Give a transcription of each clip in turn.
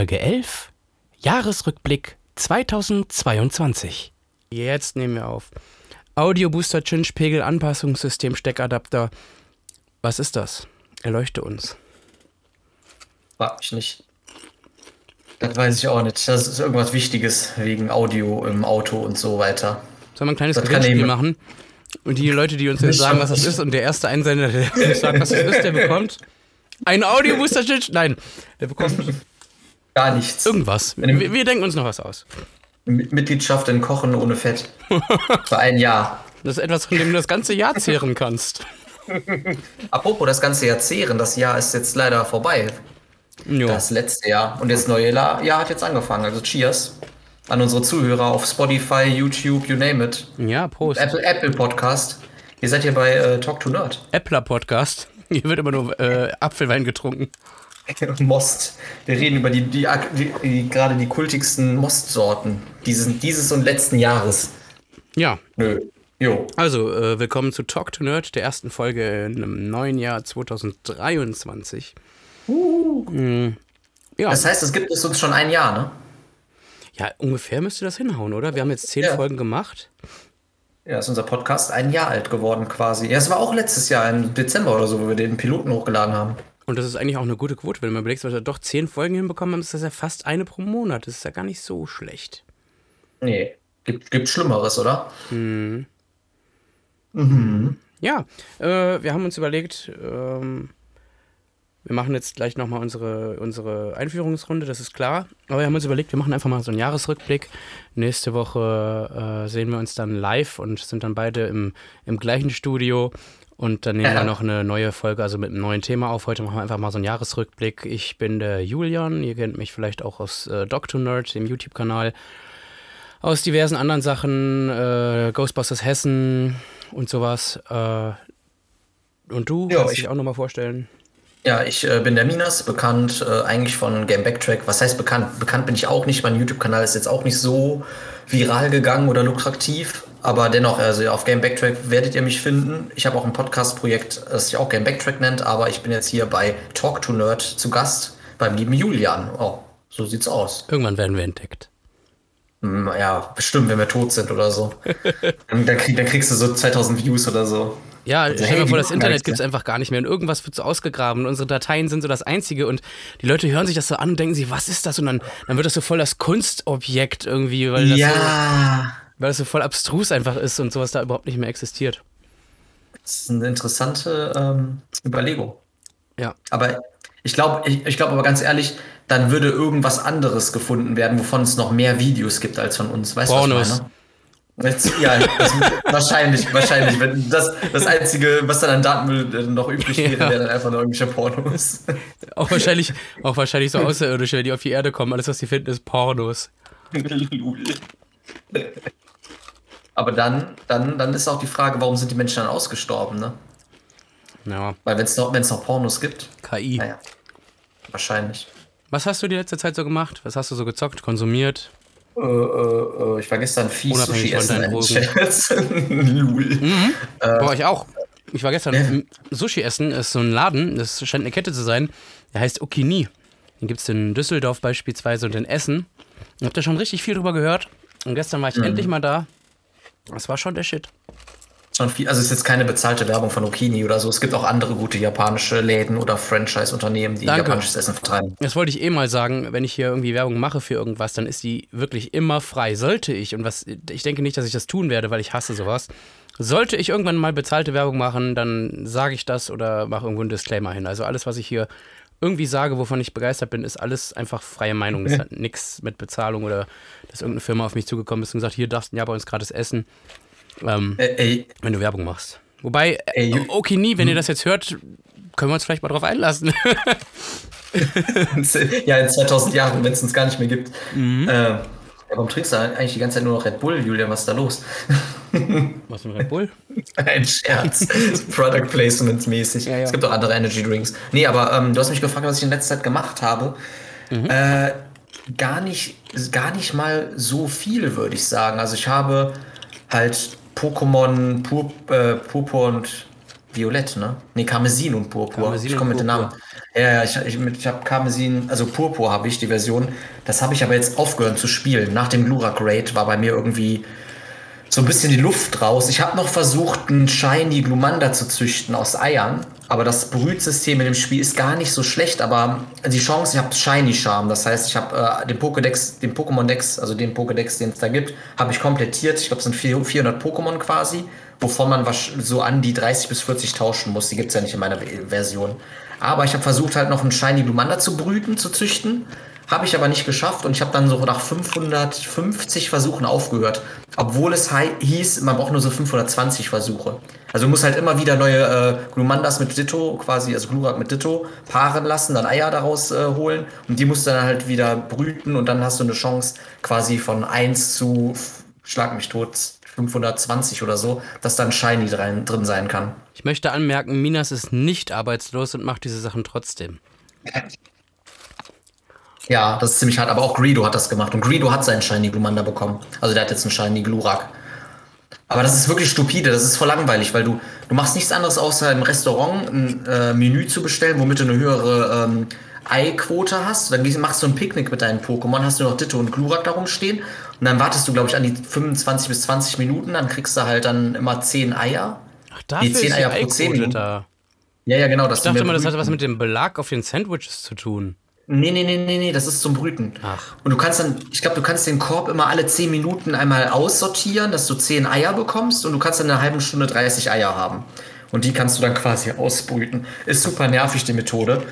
Folge 11, Jahresrückblick 2022. Jetzt nehmen wir auf. Audio Booster Chinch Pegel Anpassungssystem Steckadapter. Was ist das? Erleuchte uns. Frag mich nicht. Das weiß ich auch nicht. Das ist irgendwas Wichtiges wegen Audio im Auto und so weiter. Sollen wir ein kleines Gewinnspiel machen? Und die Leute, die uns jetzt sagen, was das ist, und der erste Einsender, der sagt, was das ist, der bekommt ein Audio Booster Chinch. Nein, der bekommt Gar nichts. irgendwas. Wir, wir denken uns noch was aus. Mitgliedschaft in Kochen ohne Fett. Für ein Jahr. Das ist etwas, von dem du das ganze Jahr zehren kannst. Apropos das ganze Jahr zehren, das Jahr ist jetzt leider vorbei. Jo. Das letzte Jahr. Und das neue Jahr hat jetzt angefangen. Also Cheers an unsere Zuhörer auf Spotify, YouTube, you name it. Ja, Prost. Apple, Apple Podcast. Ihr seid hier bei äh, Talk to Nerd. Appler Podcast. Hier wird immer nur äh, Apfelwein getrunken. Most. Wir reden über die, die, die, gerade die kultigsten Most-Sorten dieses, dieses und letzten Jahres. Ja, Nö. Jo. also äh, willkommen zu Talk to Nerd, der ersten Folge im neuen Jahr 2023. Mm, ja. Das heißt, es gibt es uns schon ein Jahr, ne? ja, ungefähr müsste das hinhauen, oder? Wir haben jetzt zehn Ja. Folgen gemacht. Ja, ist unser Podcast ein Jahr alt geworden quasi. Ja, es war auch letztes Jahr im Dezember oder so, wo wir den Piloten hochgeladen haben. Und das ist eigentlich auch eine gute Quote, wenn man überlegt, was wir doch zehn Folgen hinbekommen haben, ist das ja fast eine pro Monat. Das ist ja gar nicht so schlecht. Nee, gibt, gibt Schlimmeres, oder? Ja, äh, wir haben uns überlegt, ähm, wir machen jetzt gleich nochmal unsere, unsere Einführungsrunde, das ist klar. Aber wir haben uns überlegt, wir machen einfach mal so einen Jahresrückblick. Nächste Woche äh, sehen wir uns dann live und sind dann beide im, im gleichen Studio. Und dann nehmen wir noch eine neue Folge, also mit einem neuen Thema auf. Heute machen wir einfach mal so einen Jahresrückblick. Ich bin der Julian, ihr kennt mich vielleicht auch aus äh, Doctor Nerd, dem YouTube-Kanal aus diversen anderen Sachen, äh, Ghostbusters Hessen und sowas. Äh, und du, Ja, kannst ich- dich auch nochmal vorstellen? Ja, ich äh, bin der Minas, bekannt äh, eigentlich von Game Backtrack. Was heißt bekannt? Bekannt bin ich auch nicht. Mein YouTube-Kanal ist jetzt auch nicht so viral gegangen oder lukrativ. Aber dennoch, also auf Game Backtrack werdet ihr mich finden. Ich habe auch ein Podcast-Projekt, das sich auch Game Backtrack nennt, aber ich bin jetzt hier bei Talk to Nerd zu Gast beim lieben Julian. Oh, so sieht's aus. Irgendwann werden wir entdeckt. Hm, Ja, bestimmt, wenn wir tot sind oder so. dann, krieg, dann kriegst du so 2000 Views oder so. Ja, Also, stell hey, dir die vor, das Internet gibt es einfach gar nicht mehr und irgendwas wird so ausgegraben und unsere Dateien sind so das Einzige und die Leute hören sich das so an und denken sich, was ist das? Und dann, dann wird das so voll das Kunstobjekt irgendwie, weil das, so, Ja. Weil das so voll abstrus einfach ist und sowas da überhaupt nicht mehr existiert. Das ist eine interessante ähm, Überlegung. Ja. Aber ich glaube, ich, ich glaube aber ganz ehrlich, dann würde irgendwas anderes gefunden werden, wovon es noch mehr Videos gibt als von uns. Weißt du, was Pornos. ich meine? Jetzt, ja, das, wahrscheinlich, wahrscheinlich. Wenn das, das Einzige, was dann an Datenmüll äh, noch übrig wäre, Ja. wäre dann einfach nur irgendwelche Pornos. Auch wahrscheinlich, auch wahrscheinlich so Außerirdische, wenn die auf die Erde kommen. Alles, was sie finden, ist Pornos. Lul. Aber dann, dann, dann ist auch die Frage, warum sind die Menschen dann ausgestorben, ne? Ja, Weil wenn es noch, wenn's noch Pornos gibt, KI. naja, wahrscheinlich. Was hast du die letzte Zeit so gemacht? Was hast du so gezockt, konsumiert? Äh, äh, äh, ich war gestern viel Unabhängig Sushi von essen. deinen ein Scherz. Lul. Boah, ich auch. Ich war gestern Ja. Sushi essen. Ist so ein Laden, das scheint eine Kette zu sein. Der heißt Okini. Den gibt es in Düsseldorf beispielsweise und in Essen. Ich hab da schon richtig viel drüber gehört. Und gestern war ich endlich mal da. Das war schon der Shit. Viel, also es ist jetzt keine bezahlte Werbung von Okini oder so. Es gibt auch andere gute japanische Läden oder Franchise-Unternehmen, die Danke. japanisches Essen vertreiben. Das wollte ich eh mal sagen, wenn ich hier irgendwie Werbung mache für irgendwas, dann ist die wirklich immer frei. Sollte ich, und was ich denke nicht, dass ich das tun werde, weil ich hasse sowas. Sollte ich irgendwann mal bezahlte Werbung machen, dann sage ich das oder mache irgendwo einen Disclaimer hin. Also alles, was ich hier irgendwie sage, wovon ich begeistert bin, ist alles einfach freie Meinung. Das hat nichts mit Bezahlung oder dass irgendeine Firma auf mich zugekommen ist und gesagt, hier darfst du ja bei uns gratis essen, ähm, Äh, ey, wenn du Werbung machst. Wobei, äh, Ey, okay, nie, wenn ihr das jetzt hört, können wir uns vielleicht mal drauf einlassen. ja, in 2000 Jahren, wenn es uns gar nicht mehr gibt. Mhm. Äh, warum trinkst du eigentlich die ganze Zeit nur noch Red Bull, Julian? Was ist da los? Was ein Red Bull? Ein Scherz. Product Placements mäßig. Ja, ja. Es gibt auch andere Energy Drinks. Nee, aber ähm, du hast mich gefragt, was ich in letzter Zeit gemacht habe. Äh, gar nicht, gar nicht mal so viel, würde ich sagen. Also ich habe halt Pokémon Pur, äh, Purpur und Violett, ne? Nee, Karmesin und Purpur. Karmesin ich komme mit den Namen. Ja, ja, ich, ich, ich habe Karmesin, also Purpur habe ich, die Version. Das habe ich aber jetzt aufgehört zu spielen. Nach dem Glurak Raid war bei mir irgendwie so ein bisschen die Luft raus. Ich habe noch versucht, einen Shiny Glumanda zu züchten aus Eiern. Aber das Brütsystem in dem Spiel ist gar nicht so schlecht. Aber die Chance, ich habe Shiny Charm. Das heißt, ich habe äh, den Pokédex, den Pokémon-Dex, also den Pokédex, den es da gibt, habe ich komplettiert. Ich glaube, es sind 400 Pokémon quasi, wovon man so an die 30 bis 40 tauschen muss. Die gibt es ja nicht in meiner Version. Aber ich habe versucht, halt noch einen Shiny Glumanda zu brüten, zu züchten. Habe ich aber nicht geschafft und ich habe dann so nach 550 Versuchen aufgehört. Obwohl es hieß, man braucht nur so 520 Versuche. Also du musst halt immer wieder neue äh, Glumandas mit Ditto, quasi, also Glurak mit Ditto, paaren lassen, dann Eier daraus äh, holen und die musst du dann halt wieder brüten und dann hast du eine Chance quasi von 1 zu, schlag mich tot, 520 oder so, dass dann Shiny drin, drin sein kann. Ich möchte anmerken, Minas ist nicht arbeitslos und macht diese Sachen trotzdem. Ja, das ist ziemlich hart, aber auch Greedo hat das gemacht. Und Greedo hat seinen Shiny Glumanda bekommen. Also der hat jetzt einen Shiny Glurak. Aber das ist wirklich stupide, das ist voll langweilig, weil du, du machst nichts anderes außer im Restaurant ein äh, Menü zu bestellen, womit du eine höhere ähm, Eiquote hast. Dann machst du ein Picknick mit deinen Pokémon, hast du noch Ditto und Glurak darum stehen. Und dann wartest du, glaube ich, an die 25 bis 20 Minuten, dann kriegst du halt dann immer 10 Eier. Ach, dafür die 10 ist Eier pro 10 Minuten. Da. Ja, ja, genau. ich dachte immer, das hat was mit dem Belag auf den Sandwiches zu tun. Nee, nee, nee, nee, nee, das ist zum Brüten. Ach. Und du kannst dann, ich glaube, du kannst den Korb immer alle 10 Minuten einmal aussortieren, dass du 10 Eier bekommst und du kannst dann in einer halben Stunde 30 Eier haben. Und die kannst du dann quasi ausbrüten. Ist super nervig, die Methode.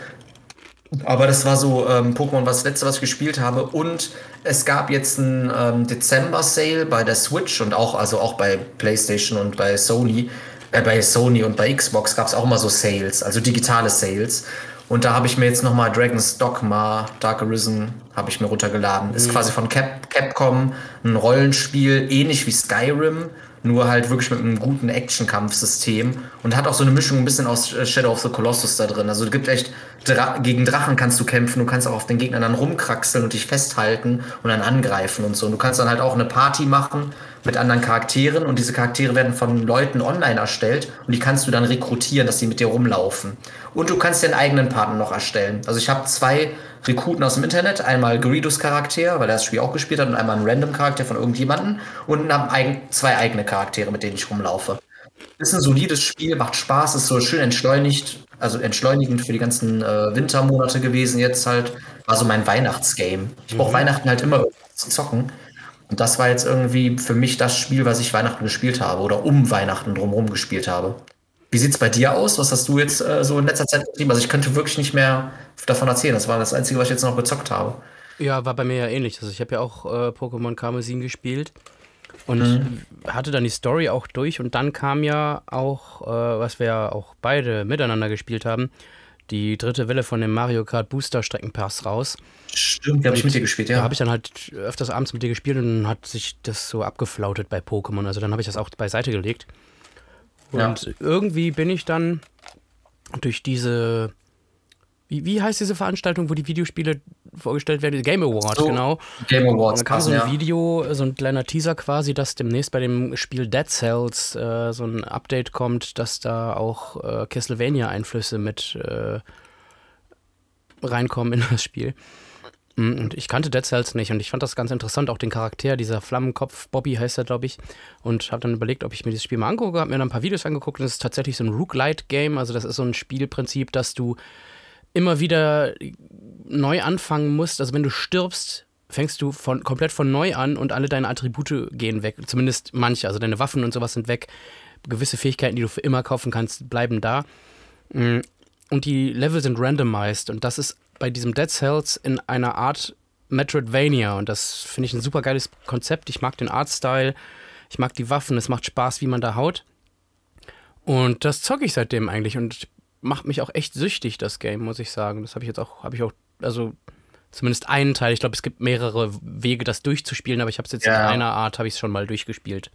Aber das war so ähm, Pokémon, was das letzte, was ich gespielt habe. Und es gab jetzt einen ähm, Dezember-Sale bei der Switch und auch, also auch bei PlayStation und bei Sony. Äh, bei Sony und bei Xbox gab es auch immer so Sales, also digitale Sales. Und da habe ich mir jetzt nochmal Dragon's Dogma Dark Arisen habe ich mir runtergeladen. Ist mhm. quasi von Cap Capcom ein Rollenspiel, ähnlich wie Skyrim, nur halt wirklich mit einem guten Action-Kampfsystem und hat auch so eine Mischung ein bisschen aus äh, Shadow of the Colossus da drin. Also es gibt echt, Dra gegen Drachen kannst du kämpfen, du kannst auch auf den Gegnern dann rumkraxeln und dich festhalten und dann angreifen und so. Und du kannst dann halt auch eine Party machen mit anderen Charakteren und diese Charaktere werden von Leuten online erstellt und die kannst du dann rekrutieren, dass sie mit dir rumlaufen. Und du kannst deinen eigenen Partner noch erstellen. Also ich habe zwei Rekruten aus dem Internet, einmal Greedos Charakter, weil er das Spiel auch gespielt hat, und einmal einen Random Charakter von irgendjemanden und habe eigen, zwei eigene Charaktere, mit denen ich rumlaufe. Ist ein solides Spiel, macht Spaß, ist so schön entschleunigt, also entschleunigend für die ganzen äh, Wintermonate gewesen jetzt halt. War so mein Weihnachtsgame. Ich brauche mhm. Weihnachten halt immer zu zocken. Und das war jetzt irgendwie für mich das Spiel, was ich Weihnachten gespielt habe oder um Weihnachten drumherum gespielt habe. Wie sieht es bei dir aus? Was hast du jetzt äh, so in letzter Zeit getrieben? Also ich könnte wirklich nicht mehr davon erzählen. Das war das Einzige, was ich jetzt noch gezockt habe. Ja, war bei mir ja ähnlich. Also ich habe ja auch äh, Pokémon Karmesin gespielt und mhm. hatte dann die Story auch durch und dann kam ja auch, äh, was wir ja auch beide miteinander gespielt haben, die dritte Welle von dem Mario Kart Booster Streckenpass raus. Stimmt, da habe ich mit dir gespielt, ja. Da habe ich dann halt öfters abends mit dir gespielt und dann hat sich das so abgeflautet bei Pokémon. Also dann habe ich das auch beiseite gelegt. Und ja. irgendwie bin ich dann durch diese. Wie, wie heißt diese Veranstaltung, wo die Videospiele vorgestellt werden? Game Award, so, genau. Game Awards. Und dann kam so ein ja. Video, so ein kleiner Teaser quasi, dass demnächst bei dem Spiel Dead Cells äh, so ein Update kommt, dass da auch äh, Castlevania-Einflüsse mit äh, reinkommen in das Spiel. Mm, und ich kannte Dead Cells nicht und ich fand das ganz interessant, auch den Charakter, dieser Flammenkopf, Bobby heißt er, glaube ich. Und habe dann überlegt, ob ich mir dieses Spiel mal angucke, habe mir dann ein paar Videos angeguckt und es ist tatsächlich so ein Rook-Light-Game. Also, das ist so ein Spielprinzip, dass du immer wieder neu anfangen musst. Also, wenn du stirbst, fängst du von, komplett von neu an und alle deine Attribute gehen weg. Zumindest manche. Also, deine Waffen und sowas sind weg. Gewisse Fähigkeiten, die du für immer kaufen kannst, bleiben da. Mm, und die Level sind randomized und das ist bei diesem Dead Cells in einer Art Metroidvania und das finde ich ein super geiles Konzept. Ich mag den Artstyle, ich mag die Waffen, es macht Spaß, wie man da haut. Und das zocke ich seitdem eigentlich und macht mich auch echt süchtig, das Game, muss ich sagen. Das habe ich jetzt auch, habe ich auch, also zumindest einen Teil. Ich glaube, es gibt mehrere Wege, das durchzuspielen, aber ich habe es jetzt ja. in einer Art, habe ich es schon mal durchgespielt.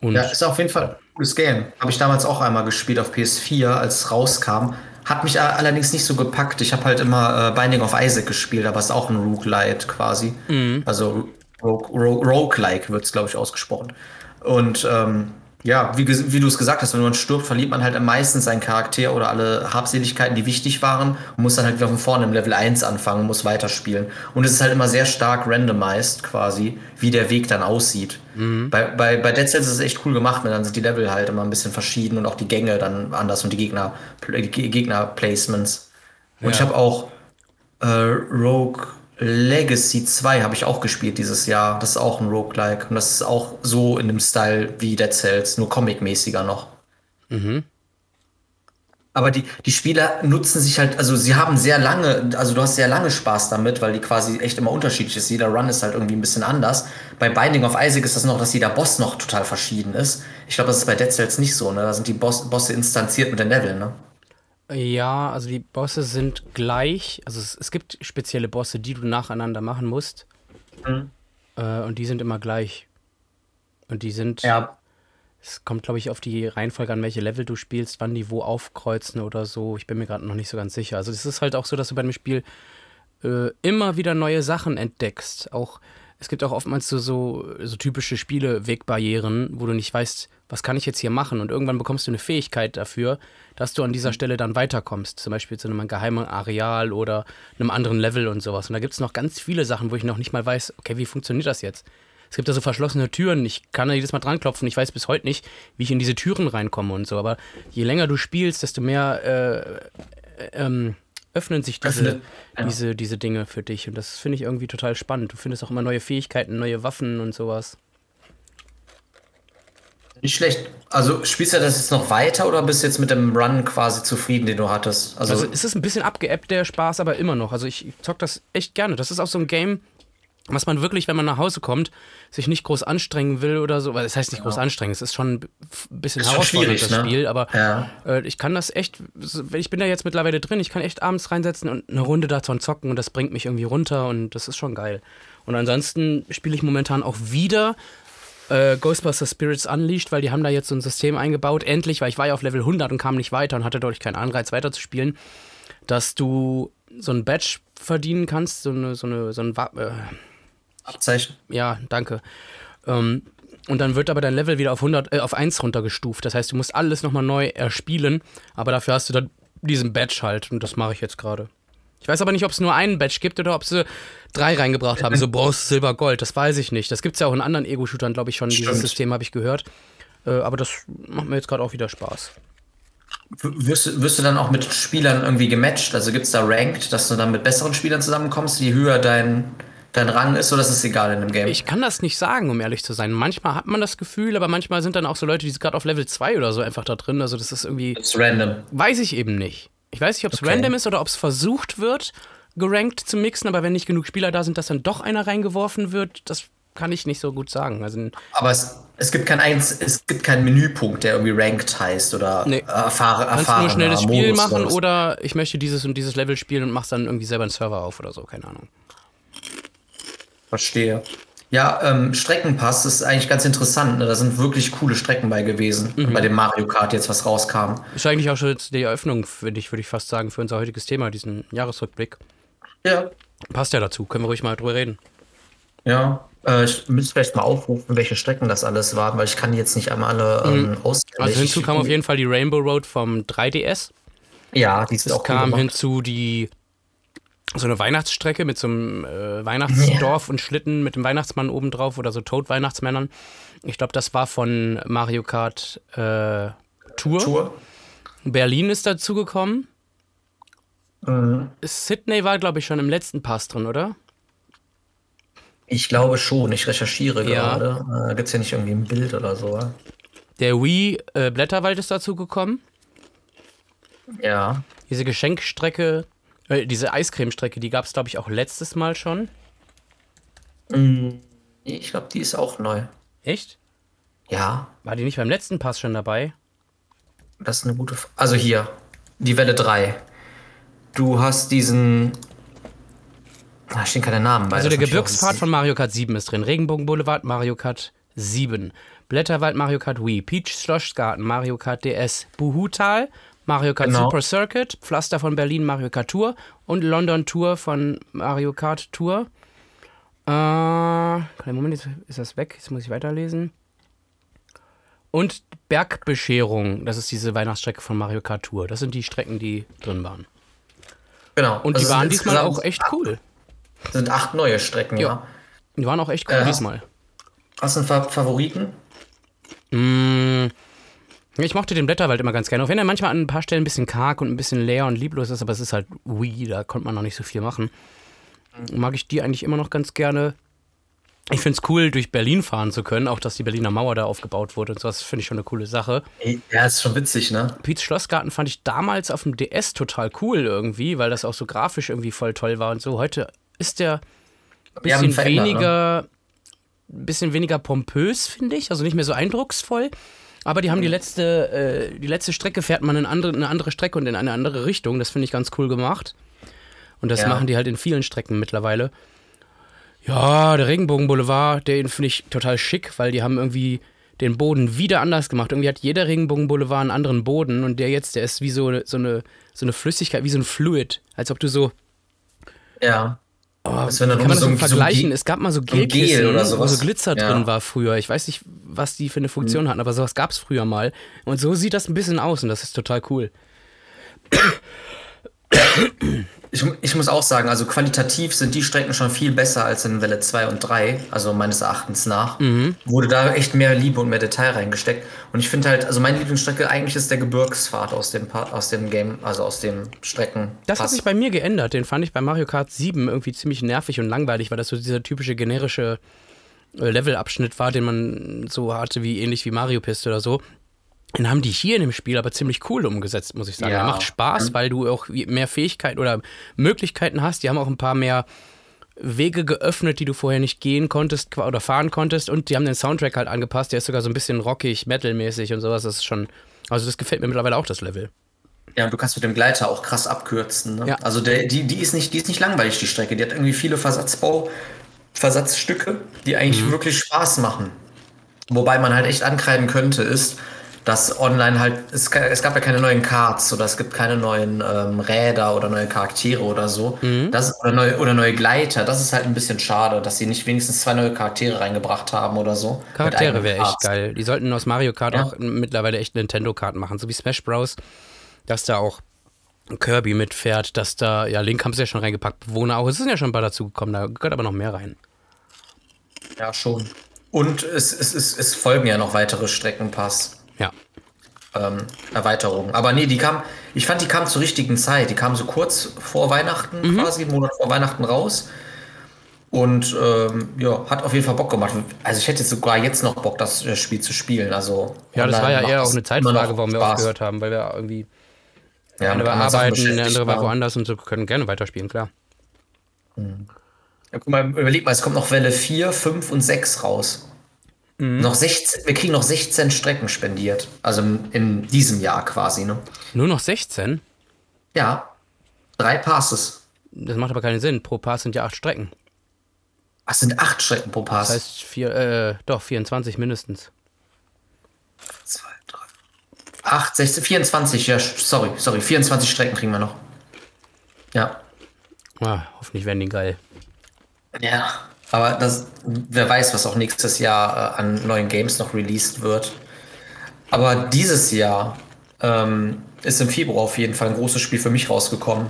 Und ja, ist auf jeden Fall ein gutes Game. Habe ich damals auch einmal gespielt auf PS4, als es rauskam. Hat mich allerdings nicht so gepackt. Ich habe halt immer äh, Binding of Isaac gespielt, aber es ist auch ein Roguelite quasi. Mhm. Also Rogue, Rogue, Roguelike wird es, glaube ich, ausgesprochen. Und ähm, ja, wie, wie du es gesagt hast, wenn man stirbt, verliert man halt am meisten seinen Charakter oder alle Habseligkeiten, die wichtig waren und muss dann halt wieder von vorne im Level 1 anfangen und muss weiterspielen. Und es ist halt immer sehr stark randomized quasi, wie der Weg dann aussieht. Mhm. Bei, bei, bei Dead Cells ist es echt cool gemacht, weil dann sind die Level halt immer ein bisschen verschieden und auch die Gänge dann anders und die Gegner, Gegner-Placements. Und ja. ich habe auch äh, Rogue Legacy 2 habe ich auch gespielt dieses Jahr. Das ist auch ein Roguelike. Und das ist auch so in dem Style wie Dead Cells, nur comic-mäßiger noch. Mhm. Aber die, die Spieler nutzen sich halt, also sie haben sehr lange, also du hast sehr lange Spaß damit, weil die quasi echt immer unterschiedlich ist. Jeder Run ist halt irgendwie ein bisschen anders. Bei Binding of Isaac ist das noch, dass jeder Boss noch total verschieden ist. Ich glaube, das ist bei Dead Cells nicht so, ne? Da sind die Boss, Bosse instanziert mit den Leveln, ne? Ja, also die Bosse sind gleich. Also es, es gibt spezielle Bosse, die du nacheinander machen musst. Mhm. Äh, und die sind immer gleich. Und die sind. Ja. Es kommt, glaube ich, auf die Reihenfolge an, welche Level du spielst, wann die wo aufkreuzen oder so. Ich bin mir gerade noch nicht so ganz sicher. Also es ist halt auch so, dass du bei dem Spiel äh, immer wieder neue Sachen entdeckst. Auch es gibt auch oftmals so, so, so typische Spielewegbarrieren, wo du nicht weißt, was kann ich jetzt hier machen? Und irgendwann bekommst du eine Fähigkeit dafür, dass du an dieser mhm. Stelle dann weiterkommst. Zum Beispiel zu einem geheimen Areal oder einem anderen Level und sowas. Und da gibt es noch ganz viele Sachen, wo ich noch nicht mal weiß, okay, wie funktioniert das jetzt? Es gibt da so verschlossene Türen. Ich kann da jedes Mal dran klopfen. Ich weiß bis heute nicht, wie ich in diese Türen reinkomme und so. Aber je länger du spielst, desto mehr äh, äh, ähm, öffnen sich diese, ja. diese, diese Dinge für dich. Und das finde ich irgendwie total spannend. Du findest auch immer neue Fähigkeiten, neue Waffen und sowas. Nicht schlecht. Also spielst du das jetzt noch weiter oder bist du jetzt mit dem Run quasi zufrieden, den du hattest? Also, also es ist ein bisschen abgeappt, der Spaß, aber immer noch. Also ich zock das echt gerne. Das ist auch so ein Game, was man wirklich, wenn man nach Hause kommt, sich nicht groß anstrengen will oder so. Weil das heißt nicht groß anstrengen, es ist schon ein bisschen herausfordernd, das ne? Spiel. Aber ja. äh, ich kann das echt, ich bin da jetzt mittlerweile drin, ich kann echt abends reinsetzen und eine Runde davon zocken und das bringt mich irgendwie runter und das ist schon geil. Und ansonsten spiele ich momentan auch wieder äh, Ghostbuster Spirits Unleashed, weil die haben da jetzt so ein System eingebaut, endlich, weil ich war ja auf Level 100 und kam nicht weiter und hatte dadurch keinen Anreiz weiterzuspielen, dass du so ein Badge verdienen kannst, so eine, so eine, so ein äh, Abzeichen. Ja, danke. Ähm, und dann wird aber dein Level wieder auf 100, äh, auf 1 runtergestuft. Das heißt, du musst alles nochmal neu erspielen, aber dafür hast du dann diesen Badge halt und das mache ich jetzt gerade. Ich weiß aber nicht, ob es nur einen Badge gibt oder ob sie drei reingebracht haben. So Bronze, Silber, Gold. Das weiß ich nicht. Das gibt es ja auch in anderen Ego-Shootern, glaube ich, schon. Stimmt. Dieses System habe ich gehört. Äh, aber das macht mir jetzt gerade auch wieder Spaß. Wirst, wirst du dann auch mit Spielern irgendwie gematcht? Also gibt es da Ranked, dass du dann mit besseren Spielern zusammenkommst, je höher dein, dein Rang ist, oder ist es egal in dem Game? Ich kann das nicht sagen, um ehrlich zu sein. Manchmal hat man das Gefühl, aber manchmal sind dann auch so Leute, die sind gerade auf Level 2 oder so einfach da drin. Also das ist irgendwie. Ist random. Weiß ich eben nicht. Ich weiß nicht, ob es okay. random ist oder ob es versucht wird, gerankt zu mixen, aber wenn nicht genug Spieler da sind, dass dann doch einer reingeworfen wird, das kann ich nicht so gut sagen. Also, aber es, es, gibt kein eins, es gibt keinen Menüpunkt, der irgendwie ranked heißt oder nee. erfahr, erfahren. Kannst nur schnell das Spiel Modus machen oder ich möchte dieses und dieses Level spielen und machst dann irgendwie selber einen Server auf oder so, keine Ahnung. Verstehe. Ja, ähm, Streckenpass ist eigentlich ganz interessant. Ne? Da sind wirklich coole Strecken bei gewesen, mhm. bei dem Mario Kart jetzt was rauskam. Ist eigentlich auch schon jetzt die Eröffnung, finde ich, würde ich fast sagen, für unser heutiges Thema, diesen Jahresrückblick. Ja. Passt ja dazu, können wir ruhig mal drüber reden. Ja, äh, ich müsste vielleicht mal aufrufen, welche Strecken das alles waren, weil ich kann die jetzt nicht einmal alle ähm, mhm. auswendig. Also hinzu kam auf jeden Fall die Rainbow Road vom 3DS. Ja, die ist es auch kam cool hinzu die so eine Weihnachtsstrecke mit so einem äh, Weihnachtsdorf ja. und Schlitten mit dem Weihnachtsmann obendrauf oder so Toad-Weihnachtsmännern. Ich glaube, das war von Mario Kart äh, Tour. Tour. Berlin ist dazugekommen. Mhm. Sydney war, glaube ich, schon im letzten Pass drin, oder? Ich glaube schon. Ich recherchiere ja. gerade. Äh, Gibt es ja nicht irgendwie ein Bild oder so. Der Wii äh, Blätterwald ist dazugekommen. Ja. Diese Geschenkstrecke äh, diese Eiscremestrecke, die gab es, glaube ich, auch letztes Mal schon. Mm, ich glaube, die ist auch neu. Echt? Ja. War die nicht beim letzten Pass schon dabei? Das ist eine gute Frage. Also hier, die Welle 3. Du hast diesen. Da stehen keine Namen bei. Also der Gebirgspfad von Mario Kart 7 ist drin. Regenbogen Boulevard, Mario Kart 7. Blätterwald, Mario Kart Wii. Peach Schlossgarten, Mario Kart DS. Buhutal, Mario Kart genau. Super Circuit, Pflaster von Berlin Mario Kart Tour und London Tour von Mario Kart Tour. Äh, Moment, ist das weg? Jetzt muss ich weiterlesen. Und Bergbescherung, das ist diese Weihnachtsstrecke von Mario Kart Tour. Das sind die Strecken, die drin waren. Genau. Und Also die waren diesmal auch echt cool. Sind acht neue Strecken, Ja. ja. Die waren auch echt cool Äh, diesmal. Hast du einen Fa Favoriten? Mm, Ich mochte den Blätterwald immer ganz gerne. Auch wenn er manchmal an ein paar Stellen ein bisschen karg und ein bisschen leer und lieblos ist, aber es ist halt Wii, da konnte man noch nicht so viel machen. Mag ich die eigentlich immer noch ganz gerne. Ich finde es cool, durch Berlin fahren zu können, auch dass die Berliner Mauer da aufgebaut wurde und sowas, finde ich schon eine coole Sache. Ja, ist schon witzig, ne? Piets Schlossgarten fand ich damals auf dem DS total cool irgendwie, weil das auch so grafisch irgendwie voll toll war und so. Heute ist der ein bisschen ne? weniger, bisschen weniger pompös, finde ich, also nicht mehr so eindrucksvoll. Aber die haben die letzte, äh, die letzte Strecke fährt man in andere, eine andere Strecke und in eine andere Richtung. Das finde ich ganz cool gemacht. Und das Ja. machen die halt in vielen Strecken mittlerweile. Ja, der Regenbogenboulevard, den finde ich total schick, weil die haben irgendwie den Boden wieder anders gemacht. Irgendwie hat jeder Regenbogenboulevard einen anderen Boden und der jetzt, der ist wie so, so, eine, so eine Flüssigkeit, wie so ein Fluid. Als ob du so, Ja. Oh, dann kann man das so so so ein vergleichen? Ge- es gab mal so Gel Gelkissen, oder wo so. Glitzer Ja. drin war früher. Ich weiß nicht, was die für eine Funktion hatten, aber sowas gab es früher mal. Und so sieht das ein bisschen aus und das ist total cool. Ich, ich muss auch sagen, also qualitativ sind die Strecken schon viel besser als in Welle 2 und 3, also meines Erachtens nach. Wurde da echt mehr Liebe und mehr Detail reingesteckt. Und ich finde halt, also meine Lieblingsstrecke eigentlich ist der Gebirgsfahrt aus dem, Pa- aus dem Game, also aus dem Strecken. Das hat sich bei mir geändert. Den fand ich bei Mario Kart 7 irgendwie ziemlich nervig und langweilig, weil das so dieser typische generische äh, Levelabschnitt war, den man so hatte, wie ähnlich wie Mario Piste oder so. Den haben die hier in dem Spiel aber ziemlich cool umgesetzt, muss ich sagen. Ja. Der macht Spaß, weil du auch mehr Fähigkeiten oder Möglichkeiten hast. Die haben auch ein paar mehr Wege geöffnet, die du vorher nicht gehen konntest oder fahren konntest. Und die haben den Soundtrack halt angepasst. Der ist sogar so ein bisschen rockig, metalmäßig und sowas. Das ist schon. Also, das gefällt mir mittlerweile auch, das Level. Ja, und du kannst mit dem Gleiter auch krass abkürzen. Ne? Ja. Also der, die, die, ist nicht, die ist nicht langweilig, die Strecke. Die hat irgendwie viele Versatzbau, Versatzstücke, die eigentlich wirklich Spaß machen. Wobei man halt echt ankreiden könnte, ist, dass online halt, es, es gab ja keine neuen Cards oder es gibt keine neuen ähm, Räder oder neue Charaktere oder so. Das, oder, neue, oder neue Gleiter. Das ist halt ein bisschen schade, dass sie nicht wenigstens zwei neue Charaktere reingebracht haben oder so. Charaktere wäre echt geil. Die sollten aus Mario Kart Ja. auch mittlerweile echt Nintendo-Karten machen, so wie Smash Bros. Dass da auch Kirby mitfährt, dass da, ja, Link haben sie ja schon reingepackt, Bewohner auch. Es sind ja schon ein paar dazugekommen, da gehört aber noch mehr rein. Ja, schon. Und es, es, es, es folgen ja noch weitere Streckenpass. Ähm, Erweiterung. Aber nee, die kam, ich fand, die kam zur richtigen Zeit. Die kam so kurz vor Weihnachten, Mhm. quasi, einen Monat vor Weihnachten raus. Und ähm, ja, hat auf jeden Fall Bock gemacht. Also ich hätte sogar jetzt noch Bock, das äh, Spiel zu spielen. Also Ja, das war ja eher auch eine Zeitfrage, warum wir Spaß. aufgehört haben, weil wir irgendwie, Ja, eine war arbeiten, der beschäftigt andere war woanders und so können gerne weiterspielen, klar. Ja, guck mal, überleg mal, es kommt noch Welle 4, 5 und 6 raus. Mhm. Noch 16, wir kriegen noch 16 Strecken spendiert. Also in, diesem Jahr quasi, ne? Nur noch 16? Ja. Drei Passes. Das macht aber keinen Sinn. Pro Pass sind ja acht Strecken. Ach, es sind acht Strecken pro Pass. Das heißt, vier, äh, doch, 24 mindestens. 2, 3, 8, 16, 24, ja, sorry, sorry, 24 Strecken kriegen wir noch. Ja. Ah, hoffentlich werden die geil. Ja. Aber das, wer weiß, was auch nächstes Jahr äh, an neuen Games noch released wird. Aber dieses Jahr ähm, ist im Februar auf jeden Fall ein großes Spiel für mich rausgekommen.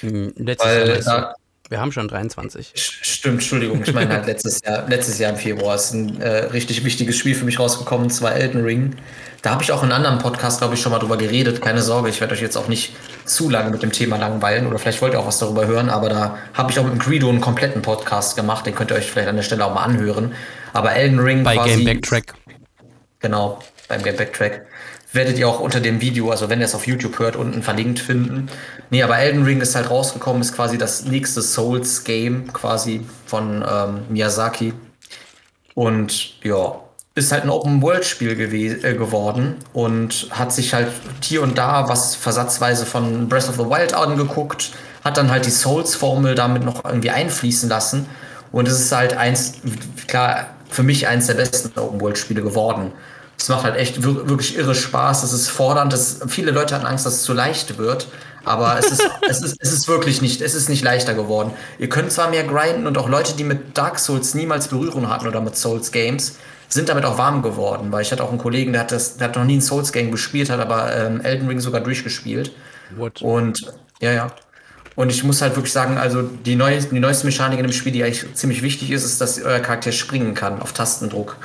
Hm, Letztes Jahr Wir haben schon 23. Sch- Stimmt, Entschuldigung, ich meine halt letztes Jahr, letztes Jahr im Februar ist ein äh, richtig wichtiges Spiel für mich rausgekommen, und zwar Elden Ring. Da habe ich auch in einem anderen Podcast, glaube ich, schon mal drüber geredet. Keine Sorge, ich werde euch jetzt auch nicht zu lange mit dem Thema langweilen oder vielleicht wollt ihr auch was darüber hören, aber da habe ich auch mit dem Greedo einen kompletten Podcast gemacht, den könnt ihr euch vielleicht an der Stelle auch mal anhören. Aber Elden Ring Bei quasi, Game Backtrack. Genau, beim Game Backtrack. Werdet ihr auch unter dem Video, also wenn ihr es auf YouTube hört, unten verlinkt finden. Nee, aber Elden Ring ist halt rausgekommen, ist quasi das nächste Souls-Game quasi von ähm, Miyazaki. Und ja, ist halt ein Open-World-Spiel äh, geworden und hat sich halt hier und da was versatzweise von Breath of the Wild angeguckt, hat dann halt die Souls-Formel damit noch irgendwie einfließen lassen. Und es ist halt eins, klar, für mich eins der besten Open-World-Spiele geworden. Es macht halt echt wir- wirklich irre Spaß. Es ist fordernd. Es, viele Leute hatten Angst, dass es zu leicht wird. Aber es ist, es, ist, es ist wirklich nicht, es ist nicht leichter geworden. Ihr könnt zwar mehr grinden und auch Leute, die mit Dark Souls niemals Berührung hatten oder mit Souls Games, sind damit auch warm geworden, weil ich hatte auch einen Kollegen, der hat das, der hat noch nie ein Souls-Game gespielt, hat aber ähm, Elden Ring sogar durchgespielt. What? Und ja, ja. Und ich muss halt wirklich sagen, also die, neue, die neueste Mechanik in dem Spiel, die eigentlich ziemlich wichtig ist, ist, dass euer Charakter springen kann auf Tastendruck.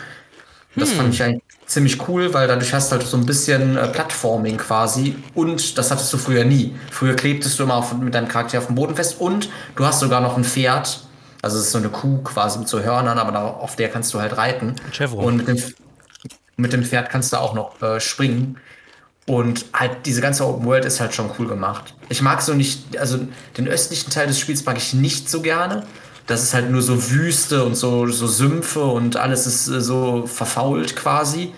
Das hm. fand ich eigentlich ziemlich cool, weil dadurch hast du halt so ein bisschen äh, Plattforming quasi und das hattest du früher nie. Früher klebtest du immer auf, mit deinem Charakter auf dem Boden fest und du hast sogar noch ein Pferd, also es ist so eine Kuh quasi mit so Hörnern, aber da, auf der kannst du halt reiten. Chevron. Und mit dem, mit dem Pferd kannst du auch noch äh, springen. Und halt diese ganze Open World ist halt schon cool gemacht. Ich mag so nicht, also den östlichen Teil des Spiels mag ich nicht so gerne. Das ist halt nur so Wüste und so, so Sümpfe und alles ist äh, so verfault quasi.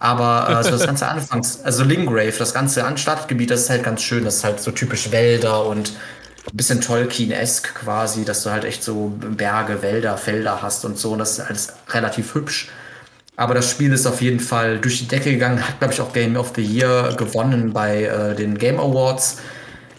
Aber also das ganze Anfangs, also Lingrave, das ganze Anstadtgebiet, das ist halt ganz schön. Das ist halt so typisch Wälder und ein bisschen Tolkien-esk quasi, dass du halt echt so Berge, Wälder, Felder hast und so. Und das ist alles relativ hübsch. Aber das Spiel ist auf jeden Fall durch die Decke gegangen, hat, glaube ich, auch Game of the Year gewonnen bei äh, den Game Awards.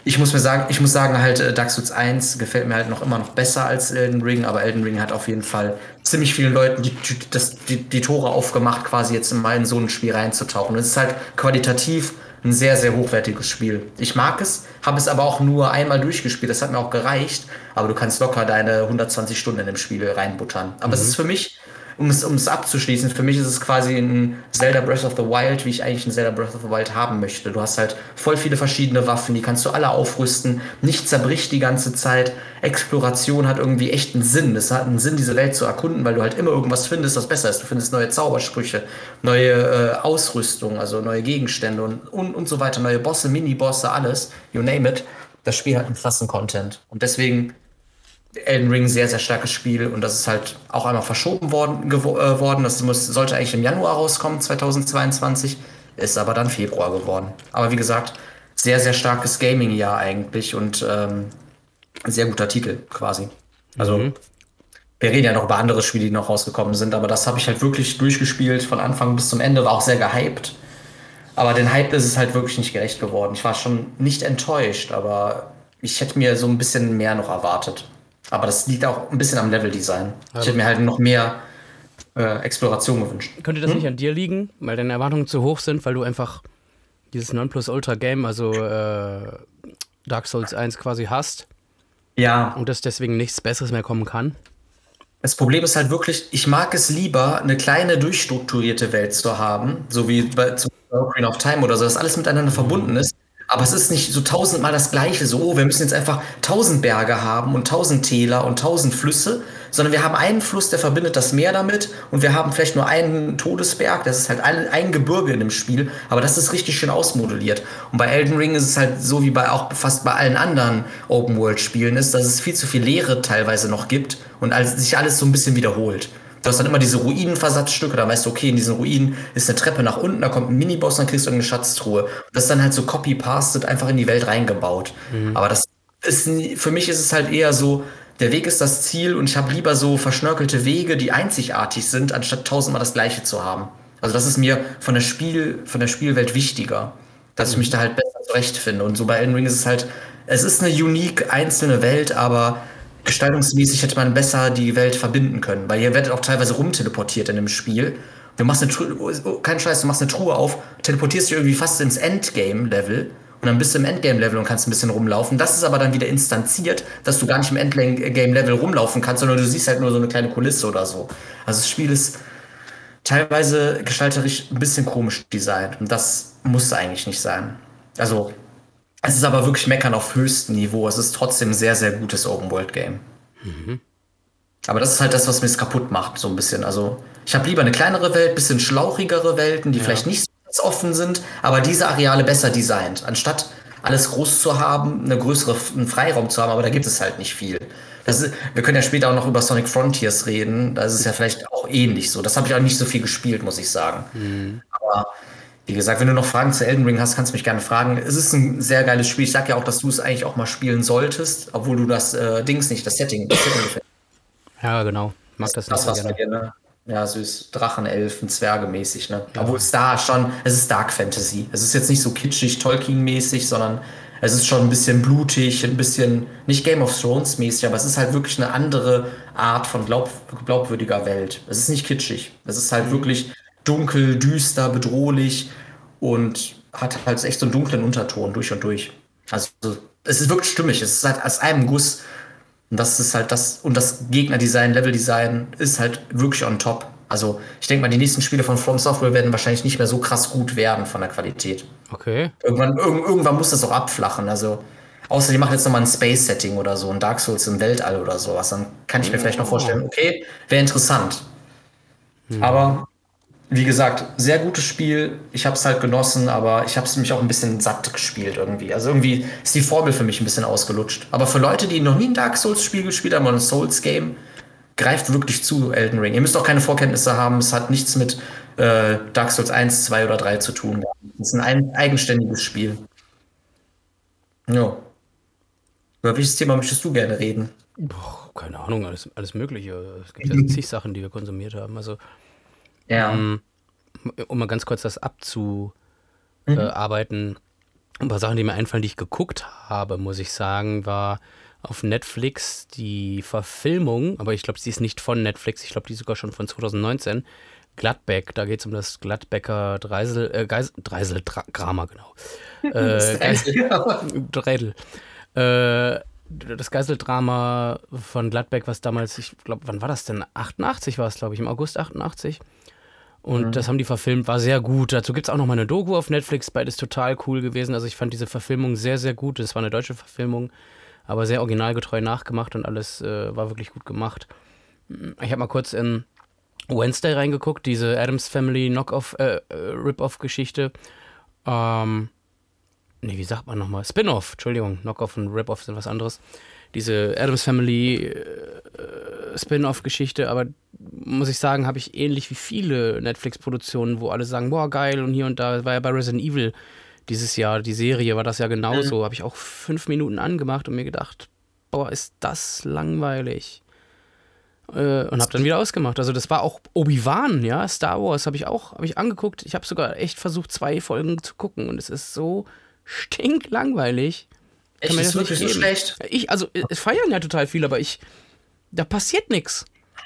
Ich muss mir sagen, ich muss sagen, halt, äh, Dark Souls 1 gefällt mir halt noch immer noch besser als Elden Ring, aber Elden Ring hat auf jeden Fall ziemlich vielen Leuten die, das, die, die Tore aufgemacht, quasi jetzt mal in so ein Spiel reinzutauchen. es ist halt qualitativ ein sehr, sehr hochwertiges Spiel. Ich mag es, habe es aber auch nur einmal durchgespielt. Das hat mir auch gereicht. Aber du kannst locker deine 120 Stunden in dem Spiel reinbuttern. Aber mhm. es ist für mich um es, um es abzuschließen, für mich ist es quasi ein Zelda Breath of the Wild, wie ich eigentlich ein Zelda Breath of the Wild haben möchte. Du hast halt voll viele verschiedene Waffen, die kannst du alle aufrüsten, nichts zerbricht die ganze Zeit. Exploration hat irgendwie echt einen Sinn. Es hat einen Sinn, diese Welt zu erkunden, weil du halt immer irgendwas findest, was besser ist. Du findest neue Zaubersprüche, neue äh, Ausrüstung, also neue Gegenstände und, und, und so weiter, neue Bosse, Mini-Bosse, alles, you name it. Das Spiel hat einen krassen Content. Und deswegen Elden Ring sehr, sehr starkes Spiel und das ist halt auch einmal verschoben worden. Äh, worden. Das muss, sollte eigentlich im Januar rauskommen, 2022, ist aber dann Februar geworden. Aber wie gesagt, sehr, sehr starkes Gaming-Jahr eigentlich und ähm, sehr guter Titel quasi. Also, mhm. wir reden ja noch über andere Spiele, die noch rausgekommen sind, aber das habe ich halt wirklich durchgespielt von Anfang bis zum Ende, war auch sehr gehypt. Aber den Hype ist es halt wirklich nicht gerecht geworden. Ich war schon nicht enttäuscht, aber ich hätte mir so ein bisschen mehr noch erwartet. Aber das liegt auch ein bisschen am Leveldesign. Ja. Ich hätte mir halt noch mehr äh, Exploration gewünscht. Könnte das hm? nicht an dir liegen, weil deine Erwartungen zu hoch sind, weil du einfach dieses Nonplus-Ultra-Game, also äh, Dark Souls 1 quasi hast? Ja. Und dass deswegen nichts Besseres mehr kommen kann? Das Problem ist halt wirklich, ich mag es lieber, eine kleine, durchstrukturierte Welt zu haben, so wie bei Ocarina of Time oder so, dass alles miteinander verbunden ist, aber es ist nicht so tausendmal das Gleiche, so, oh, wir müssen jetzt einfach tausend Berge haben und tausend Täler und tausend Flüsse, sondern wir haben einen Fluss, der verbindet das Meer damit und wir haben vielleicht nur einen Todesberg, das ist halt ein, ein Gebirge in dem Spiel, aber das ist richtig schön ausmodelliert. Und bei Elden Ring ist es halt so wie bei auch fast bei allen anderen Open-World-Spielen ist, dass es viel zu viel Leere teilweise noch gibt und sich alles so ein bisschen wiederholt. Du hast dann immer diese Ruinenversatzstücke, da weißt du, okay, in diesen Ruinen ist eine Treppe nach unten, da kommt ein Miniboss, dann kriegst du irgendeine Schatztruhe. Das ist dann halt so copy-pasted, einfach in die Welt reingebaut. Mhm. Aber das ist, für mich ist es halt eher so, der Weg ist das Ziel und ich habe lieber so verschnörkelte Wege, die einzigartig sind, anstatt tausendmal das Gleiche zu haben. Also das ist mir von der Spiel, von der Spielwelt wichtiger, dass mhm. ich mich da halt besser zurechtfinde. Und so bei Elden Ring ist es halt, es ist eine unique einzelne Welt, aber gestaltungsmäßig hätte man besser die Welt verbinden können, weil ihr werdet auch teilweise rumteleportiert in dem Spiel. Du machst eine Truhe, oh, oh, kein Scheiß, du machst eine Truhe auf, teleportierst dich irgendwie fast ins Endgame-Level und dann bist du im Endgame-Level und kannst ein bisschen rumlaufen. Das ist aber dann wieder instanziert, dass du gar nicht im Endgame-Level rumlaufen kannst, sondern du siehst halt nur so eine kleine Kulisse oder so. Also das Spiel ist teilweise gestalterisch ein bisschen komisch designt und das muss eigentlich nicht sein. Also es ist aber wirklich Meckern auf höchstem Niveau. Es ist trotzdem ein sehr, sehr gutes Open-World-Game. Mhm. Aber das ist halt das, was mir es kaputt macht, so ein bisschen. Also, ich habe lieber eine kleinere Welt, bisschen schlauchigere Welten, die ja. vielleicht nicht so offen sind, aber diese Areale besser designt. Anstatt alles groß zu haben, eine größere einen Freiraum zu haben, aber da gibt es halt nicht viel. Ist, wir können ja später auch noch über Sonic Frontiers reden. Da ist es ja vielleicht auch ähnlich so. Das habe ich auch nicht so viel gespielt, muss ich sagen. Mhm. Aber wie gesagt, wenn du noch Fragen zu Elden Ring hast, kannst du mich gerne fragen. Es ist ein sehr geiles Spiel. Ich sag ja auch, dass du es eigentlich auch mal spielen solltest, obwohl du das äh, Dings nicht, das Setting, das Setting gefällt. Ja, genau. Mag das, das nicht so gerne. Dir, ne? Ja, süß. Drachenelfen, Zwerge mäßig, ne? Ja. Obwohl es da schon, es ist Dark Fantasy. Es ist jetzt nicht so kitschig, Tolkien-mäßig, sondern Es ist schon ein bisschen blutig, ein bisschen, nicht Game of Thrones mäßig, aber es ist halt wirklich eine andere Art von glaub, glaubwürdiger Welt. Es ist nicht kitschig. Es ist halt mhm. wirklich dunkel, düster, bedrohlich und hat halt echt so einen dunklen Unterton durch und durch. Also es ist wirklich stimmig. Es ist halt aus einem Guss. Und das ist halt das, und das Gegnerdesign, Leveldesign ist halt wirklich on top. Also ich denke mal, die nächsten Spiele von From Software werden wahrscheinlich nicht mehr so krass gut werden von der Qualität. Okay. Irgendwann, irg irgendwann muss das auch abflachen. Also außer die machen jetzt nochmal ein Space-Setting oder so, ein Dark Souls im Weltall oder sowas. Dann kann ich mir vielleicht noch vorstellen, okay, wäre interessant. Hm. Aber wie gesagt, sehr gutes Spiel. Ich habe es halt genossen, aber ich habe es mich auch ein bisschen satt gespielt irgendwie. Also irgendwie ist die Formel für mich ein bisschen ausgelutscht. Aber für Leute, die noch nie ein Dark Souls-Spiel gespielt haben oder ein Souls-Game, greift wirklich zu Elden Ring. Ihr müsst auch keine Vorkenntnisse haben. Es hat nichts mit äh, Dark Souls 1, 2 oder 3 zu tun. Es ist ein eigenständiges Spiel. Ja. Über welches Thema möchtest du gerne reden? Boah, keine Ahnung, alles, alles Mögliche. Es gibt ja zig Sachen, die wir konsumiert haben. Also ja. Ähm, um mal ganz kurz das abzuarbeiten, mhm. ein paar Sachen, die mir einfallen, die ich geguckt habe, muss ich sagen, war auf Netflix die Verfilmung, aber ich glaube, sie ist nicht von Netflix, ich glaube, die ist sogar schon von 2019. Gladbeck, da geht es um das Gladbecker Dreisel, äh, Geisel, Dreisel Drama, genau. Äh, Dreidel. Äh, das Geiseldrama von Gladbeck, was damals, ich glaube, wann war das denn? 88 war es, glaube ich, im August 88. Und mhm. das haben die verfilmt, war sehr gut. Dazu gibt es auch noch mal eine Doku auf Netflix, beides total cool gewesen. Also ich fand diese Verfilmung sehr, sehr gut. Es war eine deutsche Verfilmung, aber sehr originalgetreu nachgemacht und alles äh, war wirklich gut gemacht. Ich habe mal kurz in Wednesday reingeguckt, diese Adams Family Knock-off, äh, äh, Rip-off-Geschichte. Ähm, nee, wie sagt man nochmal? Spin-off, Entschuldigung, Knock-off und Rip-off sind was anderes. Diese Adams Family äh, Spin-off-Geschichte, aber muss ich sagen, habe ich ähnlich wie viele Netflix-Produktionen, wo alle sagen, boah, geil und hier und da, war ja bei Resident Evil dieses Jahr, die Serie war das ja genauso, mhm. habe ich auch fünf Minuten angemacht und mir gedacht, boah, ist das langweilig. Äh, und habe dann wieder ausgemacht. Also das war auch Obi-Wan, ja, Star Wars habe ich auch, habe ich angeguckt. Ich habe sogar echt versucht, zwei Folgen zu gucken und es ist so stinklangweilig. Echt, ist wirklich so schlecht? Ich, also es feiern ja total viel, aber ich, da passiert nichts.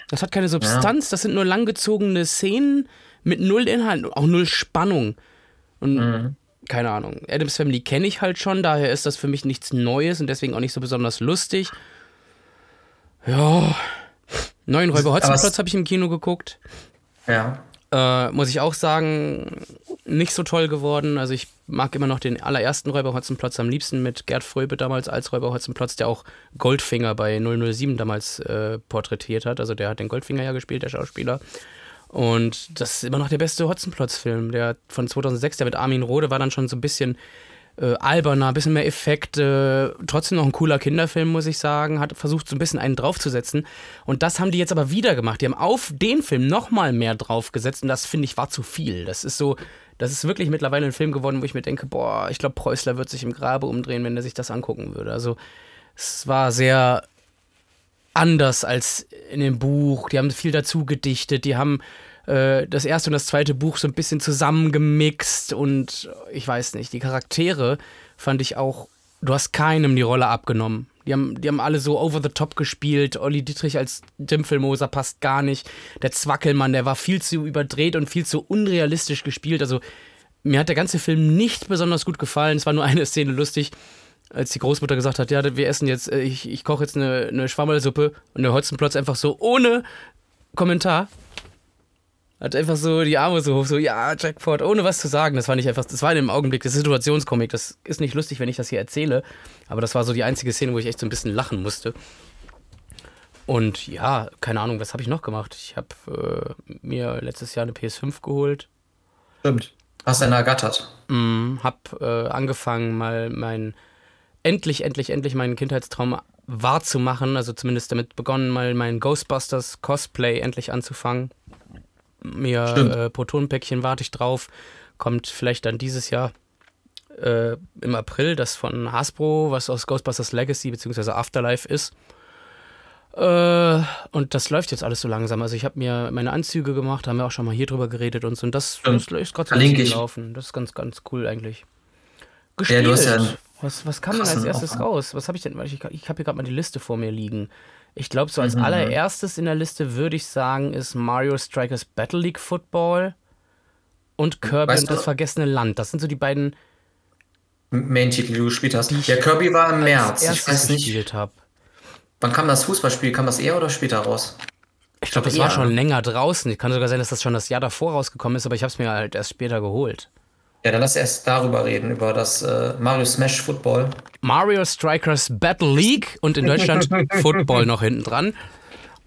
Das hat keine Substanz, ja. das sind nur langgezogene Szenen mit null Inhalt, auch null Spannung. Und mhm. keine Ahnung. Adams Family kenne ich halt schon, daher ist das für mich nichts Neues und deswegen auch nicht so besonders lustig. Ja. Neuen Räuber Hotzenplotz habe ich im Kino geguckt. Ja. Äh, muss ich auch sagen, nicht so toll geworden. Also ich mag immer noch den allerersten Räuber Hotzenplotz am liebsten mit Gerd Fröbe damals als Räuber Hotzenplotz, der auch Goldfinger bei 007 damals äh, porträtiert hat. Also der hat den Goldfinger ja gespielt, der Schauspieler. Und das ist immer noch der beste Hotzenplotz-Film. Der von 2006, der mit Armin Rohde war dann schon so ein bisschen äh, alberner, ein bisschen mehr Effekte, trotzdem noch ein cooler Kinderfilm, muss ich sagen, hat versucht so ein bisschen einen draufzusetzen. Und das haben die jetzt aber wieder gemacht. Die haben auf den Film nochmal mehr draufgesetzt und das finde ich war zu viel. Das ist so, das ist wirklich mittlerweile ein Film geworden, wo ich mir denke, boah, ich glaube, Preußler wird sich im Grabe umdrehen, wenn er sich das angucken würde. Also es war sehr anders als in dem Buch. Die haben viel dazu gedichtet, die haben äh, das erste und das zweite Buch so ein bisschen zusammengemixt und ich weiß nicht, die Charaktere fand ich auch, du hast keinem die Rolle abgenommen. Die haben, die haben alle so over the top gespielt. Olli Dietrich als Dimpfelmoser passt gar nicht. Der Zwackelmann, der war viel zu überdreht und viel zu unrealistisch gespielt. Also mir hat der ganze Film nicht besonders gut gefallen. Es war nur eine Szene lustig, als die Großmutter gesagt hat, ja, wir essen jetzt, äh, ich, ich koche jetzt eine, eine Schwammerlsuppe und der Hotzenplotz einfach so ohne Kommentar hat einfach so die Arme so hoch, so, ja, Jackpot, ohne was zu sagen. Das war nicht einfach, das war in dem Augenblick, das Situationskomik. Das ist nicht lustig, wenn ich das hier erzähle. Aber das war so die einzige Szene, wo ich echt so ein bisschen lachen musste. Und ja, keine Ahnung, was habe ich noch gemacht? Ich habe äh, mir letztes Jahr eine PS5 geholt. Stimmt. Hast du eine ergattert? Mm, hab äh, angefangen, mal mein endlich, endlich, endlich meinen Kindheitstraum wahrzumachen. Also zumindest damit begonnen, mal mein Ghostbusters Cosplay endlich anzufangen mir äh, Protonenpäckchen warte ich drauf. Kommt vielleicht dann dieses Jahr äh, im April, das von Hasbro, was aus Ghostbusters Legacy bzw. Afterlife ist. Äh, und das läuft jetzt alles so langsam. Also ich habe mir meine Anzüge gemacht, haben wir auch schon mal hier drüber geredet und so. Und das, das ist gerade so gelaufen. Das ist ganz, ganz cool eigentlich. Gespielt. Ja, du hast ja Was, was kam denn als erstes Aufwand. raus? Was habe ich denn? Ich, ich habe hier gerade mal die Liste vor mir liegen. Ich glaube, so als Mhm. allererstes in der Liste würde ich sagen, ist Mario Strikers Battle League Football und Kirby Weißt und das vergessene Land. Das sind so die beiden, Main-Titel, die du gespielt hast. Ich Ja, Kirby war im März. Ich weiß nicht, gespielt habe. wann kam das Fußballspiel? Kam das eher oder später raus? Ich glaube, das eher, war schon länger draußen. Kann sogar sein, dass das schon das Jahr davor rausgekommen ist, aber ich habe es mir halt erst später geholt. Ja, dann lass erst darüber reden, über das äh, Mario Smash Football. Mario Strikers Battle League und in Deutschland Football noch hinten dran.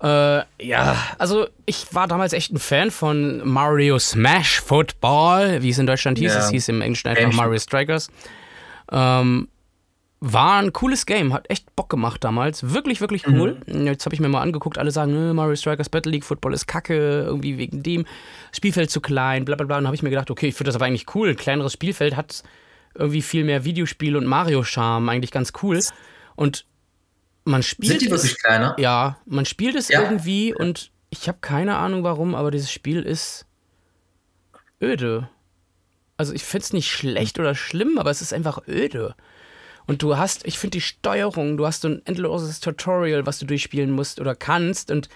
Äh, ja, also ich war damals echt ein Fan von Mario Smash Football, wie es in Deutschland hieß. Ja. Es hieß im Englischen einfach Mario Strikers. Ähm, war ein cooles Game, hat echt Bock gemacht damals. Wirklich, wirklich cool. Jetzt habe ich mir mal angeguckt, alle sagen, "Nö, Mario Strikers Battle League Football ist kacke, irgendwie wegen dem Spielfeld zu klein, bla bla bla. Und habe ich mir gedacht, okay, ich finde das aber eigentlich cool. Ein kleineres Spielfeld hat irgendwie viel mehr Videospiel und Mario-Charme, eigentlich ganz cool. Und man spielt Sind die es, wirklich kleiner? ja, man spielt es Ja. irgendwie und ich habe keine Ahnung warum, aber dieses Spiel ist öde. Also ich finde es nicht schlecht oder schlimm, aber es ist einfach öde. Und du hast, ich finde die Steuerung, du hast so ein endloses Tutorial, was du durchspielen musst oder kannst und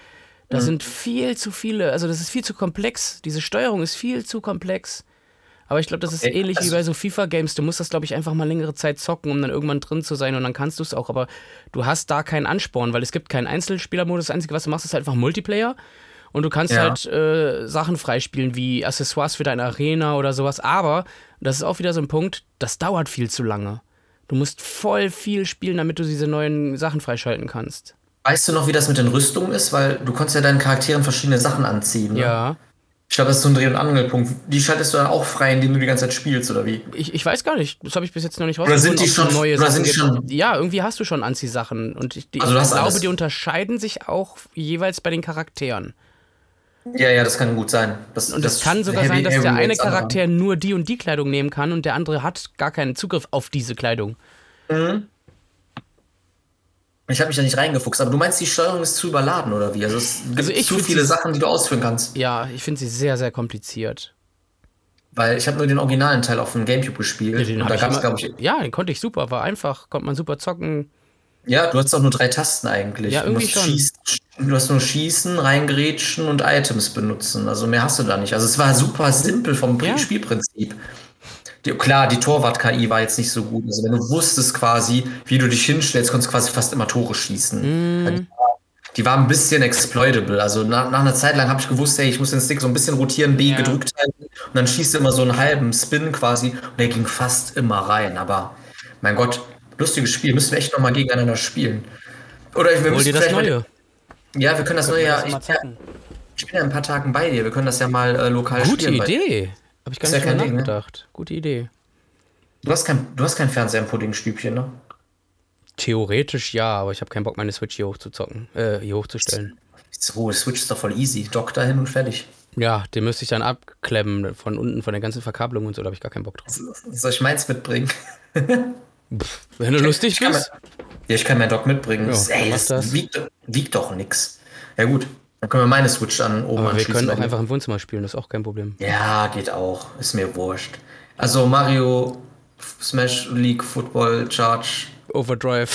da sind viel zu viele, also das ist viel zu komplex. Diese Steuerung ist viel zu komplex. Aber ich glaube, das ist Okay, ähnlich wie also- bei so FIFA-Games. Du musst das, glaube ich, einfach mal längere Zeit zocken, um dann irgendwann drin zu sein und dann kannst du es auch. Aber du hast da keinen Ansporn, weil es gibt keinen Einzelspielermodus. Das Einzige, was du machst, ist halt einfach Multiplayer. Und du kannst Ja. halt äh, Sachen freispielen, wie Accessoires für deine Arena oder sowas. Aber, das ist auch wieder so ein Punkt, das dauert viel zu lange. Du musst voll viel spielen, damit du diese neuen Sachen freischalten kannst. Weißt du noch, wie das mit den Rüstungen ist? Weil du konntest ja deinen Charakteren verschiedene Sachen anziehen. Ne? Ja. Ich glaube, das ist so ein Dreh- und Angelpunkt. Die schaltest du dann auch frei, indem du die ganze Zeit spielst, oder wie? Ich, ich weiß gar nicht, das habe ich bis jetzt noch nicht Oder sind die schon- neue oder Sachen sind die schon- Ja, irgendwie hast du schon Anziehsachen. Und ich, die, Also ich glaube, alles. die unterscheiden sich auch jeweils bei den Charakteren. Ja, ja, das kann gut sein. Das, Und es kann sogar Heavy- sein, dass der eine. Charakter nur die und die Kleidung nehmen kann und der andere hat gar keinen Zugriff auf diese Kleidung. Ich habe mich da nicht reingefuchst, aber du meinst, die Steuerung ist zu überladen, oder wie? Also es gibt Also ich zu viele sie- Sachen, die du ausführen kannst. Ja, ich finde sie sehr, sehr kompliziert. Weil ich habe nur den originalen Teil auf dem Gamecube gespielt. Ja, den und da ich gab es, immer- ich. ja, den konnte ich super, war einfach, konnte man super zocken. Ja, du hast auch nur drei Tasten eigentlich. Ja, du, irgendwie musst schon. schießen, du hast nur Schießen, reingrätschen und Items benutzen. Also mehr hast du da nicht. Also es war super simpel vom Ja. Spielprinzip. Die, klar, die Torwart-KI war jetzt nicht so gut. Also wenn du wusstest quasi, wie du dich hinstellst, konntest du quasi fast immer Tore schießen. Die, war, die war ein bisschen exploitable. Also nach, nach einer Zeit lang habe ich gewusst, hey, ich muss den Stick so ein bisschen rotieren, B Ja. gedrückt halten und dann schießt du immer so einen halben Spin quasi und der ging fast immer rein. Aber mein Gott, lustiges Spiel. Müssen wir echt nochmal gegeneinander spielen. Oder wir Hol müssen das vielleicht mal- Neue. Ja, wir können das neue ja. Ich, ich bin ja in ein paar Tagen bei dir. Wir können das ja mal äh, lokal Gute spielen. weil- Idee. Habe ich gar nicht ja ne? nachgedacht. Gute Idee. Du hast kein, du hast kein Fernseher im Puddingstübchen, ne? Theoretisch ja, aber ich habe keinen Bock, meine Switch hier hochzuzocken, äh, hier hochzustellen. So, Switch ist doch voll easy. Dock dahin und fertig. Ja, den müsste ich dann abklemmen von unten, von der ganzen Verkabelung und so, da habe ich gar keinen Bock drauf. Soll ich meins mitbringen? Wenn du lustig Ich kann, bist. ja, ich kann mein Dock mitbringen. Ja, Ey, das, das. Wiegt, wiegt doch nix. Ja gut, dann können wir meine Switch dann oben Aber wir können auch einfach im Wohnzimmer spielen, das ist auch kein Problem. Ja, geht auch. Ist mir wurscht. Also Mario Smash League Football Charge Overdrive.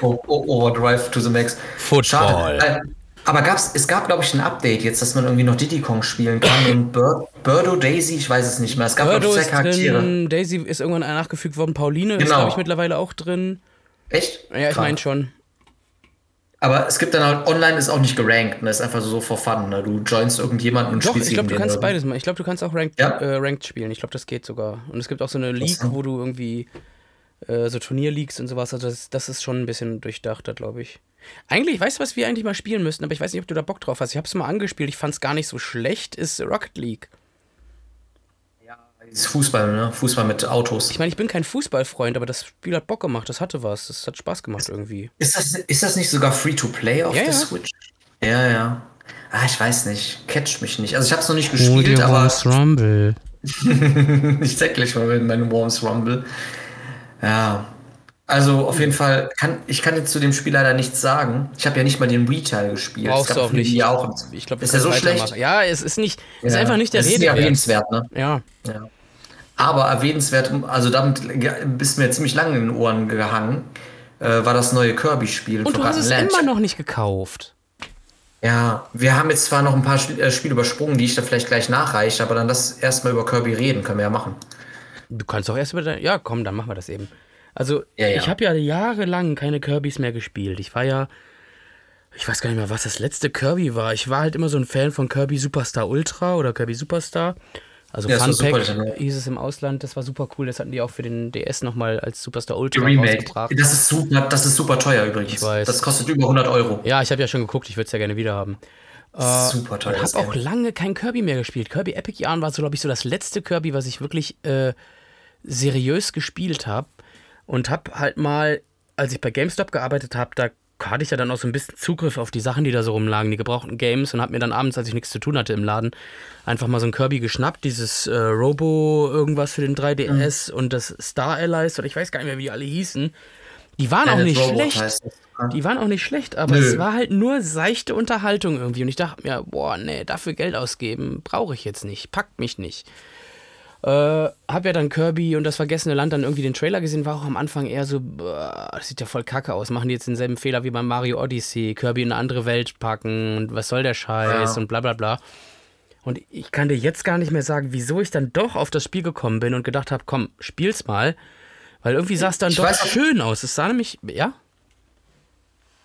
Overdrive to the Max. Football. Schade. Aber gab's, es gab, glaube ich, ein Update jetzt, dass man irgendwie noch Diddy Kong spielen kann und Bir Birdo Daisy, ich weiß es nicht mehr. Es gab, glaube ich, zwei ist Charaktere. drin, Daisy ist irgendwann nachgefügt worden, Pauline ist, Genau. glaube ich, mittlerweile auch drin. Echt? Ja, ich meine schon. Aber es gibt dann halt, online ist auch nicht gerankt, ne? Ist einfach so for fun, ne? Du joinst irgendjemanden und Doch, spielst ich glaube, du kannst oder beides machen. Ich glaube, du kannst auch Ranked, Ja? äh, Ranked spielen. Ich glaube, das geht sogar. Und es gibt auch so eine League, wo du irgendwie äh, so Turnierleagues und sowas. Also das, das ist schon ein bisschen durchdachter, glaube ich. Eigentlich, weißt du, was wir eigentlich mal spielen müssten, aber ich weiß nicht, ob du da Bock drauf hast. Ich habe es mal angespielt, ich fand es gar nicht so schlecht, ist Rocket League. Das ist Fußball, ne? Fußball mit Autos. Ich meine, ich bin kein Fußballfreund, aber das Spiel hat Bock gemacht, das hatte was, das hat Spaß gemacht irgendwie. Ist das, ist das nicht sogar Free-to-play auf Ja, der ja. Switch? Ja, ja. Ah, ich weiß nicht. Catcht mich nicht. Also ich habe es noch nicht gespielt, aber Rumble. ich zeig gleich mal mit meinem Worms Rumble. Ja. Also auf jeden Fall kann ich kann jetzt zu dem Spiel leider nichts sagen. Ich habe ja nicht mal den Retail gespielt. Brauchst du auch nicht. die auch. Ich glaube, ist ja so schlecht. Ja, es ist nicht, ist Ja. einfach nicht der Das ist Rede nicht wert. erwähnenswert, ne? Ja. Ja. Aber erwähnenswert, also damit bist du mir ziemlich lange in den Ohren gehangen, äh, war das neue Kirby-Spiel. Und du hast es Land. immer noch nicht gekauft. Ja, wir haben jetzt zwar noch ein paar äh, Spiele übersprungen, die ich da vielleicht gleich nachreiche, aber dann lass erstmal über Kirby reden, können wir ja machen. Du kannst auch erst über dein. Ja, komm, dann machen wir das eben. Also, ja, ja. ich habe ja jahrelang keine Kirbys mehr gespielt. Ich war ja. Ich weiß gar nicht mehr, was das letzte Kirby war. Ich war halt immer so ein Fan von Kirby Superstar Ultra oder Kirby Superstar. Also ja, Funpack super, hieß es im Ausland, das war super cool. Das hatten die auch für den DS nochmal als Superstar Ultra rausgebracht. Das ist, super, das ist super teuer übrigens. Ich weiß. Das kostet über 100 Euro. Ja, ich habe ja schon geguckt, ich würde es ja gerne wieder haben. Äh, super teuer. Ich habe auch lange kein Kirby mehr gespielt. Kirby Epic Yarn war so, glaube ich, so das letzte Kirby, was ich wirklich äh, seriös gespielt habe. Und habe halt mal, als ich bei GameStop gearbeitet habe, da hatte ich ja dann auch so ein bisschen Zugriff auf die Sachen, die da so rumlagen, die gebrauchten Games und habe mir dann abends, als ich nichts zu tun hatte im Laden, einfach mal so ein Kirby geschnappt, dieses äh, Robo irgendwas für den 3DS mhm. und das Star Allies oder ich weiß gar nicht mehr, wie die alle hießen. Die waren ja, auch nicht Robot schlecht. Die waren auch nicht schlecht, aber Nö. es war halt nur seichte Unterhaltung irgendwie und ich dachte mir, boah, nee, dafür Geld ausgeben brauche ich jetzt nicht, packt mich nicht. Äh, hab ja dann Kirby und das vergessene Land dann irgendwie den Trailer gesehen, war auch am Anfang eher so, boah, das sieht ja voll kacke aus. Machen die jetzt denselben Fehler wie beim Mario Odyssey, Kirby in eine andere Welt packen und was soll der Scheiß ja. und bla bla bla. Und ich kann dir jetzt gar nicht mehr sagen, wieso ich dann doch auf das Spiel gekommen bin und gedacht habe, komm, spiel's mal. Weil irgendwie sah es dann ich doch weiß, schön aus. Es sah nämlich, ja?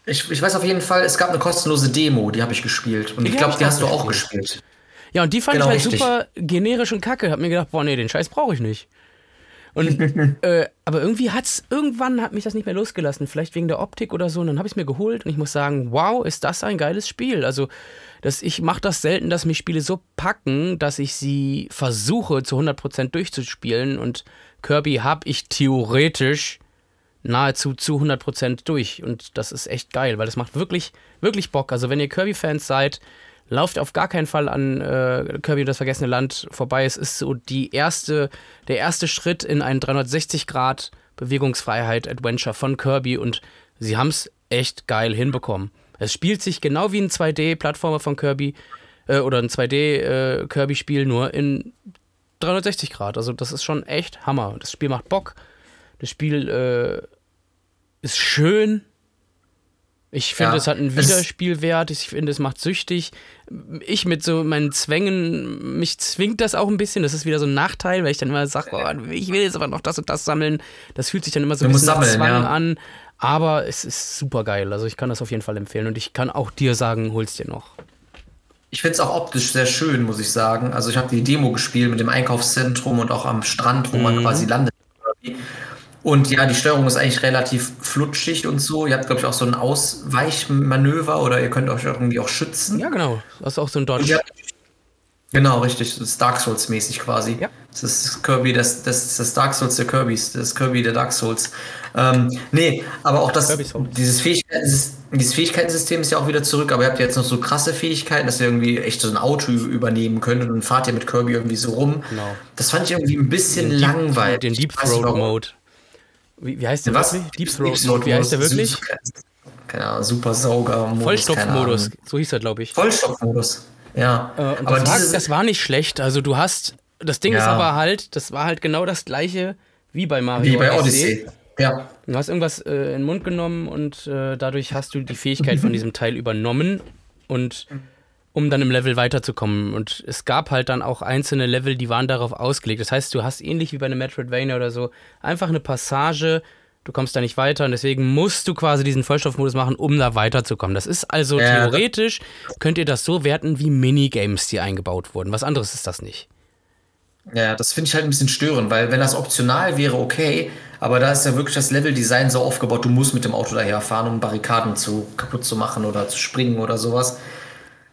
Ich, ich weiß auf jeden Fall, es gab eine kostenlose Demo, die habe ich gespielt. Und die ich glaube, die hast du auch gespielt. Ja, und die fand genau, ich halt richtig. super generisch und kacke. Hab mir gedacht, boah, nee, den Scheiß brauche ich nicht. Und, äh, aber irgendwie hat's, irgendwann hat mich das nicht mehr losgelassen. Vielleicht wegen der Optik oder so. Und dann habe ich es mir geholt und ich muss sagen, wow, ist das ein geiles Spiel. Also, das, ich mache das selten, dass mich Spiele so packen, dass ich sie versuche zu 100% durchzuspielen. Und Kirby habe ich theoretisch nahezu zu 100% durch. Und das ist echt geil, weil das macht wirklich, wirklich Bock. Also, wenn ihr Kirby-Fans seid, lauft auf gar keinen Fall an äh, Kirby und das vergessene Land vorbei. Es ist so die erste, der erste Schritt in ein 360 Grad Bewegungsfreiheit Adventure von Kirby und sie haben es echt geil hinbekommen. Es spielt sich genau wie ein 2D-Plattformer von Kirby äh, oder ein 2D-Kirby-Spiel, äh, nur in 360 Grad. Also das ist schon echt Hammer. Das Spiel macht Bock. Das Spiel äh, ist schön. Ich finde, ja, es hat einen Wiederspielwert. Ich finde, es macht süchtig. Ich mit so meinen Zwängen, mich zwingt das auch ein bisschen. Das ist wieder so ein Nachteil, weil ich dann immer sage, oh, ich will jetzt aber noch das und das sammeln. Das fühlt sich dann immer so ein bisschen sammeln, Zwang ja. an. Aber es ist super geil. Also ich kann das auf jeden Fall empfehlen. Und ich kann auch dir sagen, hol's dir noch. Ich finde es auch optisch sehr schön, muss ich sagen. Also ich habe die Demo gespielt mit dem Einkaufszentrum und auch am Strand, wo mhm. man quasi landet. Und ja, die Steuerung ist eigentlich relativ flutschig und so. Ihr habt, glaube ich, auch so ein Ausweichmanöver oder ihr könnt euch irgendwie auch schützen. Ja, genau. Das ist auch so ein Dodge. Ja, genau, richtig. Das ist Dark Souls-mäßig quasi. Ja. Das ist Kirby, das, das, das Dark Souls der Kirbys. Das ist Kirby der Dark Souls. Ähm, nee, aber auch das, dieses, Fähigkeiten, dieses Fähigkeitensystem ist ja auch wieder zurück, aber ihr habt jetzt noch so krasse Fähigkeiten, dass ihr irgendwie echt so ein Auto übernehmen könnt und dann fahrt ihr mit Kirby irgendwie so rum. Genau. Das fand ich irgendwie ein bisschen den langweilig. Den Deep Throat Mode. Wie, wie heißt der Was? wirklich? Deep Throat, Deep Wie heißt der wirklich? Keine Ahnung, Super Sauger. Vollstopfmodus, so hieß er, glaube ich. Vollstopfmodus, ja. Äh, aber das war, das war nicht schlecht. Also du hast, das Ding ja. ist aber halt, das war halt genau das gleiche wie bei Mario Wie bei Odyssey. Odyssey. Ja. Du hast irgendwas äh, in den Mund genommen und äh, dadurch hast du die Fähigkeit von diesem Teil übernommen und um dann im Level weiterzukommen. Und es gab halt dann auch einzelne Level, die waren darauf ausgelegt. Das heißt, du hast ähnlich wie bei einem Metroidvania oder so einfach eine Passage, du kommst da nicht weiter und deswegen musst du quasi diesen Vollstoffmodus machen, um da weiterzukommen. Das ist also ja, theoretisch, könnt ihr das so werten wie Minigames, die eingebaut wurden. Was anderes ist das nicht. Ja, das finde ich halt ein bisschen störend, weil wenn das optional wäre, okay, aber da ist ja wirklich das Leveldesign so aufgebaut, du musst mit dem Auto daherfahren, um Barrikaden zu, kaputt zu machen oder zu springen oder sowas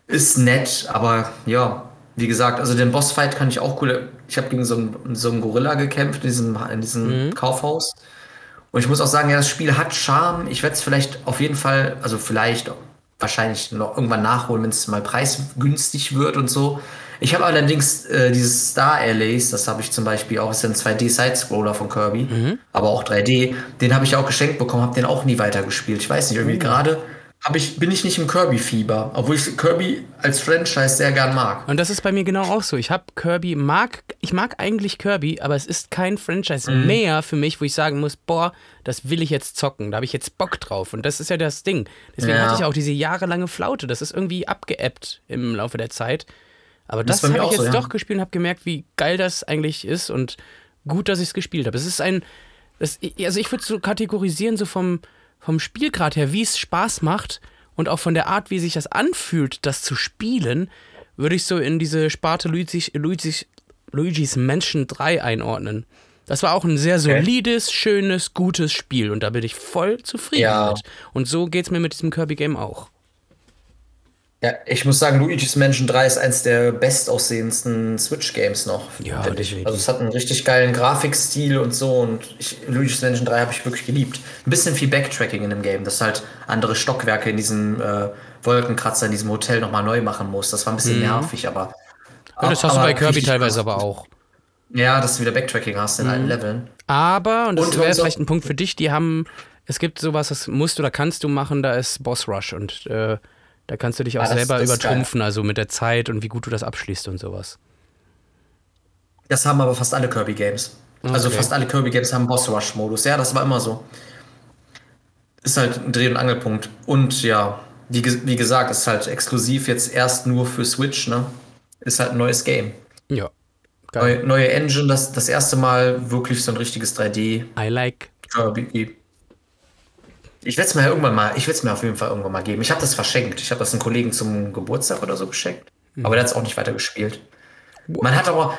ist nett, aber ja, wie gesagt, also den Bossfight kann ich auch cool. Ich habe gegen so einen, so einen Gorilla gekämpft in diesem, in diesem mhm. Kaufhaus. Und ich muss auch sagen, ja, das Spiel hat Charme. Ich werde es vielleicht auf jeden Fall, also vielleicht wahrscheinlich noch irgendwann nachholen, wenn es mal preisgünstig wird und so. Ich habe allerdings äh, dieses Star Allays, das habe ich zum Beispiel auch, ist ein 2D-Side-Scroller von Kirby, mhm. aber auch 3D. Den habe ich auch geschenkt bekommen, habe den auch nie weitergespielt. Ich weiß nicht, irgendwie mhm. gerade hab ich, bin ich nicht im Kirby-Fieber, obwohl ich Kirby als Franchise sehr gern mag. Und das ist bei mir genau auch so. Ich habe Kirby, mag, ich mag eigentlich Kirby, aber es ist kein Franchise mhm. mehr für mich, wo ich sagen muss, boah, das will ich jetzt zocken, da habe ich jetzt Bock drauf. Und das ist ja das Ding. Deswegen ja. hatte ich auch diese jahrelange Flaute. Das ist irgendwie abgeebbt im Laufe der Zeit. Aber das, das habe ich jetzt so, ja. doch gespielt und habe gemerkt, wie geil das eigentlich ist und gut, dass ich es gespielt habe. Es ist ein, das, also ich würde es so kategorisieren, so vom, vom Spielgrad her, wie es Spaß macht und auch von der Art, wie sich das anfühlt, das zu spielen, würde ich so in diese Sparte Luigi's, Luigi's, Luigi's Mansion 3 einordnen. Das war auch ein sehr solides, schönes, gutes Spiel und da bin ich voll zufrieden ja. mit. Und so geht es mir mit diesem Kirby-Game auch. Ja, ich muss sagen, Luigi's Mansion 3 ist eins der bestaussehendsten Switch-Games noch. Ja, definitiv. Also es hat einen richtig geilen Grafikstil und so und ich, Luigi's Mansion 3 habe ich wirklich geliebt. Ein bisschen viel Backtracking in dem Game, dass halt andere Stockwerke in diesem äh, Wolkenkratzer, in diesem Hotel nochmal neu machen muss. Das war ein bisschen mhm. nervig, aber. Ja, das hast du bei Kirby teilweise aber auch. Ja, dass du wieder Backtracking hast in mhm. allen Leveln. Aber, und das wäre vielleicht ein Punkt für dich, die haben, es gibt sowas, das musst oder kannst du machen, da ist Boss Rush und äh, da kannst du dich auch ah, das, selber das übertrumpfen, also mit der Zeit und wie gut du das abschließt und sowas. Das haben aber fast alle Kirby-Games. Also okay. Also fast alle Kirby-Games haben Boss-Rush-Modus. Ja, das war immer so. Ist halt ein Dreh- und Angelpunkt. Und ja, wie, wie gesagt, ist halt exklusiv jetzt erst nur für Switch, ne? Ist halt ein neues Game. Ja. Neue, neue Engine, das, das erste Mal wirklich so ein richtiges 3D. I like. Kirby. Ich werde es mir irgendwann mal, ich werde es mir auf jeden Fall irgendwann mal geben. Ich habe das verschenkt. Ich habe das einem Kollegen zum Geburtstag oder so geschenkt. Mhm. Aber der hat es auch nicht weiter gespielt. Man hat aber.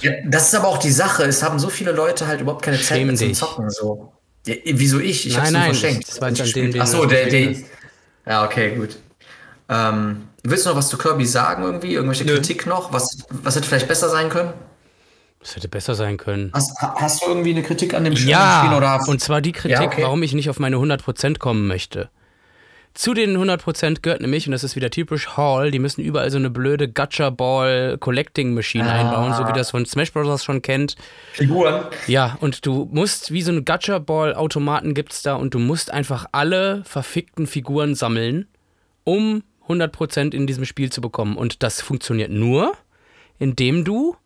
Ja, das ist aber auch die Sache. Es haben so viele Leute halt überhaupt keine Zeit mehr zum Zocken. So. Ja, wieso ich? Ich habe es verschenkt. Das war dann den, Achso, der, der. Ja, okay, gut. Ähm, willst du noch was zu Kirby sagen irgendwie? Irgendwelche Nö. Kritik noch? Was, was hätte vielleicht besser sein können? Das hätte besser sein können. Hast, hast du irgendwie eine Kritik an dem ja, Spiel? Ja, und zwar die Kritik, ja, okay. warum ich nicht auf meine 100% kommen möchte. Zu den 100% gehört nämlich, und das ist wieder typisch Hall, die müssen überall so eine blöde Gacha-Ball-Collecting-Machine ah. einbauen, so wie das von Smash Bros. schon kennt. Figuren. Ja, und du musst, wie so einen Gacha-Ball-Automaten gibt es da, und du musst einfach alle verfickten Figuren sammeln, um 100% in diesem Spiel zu bekommen. Und das funktioniert nur, indem du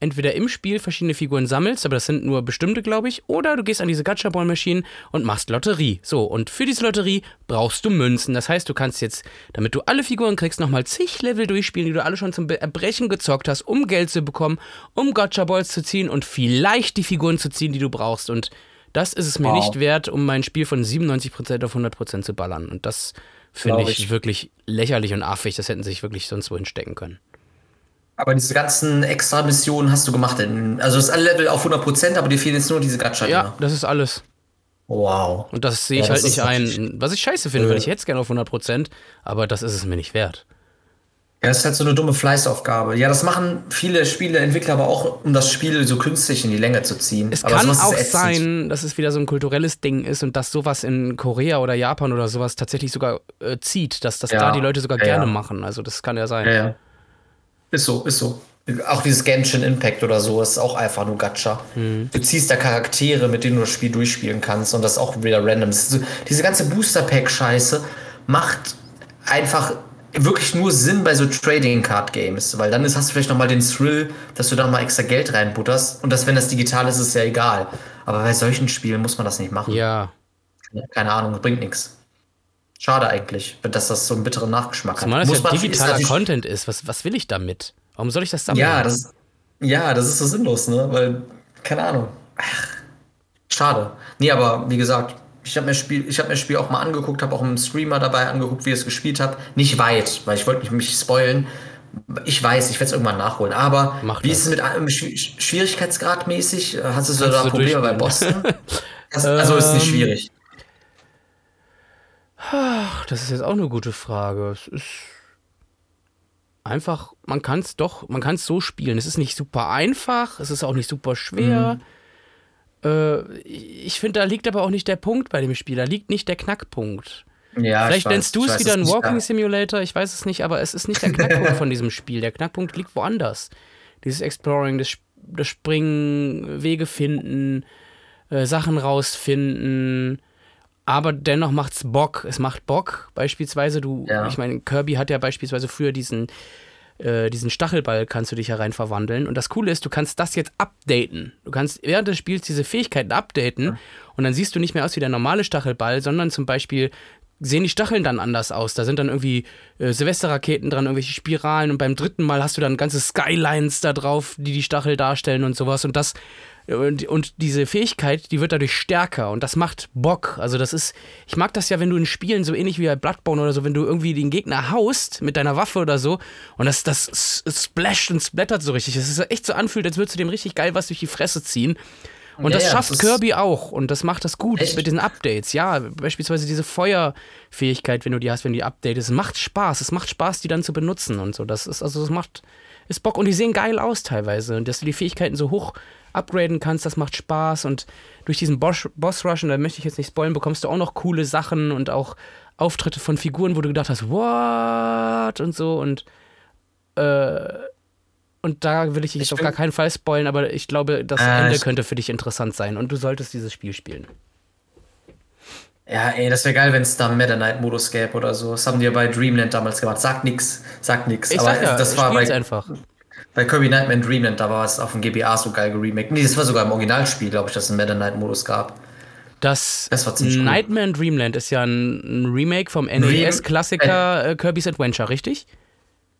entweder im Spiel verschiedene Figuren sammelst, aber das sind nur bestimmte, glaube ich, oder du gehst an diese Gacha-Ball-Maschinen und machst Lotterie. So, und für diese Lotterie brauchst du Münzen. Das heißt, du kannst jetzt, damit du alle Figuren kriegst, nochmal zig Level durchspielen, die du alle schon zum Erbrechen gezockt hast, um Geld zu bekommen, um Gacha-Balls zu ziehen und vielleicht die Figuren zu ziehen, die du brauchst. Und das ist es mir wow. nicht wert, um mein Spiel von 97% auf 100% zu ballern. Und das finde ich, ich wirklich lächerlich und affig. Das hätten sie sich wirklich sonst wohin stecken können. Aber diese ganzen Extra-Missionen hast du gemacht. In, also das ist alle Level auf 100%, aber dir fehlen jetzt nur diese Gacha. Ja, das ist alles. Wow. Und das sehe ich ja, halt nicht ein. Was ich scheiße finde, äh. weil ich hätte es gerne auf 100%, aber das ist es mir nicht wert. Ja, das ist halt so eine dumme Fleißaufgabe. Ja, das machen viele Spieleentwickler aber auch, um das Spiel so künstlich in die Länge zu ziehen. Es aber kann auch sein, dass es wieder so ein kulturelles Ding ist und dass sowas in Korea oder Japan oder sowas tatsächlich sogar äh, zieht, dass das ja. da die Leute sogar ja, gerne machen. Also das kann ja sein. Ja, ja. Ist so, ist so. Auch dieses Genshin Impact oder so ist auch einfach nur Gacha. Mhm. Du ziehst da Charaktere, mit denen du das Spiel durchspielen kannst und das ist auch wieder random. So, diese ganze Booster Pack Scheiße macht einfach wirklich nur Sinn bei so Trading Card Games, weil dann ist, hast du vielleicht noch mal den Thrill, dass du da mal extra Geld reinbutterst und das, wenn das digital ist, ist ja egal. Aber bei solchen Spielen muss man das nicht machen. Ja. Keine Ahnung, bringt nichts. Schade eigentlich, dass das so einen bitteren Nachgeschmack Zumal hat. Zumal das ja digitaler ist Content ist. Was, was will ich damit? Warum soll ich das sammeln? Ja, das, ja, das ist so sinnlos, ne? Weil, keine Ahnung. Ach, schade. Nee, aber wie gesagt, ich habe mir, Spiel, hab mir das Spiel auch mal angeguckt, habe auch einen Streamer dabei angeguckt, wie er es gespielt hat. Nicht weit, weil ich wollte nicht mich spoilen. Ich weiß, ich werde es irgendwann nachholen. Aber Mach wie das. ist es mit ähm, Schwierigkeitsgrad mäßig? Hast du da Probleme bei Boston? also ist nicht ähm, schwierig. Ach, das ist jetzt auch eine gute Frage. Es ist einfach, man kann es doch, man kann es so spielen. Es ist nicht super einfach, es ist auch nicht super schwer. Mhm. Äh, ich finde, da liegt aber auch nicht der Punkt bei dem Spiel. Da liegt nicht der Knackpunkt. Ja, Vielleicht nennst du es wieder ein Walking Simulator, ich weiß es nicht, aber es ist nicht der Knackpunkt von diesem Spiel. Der Knackpunkt liegt woanders. Dieses Exploring, das, das Springen, Wege finden, äh, Sachen rausfinden, aber dennoch macht's Bock. Es macht Bock, beispielsweise. Du, Ja. ich meine, Kirby hat ja beispielsweise früher diesen, äh, diesen Stachelball, kannst du dich herein verwandeln. Und das Coole ist, du kannst das jetzt updaten. Du kannst während des Spiels diese Fähigkeiten updaten und dann siehst du nicht mehr aus wie der normale Stachelball, sondern zum Beispiel sehen die Stacheln dann anders aus. Da sind dann irgendwie äh, Silvesterraketen dran, irgendwelche Spiralen und beim dritten Mal hast du dann ganze Skylines da drauf, die die Stachel darstellen und sowas. Und das und, und diese Fähigkeit, die wird dadurch stärker und das macht Bock. Also das ist, ich mag das ja, wenn du in Spielen so ähnlich wie bei Bloodborne oder so, wenn du irgendwie den Gegner haust mit deiner Waffe oder so und das, das splasht und splattert so richtig. Das ist echt so anfühlt, als würdest du dem richtig geil was durch die Fresse ziehen. Und Ja, das ja, schafft das Kirby auch und das macht das gut Echt? mit diesen Updates. Ja, beispielsweise diese Feuerfähigkeit, wenn du die hast, wenn die updatest. Es macht Spaß. Es macht Spaß, die dann zu benutzen und so. Das ist, also, das macht, ist Bock und die sehen geil aus teilweise. Und dass du die Fähigkeiten so hoch upgraden kannst, das macht Spaß. Und durch diesen Boss, Boss Rush, und da möchte ich jetzt nicht spoilen, bekommst du auch noch coole Sachen und auch Auftritte von Figuren, wo du gedacht hast, what? Und so und äh, und da will ich dich Ich auf gar keinen Fall spoilen, aber ich glaube, das Äh, Ende könnte für dich interessant sein und du solltest dieses Spiel spielen. Ja, ey, das wäre geil, wenn es da einen Meta Knight-Modus gäbe oder so. Das haben die ja bei Dreamland damals gemacht. Sagt nix, sagt nix. Ich Aber sag ja, das war bei, einfach. Bei Kirby Nightmare in Dreamland, da war es auf dem GBA so geil geremaked. Nee, das war sogar im Originalspiel, glaube ich, dass es einen Meta Knight-Modus gab. Das, Das war ziemlich cool. Nightmare in Dreamland ist ja ein, Remake vom NES-Klassiker äh, Kirby's Adventure, richtig?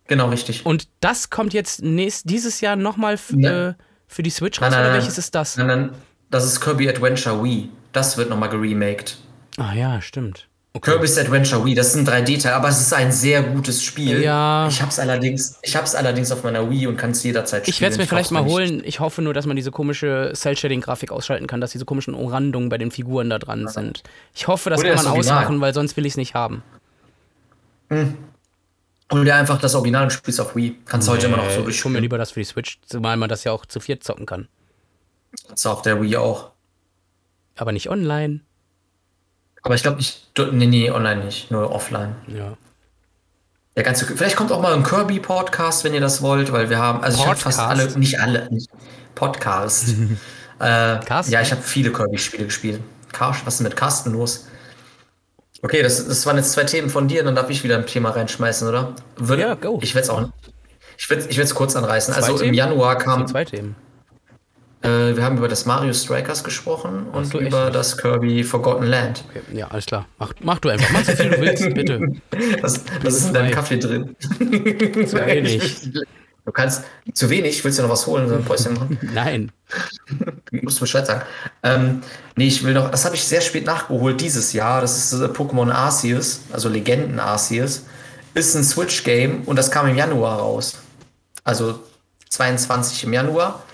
Genau, richtig. Und das kommt jetzt nächst, dieses Jahr nochmal Ne. äh, für die Switch raus, Nein, nein, oder welches ist das? Nein, nein, das ist Kirby Adventure Wii. Das wird nochmal geremaked. Ah ja, stimmt. Okay. Kirby's Adventure Wii, das ist ein 3D-Teil, aber es ist ein sehr gutes Spiel. Ja. Ich hab's allerdings, ich hab's allerdings auf meiner Wii und kann es jederzeit spielen. Ich werde es mir vielleicht brauch's mal nicht. holen. Ich hoffe nur, dass man diese komische Cell-Shading-Grafik ausschalten kann, dass diese komischen Umrandungen bei den Figuren da dran sind. Ich hoffe, das Oder kann das man Original. ausmachen, weil sonst will ich es nicht haben. Hol dir einfach das Original und spielst auf Wii. Kannst heute immer noch so ich hole mir lieber das für die Switch, zumal man das ja auch zu viert zocken kann. Kannst du auf der Wii auch. Aber nicht online. Aber ich glaube nicht, nee, nee, online nicht, nur offline. Ja. Der ganze, vielleicht kommt auch mal ein Kirby-Podcast, wenn ihr das wollt, weil wir haben, also ich habe fast Podcast? alle, nicht alle, nicht Podcast. äh, Carsten? ja, ich habe viele Kirby-Spiele gespielt. Karsch, was ist mit Carsten los? Okay, das, das waren jetzt zwei Themen von dir, dann darf ich wieder ein Thema reinschmeißen, oder? Würde, Ja, go. Ich werde es auch, ich werde ich es kurz anreißen. Zwei also im Themen? Januar kam, zwei Themen. Äh, wir haben über das Mario Strikers gesprochen und so, echt über nicht? das Kirby Forgotten Land. Okay. Ja, alles klar. Mach, mach du einfach. Mach so viel du willst, bitte. Was, was ist in deinem. Kaffee drin? Zu wenig. Du kannst zu wenig, willst du noch was holen, so ein Päuschen machen? Nein. Du musst Bescheid sagen. Ähm, nee, ich will noch, das habe ich sehr spät nachgeholt dieses Jahr. Das ist äh, Pokémon Arceus, also Legenden Arceus. Ist ein Switch-Game und das kam im Januar raus. Also 22 im Januar.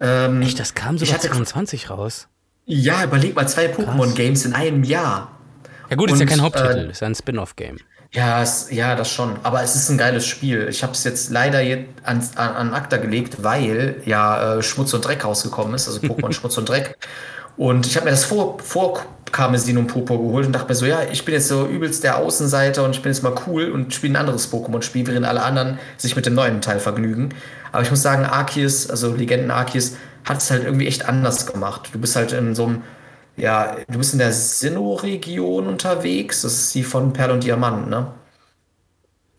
Ähm, Echt, das kam Ich sogar hatte- 22 raus. ja, überleg mal, zwei Pokémon-Games in einem Jahr. Ja gut, ist ja Und, kein Haupttitel, äh, ist ein Spin-off-Game. Ja, es, ja, das schon. Aber es ist ein geiles Spiel. Ich habe es jetzt leider jetzt an, an, an Akta gelegt, weil ja äh, Schmutz und Dreck rausgekommen ist, also Pokémon Schmutz und Dreck. Und ich habe mir das vor, vor Karmesin und Purpur geholt und dachte mir so, ja, ich bin jetzt so übelst der Außenseiter und ich bin jetzt mal cool und spiele ein anderes Pokémon-Spiel, während alle anderen sich mit dem neuen Teil vergnügen. Aber ich muss sagen, Arceus, also Legenden Arceus, hat es halt irgendwie echt anders gemacht. Du bist halt in so einem ja, du bist in der Sinnoh-Region unterwegs. Das ist die von Perl und Diamant, ne?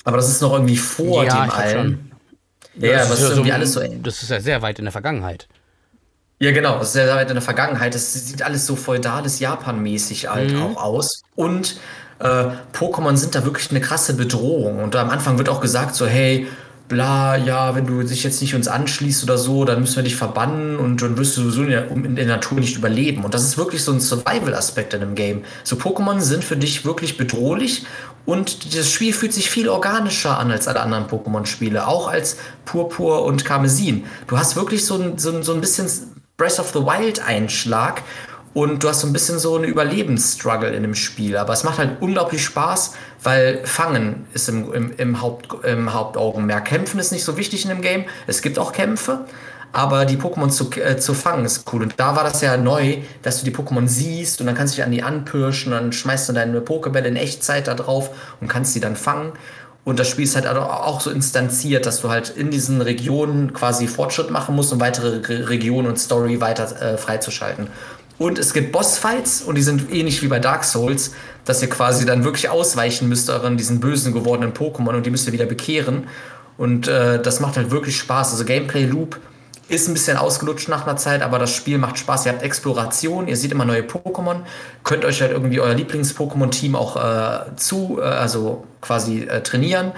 Aber das ist noch irgendwie vor Ja, dem allen. Ja, ja, Das ja ist irgendwie so- alles so. Das ist ja sehr weit in der Vergangenheit. Ja, genau. Das ist sehr weit in der Vergangenheit. Das sieht alles so feudales Japan-mäßig halt Mhm. auch aus. Und äh, Pokémon sind da wirklich eine krasse Bedrohung. Und am Anfang wird auch gesagt so, hey, bla, ja, wenn du dich jetzt nicht uns anschließt oder so, dann müssen wir dich verbannen und dann wirst du sowieso in der, in der Natur nicht überleben. Und das ist wirklich so ein Survival-Aspekt in dem Game. So Pokémon sind für dich wirklich bedrohlich und das Spiel fühlt sich viel organischer an als alle anderen Pokémon-Spiele, auch als Purpur und Karmesin. Du hast wirklich so ein, so ein, so ein bisschen Breath of the Wild-Einschlag und du hast so ein bisschen so eine Überlebensstruggle in dem Spiel. Aber es macht halt unglaublich Spaß, weil Fangen ist im, im, im, Haupt, im Hauptaugenmerk. Kämpfen ist nicht so wichtig in dem Game. Es gibt auch Kämpfe, aber die Pokémon zu, äh, zu fangen ist cool. Und da war das ja neu, dass du die Pokémon siehst und dann kannst du dich an die anpirschen, dann schmeißt du deine Pokébälle in Echtzeit da drauf und kannst die dann fangen. Und das Spiel ist halt auch so instanziert, dass du halt in diesen Regionen quasi Fortschritt machen musst, um weitere Re Regionen und Story weiter äh, freizuschalten. Und es gibt Bossfights und die sind ähnlich wie bei Dark Souls, dass ihr quasi dann wirklich ausweichen müsst euren diesen bösen gewordenen Pokémon und die müsst ihr wieder bekehren. Und äh, das macht halt wirklich Spaß. Also Gameplay Loop ist ein bisschen ausgelutscht nach einer Zeit, aber das Spiel macht Spaß. Ihr habt Exploration, ihr seht immer neue Pokémon, könnt euch halt irgendwie euer Lieblings-Pokémon-Team auch äh, zu, äh, also quasi äh, trainieren.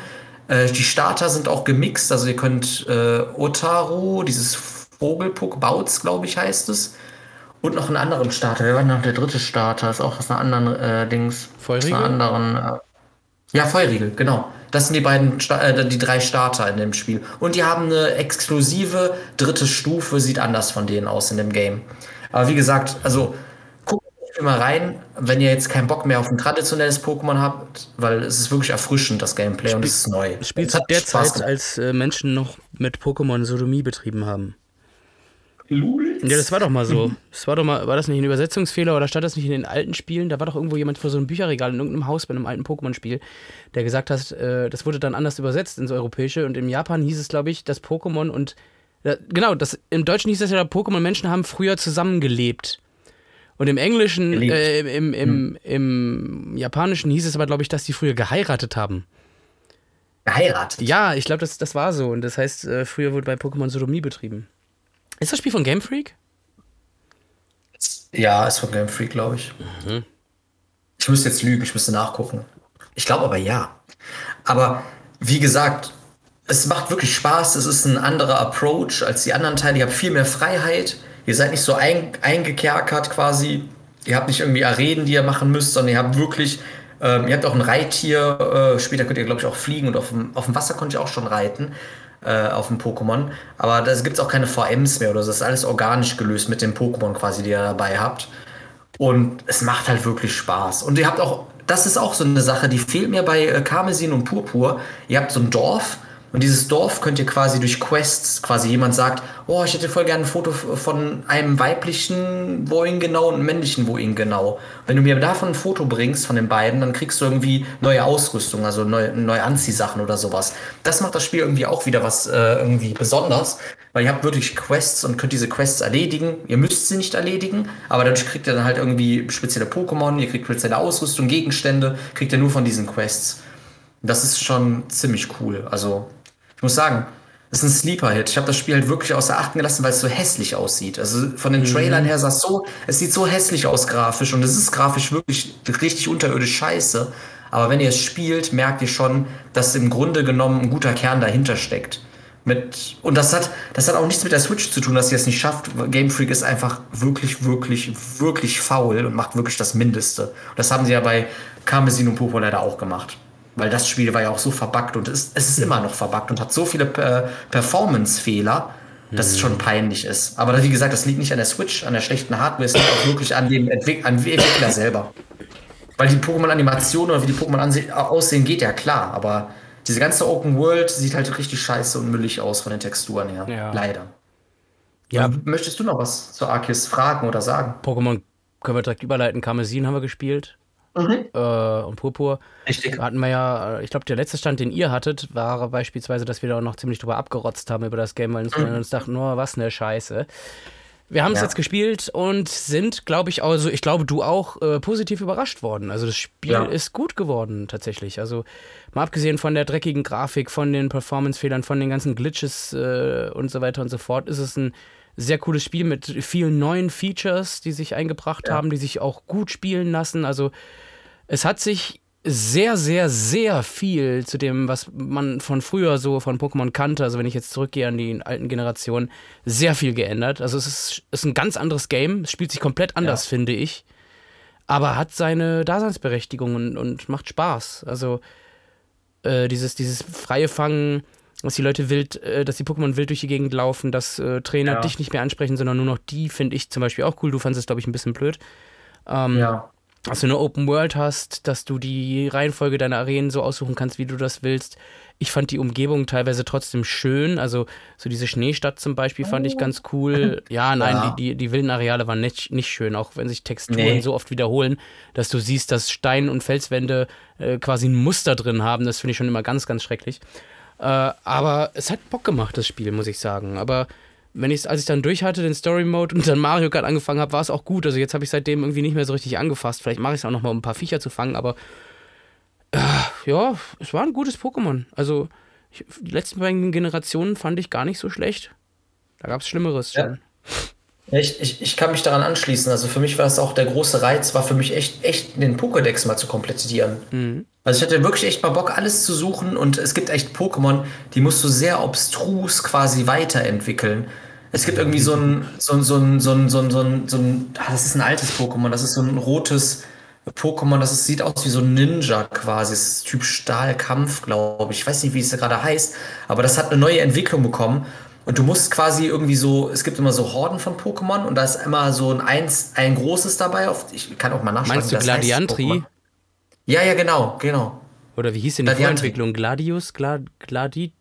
Äh, die Starter sind auch gemixt, also ihr könnt äh, Otaru, dieses Vogelpuck, Bautz, glaube ich, heißt es. Und noch einen anderen Starter. Wer war noch der dritte Starter? Ist auch aus einer anderen äh, Dings. Feurigel? Aus einer anderen. Äh, ja, Feurigel, genau. Das sind die beiden, Sta äh, die drei Starter in dem Spiel. Und die haben eine exklusive dritte Stufe, sieht anders von denen aus in dem Game. Aber wie gesagt, also guckt mal rein, wenn ihr jetzt keinen Bock mehr auf ein traditionelles Pokémon habt, weil es ist wirklich erfrischend, das Gameplay, und es ist neu. Spielt Es zu hat der Spaß Zeit, gemacht. als äh, Menschen noch mit Pokémon Sodomie betrieben haben. Lul? Ja, das war doch mal so. Das war doch mal, war das nicht ein Übersetzungsfehler oder stand das nicht in den alten Spielen? Da war doch irgendwo jemand vor so einem Bücherregal in irgendeinem Haus bei einem alten Pokémon-Spiel, der gesagt hat, äh, das wurde dann anders übersetzt ins Europäische und im Japan hieß es, glaube ich, dass Pokémon und ja, genau, das, im Deutschen hieß es ja, Pokémon Menschen haben früher zusammengelebt. Und im Englischen, äh, im, im, im Japanischen hieß es aber, glaube ich, dass die früher geheiratet haben. Geheiratet. Ja, ich glaube, das, das war so. Und das heißt, äh, früher wurde bei Pokémon Sodomie betrieben. Ist das Spiel von Game Freak? Ja, ist von Game Freak, glaube ich. Mhm. Ich müsste jetzt lügen, ich müsste nachgucken. Ich glaube aber ja. Aber wie gesagt, es macht wirklich Spaß. Es ist ein anderer Approach als die anderen Teile. Ihr habt viel mehr Freiheit. Ihr seid nicht so ein, eingekerkert quasi. Ihr habt nicht irgendwie Arenen, die ihr machen müsst, sondern ihr habt wirklich, ähm, ihr habt auch ein Reittier. Äh, später könnt ihr, glaube ich, auch fliegen und auf dem, auf dem Wasser könnt ihr auch schon reiten. Äh, auf dem Pokémon. Aber da gibt es auch keine VMs mehr oder so. Das ist alles organisch gelöst mit den Pokémon quasi, die ihr dabei habt. Und es macht halt wirklich Spaß. Und ihr habt auch, das ist auch so eine Sache, die fehlt mir bei äh, Karmesin und Purpur. Ihr habt so ein Dorf und dieses Dorf könnt ihr quasi durch Quests, quasi jemand sagt, oh, ich hätte voll gerne ein Foto von einem weiblichen Wohin genau und einem männlichen Wohin genau. Wenn du mir davon ein Foto bringst, von den beiden, dann kriegst du irgendwie neue Ausrüstung, also neue, neue Anziehsachen oder sowas. Das macht das Spiel irgendwie auch wieder was äh, irgendwie besonders, weil ihr habt wirklich Quests und könnt diese Quests erledigen. Ihr müsst sie nicht erledigen, aber dadurch kriegt ihr dann halt irgendwie spezielle Pokémon, ihr kriegt spezielle Ausrüstung, Gegenstände, kriegt ihr nur von diesen Quests. Das ist schon ziemlich cool. Also, ich muss sagen, das ist ein Sleeper-Hit. Ich habe das Spiel halt wirklich außer Acht gelassen, weil es so hässlich aussieht. Also von den Trailern her sah es so, es sieht so hässlich aus grafisch und es ist grafisch wirklich richtig unterirdisch scheiße. Aber wenn ihr es spielt, merkt ihr schon, dass im Grunde genommen ein guter Kern dahinter steckt. Mit, und das hat, das hat auch nichts mit der Switch zu tun, dass sie es nicht schafft. Game Freak ist einfach wirklich, wirklich, wirklich faul und macht wirklich das Mindeste. Und das haben sie ja bei Karmesin und Popo leider auch gemacht. Weil das Spiel war ja auch so verbuggt und es, es ist immer noch verbuggt und hat so viele äh, Performance-Fehler, dass es schon peinlich ist. Aber wie gesagt, das liegt nicht an der Switch, an der schlechten Hardware, es liegt auch wirklich an dem Entwick an Entwickler selber. Weil die Pokémon-Animation oder wie die Pokémon aussehen, geht ja klar, aber diese ganze Open World sieht halt richtig scheiße und müllig aus von den Texturen her. Ja. Leider. Ja, Möchtest du noch was zu Arceus fragen oder sagen? Pokémon können wir direkt überleiten. Karmesin haben wir gespielt. Äh, und Purpur. Richtig. Hatten wir ja, äh, ich glaube, der letzte Stand, den ihr hattet, war beispielsweise, dass wir da auch noch ziemlich drüber abgerotzt haben über das Game, weil uns, wir uns dachten, oh, was eine Scheiße. Wir haben es Ja. jetzt gespielt und sind, glaube ich, also ich glaube, du auch äh, positiv überrascht worden. Also das Spiel Ja. ist gut geworden tatsächlich. Also mal abgesehen von der dreckigen Grafik, von den Performance-Fehlern, von den ganzen Glitches äh, und so weiter und so fort, ist es ein sehr cooles Spiel mit vielen neuen Features, die sich eingebracht Ja. haben, die sich auch gut spielen lassen. Also es hat sich sehr, sehr, sehr viel zu dem, was man von früher so von Pokémon kannte, also wenn ich jetzt zurückgehe an die alten Generationen, sehr viel geändert. Also es ist, ist ein ganz anderes Game, es spielt sich komplett anders, Ja. finde ich, aber hat seine Daseinsberechtigung und, und macht Spaß. Also äh, dieses, dieses freie Fangen, dass die Leute wild, äh, dass die Pokémon wild durch die Gegend laufen, dass äh, Trainer Ja. dich nicht mehr ansprechen, sondern nur noch die, finde ich zum Beispiel auch cool. Du fandest es, glaube ich, ein bisschen blöd. Ähm, Ja. dass du eine Open World hast, dass du die Reihenfolge deiner Arenen so aussuchen kannst, wie du das willst. Ich fand die Umgebung teilweise trotzdem schön. Also so diese Schneestadt zum Beispiel fand ich ganz cool. Ja, nein, Ja. Die, die, die wilden Areale waren nicht, nicht schön, auch wenn sich Texturen Nee. so oft wiederholen, dass du siehst, dass Stein- und Felswände äh, quasi ein Muster drin haben. Das finde ich schon immer ganz, ganz schrecklich. Äh, aber es hat Bock gemacht, das Spiel, muss ich sagen. Aber wenn ich als ich dann durch hatte, den Story Mode und dann Mario Kart angefangen habe, war es auch gut. Also jetzt habe ich seitdem irgendwie nicht mehr so richtig angefasst. Vielleicht mache ich es auch nochmal, um ein paar Viecher zu fangen, aber äh, ja, es war ein gutes Pokémon. Also ich, die letzten beiden Generationen fand ich gar nicht so schlecht. Da gab es Schlimmeres Ja. schon. Ich, ich, ich kann mich daran anschließen. Also für mich war es auch der große Reiz, war für mich echt, echt den Pokédex mal zu komplettieren. Mhm. Also ich hatte wirklich echt mal Bock, alles zu suchen und es gibt echt Pokémon, die musst du sehr obstrus quasi weiterentwickeln. Es gibt irgendwie so ein, so ein, so ein, so ein, so ein, so ein, so ein ah, das ist ein altes Pokémon, das ist so ein rotes Pokémon, das ist, sieht aus wie so ein Ninja quasi. Das ist Typ Stahlkampf, glaube ich. Ich weiß nicht, wie es gerade heißt, aber das hat eine neue Entwicklung bekommen. Und du musst quasi irgendwie so, es gibt immer so Horden von Pokémon und da ist immer so ein eins, ein großes dabei. Auf, ich kann auch mal nachschauen. Meinst du heißt, Gladiantri? Pokémon. Ja, ja, genau, genau. Oder wie hieß denn die. Vorentwicklung? Gladius? Glad, Gladi?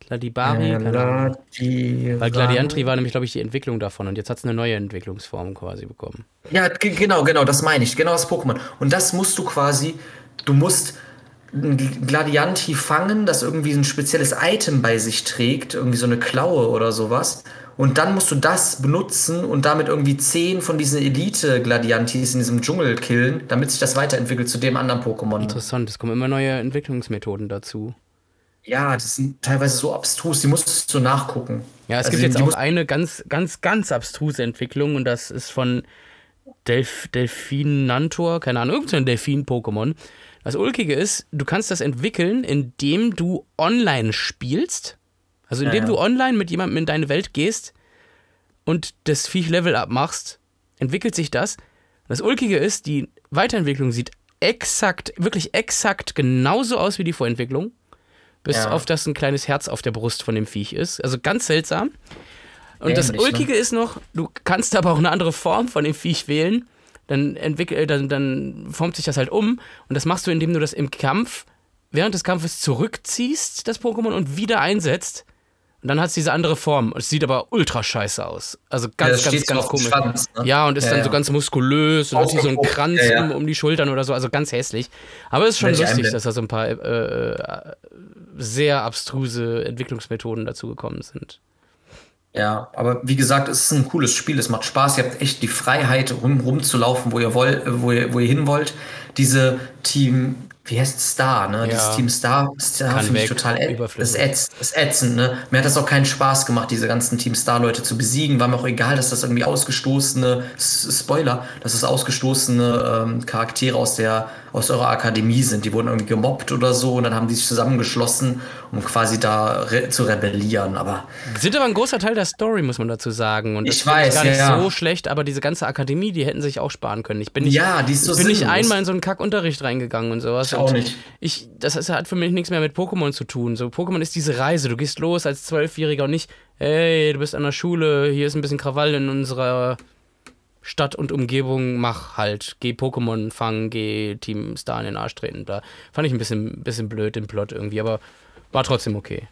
Gladibari? Gladi Weil Gladiantri war nämlich, glaube ich, die Entwicklung davon und jetzt hat es eine neue Entwicklungsform quasi bekommen. Ja, ge- genau, genau, das meine ich. Genau das Pokémon. Und das musst du quasi, du musst ein Gl- Gladianti fangen, das irgendwie ein spezielles Item bei sich trägt, irgendwie so eine Klaue oder sowas. Und dann musst du das benutzen und damit irgendwie zehn von diesen Elite-Gladiantis in diesem Dschungel killen, damit sich das weiterentwickelt zu dem anderen Pokémon. Interessant, es kommen immer neue Entwicklungsmethoden dazu. Ja, das sind teilweise so abstrus, die musst du nachgucken. Ja, es Also gibt jetzt auch eine ganz, ganz, ganz abstruse Entwicklung und das ist von Delf Delfinantor, keine Ahnung, irgendein Delfin-Pokémon. Das Ulkige ist, du kannst das entwickeln, indem du online spielst. Also indem Ja, ja. du online mit jemandem in deine Welt gehst und das Viech Level abmachst, entwickelt sich das. Das Ulkige ist, die Weiterentwicklung sieht exakt, wirklich exakt genauso aus wie die Vorentwicklung. Bis Ja. auf das ein kleines Herz auf der Brust von dem Viech ist. Also ganz seltsam. Und das Dämlich, ne? Ulkige ist noch, du kannst aber auch eine andere Form von dem Viech wählen. Dann, entwickelt, äh, dann, dann formt sich das halt um. Und das machst du, indem du das im Kampf, während des Kampfes zurückziehst, das Pokémon, und wieder einsetzt. Und dann hat es diese andere Form. Es sieht aber ultra scheiße aus. Also Ja, ganz, das ganz, ganz komisch. Schwanz, ne? Ja, und ist Ja, dann ja. so ganz muskulös und hat hier so einen Ausgepumpt, Kranz ja, ja. Um, um die Schultern oder so. Also ganz hässlich. Aber es ist schon lustig, dass da so ein paar äh, äh, sehr abstruse Entwicklungsmethoden dazu gekommen sind. Ja, aber wie gesagt, es ist ein cooles Spiel, es macht Spaß, ihr habt echt die Freiheit, rum, rumzulaufen, wo ihr wollt, wo ihr, wo ihr hin wollt. Diese Team, wie heißt es, Star, ne? Ja. Dieses Team Star, Star finde ich total ätzend. Das ist ätzend, das ist ätzend, ne? Mir hat das auch keinen Spaß gemacht, diese ganzen Team Star-Leute zu besiegen. War mir auch egal, dass das irgendwie ausgestoßene, Spoiler, dass das ausgestoßene ähm, Charaktere aus der, aus eurer Akademie sind. Die wurden irgendwie gemobbt oder so und dann haben die sich zusammengeschlossen, um quasi da re zu rebellieren. Aber Sind aber ein großer Teil der Story, muss man dazu sagen. Und das Ich weiß, gar nicht ja, ja. so schlecht, aber diese ganze Akademie, die hätten sich auch sparen können. Ich bin nicht, Ja, die ist so ich bin nicht einmal in so einen Kackunterricht reingegangen und sowas. Ich auch nicht. Ich, das hat für mich nichts mehr mit Pokémon zu tun. So, Pokémon ist diese Reise. Du gehst los als Zwölfjähriger und nicht, hey, du bist an der Schule, hier ist ein bisschen Krawall in unserer Stadt und Umgebung, mach halt. Geh Pokémon fangen, geh Team Star in den Arsch treten. Da fand ich ein bisschen, bisschen blöd den Plot irgendwie, aber war trotzdem okay.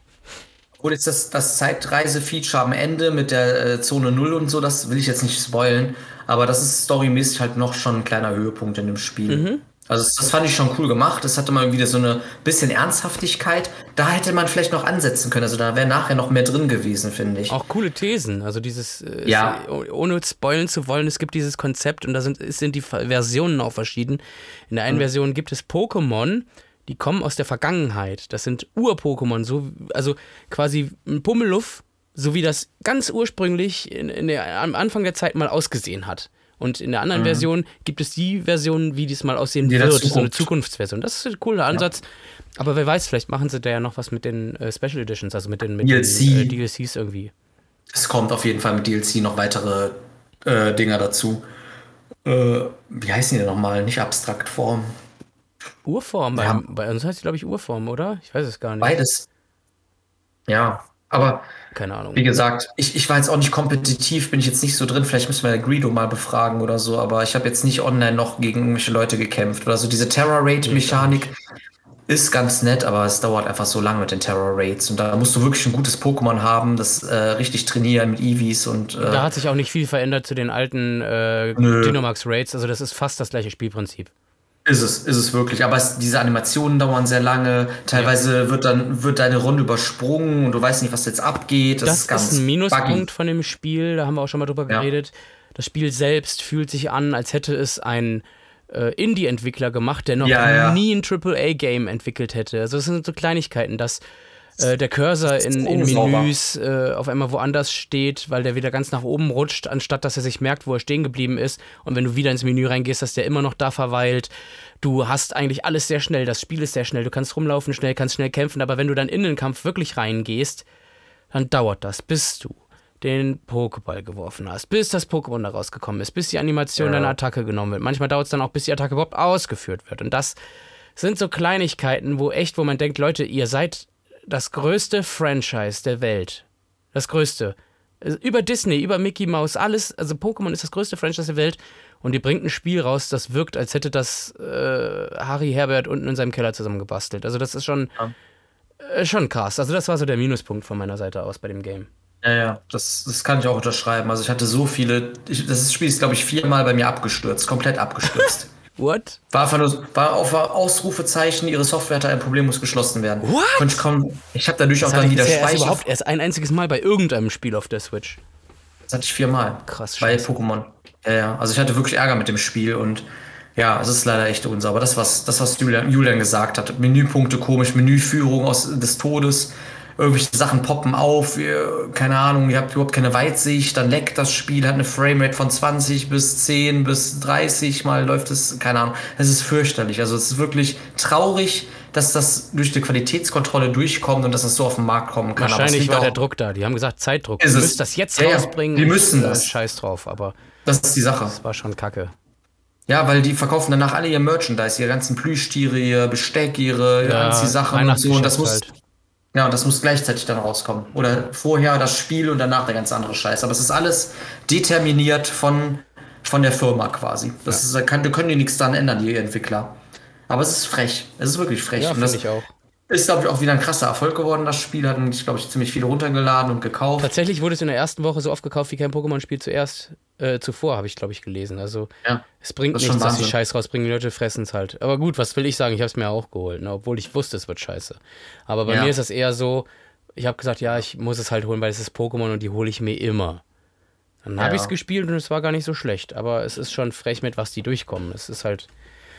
Gut, jetzt das, das Zeitreise-Feature am Ende mit der äh, Zone 0 und so, das will ich jetzt nicht spoilen, aber das ist storymäßig halt noch schon ein kleiner Höhepunkt in dem Spiel. Mhm. Also das, fand ich schon cool gemacht. Das hatte mal wieder so eine bisschen Ernsthaftigkeit. Da hätte man vielleicht noch ansetzen können. Also da wäre nachher noch mehr drin gewesen, finde ich. Auch coole Thesen. Also dieses, äh, Ja. es, oh- ohne spoilen zu wollen, es gibt dieses Konzept und da sind, es sind die Ver- Versionen auch verschieden. In der einen Version gibt es Pokémon, die kommen aus der Vergangenheit. Das sind Ur-Pokémon, so, also quasi ein Pummeluff, so wie das ganz ursprünglich in, in der, am Anfang der Zeit mal ausgesehen hat. Und in der anderen Version gibt es die Version, wie dies mal aussehen Die wird, so eine Zukunft. Zukunftsversion. Das ist ein cooler Ansatz. Aber wer weiß, vielleicht machen sie da ja noch was mit den äh, Special Editions, also mit den, mit DLC. den äh, DLCs irgendwie. Es kommt auf jeden Fall mit DLC noch weitere äh, Dinger dazu. Äh, wie heißen die denn nochmal? Nicht Abstraktform. Urform, bei, Ja. bei uns heißt die, glaube ich, Urform, oder? Ich weiß es gar nicht. Beides. Ja, aber Keine Ahnung. Wie gesagt, ich, ich war jetzt auch nicht kompetitiv, bin ich jetzt nicht so drin. Vielleicht müssen wir Greedo mal befragen oder so, aber ich habe jetzt nicht online noch gegen irgendwelche Leute gekämpft oder so. Diese Terror-Raid-Mechanik ist ganz nett, aber es dauert einfach so lange mit den Terror-Raids. Und da musst du wirklich ein gutes Pokémon haben, das äh, richtig trainieren mit Eevees und. Äh, Da hat sich auch nicht viel verändert zu den alten äh. Dynamax Raids. Also das ist fast das gleiche Spielprinzip. Ist es, ist es wirklich. Aber es, diese Animationen dauern sehr lange. Teilweise ja. wird dann wird deine Runde übersprungen und du weißt nicht, was jetzt abgeht. Das, das ist, ganz ist ein Minuspunkt buggy. von dem Spiel. Da haben wir auch schon mal drüber ja. geredet. Das Spiel selbst fühlt sich an, als hätte es ein äh, Indie-Entwickler gemacht, der noch ja, nie ein AAA-Game entwickelt hätte. Also das sind so Kleinigkeiten, dass äh, der Cursor in, in Menüs äh, auf einmal woanders steht, weil der wieder ganz nach oben rutscht, anstatt dass er sich merkt, wo er stehen geblieben ist. Und wenn du wieder ins Menü reingehst, dass der immer noch da verweilt. Du hast eigentlich alles sehr schnell, das Spiel ist sehr schnell, du kannst rumlaufen schnell, kannst schnell kämpfen, aber wenn du dann in den Kampf wirklich reingehst, dann dauert das, bis du den Pokéball geworfen hast, bis das Pokémon da rausgekommen ist, bis die Animation ja. deiner Attacke genommen wird. Manchmal dauert es dann auch, bis die Attacke überhaupt ausgeführt wird. Und das sind so Kleinigkeiten, wo echt, wo man denkt, Leute, ihr seid das größte Franchise der Welt. Das größte. Über Disney, über Mickey Mouse, alles. Also Pokémon ist das größte Franchise der Welt. Und ihr bringt ein Spiel raus, das wirkt, als hätte das äh, Harry Herbert unten in seinem Keller zusammengebastelt. Also das ist schon, ja. äh, schon krass. Also das war so der Minuspunkt von meiner Seite aus bei dem Game. Ja, ja, das, das kann ich auch unterschreiben. Also ich hatte so viele, ich, das Spiel ist, glaube ich, viermal bei mir abgestürzt, komplett abgestürzt. What? War war auf Ausrufezeichen, ihre Software hat ein Problem, muss geschlossen werden. What? Und ich, komm, ich habe dadurch das auch dann wieder Speicher. Erst überhaupt erst ein einziges Mal bei irgendeinem Spiel auf der Switch. Das hatte ich viermal. Krass. Bei Pokémon. Ja, ja. Also ich hatte wirklich Ärger mit dem Spiel und ja, es ist leider echt unsauber. Das, was, das, was Julian, Julian gesagt hat. Menüpunkte komisch, Menüführung aus, des Todes irgendwelche Sachen poppen auf, ihr, keine Ahnung, ihr habt überhaupt keine Weitsicht, dann leckt das Spiel, hat eine Framerate von 20 bis 10 bis 30 mal läuft es, keine Ahnung. Es ist fürchterlich. Also es ist wirklich traurig, dass das durch die Qualitätskontrolle durchkommt und dass das so auf den Markt kommen kann. Wahrscheinlich war der Druck da. Die haben gesagt, Zeitdruck. Ihr müsst das jetzt ja, rausbringen. Die müssen das. Scheiß drauf, aber. Das ist die Sache. Das war schon kacke. Ja, weil die verkaufen danach alle ihr Merchandise, ihre ganzen Plüschtiere, ihr Besteck, ihre ja, Anziehsachen und so. Und das muss, halt. Ja, und das muss gleichzeitig dann rauskommen. Oder vorher das Spiel und danach der ganz andere Scheiß. Aber es ist alles determiniert von, von der Firma quasi. Das ja. ist, kann, da können die nichts dran ändern, die Entwickler. Aber es ist frech. Es ist wirklich frech. Ja, finde ich auch. Ist, glaube ich, auch wieder ein krasser Erfolg geworden, das Spiel. Hatten, glaube ich, ziemlich viele runtergeladen und gekauft. Tatsächlich wurde es in der ersten Woche so oft gekauft wie kein Pokémon-Spiel zuerst äh, zuvor, habe ich, glaube ich, gelesen. Also ja, es bringt das nichts, dass die Scheiß rausbringen, die Leute fressen es halt. Aber gut, was will ich sagen? Ich habe es mir auch geholt, ne? obwohl ich wusste, es wird scheiße. Aber bei ja. mir ist das eher so, ich habe gesagt, ja, ich muss es halt holen, weil es ist Pokémon und die hole ich mir immer. Dann ja. habe ich es gespielt und es war gar nicht so schlecht. Aber es ist schon frech, mit was die durchkommen. Es ist halt.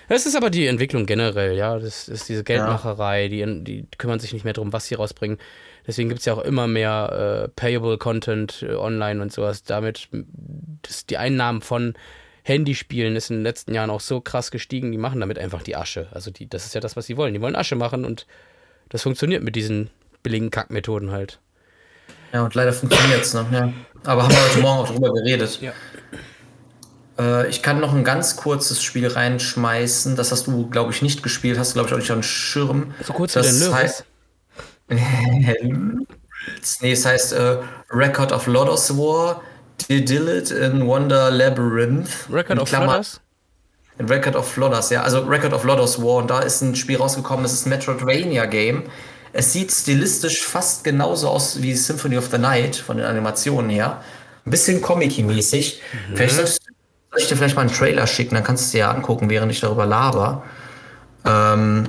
Es ist aber die Entwicklung generell, ja. Das ist diese Geldmacherei, die, die kümmern sich nicht mehr darum, was sie rausbringen. Deswegen gibt es ja auch immer mehr äh, Payable Content äh, online und sowas. Damit das, die Einnahmen von Handyspielen ist in den letzten Jahren auch so krass gestiegen, die machen damit einfach die Asche. Also die, das ist ja das, was sie wollen. Die wollen Asche machen und das funktioniert mit diesen billigen Kackmethoden halt. Ja, und leider funktioniert es, ne? Ja. Aber haben wir heute Morgen auch drüber geredet. Ja. Äh, ich kann noch ein ganz kurzes Spiel reinschmeißen. Das hast du, glaube ich, nicht gespielt. Hast du, glaube ich, auch nicht dem Schirm. So kurz das wie der heißt, Nee, es heißt äh, Record of Lodos War, Didillit in Wonder Labyrinth. Record of Lodos? Record of Lodos, ja. Also Record of Lodos War. Und da ist ein Spiel rausgekommen, das ist ein Metroidvania-Game. Es sieht stilistisch fast genauso aus wie Symphony of the Night von den Animationen her. Ein bisschen comic-mäßig. Mhm. Vielleicht soll ich dir vielleicht mal einen Trailer schicken, dann kannst du es dir angucken, während ich darüber laber. Ähm,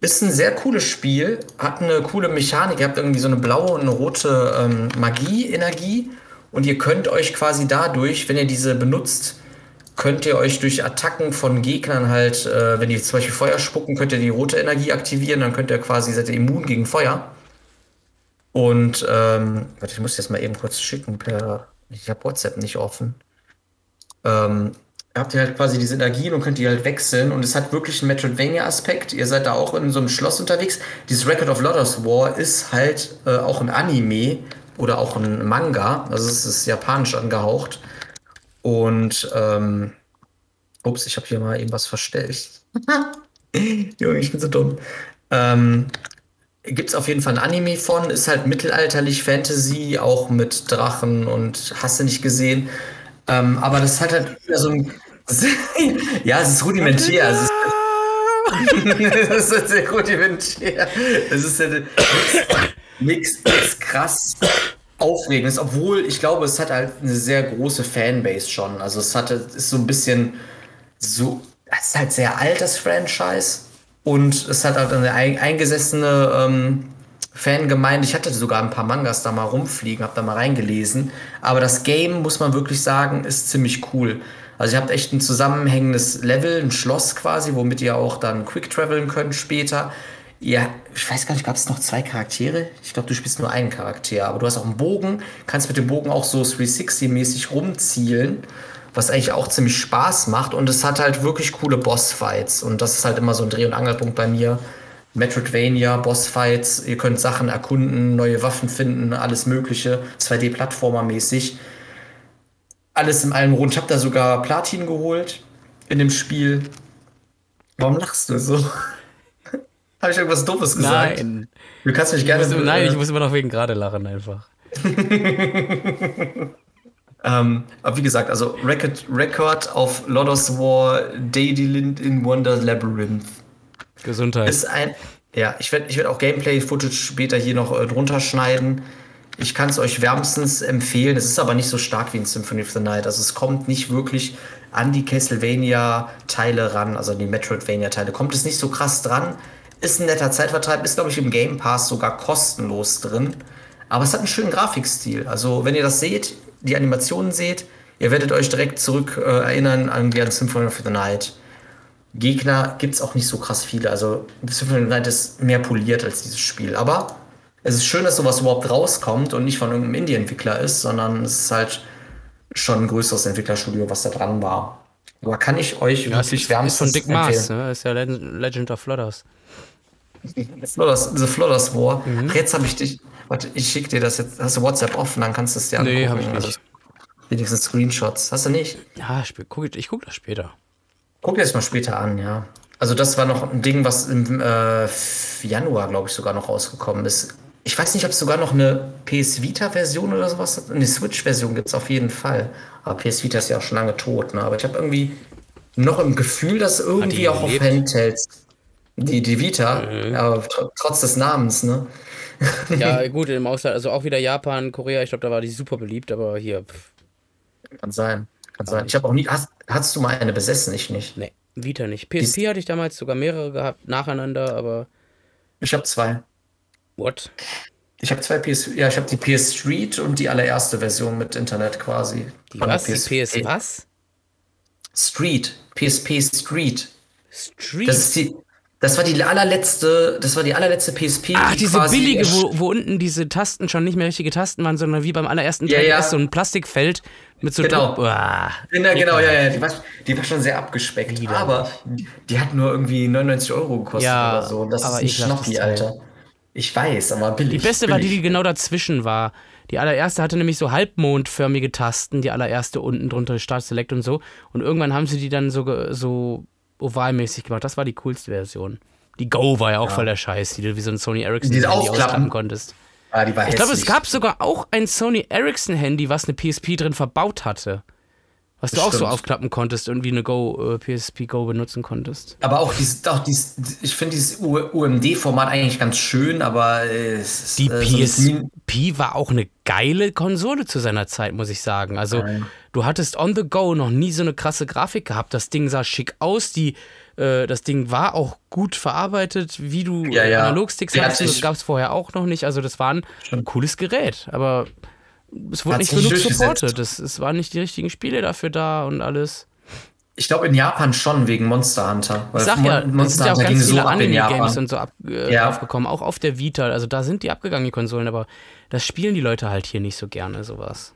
ist ein sehr cooles Spiel, hat eine coole Mechanik. Ihr habt irgendwie so eine blaue und eine rote ähm, Magie-Energie und ihr könnt euch quasi dadurch, wenn ihr diese benutzt, könnt ihr euch durch Attacken von Gegnern halt, äh, wenn die zum Beispiel Feuer spucken, könnt ihr die rote Energie aktivieren, dann könnt ihr quasi, seid ihr immun gegen Feuer. Und, ähm, warte, ich muss das mal eben kurz schicken per, ich habe WhatsApp nicht offen. Ähm, habt ihr halt quasi diese Energien und könnt die halt wechseln und es hat wirklich einen Metroidvania-Aspekt. Ihr seid da auch in so einem Schloss unterwegs. Dieses Record of Lotus War ist halt äh, auch ein Anime oder auch ein Manga, also es ist japanisch angehaucht. Und, ähm, ups, ich habe hier mal eben was verstellt. Junge, ich bin so dumm. Ähm, Gibt es auf jeden Fall ein Anime von, ist halt mittelalterlich Fantasy, auch mit Drachen und hast du nicht gesehen. Ähm, aber das hat halt so ein. ja, es ist rudimentär. Es ist, das ist sehr rudimentär. Es ist halt nichts krass Aufregendes, obwohl ich glaube, es hat halt eine sehr große Fanbase schon. Also es hatte, ist so ein bisschen so, es ist halt sehr alt, das Franchise. Und es hat halt eine eingesessene ähm, Fangemeinde. Ich hatte sogar ein paar Mangas da mal rumfliegen, habe da mal reingelesen. Aber das Game, muss man wirklich sagen, ist ziemlich cool. Also ihr habt echt ein zusammenhängendes Level, ein Schloss quasi, womit ihr auch dann quick traveln könnt später. Ja, ich weiß gar nicht, gab es noch zwei Charaktere? Ich glaube, du spielst nur einen Charakter, aber du hast auch einen Bogen, kannst mit dem Bogen auch so 360-mäßig rumzielen was eigentlich auch ziemlich Spaß macht. Und es hat halt wirklich coole Bossfights. Und das ist halt immer so ein Dreh- und Angelpunkt bei mir. Metroidvania, Bossfights, ihr könnt Sachen erkunden, neue Waffen finden, alles Mögliche, 2D-Plattformer-mäßig. Alles in allem rund. Ich habe da sogar Platin geholt in dem Spiel. Warum lachst du so? habe ich irgendwas Doofes gesagt? Nein. Du kannst mich gerne. Ich muss, nein, ich muss immer noch wegen gerade lachen einfach. Ähm, aber wie gesagt, also Record, Record auf Lodos War, Daydelind in Wonder Labyrinth. Gesundheit. Ist ein, ja, ich werde ich werd auch Gameplay-Footage später hier noch äh, drunter schneiden. Ich kann es euch wärmstens empfehlen. Es ist aber nicht so stark wie in Symphony of the Night. Also es kommt nicht wirklich an die Castlevania-Teile ran, also an die Metroidvania-Teile. Kommt es nicht so krass dran. Ist ein netter Zeitvertreib, ist, glaube ich, im Game Pass sogar kostenlos drin. Aber es hat einen schönen Grafikstil. Also, wenn ihr das seht, die Animationen seht, ihr werdet euch direkt zurück äh, erinnern an die Symphony of the Night. Gegner gibt es auch nicht so krass viele. Also Symphony Night ist mehr poliert als dieses Spiel. Aber es ist schön, dass sowas überhaupt rauskommt und nicht von irgendeinem Indie-Entwickler ist, sondern es ist halt schon ein größeres Entwicklerstudio, was da dran war. Aber kann ich euch ja, wirklich wärmstens ist von Dick Mars, ne? Ist ja Legend of Flodders. Flodders, The Flodders War. Mhm. Jetzt habe ich dich. Warte, ich schicke dir das jetzt. Hast du WhatsApp offen, dann kannst du es dir angucken. Nee, habe ich nicht. Also, wenigstens Screenshots. Hast du nicht? Ja, ich gucke ich guck das später. Guck dir das mal später an, ja. Also das war noch ein Ding, was im äh, Januar, glaube ich, sogar noch rausgekommen ist. Ich weiß nicht, ob es sogar noch eine PS Vita-Version oder sowas hat. Eine Switch-Version gibt es auf jeden Fall. Aber PS Vita ist ja auch schon lange tot. Ne? Aber ich habe irgendwie noch im Gefühl, dass irgendwie auch auf Handhelds die, die Vita, mhm. aber tr trotz des Namens, ne? Ja, gut, im Ausland, also auch wieder Japan, Korea, ich glaube, da war die super beliebt, aber hier. Pff. Kann sein, kann sein. Ich habe auch nie, hast, hast du mal eine besessen? Ich nicht. Nee, Vita nicht. PSP die hatte ich damals sogar mehrere gehabt, nacheinander, aber. Ich habe zwei. What? Ich habe zwei PS, ja, ich habe die PS Street und die allererste Version mit Internet quasi. Die was? Die PS was? Street. PSP Street. Street? Das ist die, das war die allerletzte, das war die allerletzte PSP. Ach, diese billige, wo, wo unten diese Tasten schon nicht mehr richtige Tasten waren, sondern wie beim allerersten ja, ja. so ein Plastikfeld mit so Genau, Uah, genau, genau, ja, ja. Die war, die war schon sehr abgespeckt. Wieder. Aber die hat nur irgendwie 99 Euro gekostet ja, oder so. Das aber ist ein Schnappi, Alter. Ich weiß, aber billig. Die beste billig. war die, die genau dazwischen war. Die allererste hatte nämlich so halbmondförmige Tasten, die allererste unten drunter Start Select und so. Und irgendwann haben sie die dann so, so ovalmäßig gemacht. Das war die coolste Version. Die Go war ja auch ja. voll der Scheiß, die du wie so ein Sony Ericsson die ausklappen konntest. Ah, die war ich glaube, es gab sogar auch ein Sony Ericsson Handy, was eine PSP drin verbaut hatte. Was das du auch stimmt. so aufklappen konntest und wie eine Go, äh, PSP Go benutzen konntest. Aber auch dieses, auch dieses ich finde dieses UMD-Format eigentlich ganz schön, aber äh, die äh, PSP so war auch eine geile Konsole zu seiner Zeit, muss ich sagen. Also Nein. du hattest on the go noch nie so eine krasse Grafik gehabt. Das Ding sah schick aus, die äh, das Ding war auch gut verarbeitet, wie du ja, ja. Analogsticks hast. Das gab es vorher auch noch nicht. Also das war ein Schon. cooles Gerät, aber es wurde nicht genug supportet. Es, es waren nicht die richtigen Spiele dafür da und alles. Ich glaube in Japan schon wegen Monster Hunter. Weil ich sag ja, Monster es sind ja auch ganz viele so Anime-Games und so ab, äh, ja. aufgekommen, auch auf der Vita. Also da sind die abgegangen, die Konsolen, aber das spielen die Leute halt hier nicht so gerne, sowas.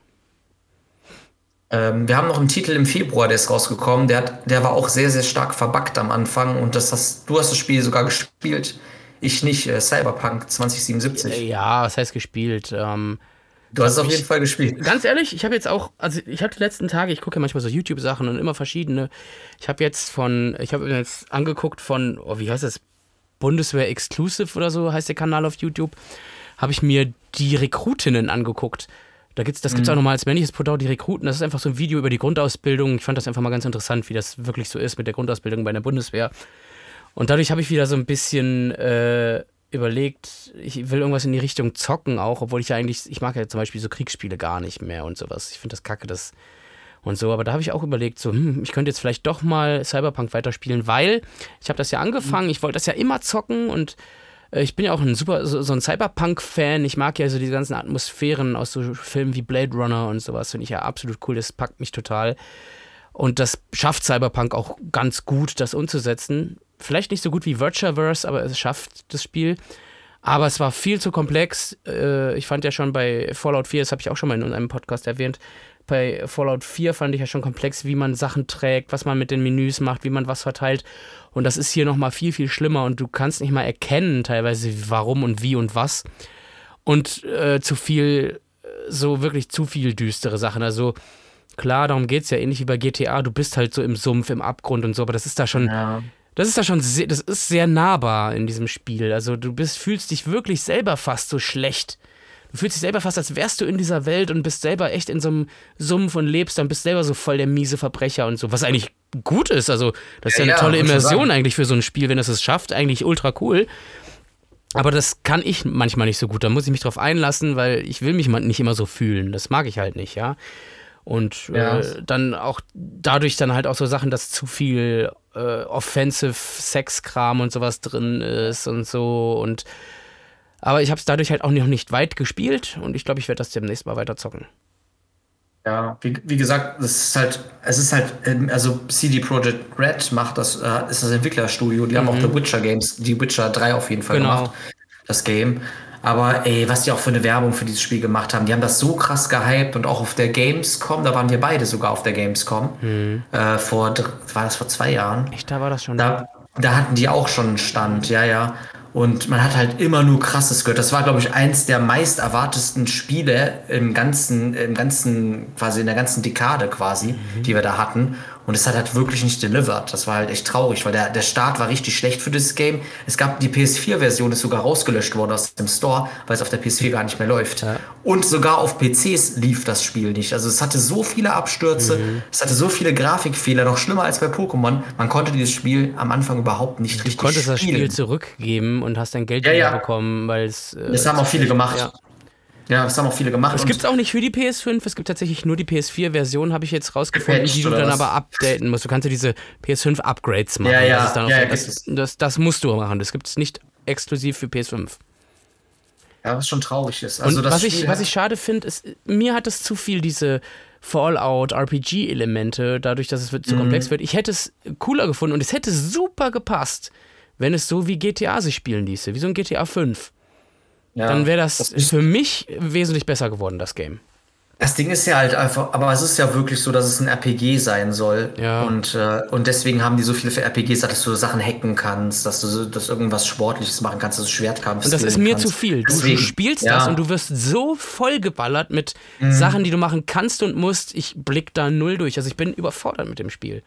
Ähm, wir haben noch einen Titel im Februar, der ist rausgekommen. Der, hat, der war auch sehr, sehr stark verbuggt am Anfang und das hast, du hast das Spiel sogar gespielt. Ich nicht, äh, Cyberpunk 2077. Ja, was heißt gespielt? Ähm, Du hast es auf jeden Fall gespielt. Ganz ehrlich, ich habe jetzt auch, also ich habe die letzten Tage, ich gucke ja manchmal so YouTube-Sachen und immer verschiedene. Ich habe jetzt von, ich habe jetzt angeguckt von, oh, wie heißt das? Bundeswehr Exclusive oder so heißt der Kanal auf YouTube. Habe ich mir die Rekrutinnen angeguckt. Da gibt's, das gibt es mhm. auch nochmal als männliches Produkt, die Rekruten. Das ist einfach so ein Video über die Grundausbildung. Ich fand das einfach mal ganz interessant, wie das wirklich so ist mit der Grundausbildung bei der Bundeswehr. Und dadurch habe ich wieder so ein bisschen äh, überlegt, ich will irgendwas in die Richtung zocken auch, obwohl ich ja eigentlich, ich mag ja zum Beispiel so Kriegsspiele gar nicht mehr und sowas. Ich finde das kacke, das und so. Aber da habe ich auch überlegt, so, hm, ich könnte jetzt vielleicht doch mal Cyberpunk weiterspielen, weil ich habe das ja angefangen, ich wollte das ja immer zocken und äh, ich bin ja auch ein super, so, so ein Cyberpunk-Fan. Ich mag ja so diese ganzen Atmosphären aus so Filmen wie Blade Runner und sowas. Finde ich ja absolut cool. Das packt mich total. Und das schafft Cyberpunk auch ganz gut, das umzusetzen. Vielleicht nicht so gut wie Virtuaverse, aber es schafft das Spiel. Aber es war viel zu komplex. Äh, ich fand ja schon bei Fallout 4, das habe ich auch schon mal in einem Podcast erwähnt, bei Fallout 4 fand ich ja schon komplex, wie man Sachen trägt, was man mit den Menüs macht, wie man was verteilt. Und das ist hier nochmal viel, viel schlimmer und du kannst nicht mal erkennen, teilweise, warum und wie und was. Und äh, zu viel, so wirklich zu viel düstere Sachen. Also klar, darum geht es ja ähnlich wie bei GTA. Du bist halt so im Sumpf, im Abgrund und so, aber das ist da schon. Ja das ist da schon sehr, das ist sehr nahbar in diesem Spiel. Also du bist, fühlst dich wirklich selber fast so schlecht. Du fühlst dich selber fast, als wärst du in dieser Welt und bist selber echt in so einem Sumpf und lebst dann bist selber so voll der miese Verbrecher und so, was eigentlich gut ist. Also, das ist ja, ja eine tolle Immersion eigentlich für so ein Spiel, wenn es es schafft, eigentlich ultra cool. Aber das kann ich manchmal nicht so gut. Da muss ich mich drauf einlassen, weil ich will mich nicht immer so fühlen. Das mag ich halt nicht, ja. Und ja. äh, dann auch dadurch dann halt auch so Sachen, dass zu viel äh, offensive Sexkram und sowas drin ist und so. Und aber ich habe es dadurch halt auch noch nicht weit gespielt und ich glaube, ich werde das demnächst mal weiter zocken. Ja, wie, wie gesagt, es ist halt, es ist halt, ähm, also CD Projekt Red macht das, äh, ist das Entwicklerstudio, die mhm. haben auch mhm. The Witcher Games, die Witcher 3 auf jeden Fall genau. gemacht, das Game. Aber ey, was die auch für eine Werbung für dieses Spiel gemacht haben, die haben das so krass gehypt und auch auf der Gamescom, da waren wir beide sogar auf der Gamescom, mhm. äh, vor, war das vor zwei Jahren? Echt, da war das schon. Da, da hatten die auch schon einen Stand, ja, ja. Und man hat halt immer nur krasses gehört. Das war, glaube ich, eins der meist erwartesten Spiele im ganzen, im ganzen, quasi in der ganzen Dekade quasi, mhm. die wir da hatten. Und es hat halt wirklich nicht delivered. Das war halt echt traurig, weil der, der Start war richtig schlecht für dieses Game. Es gab die PS4-Version, ist sogar rausgelöscht worden aus dem Store, weil es auf der PS4 gar nicht mehr läuft. Ja. Und sogar auf PCs lief das Spiel nicht. Also es hatte so viele Abstürze, mhm. es hatte so viele Grafikfehler, noch schlimmer als bei Pokémon. Man konnte dieses Spiel am Anfang überhaupt nicht du richtig spielen. Du konntest das Spiel zurückgeben und hast dein Geld ja, wieder ja. bekommen, weil es. Äh, das haben auch viele gemacht. Ja. Das haben auch viele gemacht. Es gibt es auch nicht für die PS5, es gibt tatsächlich nur die PS4-Version, habe ich jetzt rausgefunden, die du dann was? aber updaten musst. Du kannst ja diese PS5-Upgrades machen. Ja, ja, das, ja, das, das, das, musst du machen. Das gibt es nicht exklusiv für PS5. Ja, was schon traurig ist. Also Und was, ich, was ich schade finde, ist, mir hat es zu viel diese Fallout-RPG-Elemente, dadurch, dass es zu mhm. komplex wird. Ich hätte es cooler gefunden und es hätte super gepasst, wenn es so wie GTA sich spielen ließe, wie so ein GTA 5. Ja, dann wäre das, das für mich wesentlich besser geworden, das Game. Das Ding ist ja halt einfach, aber es ist ja wirklich so, dass es ein RPG sein soll. Ja. Und, äh, und deswegen haben die so viele für RPGs, dass du Sachen hacken kannst, dass du dass irgendwas Sportliches machen kannst, dass du Schwertkampf Und das ist mir kannst. zu viel. Du, du spielst ja. das und du wirst so vollgeballert mit mhm. Sachen, die du machen kannst und musst. Ich blick da null durch. Also ich bin überfordert mit dem Spiel.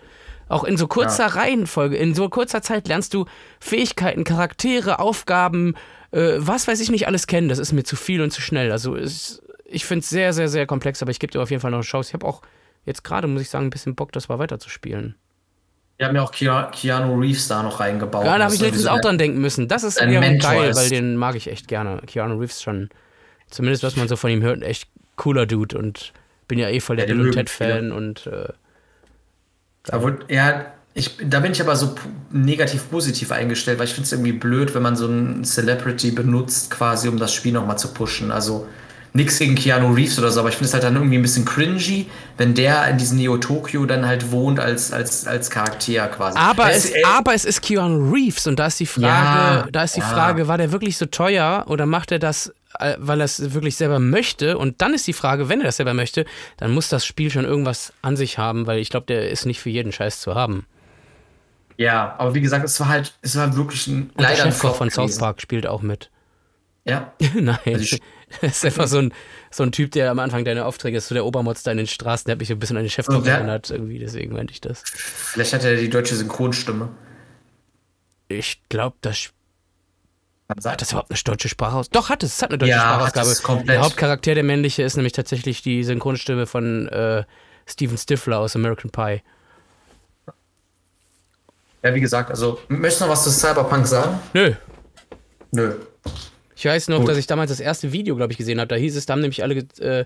Auch in so kurzer ja. Reihenfolge, in so kurzer Zeit lernst du Fähigkeiten, Charaktere, Aufgaben, äh, was weiß ich nicht alles kennen. Das ist mir zu viel und zu schnell. Also ist, ich finde es sehr, sehr, sehr komplex, aber ich gebe dir auf jeden Fall noch eine Chance. Ich habe auch jetzt gerade, muss ich sagen, ein bisschen Bock, das mal weiterzuspielen. Wir haben ja auch Keanu Reeves da noch reingebaut. Ja, da habe ich letztens auch dran denken müssen. Das ist eher geil, weil den mag ich echt gerne. Keanu Reeves schon, zumindest was man so von ihm hört, echt cooler Dude und bin ja eh voll der ja, Bill und Ted-Fan und äh, ja, ich, da bin ich aber so negativ positiv eingestellt, weil ich finde es irgendwie blöd, wenn man so einen Celebrity benutzt, quasi, um das Spiel nochmal zu pushen. Also nichts gegen Keanu Reeves oder so, aber ich finde es halt dann irgendwie ein bisschen cringy, wenn der in diesem Neo-Tokyo dann halt wohnt als, als, als Charakter quasi. Aber es, aber es ist Keanu Reeves und da ist die Frage, ja, da ist die ja. Frage, war der wirklich so teuer oder macht er das äh, weil er es wirklich selber möchte. Und dann ist die Frage, wenn er das selber möchte, dann muss das Spiel schon irgendwas an sich haben, weil ich glaube, der ist nicht für jeden Scheiß zu haben. Ja, aber wie gesagt, es war halt, es war wirklich ein Und leider der Chefkoch von South Park spielt auch mit. Ja. Nein. Also das ist einfach so ein, so ein Typ, der am Anfang deine Aufträge ist, so der Obermotz da in den Straßen, der hat mich so ein bisschen an den Chefkoch erinnert, irgendwie, deswegen meinte ich das. Vielleicht hat er die deutsche Synchronstimme. Ich glaube, das hat das überhaupt eine deutsche Sprache aus? Doch, hat es. Es hat eine deutsche ja, Sprachausgabe. Der Hauptcharakter, der männliche, ist nämlich tatsächlich die Synchronstimme von äh, Steven Stifler aus American Pie. Ja, wie gesagt, also, möchtest du noch was zu Cyberpunk sagen? Nö. Nö. Ich weiß noch, Gut. dass ich damals das erste Video, glaube ich, gesehen habe. Da hieß es, da haben nämlich alle äh,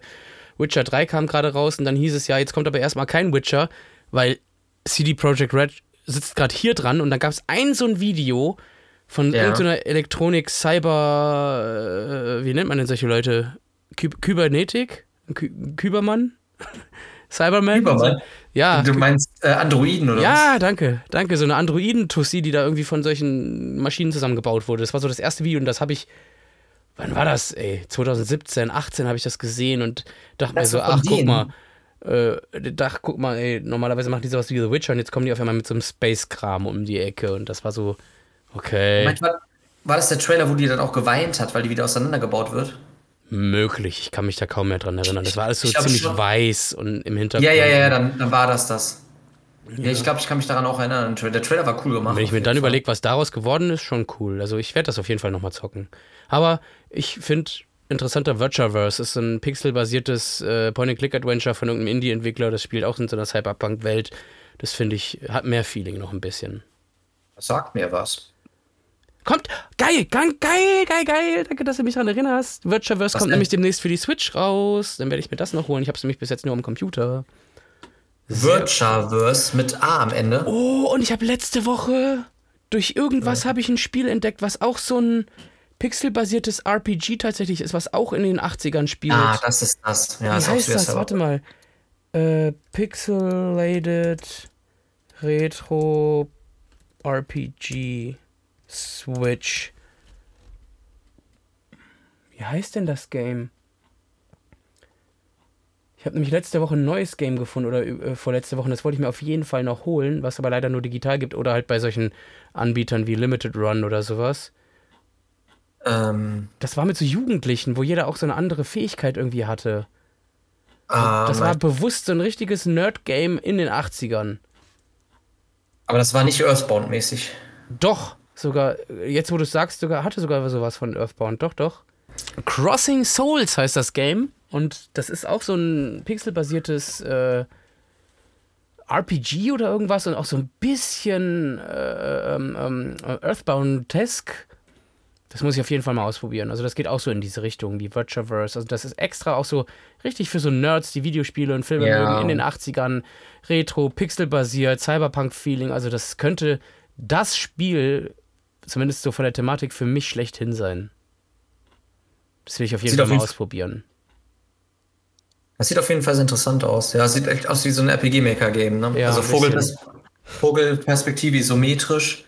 Witcher 3 kam gerade raus und dann hieß es ja, jetzt kommt aber erstmal kein Witcher, weil CD Projekt Red sitzt gerade hier dran und dann gab es ein so ein Video von Ja. irgendeiner Elektronik, Cyber, äh, wie nennt man denn solche Leute? Ky Kybernetik? Ky Kybermann? Cyberman? Übermann. Ja, Du meinst äh, Androiden oder ja, danke, danke. So eine Androiden-Tussi, die da irgendwie von solchen Maschinen zusammengebaut wurde. Das war so das erste Video und das habe ich. Wann war das, ey? 2017, 18 habe ich das gesehen und dachte mir Das so, war von ach, guck denen? mal. Äh, dachte, guck mal, ey, normalerweise machen die sowas wie The Witcher und jetzt kommen die auf einmal mit so einem Space-Kram um die Ecke und das war so, okay, Manchmal war das der Trailer, wo die dann auch geweint hat, weil die wieder auseinandergebaut wird? Möglich. Ich kann mich da kaum mehr dran erinnern. Das war alles so glaub ziemlich schon. weiß und im Hintergrund. Ja, ja, ja, ja, dann, dann war das das. Ja, ich glaube, ich kann mich daran auch erinnern. Der Trailer war cool gemacht. Wenn ich mir dann überlege, was daraus geworden ist, schon cool. Also ich werde das auf jeden Fall nochmal zocken. Aber ich finde interessanter Virtuaverse ist ein pixelbasiertes äh, Point-and-Click-Adventure von irgendeinem Indie-Entwickler. Das spielt auch in so einer Cyberpunk-Welt. Das finde ich, hat mehr Feeling noch ein bisschen. Sagt mir was. Kommt, geil, geil, geil, geil. Danke, dass du mich daran erinnerst. Virtuaverse kommt denn? nämlich demnächst für die Switch raus. Dann werde ich mir das noch holen. Ich habe es nämlich bis jetzt nur am Computer. Virtuaverse mit A am Ende. Oh, und ich habe letzte Woche durch irgendwas habe ich ein Spiel entdeckt, was auch so ein pixelbasiertes RPG tatsächlich ist, was auch in den 80ern spielt. Ah, das ist das. Ja, Wie ist auch heißt das? Warte mal. Äh, Pixelated Retro RPG Switch. Wie heißt denn das Game? Ich habe nämlich letzte Woche ein neues Game gefunden oder äh, vorletzte Woche, das wollte ich mir auf jeden Fall noch holen, was aber leider nur digital gibt oder halt bei solchen Anbietern wie Limited Run oder sowas. Ähm, Das war mit so Jugendlichen, wo jeder auch so eine andere Fähigkeit irgendwie hatte. ah, Das war bewusst so ein richtiges Nerd-Game in den 80ern. aber das war nicht Earthbound-mäßig. Doch, sogar, jetzt wo du es sagst, sogar, hatte sogar sowas von Earthbound. Doch, doch. Crossing Souls heißt das Game. Und das ist auch so ein pixelbasiertes äh, RPG oder irgendwas und auch so ein bisschen äh, ähm, ähm, Earthbound-esque. Das muss ich auf jeden Fall mal ausprobieren. Also das geht auch so in diese Richtung, wie Virtuaverse. Also das ist extra auch so richtig für so Nerds, die Videospiele und Filme Ja. mögen in den 80ern. Retro, pixelbasiert, Cyberpunk-Feeling. Also das könnte das Spiel, zumindest so von der Thematik, für mich schlechthin sein. Das will ich auf jeden Sieht Fall auf mal jeden ausprobieren. Das sieht auf jeden Fall sehr interessant aus. Ja, es sieht echt aus wie so ein RPG-Maker-Game. Ne? Ja, also Vogelpers Vogelperspektive isometrisch.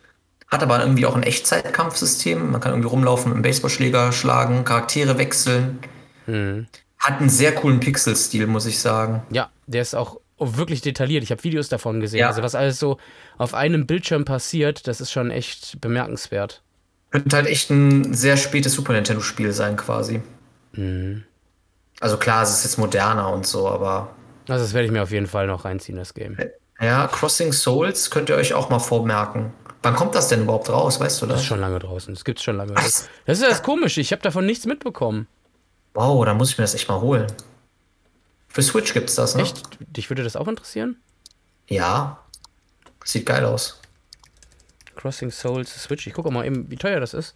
Hat aber irgendwie auch ein Echtzeitkampfsystem. Man kann irgendwie rumlaufen, mit einem Baseballschläger schlagen, Charaktere wechseln. Mhm. Hat einen sehr coolen Pixel-Stil, muss ich sagen. Ja, der ist auch wirklich detailliert. Ich habe Videos davon gesehen. Ja. Also was alles so auf einem Bildschirm passiert, das ist schon echt bemerkenswert. Könnte halt echt ein sehr spätes Super Nintendo-Spiel sein, quasi. Mhm. Also klar, es ist jetzt moderner und so, aber Also das werde ich mir auf jeden Fall noch reinziehen, das Game. ja, Crossing Souls könnt ihr euch auch mal vormerken. Wann kommt das denn überhaupt raus, weißt du Das das? ist schon lange draußen. Das gibt's schon lange. Ach, Das, ist das komisch. Ich habe davon nichts mitbekommen. Wow, da muss ich mir das echt mal holen. Für Switch gibt's das, ne? Echt? Dich würde das auch interessieren? Ja. Sieht geil aus. Crossing Souls Switch. Ich gucke mal eben, wie teuer das ist.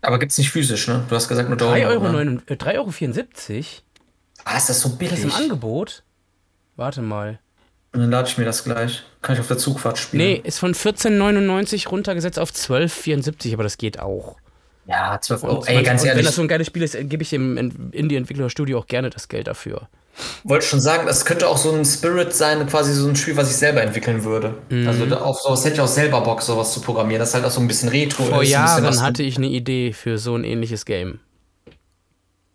Aber gibt's nicht physisch, ne? Du hast gesagt nur 3,74 Download, Euro. Ne? Äh, 3,74 Euro? Ah, ist das so Das billig? im Angebot? Warte mal. Und dann lade ich mir das gleich. Kann ich auf der Zugfahrt spielen. Nee, ist von 14,99 runtergesetzt auf 12,74, aber das geht auch. Ja, 12 Euro. Ey, ganz und wenn ehrlich, das so ein geiles Spiel ist, gebe ich dem Ent- Indie-Entwicklerstudio auch gerne das Geld dafür. Wollte schon sagen, das könnte auch so ein Spirit sein, quasi so ein Spiel, was ich selber entwickeln würde. Mhm. Also auf sowas hätte ich auch selber Bock, sowas zu programmieren. Das ist halt auch so ein bisschen retro Vor ist. Jahren hatte ich eine Idee für so ein ähnliches Game.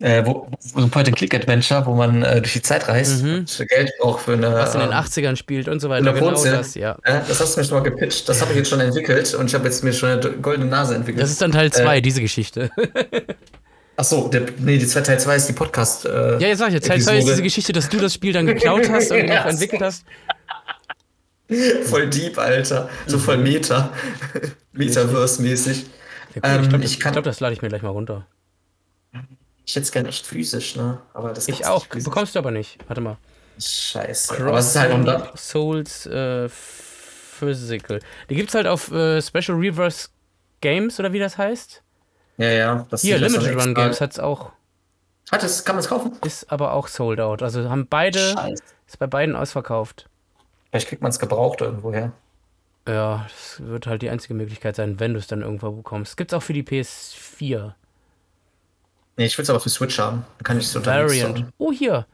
Äh, wo, so ein Point-and-Click-Adventure, wo man äh, durch die Zeit reist und Geld braucht für eine. Mhm. Was in den ähm, 80ern spielt und so weiter. Genau das, ja. Äh, das hast du mir schon mal gepitcht. Das habe ich jetzt schon entwickelt und ich habe jetzt mir schon eine goldene Nase entwickelt. Das ist dann Teil 2, diese Geschichte. Ach so, der, nee, die zweite Teil 2 ist die Podcast. Äh, Ja, jetzt sag ich. Teil 2 ist diese Geschichte, dass du das Spiel dann geklaut hast und Ja, entwickelt hast. Voll deep, Alter. So voll Meta. Metaverse-mäßig. Ja, cool, ich Ähm, glaube, ich das, kann- glaub, das lade ich mir gleich mal runter. Ich hätte es gerne echt physisch, ne? Aber das Ich auch. Bekommst du aber nicht. Warte mal. Scheiße. Aber es ist halt da. Souls äh, Physical. Die gibt's halt auf äh, Special Reverse Games oder wie das heißt. Ja, ja. Das Hier, Limited Run Games hat's auch. Hat es, kann man es kaufen? Ist aber auch sold out. Also haben beide, Scheiße. ist bei beiden ausverkauft. Vielleicht kriegt man es gebraucht irgendwo her. Ja, das wird halt die einzige Möglichkeit sein, wenn du es dann irgendwo bekommst. Gibt's auch für die PS4. Nee, ich will es aber für Switch haben. Dann kann ich es unterwegs Variant. Oh, hier.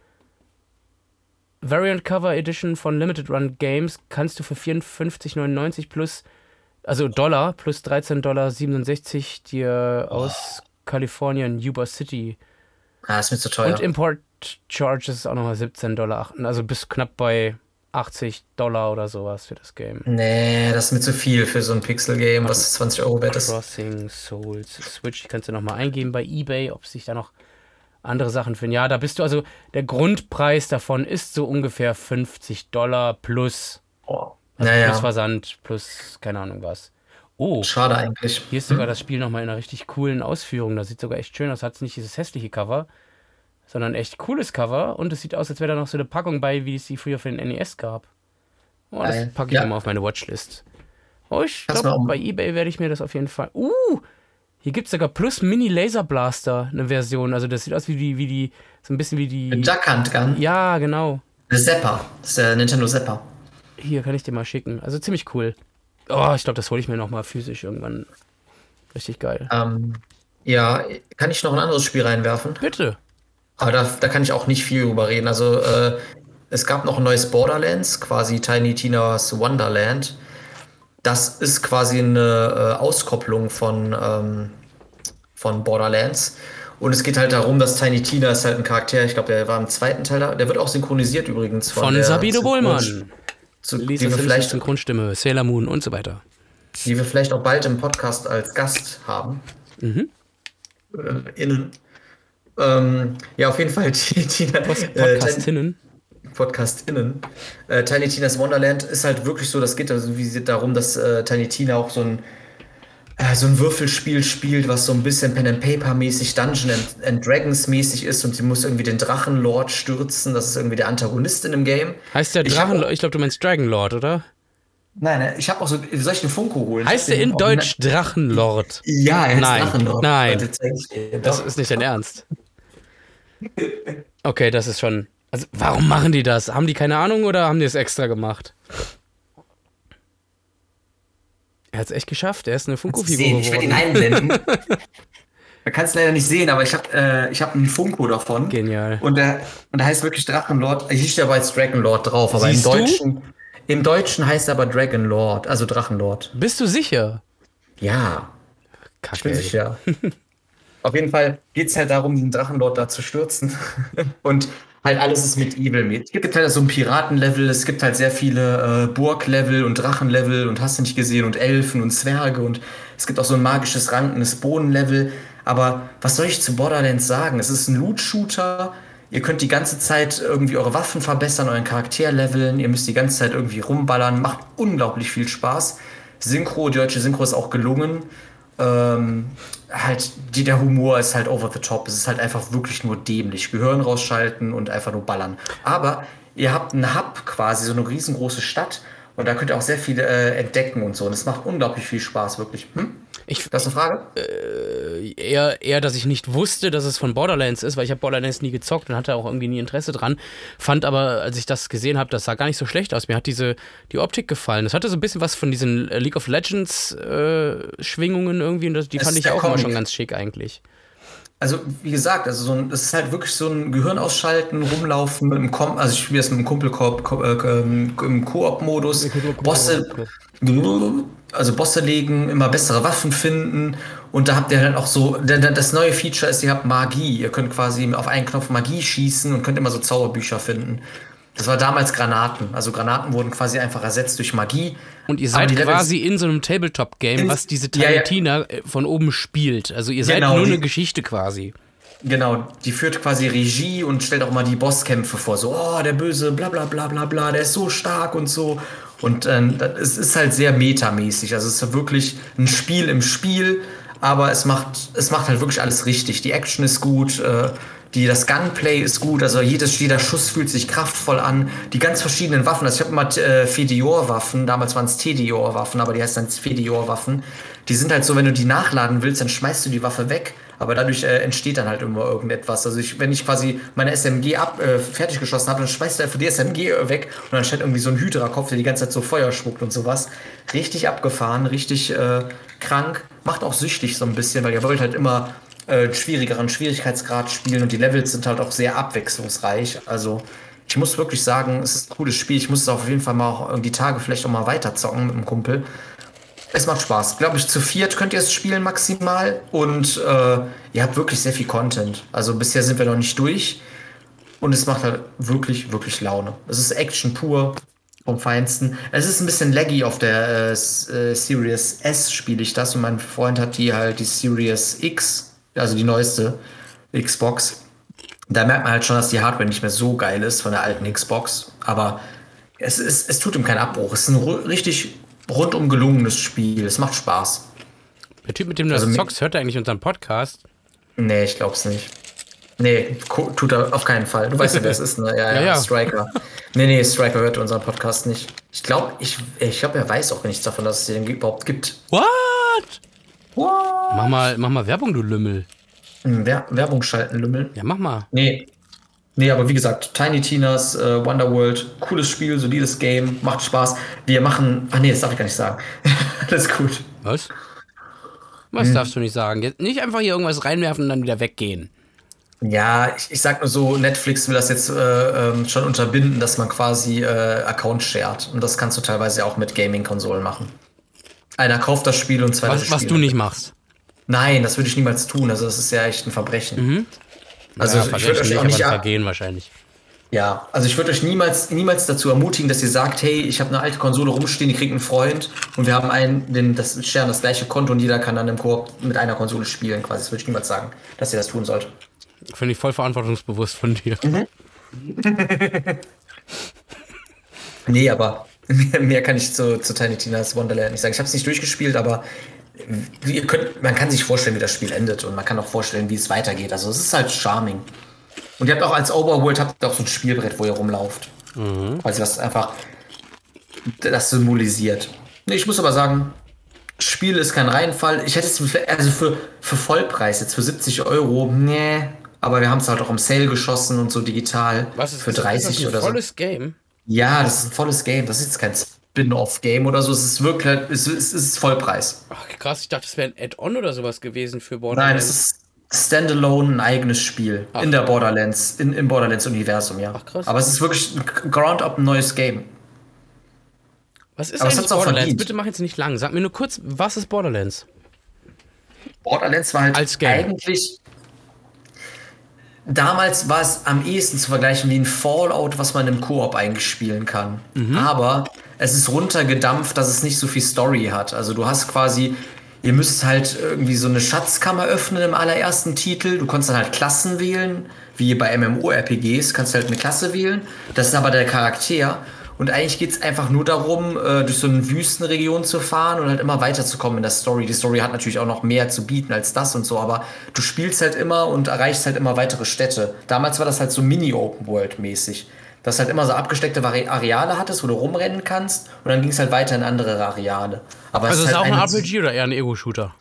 Variant Cover Edition von Limited Run Games kannst du für 54,99 plus, also Dollar, plus 13,67 Dollar dir aus Kalifornien, Yuba City. Ah, ist mir zu teuer. Und Import Charges auch nochmal 17,08 Dollar. Also bis knapp bei 80 Dollar oder sowas für das Game. nee, das ist mir zu viel für so ein Pixel-Game, was 20 Euro wert ist. Crossing Souls Switch. Kannst du nochmal eingeben bei eBay, ob sich da noch andere Sachen finden. Ja, da bist du also, der Grundpreis davon ist so ungefähr 50 Dollar plus, Oh. Also Naja, plus Versand, plus keine Ahnung was. Oh, schade eigentlich. hier ist sogar das Spiel nochmal in einer richtig coolen Ausführung. Das sieht sogar echt schön aus. Hat nicht dieses hässliche Cover, sondern echt cooles Cover. Und es sieht aus, als wäre da noch so eine Packung bei, wie es sie früher für den NES gab. Oh, das packe ich Ja. mal auf meine Watchlist. Oh, ich glaube, bei Ebay werde ich mir das auf jeden Fall. Uh, hier gibt es sogar plus Mini Laser Blaster, eine Version. Also das sieht aus wie die, wie die, so ein bisschen wie die. Duck Hunt Gun. Ja, genau. Zapper. Das ist der Nintendo Zapper. Hier kann ich dir mal schicken. Also ziemlich cool. Oh, ich glaube, das hole ich mir nochmal physisch irgendwann. Richtig geil. Ähm, ja, kann ich noch ein anderes Spiel reinwerfen? Bitte. Aber da, da kann ich auch nicht viel drüber reden. Also, äh, es gab noch ein neues Borderlands, quasi Tiny Tina's Wonderland. Das ist quasi eine äh, Auskopplung von, ähm, von Borderlands. Und es geht halt darum, dass Tiny Tina ist halt ein Charakter, ich glaube, der war im zweiten Teil da. Der wird auch synchronisiert übrigens Von der Sabine Bohlmann. Zu, die, Lisa wir Simpsons vielleicht, Synchronstimme, Sailor Moon und so weiter. die wir vielleicht auch bald im Podcast als Gast haben. Mhm. Äh, innen. Ähm, ja, auf jeden Fall, die, Tina, äh, Tiny- Podcastinnen. PodcastInnen. Äh, Tiny Tina's Wonderland ist halt wirklich so, das geht also wie darum, dass äh, Tiny Tina auch so ein, äh, so ein Würfelspiel spielt, was so ein bisschen Pen and Paper mäßig, Dungeon and, and Dragons mäßig ist und sie muss irgendwie den Drachenlord stürzen. Das ist irgendwie der Antagonist in dem Game. Heißt der Ich hab Drachen, ich glaube, du meinst Dragonlord, oder? Nein, ich habe auch so, soll ich den Funko holen? Heißt der in Deutsch Drachenlord? Ja, er heißt Nein, Drachenlord. nein. Ich. Das ist nicht dein Ernst. Okay, das ist schon. Also, warum machen die das? Haben die keine Ahnung oder haben die es extra gemacht? Er hat es echt geschafft. Er ist eine Funko-Figur. Ich werde ihn einblenden. Man kann es leider nicht sehen, aber ich habe äh, ich hab einen Funko davon. Genial. Und der, und der heißt wirklich Drachenlord. Hier steht aber jetzt Dragonlord drauf, aber Siehst im du? Deutschen, im Deutschen heißt er aber Dragonlord, also Drachenlord. Bist du sicher? Ja, Kacke. ich bin sicher. Auf jeden Fall geht es halt darum, diesen Drachenlord da zu stürzen. und halt alles ist mit Evil mit. Es gibt halt so ein Piratenlevel, es gibt halt sehr viele äh, Burglevel und Drachenlevel und hast du nicht gesehen und Elfen und Zwerge und es gibt auch so ein magisches rankendes Bodenlevel. Aber was soll ich zu Borderlands sagen? Es ist ein Loot-Shooter. Ihr könnt die ganze Zeit irgendwie eure Waffen verbessern, euren Charakter leveln. Ihr müsst die ganze Zeit irgendwie rumballern. Macht unglaublich viel Spaß. Synchro, die deutsche Synchro ist auch gelungen. Ähm, halt, die, der Humor ist halt over the top. Es ist halt einfach wirklich nur dämlich. Gehirn rausschalten und einfach nur ballern. Aber ihr habt einen Hub quasi, so eine riesengroße Stadt. Und da könnt ihr auch sehr viel äh, entdecken und so. Und es macht unglaublich viel Spaß, wirklich. Hm? Ich, Das ist eine Frage? eher, eher, dass ich nicht wusste, dass es von Borderlands ist, weil ich habe Borderlands nie gezockt und hatte auch irgendwie nie Interesse dran. Fand aber, als ich das gesehen habe, das sah gar nicht so schlecht aus. Mir hat diese die Optik gefallen. Das hatte so ein bisschen was von diesen äh, League of Legends äh, Schwingungen irgendwie und das, die Es fand ich auch immer Comic. schon ganz schick eigentlich. Also, wie gesagt, also so ein, es ist halt wirklich so ein Gehirn ausschalten, rumlaufen mit dem Kom also ich spiele das mit dem Kumpelkorb Ko äh, ähm, im Koop-Modus. Bosse, also Bosse legen, immer bessere Waffen finden und da habt ihr dann auch so, der- das neue Feature ist, ihr habt Magie. Ihr könnt quasi auf einen Knopf Magie schießen und könnt immer so Zauberbücher finden. Das war damals Granaten. Also Granaten wurden quasi einfach ersetzt durch Magie. Und ihr seid quasi in so einem Tabletop-Game, was diese Ja, ja. Talentina äh, von oben spielt. Also ihr seid Genau, nur die- eine Geschichte quasi. Genau, die führt quasi Regie und stellt auch mal die Bosskämpfe vor. So, oh, der Böse, bla bla bla bla bla, der ist so stark und so. Und das- es ist halt sehr metamäßig. Also es ist wirklich ein Spiel im Spiel, aber es macht, es macht halt wirklich alles richtig. Die Action ist gut, äh, die, das Gunplay ist gut, also jedes, jeder Schuss fühlt sich kraftvoll an. Die ganz verschiedenen Waffen, also ich habe immer äh, Fedior-Waffen, damals waren es Tedior-Waffen, aber die heißen dann Fedior-Waffen. Die sind halt so, wenn du die nachladen willst, dann schmeißt du die Waffe weg, aber dadurch äh, entsteht dann halt immer irgendetwas. Also ich, wenn ich quasi meine SMG ab, äh, fertig geschossen habe, dann schmeißt du einfach die SMG weg und dann steht irgendwie so ein Hydra-Kopf, der die ganze Zeit so Feuer spuckt und sowas. Richtig abgefahren, richtig äh, krank, macht auch süchtig so ein bisschen, weil ihr wollt halt immer äh, schwierigeren Schwierigkeitsgrad spielen und die Levels sind halt auch sehr abwechslungsreich. Also ich muss wirklich sagen, es ist ein cooles Spiel. Ich muss es auf jeden Fall mal auch die Tage vielleicht auch mal weiter zocken mit dem Kumpel. Es macht Spaß. Glaube ich, zu viert könnt ihr es spielen maximal und äh, ihr habt wirklich sehr viel Content. Also bisher sind wir noch nicht durch und es macht halt wirklich, wirklich Laune. Es ist Action pur vom Feinsten. Es ist ein bisschen laggy auf der äh, äh Series S spiele ich das und mein Freund hat die halt die Series X, also die neueste Xbox da merkt man halt schon, dass die Hardware nicht mehr so geil ist von der alten Xbox. Aber es, ist, es tut ihm keinen Abbruch. Es ist ein richtig rundum gelungenes Spiel. Es macht Spaß. Der Typ, mit dem du also das zockst, hört er eigentlich unseren Podcast? Nee, ich glaub's nicht. Nee, tut er auf keinen Fall. Du weißt ja, wer es ist, ne? Ja, ja, ja, Striker. Nee, nee, Striker hört unseren Podcast nicht. Ich glaube, ich, ich glaube, er weiß auch nichts davon, dass es den überhaupt gibt. What? What? Mach mal, mach mal Werbung, du Lümmel. Hm, Wer Werbung schalten, Lümmel. Ja, mach mal. Nee. Nee, aber wie gesagt, Tiny Tinas, äh, Wonderworld, cooles Spiel, solides Game, macht Spaß. Wir machen. Ach nee, das darf ich gar nicht sagen. Alles gut. Was? Was hm. darfst du nicht sagen? Jetzt nicht einfach hier irgendwas reinwerfen und dann wieder weggehen. Ja, ich, ich sag nur so, Netflix will das jetzt äh, ähm, schon unterbinden, dass man quasi äh, Account shared. Und das kannst du teilweise auch mit Gaming-Konsolen machen. Einer kauft das Spiel und zwei Was, was du nicht machst. Nein, das würde ich niemals tun. Also das ist ja echt ein Verbrechen. Mhm. Also ja, ich würde euch auch nicht vergehen wahrscheinlich. Ja, also ich würde euch niemals, niemals dazu ermutigen, dass ihr sagt, hey, ich habe eine alte Konsole rumstehen, die kriegt einen Freund und wir haben einen, den, das Stern das gleiche Konto und jeder kann dann im Koop mit einer Konsole spielen. Quasi, das würde ich niemals sagen, dass ihr das tun sollt. Finde ich voll verantwortungsbewusst von dir. Mhm. nee, aber mehr, mehr, kann ich zu, zu Tiny Tina's Wonderland nicht sagen. Ich habe es nicht durchgespielt, aber ihr könnt, man kann sich vorstellen, wie das Spiel endet und man kann auch vorstellen, wie es weitergeht. Also es ist halt charming. Und ihr habt auch als Overworld habt ihr auch so ein Spielbrett, wo ihr rumlauft. Mhm. Also das einfach das symbolisiert. Ich muss aber sagen, Spiel ist kein Reinfall. Ich hätte es also für, für Vollpreis jetzt für 70 Euro, nee. Aber wir haben es halt auch im Sale geschossen und so digital. Was ist für 30 ist das ein oder volles Game? Ja, das ist ein volles Game. Das ist jetzt kein Spin-off-Game oder so. Es ist wirklich, es ist, es ist Vollpreis. Ach krass, ich dachte, es wäre ein Add-on oder sowas gewesen für Borderlands. Nein, es ist Standalone ein eigenes Spiel Ach. in der Borderlands, in, im Borderlands-Universum, ja. Ach krass. Aber es ist wirklich ein Ground-up neues Game. Was ist Aber eigentlich Borderlands? Bitte mach jetzt nicht lang. Sag mir nur kurz, was ist Borderlands? Borderlands war halt Als Game. eigentlich damals war es am ehesten zu vergleichen wie ein Fallout, was man im Koop eigentlich spielen kann. Mhm. Aber es ist runtergedampft, dass es nicht so viel Story hat. Also du hast quasi, ihr müsst halt irgendwie so eine Schatzkammer öffnen im allerersten Titel. Du kannst dann halt Klassen wählen, wie bei MMORPGs, kannst du halt eine Klasse wählen. Das ist aber der Charakter. Und eigentlich geht es einfach nur darum, äh, durch so eine Wüstenregion zu fahren und halt immer weiterzukommen in der Story. Die Story hat natürlich auch noch mehr zu bieten als das und so, aber du spielst halt immer und erreichst halt immer weitere Städte. Damals war das halt so Mini-Open-World-mäßig. Dass halt immer so abgesteckte Areale hattest, wo du rumrennen kannst und dann ging es halt weiter in andere Areale. Aber also es ist, halt auch ein RPG oder eher ein Ego-Shooter?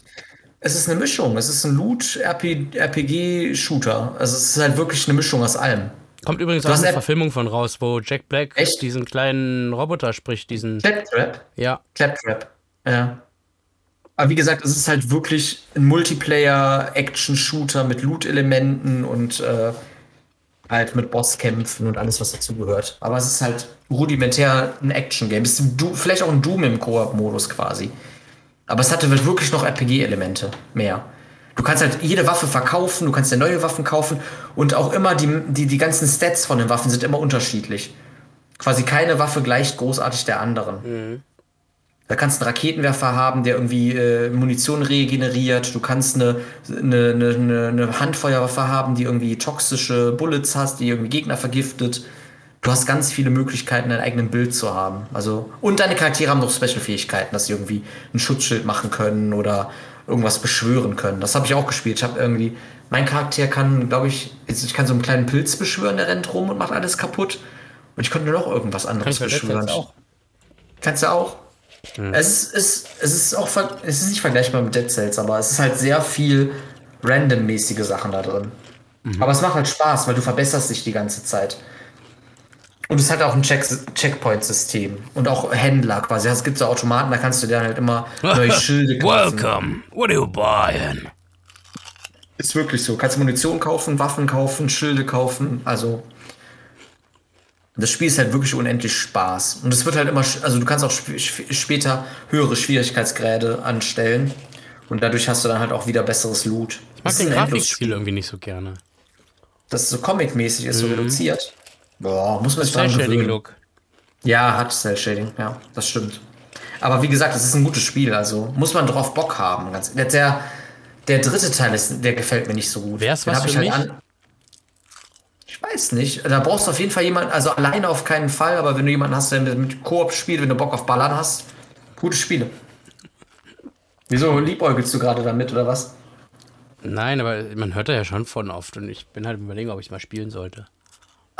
Es ist eine Mischung. Es ist ein Loot-RPG-Shooter. Also es ist halt wirklich eine Mischung aus allem. Kommt übrigens auch eine Verfilmung von raus, wo Jack Black Echt? diesen kleinen Roboter spricht, diesen. Claptrap? Ja. Claptrap, ja. Aber wie gesagt, es ist halt wirklich ein Multiplayer-Action-Shooter mit Loot-Elementen und äh, halt mit Bosskämpfen und alles, was dazugehört. Aber es ist halt rudimentär ein Action-Game. Vielleicht auch ein Doom im Koop-Modus quasi. Aber es hatte wirklich noch RPG-Elemente mehr. Du kannst halt jede Waffe verkaufen, du kannst dir neue Waffen kaufen und auch immer die, die, die ganzen Stats von den Waffen sind immer unterschiedlich. Quasi keine Waffe gleicht großartig der anderen. Mhm. Da kannst du einen Raketenwerfer haben, der irgendwie äh, Munition regeneriert. Du kannst eine, eine, eine, eine Handfeuerwaffe haben, die irgendwie toxische Bullets hast, die irgendwie Gegner vergiftet. Du hast ganz viele Möglichkeiten, dein eigenes Bild zu haben. Also, und deine Charaktere haben noch Special-Fähigkeiten, dass sie irgendwie ein Schutzschild machen können oder irgendwas beschwören können. Das habe ich auch gespielt. Ich habe irgendwie, mein Charakter kann, glaube ich, ich kann so einen kleinen Pilz beschwören, der rennt rum und macht alles kaputt. Und ich konnte noch irgendwas anderes beschwören. Auch. Kannst du auch? Hm. Es, ist, es, es, ist auch, es ist nicht vergleichbar mit Dead Cells, aber es ist halt sehr viel randommäßige Sachen da drin. Mhm. Aber es macht halt Spaß, weil du verbesserst dich die ganze Zeit. Und es hat auch ein Check Checkpoint-System und auch Händler quasi. Es gibt so Automaten, da kannst du dir halt immer neue Schilde kaufen. Welcome, what are you buying? Ist wirklich so. Kannst Munition kaufen, Waffen kaufen, Schilde kaufen. Also das Spiel ist halt wirklich unendlich Spaß. Und es wird halt immer, also du kannst auch sp später höhere Schwierigkeitsgrade anstellen. Und dadurch hast du dann halt auch wieder besseres Loot. Ich mag den Grafikstil irgendwie nicht so gerne. Das ist so comic-mäßig ist, mhm. so reduziert. Boah, muss man sich dran gewöhnen. Look. Ja, hat Cell Shading, ja, das stimmt. Aber wie gesagt, es ist ein gutes Spiel, also muss man drauf Bock haben. Ganz, der, der dritte Teil ist, der gefällt mir nicht so gut. Wer ist was für mich? Halt an, ich weiß nicht. Da brauchst du auf jeden Fall jemanden, also alleine auf keinen Fall, aber wenn du jemanden hast, der mit Koop spielt, wenn du Bock auf Ballern hast, gute Spiele. Wieso liebäugelst du gerade damit oder was? Nein, aber man hört da ja schon von oft und ich bin halt überlegen, ob ich mal spielen sollte.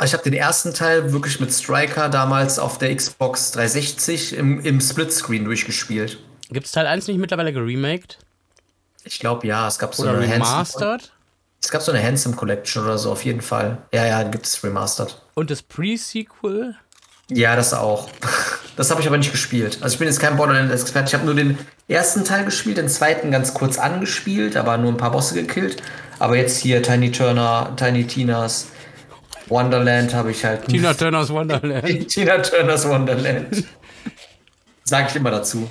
Also ich habe den ersten Teil wirklich mit Striker damals auf der Xbox 360 im, im Splitscreen durchgespielt. Gibt es Teil 1 nicht mittlerweile geremaked? Ich glaube ja, es gab so oder eine remastered. Es gab so eine Handsome Collection oder so, auf jeden Fall. Ja, ja, gibt es remastered. Und das Pre-Sequel? Ja, das auch. Das habe ich aber nicht gespielt. Also ich bin jetzt kein Borderlands-Experte. Ich habe nur den ersten Teil gespielt, den zweiten ganz kurz angespielt, aber nur ein paar Bosse gekillt. Aber jetzt hier Tiny Turner, Tiny Tinas Wonderland habe ich halt. Tina Turners Wonderland. Tina Turners Wonderland. Sag ich immer dazu.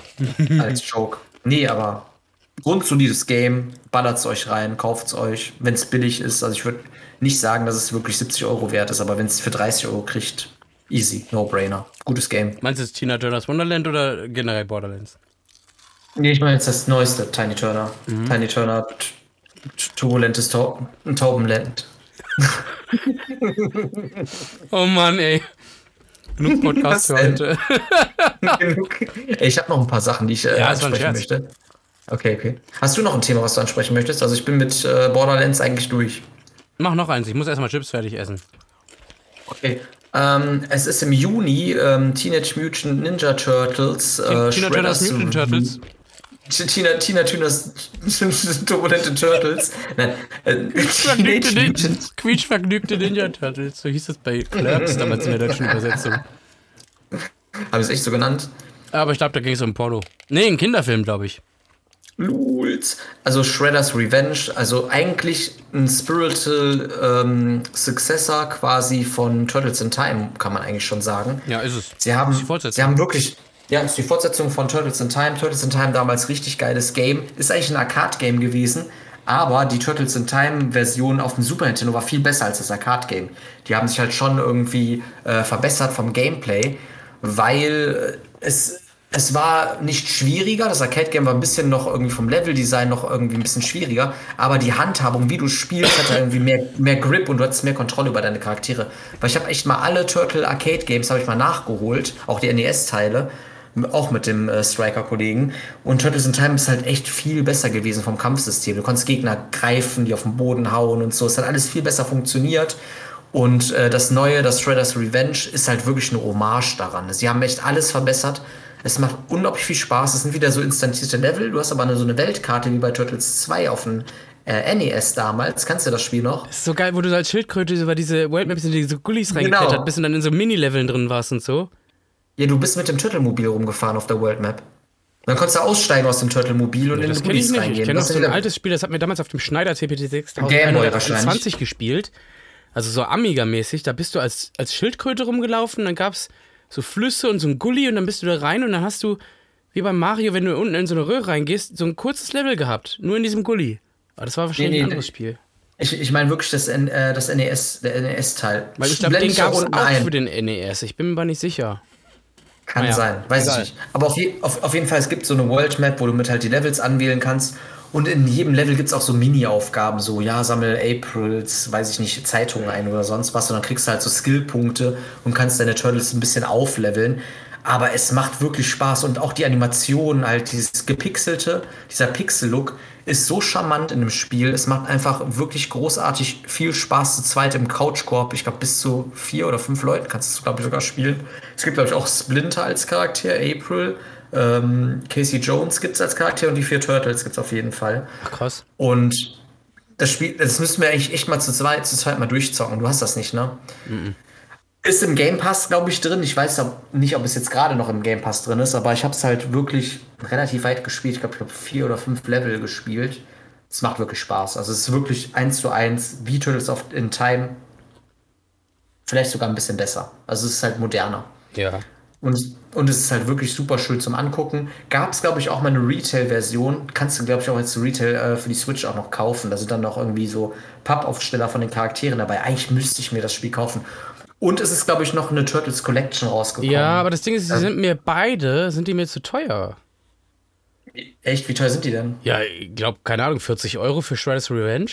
als Joke. Nee, aber grundsolides Game, ballert es euch rein, kauft es euch, wenn es billig ist. Also ich würde nicht sagen, dass es wirklich 70 Euro wert ist, aber wenn es für 30 Euro kriegt, easy, no-brainer. Gutes Game. Meinst du jetzt Tina Turners Wonderland oder generell Borderlands? Nee, ich meine jetzt das neueste, Tiny Turner. Mhm. Tiny Turner, turbulentes Taubenland. oh Mann, ey. Genug Podcast für heute. ich habe noch ein paar Sachen, die ich äh, ja, ansprechen möchte. Okay, okay. Hast du noch ein Thema, was du ansprechen möchtest? Also ich bin mit äh, Borderlands eigentlich durch. Mach noch eins, ich muss erstmal Chips fertig essen. Okay. Ähm, es ist im Juni ähm, Teenage Mutant Ninja Turtles. Äh, Turtles Mutant Turtles. Tina, Tina Tünas turbulente Turtles. Äh, Quietschvergnügte Ninja Turtles. So hieß es bei Clerks damals in der deutschen Übersetzung. Haben sie es echt so genannt? Aber ich glaube, da ging es um Porno. Nee, ein Kinderfilm, glaube ich. Lulz. Also Shredder's Revenge, also eigentlich ein Spiritual ähm, Successor quasi von Turtles in Time, kann man eigentlich schon sagen. Ja, ist es. Sie haben, sie haben wirklich, ja, ist die Fortsetzung von Turtles in Time. Turtles in Time damals richtig geiles Game. Ist eigentlich ein Arcade-Game gewesen, aber die Turtles in Time-Version auf dem Super Nintendo war viel besser als das Arcade-Game. Die haben sich halt schon irgendwie äh, verbessert vom Gameplay, weil es es war nicht schwieriger, das Arcade-Game war ein bisschen noch irgendwie vom Level-Design noch irgendwie ein bisschen schwieriger, aber die Handhabung, wie du spielst, hatte irgendwie mehr, mehr Grip und du hattest mehr Kontrolle über deine Charaktere. Weil ich habe echt mal alle Turtle Arcade-Games habe ich mal nachgeholt, auch die NES-Teile, auch mit dem äh, Striker-Kollegen. Und Turtles in Time ist halt echt viel besser gewesen vom Kampfsystem. Du konntest Gegner greifen, die auf den Boden hauen und so. Es hat alles viel besser funktioniert. Und äh, das neue, das Shredder's Revenge, ist halt wirklich eine Hommage daran. Sie haben echt alles verbessert. Es macht unglaublich viel Spaß. Es sind wieder so instantierte Level. Du hast aber eine, so eine Weltkarte wie bei Turtles 2 auf dem äh, NES damals. Kannst du das Spiel noch? Das ist so geil, wo du als Schildkröte über diese Worldmaps in diese Gullis genau. reingeklettert genau. bist und dann in so Mini-Leveln drin warst und so. Ja, du bist mit dem Turtle-Mobil rumgefahren auf der Worldmap. Dann konntest du aussteigen aus dem Turtle-Mobil und ja, in den Gullis reingehen. Ich kenne noch so ein altes Spiel, das hat mir damals auf dem Schneider CPT 6120 gespielt. Also so Amiga-mäßig. Da bist du als, als Schildkröte rumgelaufen, dann gab es so Flüsse und so ein Gully und dann bist du da rein und dann hast du, wie bei Mario, wenn du unten in so eine Röhre reingehst, so ein kurzes Level gehabt. Nur in diesem Gully. Aber das war wahrscheinlich nee, nee, ein anderes Spiel. Ich, ich meine wirklich das, äh, das NES, der NES-Teil. Weil ich glaube, den gab es auch ein. für den NES. Ich bin mir aber nicht sicher. Kann naja, sein, weiß egal. ich nicht. Aber auf, je, auf, auf jeden Fall, es gibt so eine World Map, wo du mit halt die Levels anwählen kannst. Und in jedem Level gibt es auch so Mini-Aufgaben, so, ja, sammel Aprils, weiß ich nicht, Zeitungen ein oder sonst was. Und dann kriegst du halt so Skillpunkte und kannst deine Turtles ein bisschen aufleveln. Aber es macht wirklich Spaß und auch die Animation, halt dieses gepixelte, dieser Pixel-Look ist so charmant in dem Spiel. Es macht einfach wirklich großartig viel Spaß zu zweit im Couchkorb. Ich glaube, bis zu vier oder fünf Leuten kannst du, glaube ich, sogar spielen. Es gibt, glaube ich, auch Splinter als Charakter, April. Ähm, Casey Jones gibt es als Charakter und die vier Turtles gibt es auf jeden Fall. Ach, krass. Und das Spiel, das müssten wir eigentlich echt mal zu zweit, zu zweit mal durchzocken. Du hast das nicht, ne? Ist im Game Pass, glaube ich, drin. Ich weiß nicht, ob es jetzt gerade noch im Game Pass drin ist, aber ich habe es halt wirklich relativ weit gespielt. Ich glaube, ich habe vier oder fünf Level gespielt. Es macht wirklich Spaß. Also es ist wirklich eins zu eins wie Turtles of in Time. Vielleicht sogar ein bisschen besser. Also es ist halt moderner. Ja. Und, und es ist halt wirklich super schön zum Angucken. Gab es, glaube ich, auch mal eine Retail-Version. Kannst du, glaube ich, auch jetzt Retail äh, für die Switch auch noch kaufen. Da sind dann noch irgendwie so Pappaufsteller von den Charakteren dabei. Eigentlich müsste ich mir das Spiel kaufen. Und es ist, glaube ich, noch eine Turtles Collection rausgekommen. Ja, aber das Ding ist, sie sind mir beide, sind die mir zu teuer. Echt, wie teuer sind die denn? Ja, ich glaube, keine Ahnung, 40 Euro für Shredder's Revenge.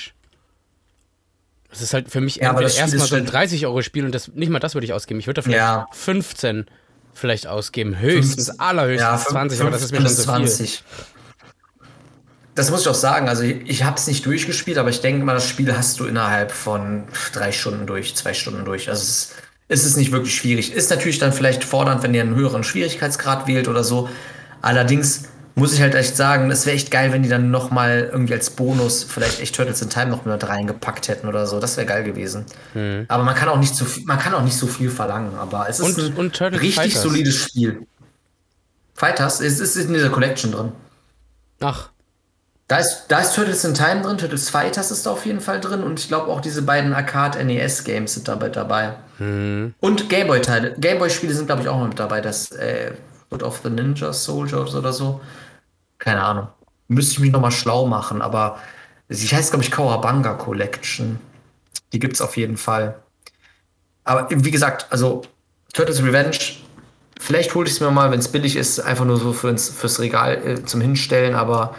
Das ist halt für mich Ja, erstmal so ein halt- 30 Euro Spiel und das, nicht mal das würde ich ausgeben. Ich würde da vielleicht Ja. 15 vielleicht ausgeben. Höchstens, 15 allerhöchstens fünf- 20, aber das ist mir schon 15 zu viel. Bis 20. Das muss ich auch sagen. Also ich, ich habe es nicht durchgespielt, aber ich denke mal, das Spiel hast du innerhalb von drei Stunden durch, zwei Stunden durch. Also es, ist- es nicht wirklich schwierig. Ist natürlich dann vielleicht fordernd, wenn ihr einen höheren Schwierigkeitsgrad wählt oder so. Allerdings muss ich halt echt sagen, es wäre echt geil, wenn die dann noch mal irgendwie als Bonus vielleicht echt Turtles in Time noch mit reingepackt hätten oder so. Das wäre geil gewesen. Aber man kann auch nicht so viel, man kann auch nicht so viel verlangen. Aber es ist Und- ein und richtig Fighters. solides Spiel. Fighters, es ist in dieser Collection drin. Ach, Da ist, da ist Turtles in Time drin, Turtles Fighters ist da auf jeden Fall drin und ich glaube auch diese beiden Arcade-NES-Games sind dabei dabei. Und Gameboy-Teile. Gameboy-Spiele sind, glaube ich, auch noch mit dabei. Das äh, Foot of the Ninja Soldiers oder so. Keine Ahnung. Müsste ich mich nochmal schlau machen, aber sie heißt, glaube ich, Kawabanga Collection. Die gibt es auf jeden Fall. Aber wie gesagt, also Turtles Revenge, vielleicht hole ich es mir mal, wenn es billig ist, einfach nur so fürs, fürs Regal äh, zum Hinstellen, aber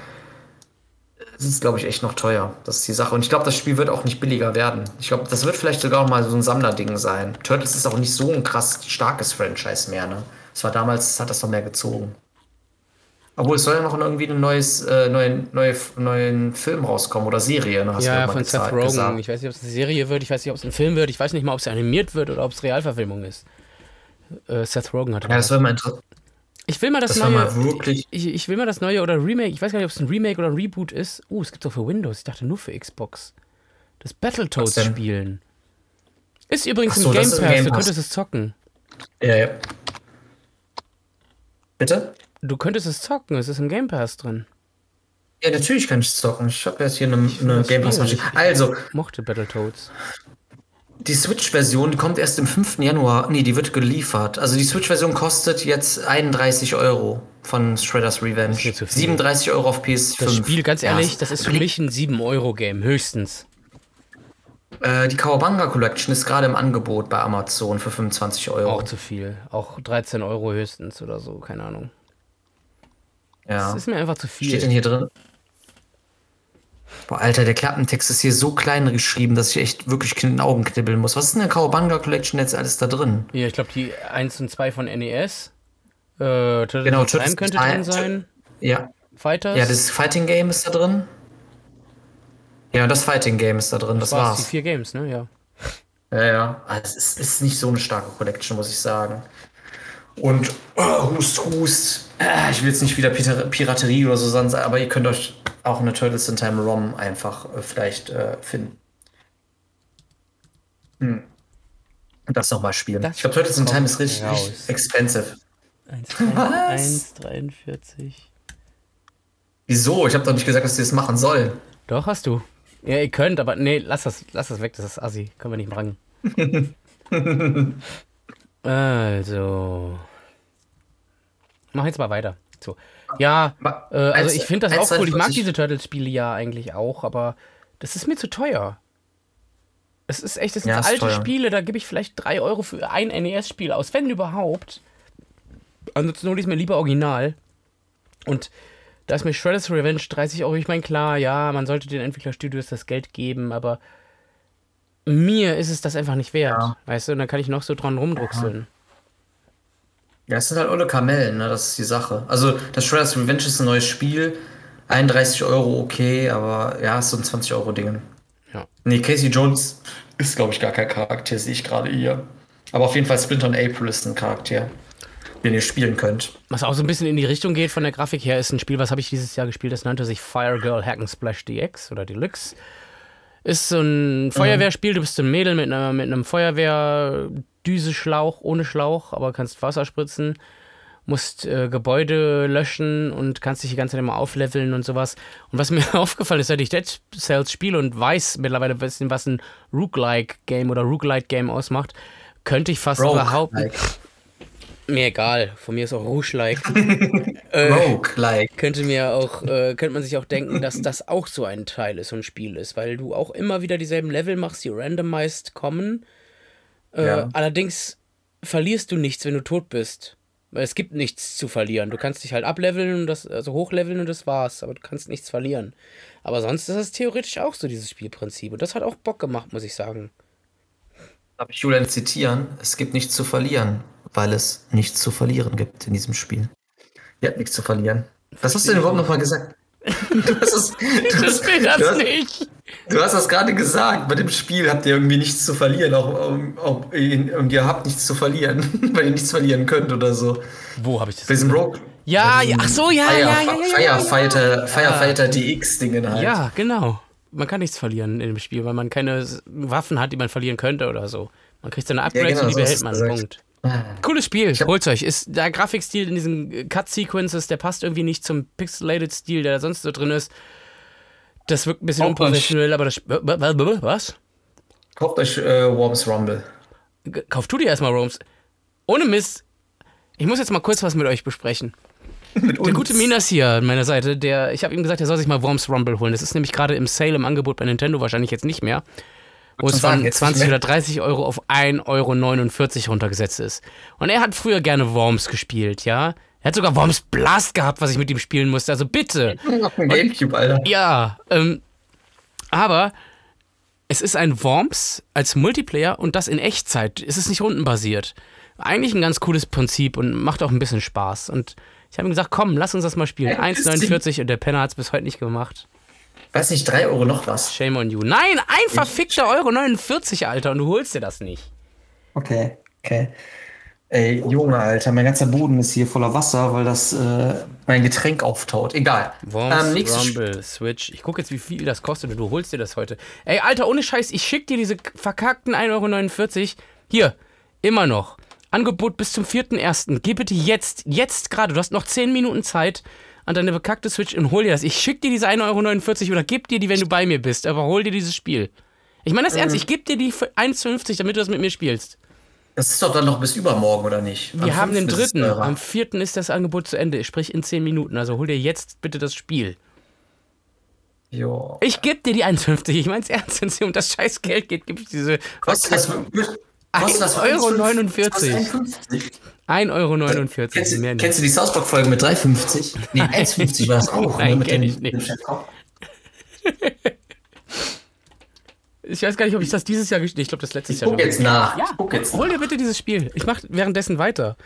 es ist, glaube ich, echt noch teuer. Das ist die Sache. Und ich glaube, das Spiel wird auch nicht billiger werden. Ich glaube, das wird vielleicht sogar auch mal so ein Sammlerding sein. Turtles ist auch nicht so ein krass starkes Franchise mehr, ne? Es war damals, hat das noch mehr gezogen. Obwohl, es soll ja noch irgendwie ein neues, äh, neuen, neue, neuen Film rauskommen oder Serie, ne? Hast ja, mal von Seth Rogen. gesagt. Ich weiß nicht, ob es eine Serie wird, ich weiß nicht, ob es ein Film wird, ich weiß nicht mal, ob es animiert wird oder ob es Realverfilmung ist. Äh, Seth Rogen hat Ja, das wäre mal interessant. Ich will mal das, Das neue. Ich, ich will mal das neue oder Remake. Ich weiß gar nicht, ob es ein Remake oder ein Reboot ist. Uh, es gibt auch für Windows. Ich dachte nur für Xbox. Das Battletoads spielen. Ist übrigens so, im Game Pass. Game Du könntest es zocken. Ja, ja. Bitte? Du könntest es zocken. Es ist im Game Pass drin. Ja, natürlich kann ich zocken. Ich habe jetzt hier eine, eine Game Pass Spiel Maschine. nicht. Also, Mochte Battletoads. Die Switch-Version kommt erst im 5. Januar. Nee, die wird geliefert. Also die Switch-Version kostet jetzt 31 Euro von Shredder's Revenge. mir zu viel. 37 Euro auf PS5. Das Spiel, ganz Ja, ehrlich, das ist für mich ein 7-Euro-Game. Höchstens. Äh, die Kawabanga Collection ist gerade im Angebot bei Amazon für 25 Euro. Auch zu viel. Auch 13 Euro höchstens oder so. Keine Ahnung. ja. Das ist mir einfach zu viel. Steht denn hier drin? Boah, Alter, der Klappentext ist hier so klein geschrieben, dass ich echt wirklich in den Augen knibbeln muss. Was ist denn in der Kawabanga Collection jetzt alles da drin? Ja, ich glaube, die 1 und 2 von NES. Äh, Turtles Genau, Time könnte in drin sein. Ja, Fighters. ja, das Fighting Game ist da drin. Ja, das Fighting Game ist da drin, das, war's. Die vier Games, ne? Ja. Ja, ja. Also es ist, ist nicht so eine starke Collection, muss ich sagen. Und oh, Hust, Hust. Äh, Ich will jetzt nicht wieder Pira- Piraterie oder so sagen, aber ihr könnt euch auch eine Turtles in Time ROM einfach äh, vielleicht äh, finden. Hm. Und das nochmal spielen. Das ich glaube, Turtles in Time ist richtig, richtig expensive. 1,43. Wieso? Ich habe doch nicht gesagt, dass sie das machen sollen. Doch, hast du. Ja, ihr könnt, aber nee, lass das, lass das weg, das ist assi. Können wir nicht bringen. also. Mach jetzt mal weiter. So. Ja, äh, also ich finde das auch cool. Ich mag 1,42. diese Turtles-Spiele ja eigentlich auch, aber das ist mir zu teuer. Es ist echt, das sind Ja, alte teuer. Spiele, da gebe ich vielleicht 3 Euro für ein NES-Spiel aus, wenn überhaupt. Ansonsten hole ich es mir lieber original. Und da ist mir Shredder's Revenge 30 Euro. Ich meine, klar, ja, man sollte den Entwicklerstudios das Geld geben, aber mir ist es das einfach nicht wert. Ja. Weißt du, und dann kann ich noch so dran rumdruckseln. Ja, es sind halt alle Kamellen, ne? Das ist die Sache. Also, das Shredder's Revenge ist ein neues Spiel. 31 Euro, okay, aber ja, ist so ein 20-Euro-Ding. Ja. Nee, Casey Jones ist, glaube ich, gar kein Charakter, sehe ich gerade hier. Aber auf jeden Fall Splinter und April ist ein Charakter, den ihr spielen könnt. Was auch so ein bisschen in die Richtung geht von der Grafik her, ist ein Spiel, was habe ich dieses Jahr gespielt, das nannte sich Fire Girl Hack and Splash DX oder Deluxe. Ist so ein Feuerwehrspiel, du bist ein Mädel mit, einer, mit einem Feuerwehrdüse-Schlauch, ohne Schlauch, aber kannst Wasser spritzen, musst äh, Gebäude löschen und kannst dich die ganze Zeit immer aufleveln und sowas. Und was mir aufgefallen ist, seit ich Dead Cells spiele und weiß mittlerweile ein bisschen, was ein Roguelike-Game oder Roguelite-Game ausmacht, könnte ich fast Rogue, like. Mir egal, von mir ist auch Rouge-like. äh, Rogue, like. könnte mir auch, äh, könnte man sich auch denken, dass das auch so ein Teil ist, so ein Spiel ist, weil du auch immer wieder dieselben Level machst, die randomized kommen. Äh, Ja. Allerdings verlierst du nichts, wenn du tot bist. Weil es gibt nichts zu verlieren. Du kannst dich halt ableveln und das, also hochleveln und das war's, aber du kannst nichts verlieren. Aber sonst ist das theoretisch auch so, dieses Spielprinzip. Und das hat auch Bock gemacht, muss ich sagen. Darf ich Julian zitieren? Es gibt nichts zu verlieren, weil es nichts zu verlieren gibt in diesem Spiel. Ihr habt nichts zu verlieren. Was hast du denn überhaupt nochmal gesagt? Du hast, es, du, hast, du, hast, nicht. du hast das gerade gesagt. Bei dem Spiel habt ihr irgendwie nichts zu verlieren. Auch, auch, auch, und ihr habt nichts zu verlieren, weil ihr nichts verlieren könnt oder so. Wo habe ich das? Bei diesem Rogue. Ja, ja, ach so, ja, Fire, ja, ja, ja, ja, ja. Firefighter, Firefighter DX-Dingen halt. Ja, genau. Man kann nichts verlieren in dem Spiel, weil man keine Waffen hat, die man verlieren könnte oder so. Man kriegt seine Upgrades genau, und die behält man. gesagt. Punkt. Ah. Cooles Spiel, hab- holt's euch. Ist der Grafikstil in diesen Cut-Sequences, der passt irgendwie nicht zum Pixelated-Stil, der da sonst so drin ist. Das wirkt ein bisschen Kauft euch- unprofessionell, aber das. Was? Kauft euch äh, Worms Rumble. G- Kauf du dir erstmal Roams. Ohne Mist. Ich muss jetzt mal kurz was mit euch besprechen. Mit Der gute Minas hier an meiner Seite, der, ich habe ihm gesagt, er soll sich mal Worms Rumble holen. Das ist nämlich gerade im Sale im Angebot bei Nintendo, wahrscheinlich jetzt nicht mehr. Wo es von jetzt nicht 20 mehr. oder 30 Euro auf 1,49 Euro runtergesetzt ist. Und er hat früher gerne Worms gespielt, ja. Er hat sogar Worms Blast gehabt, was ich mit ihm spielen musste. Also bitte. Auf dem Gamecube, Alter. Ja, ähm, aber es ist ein Worms als Multiplayer und das in Echtzeit. Es ist nicht rundenbasiert. Eigentlich ein ganz cooles Prinzip und macht auch ein bisschen Spaß. Und ich habe ihm gesagt, komm, lass uns das mal spielen. Ein bisschen. 1,49 und der Penner hat es bis heute nicht gemacht. Weiß nicht, 3 Euro noch was. Shame on you. Nein, ein verfickter Euro 49, Alter, und du holst dir das nicht. Okay, okay. Ey, Junge, Alter, mein ganzer Boden ist hier voller Wasser, weil das äh, mein Getränk auftaut. Egal. Worms Ähm. Rumble Switch. Ich gucke jetzt, wie viel das kostet und du holst dir das heute. Ey, Alter, ohne Scheiß, ich schick dir diese verkackten 1,49 Euro. Hier, immer noch. Angebot bis zum 4.1. Geh bitte jetzt, jetzt gerade, du hast noch 10 Minuten Zeit an deine bekackte Switch und hol dir das. Ich schick dir diese 1,49 Euro oder gib dir die, wenn du bei mir bist, aber hol dir dieses Spiel. Ich meine das ernst, ich geb dir die für 1,50, damit du das mit mir spielst. Das ist doch dann noch bis übermorgen, oder nicht? Wir haben den es dritten. Am vierten ist das Angebot zu Ende, sprich in 10 Minuten. Also hol dir jetzt bitte das Spiel. Jo. Ich geb dir die 1,50. Ich mein's ernst, wenn es um das scheiß Geld geht, gebe ich diese das 1,49 Euro. 1,50? 1,49 Euro. Kennst, du- mehr nicht. kennst du die South Park-Folge mit 3,50? Nee, 1,50 war es auch. Nein, ne, mit dem, ich nicht. Ich weiß gar nicht, ob ich das dieses Jahr gespielt Ich glaube, das letztes Ich Jahr guck jetzt nach. Ja, Ich guck jetzt hol dir bitte dieses Spiel. Ich mach währenddessen weiter.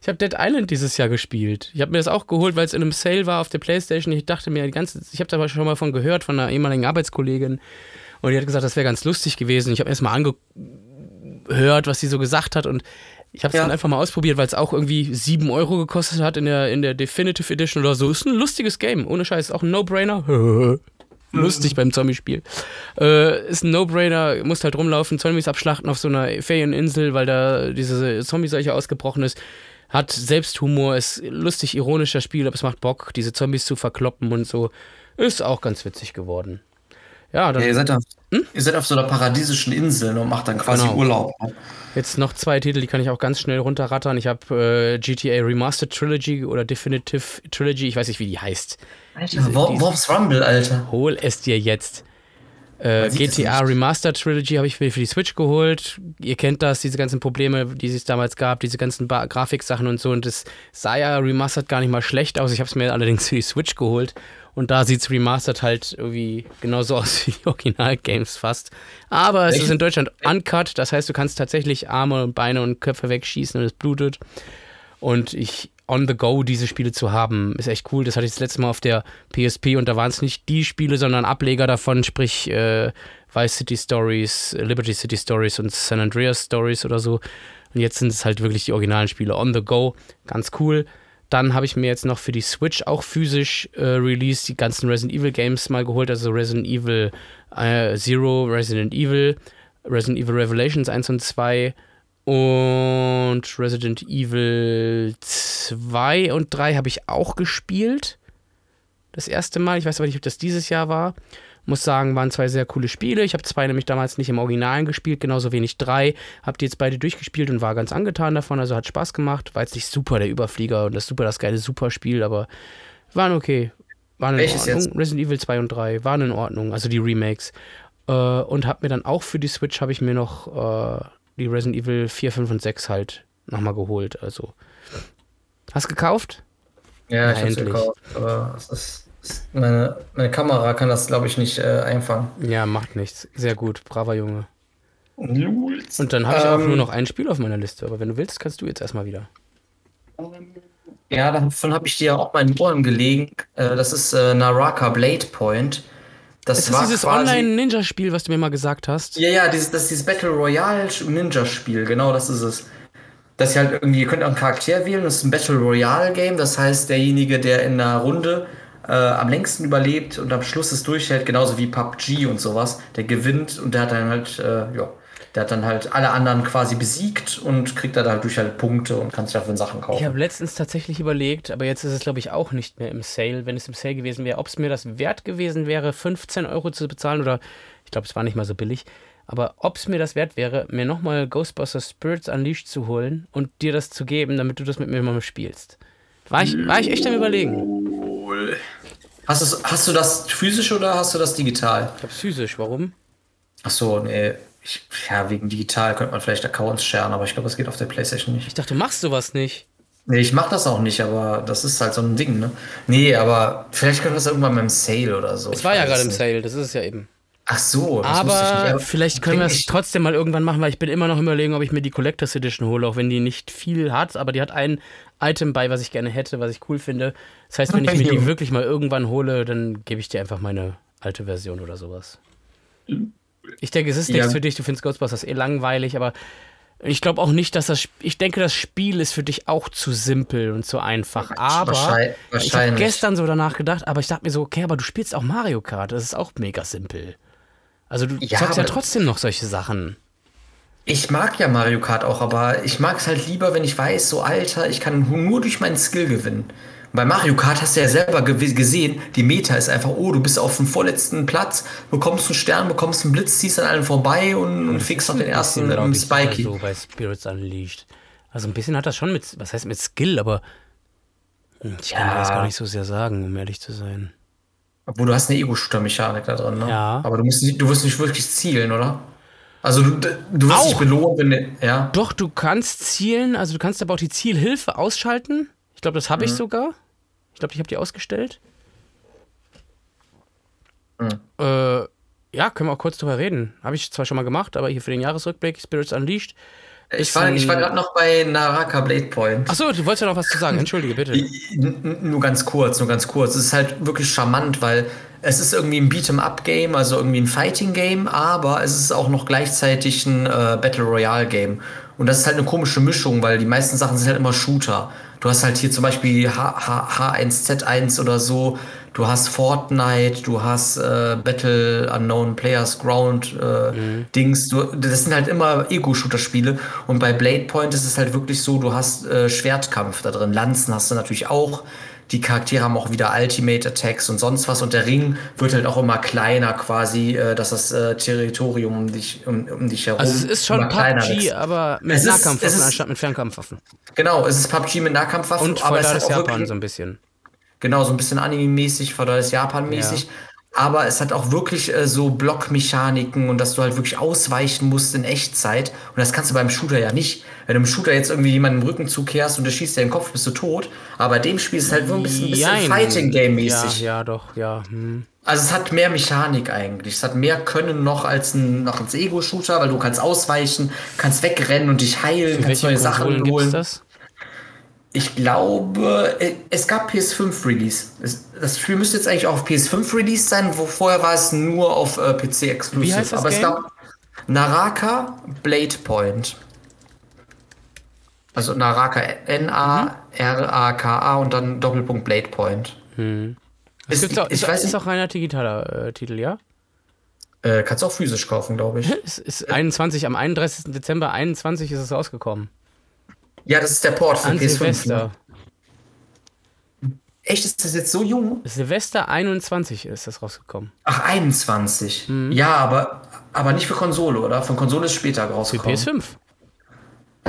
Ich habe Dead Island dieses Jahr gespielt. Ich habe mir das auch geholt, weil es in einem Sale war auf der Playstation. Ich dachte mir die ganze ich habe da aber schon mal von gehört von einer ehemaligen Arbeitskollegin und die hat gesagt, das wäre ganz lustig gewesen. Ich habe erst mal angehört, was sie so gesagt hat und ich habe es Ja. dann einfach mal ausprobiert, weil es auch irgendwie 7 Euro gekostet hat in der, in der Definitive Edition oder so. Ist ein lustiges Game, ohne Scheiß. Auch ein No-Brainer. Lustig beim Zombie-Spiel. Äh, ist ein No-Brainer, musst halt rumlaufen, Zombies abschlachten auf so einer Ferieninsel, weil da diese Zombie-Seuche ausgebrochen ist. Hat Selbsthumor, ist lustig, ironischer Spiel, aber es macht Bock, diese Zombies zu verkloppen und so. Ist auch ganz witzig geworden. Ja, dann Ja, ihr, seid auf, ihr seid auf so einer paradiesischen Insel und macht dann quasi Genau. Urlaub. ne? Jetzt noch zwei Titel, die kann ich auch ganz schnell runterrattern. Ich habe äh, GTA Remastered Trilogy oder Definitive Trilogy, ich weiß nicht, wie die heißt. Alter, Worms Rumble, Alter. Hol es dir jetzt. Äh, GTA. Remastered Trilogy habe ich mir für die Switch geholt. Ihr kennt das, diese ganzen Probleme, die es damals gab, diese ganzen ba Grafiksachen und so. Und das sah ja Remastered gar nicht mal schlecht aus. Ich habe es mir allerdings für die Switch geholt. Und da sieht es Remastered halt irgendwie genauso aus wie die Original-Games fast. Aber es Welche- ist in Deutschland uncut. Das heißt, du kannst tatsächlich Arme und Beine und Köpfe wegschießen und es blutet. Und ich on the go diese Spiele zu haben, ist echt cool. Das hatte ich das letzte Mal auf der PSP und da waren es nicht die Spiele, sondern Ableger davon, sprich äh, Vice City Stories, Liberty City Stories und San Andreas Stories oder so. Und jetzt sind es halt wirklich die originalen Spiele on the go. Ganz cool. Dann habe ich mir jetzt noch für die Switch auch physisch äh, released die ganzen Resident Evil Games mal geholt, also Resident Evil äh, Zero, Resident Evil, Resident Evil Revelations 1 und 2 und Resident Evil 2 und 3 habe ich auch gespielt. Das erste Mal. Ich weiß aber nicht, ob das dieses Jahr war. Muss sagen, waren zwei sehr coole Spiele. Ich habe zwei nämlich damals nicht im Originalen gespielt, genauso wenig drei. Hab die jetzt beide durchgespielt und war ganz angetan davon. Also hat Spaß gemacht. War jetzt nicht super der Überflieger und das super das geile Superspiel, aber waren okay. Waren in Welches Ordnung. jetzt? Resident Evil 2 und 3 waren in Ordnung, also die Remakes. Äh, und hab mir dann auch für die Switch habe ich mir noch äh, die Resident Evil 4, 5 und 6 halt nochmal geholt. Also. Hast gekauft? Ja, ich Ja, hab's endlich. gekauft, aber es ist, meine, meine Kamera kann das, glaube ich, nicht äh, einfangen. Ja, macht nichts. Sehr gut, braver Junge. Und dann habe ich auch Ähm, nur noch ein Spiel auf meiner Liste, aber wenn du willst, kannst du jetzt erstmal wieder. Ja, davon habe ich dir ja auch mal in den Ohren gelegen. Äh, das ist äh, Naraka Blade Point. Das Ist das war dieses Online-Ninja-Spiel, was du mir mal gesagt hast? Ja, ja, dieses, das ist dieses Battle Royale Ninja Spiel, genau das ist es. Dass ihr halt irgendwie, ihr könnt auch einen Charakter wählen, das ist ein Battle Royale Game, das heißt, derjenige, der in einer Runde äh, am längsten überlebt und am Schluss es durchhält, genauso wie PUBG und sowas, der gewinnt und der hat dann halt, äh, ja, der hat dann halt alle anderen quasi besiegt und kriegt dann dadurch halt Punkte und kann sich dafür Sachen Ich kaufen. habe letztens tatsächlich überlegt, aber jetzt ist es, glaube ich, auch nicht mehr im Sale. Wenn es im Sale gewesen wäre, ob es mir das wert gewesen wäre, 15 Euro zu bezahlen oder ich glaube, es war nicht mal so billig. Aber ob es mir das wert wäre, mir nochmal Ghostbusters Spirits Unleashed zu holen und dir das zu geben, damit du das mit mir mal spielst. War ich, war ich echt am Überlegen. Hast, du's- hast du das physisch oder hast du das digital? Ich hab's physisch, warum? Ach so, nee. Ich, ja, wegen digital könnte man vielleicht Accounts sharen, aber ich glaube, das geht auf der Playstation nicht. Ich dachte, du machst sowas nicht. Nee, ich mach das auch nicht, aber das ist halt so ein Ding, ne? Nee, aber vielleicht können wir das irgendwann beim Sale oder so. Es war ja gerade im Sale, das ist es ja eben. Ach so, das Aber vielleicht können wir es trotzdem mal irgendwann machen, weil ich bin immer noch überlegen, ob ich mir die Collectors Edition hole, auch wenn die nicht viel hat, aber die hat ein Item bei, was ich gerne hätte, was ich cool finde. Das heißt, wenn ich mir die wirklich mal irgendwann hole, dann gebe ich dir einfach meine alte Version oder sowas. Ich denke, es ist nichts Ja. für dich, du findest Ghostbusters eh langweilig, aber ich glaube auch nicht, dass das. Ich denke, das Spiel ist für dich auch zu simpel und zu einfach. Aber Wahrscheinlich- ich habe gestern so danach gedacht, aber ich dachte mir so, okay, aber du spielst auch Mario Kart, das ist auch mega simpel. Also du Ja, zockst ja trotzdem noch solche Sachen. Ich mag ja Mario Kart auch, aber ich mag es halt lieber, wenn ich weiß, so Alter, ich kann nur durch meinen Skill gewinnen. Bei Mario Kart hast du ja selber ge gesehen, die Meta ist einfach, oh, du bist auf dem vorletzten Platz, bekommst einen Stern, bekommst einen Blitz, ziehst an allen vorbei und, und fixst noch den ersten glaub ähm, ich, Spikey. So bei Spirits Unleashed. Also ein bisschen hat das schon mit, was heißt mit Skill, aber hm, ich kann Ja. das gar nicht so sehr sagen, um ehrlich zu sein. Obwohl du hast eine Ego-Shooter-Mechanik da drin, ne? Ja. Aber du musst nicht, du wirst nicht wirklich zielen, oder? Also du, du wirst Auch. nicht belohnt, wenn du, ja. Doch, du kannst zielen, also du kannst aber auch die Zielhilfe ausschalten. Ich glaube, das habe ich sogar. Ich glaube, ich habe die ausgestellt. Äh, ja, können wir auch kurz drüber reden. Habe ich zwar schon mal gemacht, aber hier für den Jahresrückblick Spirits Unleashed. Ich war, ich war gerade noch bei Naraka Blade Point. Achso, du wolltest ja noch was zu sagen. Entschuldige, bitte. Nur ganz kurz, nur ganz kurz. Es ist halt wirklich charmant, weil es ist irgendwie ein Beat'em-up-Game, also irgendwie ein Fighting-Game, aber es ist auch noch gleichzeitig ein äh, Battle Royale-Game. Und das ist halt eine komische Mischung, weil die meisten Sachen sind halt immer Shooter. Du hast halt hier zum Beispiel H H H1Z1 oder so. Du hast Fortnite, du hast äh, Battle Unknown Players Ground äh, Dings. Du, das sind halt immer Ego-Shooter-Spiele. Und bei Blade Point ist es halt wirklich so, du hast äh, Schwertkampf da drin. Lanzen hast du natürlich auch. Die Charaktere haben auch wieder Ultimate Attacks und sonst was. Und der Ring wird halt auch immer kleiner quasi, äh, dass das äh, Territorium um dich, um, um dich herum Also es ist schon PUBG, wächst. aber mit Es ist- Nahkampfwaffen ist- anstatt mit Fernkampfwaffen. Genau, es ist PUBG mit Nahkampfwaffen, Und aber es auch Japan wirklich, so ein bisschen. Genau, so ein bisschen Anime-mäßig, feudales Japan-mäßig. Aber es hat auch wirklich äh, so Blockmechaniken und dass du halt wirklich ausweichen musst in Echtzeit. Und das kannst du beim Shooter ja nicht. Wenn du im Shooter jetzt irgendwie jemanden im Rücken zukehrst und der schießt dir den Kopf, bist du tot. Aber bei dem Spiel ist es halt so ein bisschen, bisschen. Fighting-Game-mäßig. Ja, ja, doch, ja. Hm. Also es hat mehr Mechanik eigentlich. Es hat mehr Können noch als ein, noch als Ego-Shooter, weil du kannst ausweichen, kannst wegrennen und dich heilen, Für kannst neue Sachen Konsolen holen. das? Ich glaube, äh, es gab PS5 Release. Es- Das Spiel müsste jetzt eigentlich auch auf PS5 Release sein, wo vorher war es nur auf äh, PC Exclusive. Wie heißt das Aber es Game? gab Naraka Blade Point. Also Naraka, N-A-R-A-K-A und dann Doppelpunkt Blade Point. Hm. Ist, Ist- auch, ich ist, weiß ist auch reiner digitaler äh, Titel, ja? Äh, kannst du auch physisch kaufen, glaube ich. Es ist 21, am 31. Dezember 21 ist es rausgekommen. Ja, das ist der Port für An PS5. Silvester. Ne? Echt, ist das jetzt so jung? Silvester 21 ist das rausgekommen. Ach, 21. Mhm. Ja, aber, aber nicht für Konsole, oder? Von Konsole ist später Für rausgekommen. PS5.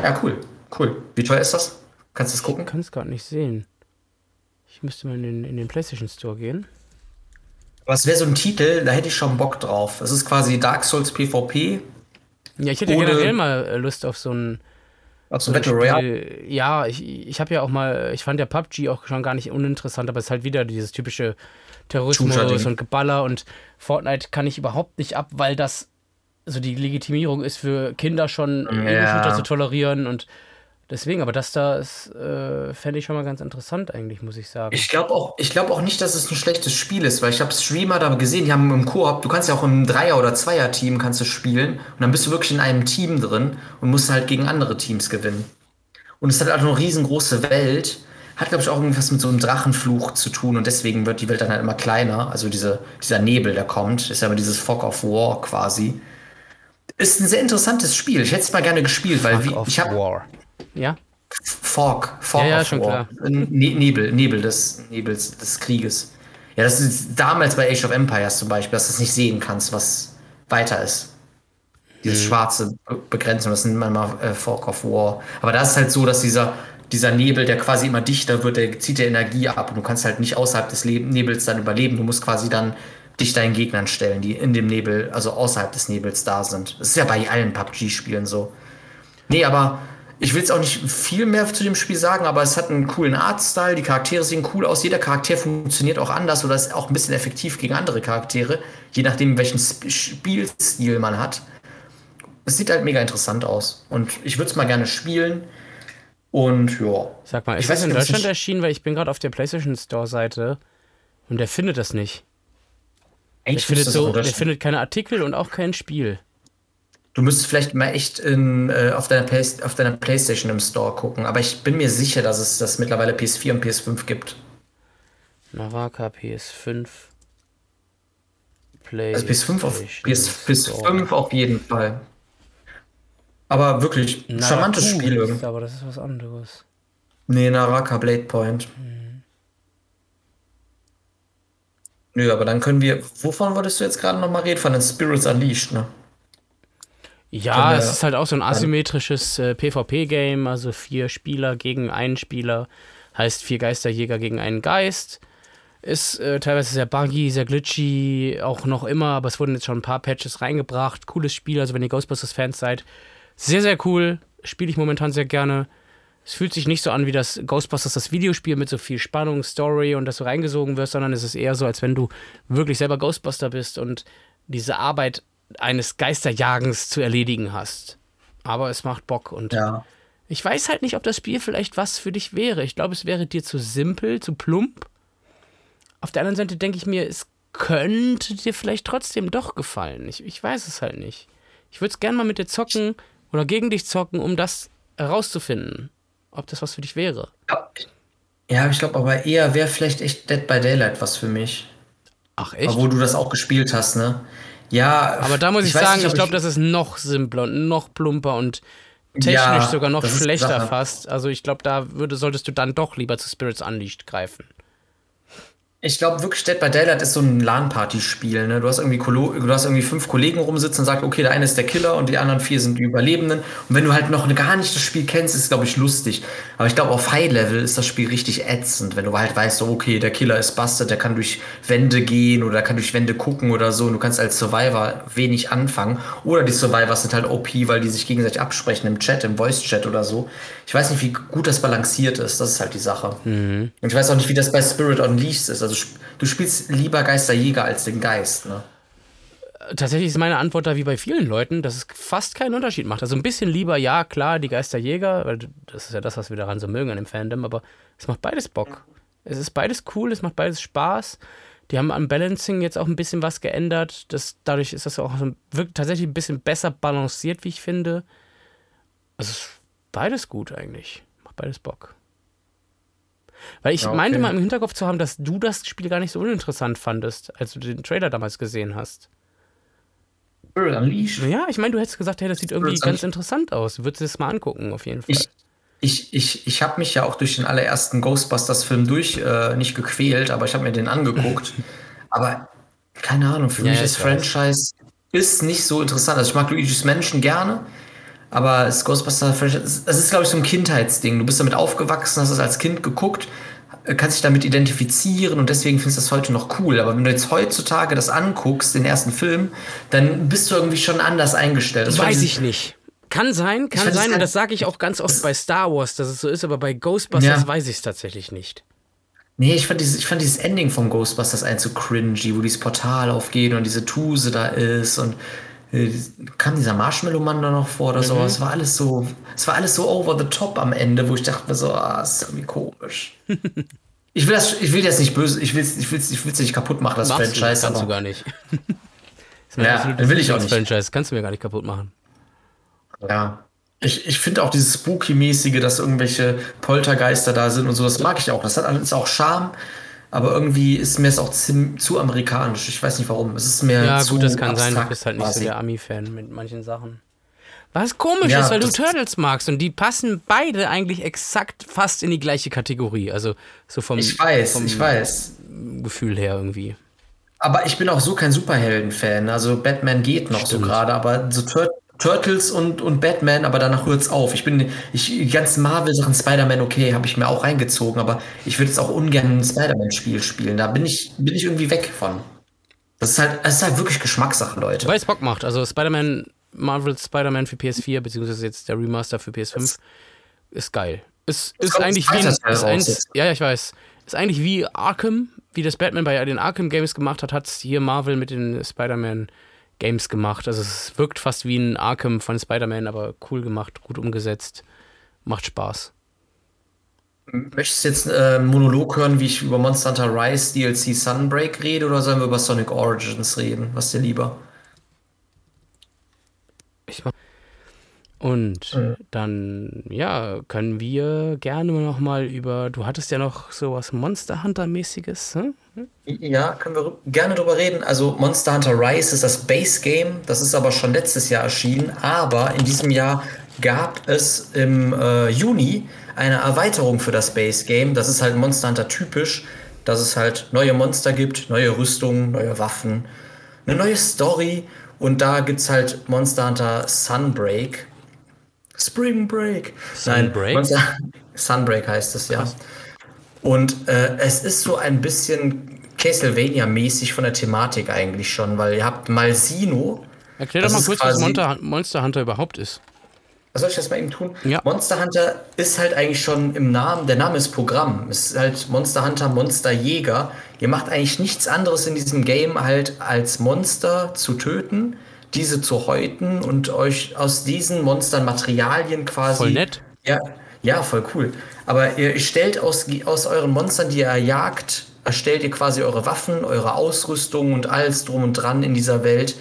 Ja, cool. Cool. Wie teuer ist das? Kannst du es gucken? Ich kann es gerade nicht sehen. Ich müsste mal in den, in den PlayStation Store gehen. Aber es wäre so ein Titel, da hätte ich schon Bock drauf. Es ist quasi Dark Souls PvP. Ja, ich hätte generell mal Lust auf so ein Also Battle Royale. Ja, ich, ich habe ja auch mal, ich fand ja PUBG auch schon gar nicht uninteressant, aber es ist halt wieder dieses typische Terrorismus und Geballer und Fortnite kann ich überhaupt nicht ab, weil das so die Legitimierung ist für Kinder schon Ja. Ego-Shooter zu tolerieren und deswegen, aber das da ist, äh, fände ich schon mal ganz interessant eigentlich, muss ich sagen. Ich glaube auch, ich glaub auch nicht, dass es ein schlechtes Spiel ist, weil ich habe Streamer da gesehen, die haben im Koop, du kannst ja auch im Dreier- oder Zweier-Team kannst du spielen und dann bist du wirklich in einem Team drin und musst halt gegen andere Teams gewinnen. Und es hat halt eine riesengroße Welt, hat glaube ich auch irgendwas mit so einem Drachenfluch zu tun und deswegen wird die Welt dann halt immer kleiner, also diese, dieser Nebel, der kommt, ist ja immer dieses Fog of War quasi. Ist ein sehr interessantes Spiel. Ich hätte es mal gerne gespielt, weil Fuck wie, ich habe War. Ja? Fog, Fog Ja, ja, of schon War. Ne Nebel, Nebel des Nebels des Krieges. Ja, das ist damals bei Age of Empires zum Beispiel, dass du es nicht sehen kannst, was weiter ist. Dieses Mhm. schwarze Be- Begrenzung, das nennt man mal äh, Fog of War. Aber da ist halt so, dass dieser, dieser Nebel, der quasi immer dichter wird, der zieht der Energie ab und du kannst halt nicht außerhalb des Leb Nebels dann überleben. Du musst quasi dann dich deinen Gegnern stellen, die in dem Nebel, also außerhalb des Nebels da sind. Das ist ja bei allen PUBG-Spielen so. Nee, aber ich will jetzt auch nicht viel mehr zu dem Spiel sagen, aber es hat einen coolen Artstyle, die Charaktere sehen cool aus, jeder Charakter funktioniert auch anders oder ist auch ein bisschen effektiv gegen andere Charaktere, je nachdem, welchen Sp Spielstil man hat. Es sieht halt mega interessant aus und ich würde es mal gerne spielen. Und ja. Sag mal, Ich ist weiß das in Deutschland erschienen? Weil ich bin gerade auf der PlayStation Store-Seite und der findet das nicht. Der Eigentlich findet, es auch so, der findet keine Artikel und auch kein Spiel. Du müsstest vielleicht mal echt in, äh, auf, deiner Play auf deiner Playstation im Store gucken, aber ich bin mir sicher, dass es das mittlerweile PS4 und PS5 gibt. Naraka PS5. Play. Also PS5 auf PS, PS5 auf jeden Fall. Aber wirklich, charmantes Spiel irgendwie. Aber das ist was anderes. Nee, Naraka Blade Point. Nö, aber dann können wir. Wovon wolltest du jetzt gerade nochmal reden? Von den Spirits Unleashed, ne? Ja, es ist halt auch so ein asymmetrisches äh, PvP-Game, also vier Spieler gegen einen Spieler, heißt vier Geisterjäger gegen einen Geist. Ist äh, teilweise sehr buggy, sehr glitchy, auch noch immer, aber es wurden jetzt schon ein paar Patches reingebracht. Cooles Spiel, also wenn ihr Ghostbusters-Fans seid, sehr, sehr cool. Spiele ich momentan sehr gerne. Es fühlt sich nicht so an wie das Ghostbusters, das Videospiel mit so viel Spannung, Story und dass du reingesogen wirst, sondern es ist eher so, als wenn du wirklich selber Ghostbuster bist und diese Arbeit eines Geisterjagens zu erledigen hast. Aber es macht Bock und Ja. ich weiß halt nicht, ob das Spiel vielleicht was für dich wäre. Ich glaube, es wäre dir zu simpel, zu plump. Auf der anderen Seite denke ich mir, es könnte dir vielleicht trotzdem doch gefallen. Ich, ich weiß es halt nicht. Ich würde es gerne mal mit dir zocken oder gegen dich zocken, um das herauszufinden, ob das was für dich wäre. Ja, ja ich glaube aber eher wäre vielleicht echt Dead by Daylight was für mich. Ach echt? Obwohl du das auch gespielt hast, ne? Ja. Aber da muss ich, weiß sagen, nicht, ich glaube, das ist noch simpler und noch plumper und technisch Ja, sogar noch schlechter fast. Also ich glaube, da würde, solltest du dann doch lieber zu Spirits Unleashed greifen. Ich glaube wirklich, Dead by Daylight ist so ein LAN-Party-Spiel. Ne? Du, hast irgendwie du hast irgendwie fünf Kollegen rumsitzen und sagst, okay, der eine ist der Killer und die anderen vier sind die Überlebenden. Und wenn du halt noch gar nicht das Spiel kennst, ist es, glaube ich, lustig. Aber ich glaube, auf High-Level ist das Spiel richtig ätzend, wenn du halt weißt, so, okay, der Killer ist busted, der kann durch Wände gehen oder der kann durch Wände gucken oder so. Und du kannst als Survivor wenig anfangen. Oder die Survivors sind halt OP, weil die sich gegenseitig absprechen im Chat, im Voice-Chat oder so. Ich weiß nicht, wie gut das balanciert ist. Das ist halt die Sache. Und ich weiß auch nicht, wie das bei Spirit Unleashed ist. Also du spielst lieber Geisterjäger als den Geist, ne? Tatsächlich ist meine Antwort da wie bei vielen Leuten, dass es fast keinen Unterschied macht. Also ein bisschen lieber, ja, klar, die Geisterjäger, weil das ist ja das, was wir daran so mögen an dem Fandom, aber es macht beides Bock. Es ist beides cool, es macht beides Spaß. Die haben am Balancing jetzt auch ein bisschen was geändert. Das, dadurch ist das auch so, wirkt tatsächlich ein bisschen besser balanciert, wie ich finde. Also es beides gut eigentlich. Macht beides Bock. Weil ich Ja, okay. meinte mal im Hinterkopf zu haben, dass du das Spiel gar nicht so uninteressant fandest, als du den Trailer damals gesehen hast. Ja, ich meine, du hättest gesagt, hey, das sieht irgendwie ganz interessant aus. Würdest du es mal angucken, auf jeden Fall. Ich, ich, ich, ich habe mich ja auch durch den allerersten Ghostbusters-Film durch äh, nicht gequält, aber ich habe mir den angeguckt. aber keine Ahnung, für Ja, mich ja, das ich weiß. Franchise ist nicht so interessant. Also ich mag Luigi's Menschen gerne, aber das Ghostbusters-Franchise, das ist, glaube ich, so ein Kindheitsding. Du bist damit aufgewachsen, hast es als Kind geguckt, äh, kannst dich damit identifizieren und deswegen findest du das heute noch cool. Aber wenn du jetzt heutzutage das anguckst, den ersten Film, dann bist du irgendwie schon anders eingestellt. Das Weiß ich nicht. Kann sein, kann sein, und das sage ich auch ganz oft bei Star Wars, dass es so ist, aber bei Ghostbusters Ja. weiß ich es tatsächlich nicht. Nee, ich fand, dieses, ich fand dieses Ending von Ghostbusters ein so cringy, wo dieses Portal aufgeht und diese Tuse da ist und kam dieser Marshmallow-Mann da noch vor oder Mhm. so. Es war alles so, es war alles so over the top am Ende, wo ich dachte mir so, ah, das ist irgendwie komisch. ich will das, ich will jetzt nicht böse, ich will ich will's, ich will's nicht kaputt machen, das Machst du, Franchise. kannst du aber, gar nicht. Das Ja, absolutes will ich auch nicht. Franchise, kannst du mir gar nicht kaputt machen. ja. Ich, ich finde auch dieses Spooky-mäßige, dass irgendwelche Poltergeister da sind und so, das mag ich auch. Das hat alles auch Charme, aber irgendwie ist mir es auch zu amerikanisch. Ich weiß nicht warum. Es ist mir Ja, zu gut, das kann sein, du bist halt nicht so quasi. der Ami-Fan mit manchen Sachen. Was komisch Ja, ist, weil du Turtles magst und die passen beide eigentlich exakt fast in die gleiche Kategorie. Also so vom, Ich weiß, vom ich weiß. Gefühl her irgendwie. Aber ich bin auch so kein Superhelden-Fan. Also Batman geht noch so Stimmt. gerade, aber so Tur Turtles und, und Batman, aber danach hört's auf. Ich bin, ich, die ganzen Marvel-Sachen, Spider-Man, okay, habe ich mir auch reingezogen, aber ich würde jetzt auch ungern ein Spider-Man-Spiel spielen. Da bin ich, bin ich irgendwie weg von. Das ist halt, das ist halt wirklich Geschmackssache, Leute. Weil es Bock macht. Also Spider-Man, Marvel Spider-Man für PS4, beziehungsweise jetzt der Remaster für PS5, ist geil. Ist, ist eigentlich wie ein, ist ein. Ja, ja, ich weiß. Ist eigentlich wie Arkham, wie das Batman bei den Arkham Games gemacht hat, hat hier Marvel mit den Spider-Man Games gemacht. Also es wirkt fast wie ein Arkham von Spider-Man, aber cool gemacht, gut umgesetzt. Macht Spaß. Möchtest du jetzt äh, einen Monolog hören, wie ich über Monster Hunter Rise DLC Sunbreak rede, oder sollen wir über Sonic Origins reden? Was dir lieber? Ich mach und dann, ja, können wir gerne noch mal über, du hattest ja noch sowas Monster Hunter-mäßiges, hm? Ja, können wir gerne drüber reden. Also Monster Hunter Rise ist das Base Game, das ist aber schon letztes Jahr erschienen, aber in diesem Jahr gab es im äh, Juni eine Erweiterung für das Base Game. Das ist halt Monster Hunter typisch, dass es halt neue Monster gibt, neue Rüstungen, neue Waffen, eine neue Story und da gibt es halt Monster Hunter Sunbreak. Spring Break. Sunbreak? Monster Sunbreak heißt es, ja. Und äh, es ist so ein bisschen Castlevania-mäßig von der Thematik eigentlich schon, weil ihr habt Malsino. Erklär Das doch mal kurz, was Monster, Monster Hunter überhaupt ist. Was soll ich das mal eben tun? Ja. Monster Hunter ist halt eigentlich schon im Namen, der Name ist Programm. Es ist halt Monster Hunter, Monsterjäger. Ihr macht eigentlich nichts anderes in diesem Game halt als Monster zu töten, diese zu häuten und euch aus diesen Monstern Materialien quasi. Voll nett. Ja, ja, voll cool. Aber ihr stellt aus, aus euren Monstern, die ihr jagt, erstellt ihr quasi eure Waffen, eure Ausrüstung und alles drum und dran in dieser Welt.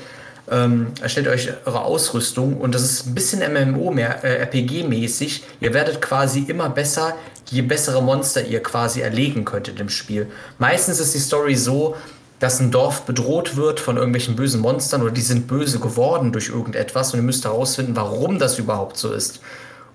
Ähm, erstellt euch eure Ausrüstung und das ist ein bisschen MMO mehr, äh, RPG-mäßig. Ihr werdet quasi immer besser, je bessere Monster ihr quasi erlegen könntet im Spiel. Meistens ist die Story so, dass ein Dorf bedroht wird von irgendwelchen bösen Monstern oder die sind böse geworden durch irgendetwas und ihr müsst herausfinden, warum das überhaupt so ist.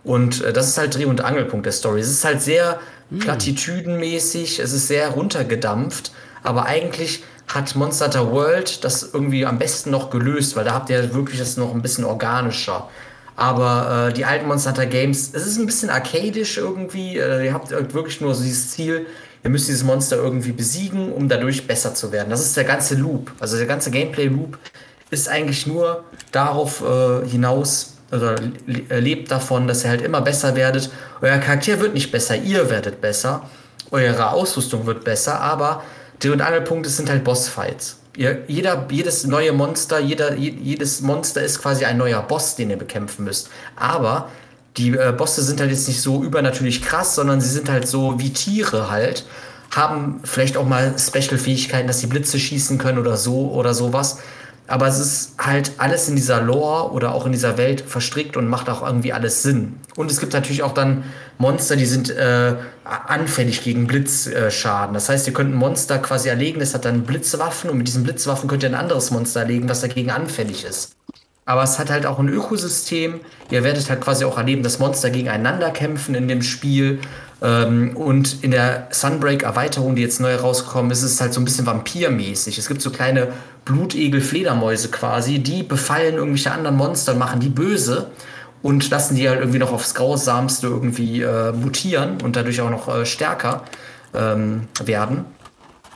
Und äh, das ist halt Dreh- und Angelpunkt der Story. Es ist halt sehr platitüdenmäßig, es ist sehr runtergedampft, aber eigentlich hat Monster Hunter World das irgendwie am besten noch gelöst, weil da habt ihr wirklich das noch ein bisschen organischer. Aber äh, die alten Monster Hunter Games, es ist ein bisschen arcadisch irgendwie. Äh, ihr habt halt wirklich nur so dieses Ziel, ihr müsst dieses Monster irgendwie besiegen, um dadurch besser zu werden. Das ist der ganze Loop. Also der ganze Gameplay-Loop ist eigentlich nur darauf äh, hinaus, oder äh, lebt davon, dass ihr halt immer besser werdet. Euer Charakter wird nicht besser, ihr werdet besser. Eure Ausrüstung wird besser, aber Dreh- und Angelpunkte sind halt Bossfights. Ihr, jeder, jedes neue Monster, jeder, je- jedes Monster ist quasi ein neuer Boss, den ihr bekämpfen müsst. Aber die äh, Bosse sind halt jetzt nicht so übernatürlich krass, sondern sie sind halt so wie Tiere halt. Haben vielleicht auch mal Special-Fähigkeiten, dass sie Blitze schießen können oder so oder sowas. aber es ist halt alles in dieser Lore oder auch in dieser Welt verstrickt und macht auch irgendwie alles Sinn. Und es gibt natürlich auch dann Monster, die sind äh, anfällig gegen Blitzschaden. das heißt, ihr könnt ein Monster quasi erlegen, das hat dann Blitzwaffen und mit diesen Blitzwaffen könnt ihr ein anderes Monster erlegen, was dagegen anfällig ist. Aber es hat halt auch ein Ökosystem. Ihr werdet halt quasi auch erleben, dass Monster gegeneinander kämpfen in dem Spiel. Ähm, und in der Sunbreak-Erweiterung, die jetzt neu rausgekommen ist, ist es halt so ein bisschen vampirmäßig. Es gibt so kleine Blutegel-Fledermäuse quasi, die befallen irgendwelche anderen Monster und machen die böse und lassen die halt irgendwie noch aufs Grausamste irgendwie äh, mutieren und dadurch auch noch äh, stärker ähm, werden.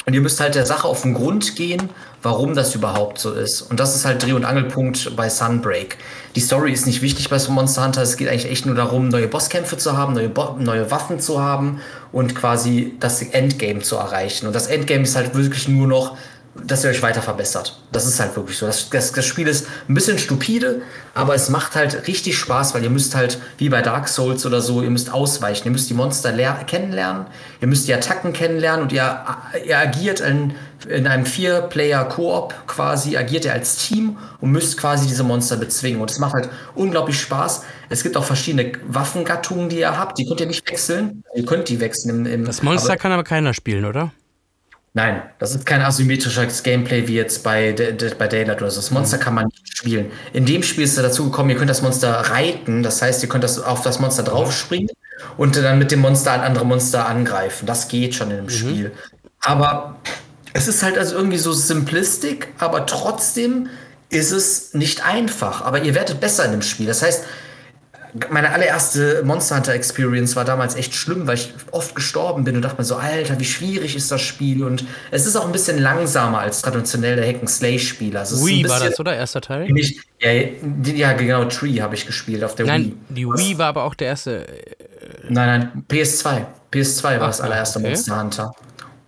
Und ihr müsst halt der Sache auf den Grund gehen, warum das überhaupt so ist. Und das ist halt Dreh- und Angelpunkt bei Sunbreak. Die Story ist nicht wichtig bei Monster Hunter. Es geht eigentlich echt nur darum, neue Bosskämpfe zu haben, neue, Bo neue Waffen zu haben und quasi das Endgame zu erreichen. Und das Endgame ist halt wirklich nur noch dass ihr euch weiter verbessert. Das ist halt wirklich so. Das, das, das, Spiel ist ein bisschen stupide, aber es macht halt richtig Spaß, weil ihr müsst halt, wie bei Dark Souls oder so, ihr müsst ausweichen. Ihr müsst die Monster kennenlernen, ihr müsst die Attacken kennenlernen und ihr, ihr agiert in, in einem Vier-Player-Koop quasi, agiert ihr als Team und müsst quasi diese Monster bezwingen. Und es macht halt unglaublich Spaß. Es gibt auch verschiedene Waffengattungen, die ihr habt. Die könnt ihr nicht wechseln. Ihr könnt die wechseln. Im, im das Monster aber, kann aber keiner spielen, oder? Nein, das ist kein asymmetrisches Gameplay wie jetzt bei, bei Daylight oder so. Das Monster mhm. kann man nicht spielen. In dem Spiel ist es dazu gekommen, ihr könnt das Monster reiten. Das heißt, ihr könnt das auf das Monster draufspringen und dann mit dem Monster ein anderes Monster angreifen. Das geht schon in dem mhm. Spiel. Aber es ist halt also irgendwie so simplistisch, aber trotzdem ist es nicht einfach. Aber ihr werdet besser in dem Spiel. Das heißt, meine allererste Monster Hunter Experience war damals echt schlimm, weil ich oft gestorben bin und dachte mir so, Alter, wie schwierig ist das Spiel? Und es ist auch ein bisschen langsamer als traditionell der Hack Slay Spiel. Also Wii war das, oder? Erster Teil? Ich, ja, ja, genau, Tree habe ich gespielt auf der nein, Wii. Die Wii war aber auch der erste. Äh, nein, nein, PS2. PS2 war Ach, das allererste okay. Monster Hunter.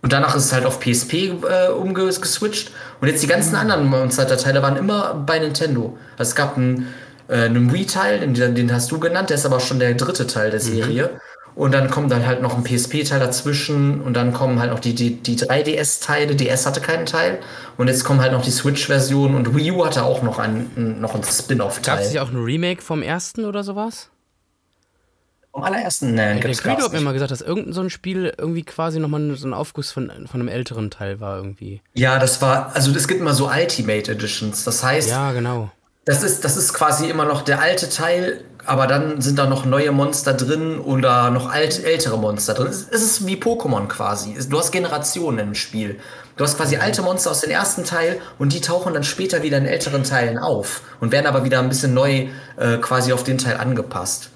Und danach ist es halt auf PSP äh, umgeswitcht. Und jetzt die ganzen mhm. anderen Monster Hunter Teile waren immer bei Nintendo. Also es gab ein äh, einem Wii-Teil, den, den, hast du genannt, der ist aber schon der dritte Teil der mhm. Serie. Mhm. Und dann kommt dann halt noch ein PSP-Teil dazwischen und dann kommen halt noch die, die, die 3DS-Teile. DS hatte keinen Teil. Und jetzt kommen halt noch die Switch-Version und Wii U hatte auch noch einen, noch einen Spin-off-Teil. Gab es nicht auch ein Remake vom ersten oder sowas? Vom allerersten? Nein, ja, Der Credo hat mir mal gesagt, dass irgendein so ein Spiel irgendwie quasi nochmal so ein Aufguss von, von einem älteren Teil war irgendwie. Ja, das war, also es gibt immer so Ultimate Editions. Das heißt, ja, genau. Das ist, das ist quasi immer noch der alte Teil, aber dann sind da noch neue Monster drin oder noch alt, ältere Monster drin. Es ist wie Pokémon quasi. Du hast Generationen im Spiel. Du hast quasi alte Monster aus dem ersten Teil und die tauchen dann später wieder in älteren Teilen auf und werden aber wieder ein bisschen neu äh, quasi auf den Teil angepasst.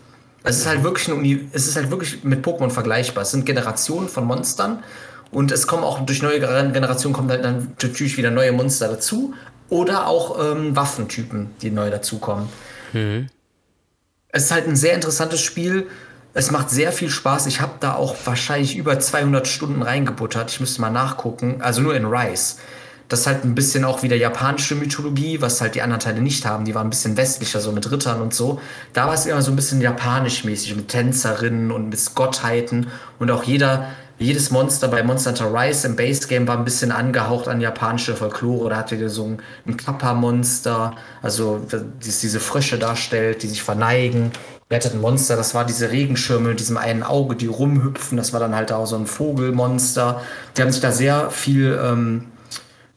Es ist halt wirklich ein, es ist halt wirklich mit Pokémon vergleichbar. Es sind Generationen von Monstern und es kommen auch durch neue Generationen kommen dann natürlich wieder neue Monster dazu, oder auch ähm, Waffentypen, die neu dazukommen. Mhm. Es ist halt ein sehr interessantes Spiel. Es macht sehr viel Spaß. Ich habe da auch wahrscheinlich über 200 Stunden reingebuttert. Ich müsste mal nachgucken. Also nur in Rise. Das ist halt ein bisschen auch wieder japanische Mythologie, was halt die anderen Teile nicht haben. Die waren ein bisschen westlicher, so mit Rittern und so. Da war es immer so ein bisschen japanisch mäßig, mit Tänzerinnen und mit Gottheiten. Und auch jeder, jedes Monster bei Monster Hunter Rise im Base Game war ein bisschen angehaucht an japanische Folklore. Da hatte so ein, ein Kappa-Monster, also das diese Frösche darstellt, die sich verneigen. Hatten ein Monster, das war diese Regenschirme mit diesem einen Auge, die rumhüpfen. Das war dann halt auch so ein Vogelmonster. Die haben sich da sehr viel ähm,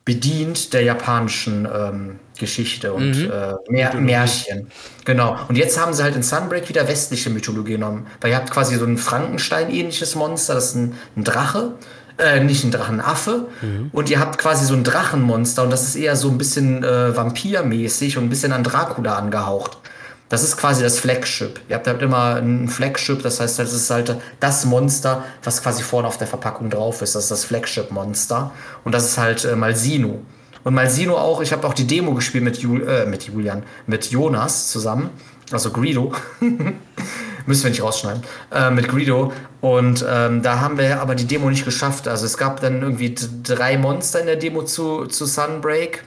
bedient der japanischen ähm, Geschichte und mhm. äh, Mär Märchen. Genau. Und jetzt haben sie halt in Sunbreak wieder westliche Mythologie genommen. Weil ihr habt quasi so ein Frankenstein-ähnliches Monster, das ist ein, ein Drache. Äh, nicht ein Drachenaffe. Mhm. Und ihr habt quasi so ein Drachenmonster und das ist eher so ein bisschen äh, vampirmäßig und ein bisschen an Dracula angehaucht. Das ist quasi das Flagship. Ihr habt halt immer ein Flagship, das heißt, das ist halt das Monster, was quasi vorne auf der Verpackung drauf ist. Das ist das Flagship-Monster. Und das ist halt äh, Malsino. Und Malsino auch, ich habe auch die Demo gespielt mit, Jul äh, mit Julian, mit Jonas zusammen, also Greedo. Müssen wir nicht rausschneiden. Äh, mit Greedo. Und ähm, da haben wir aber die Demo nicht geschafft. Also es gab dann irgendwie drei Monster in der Demo zu, zu Sunbreak.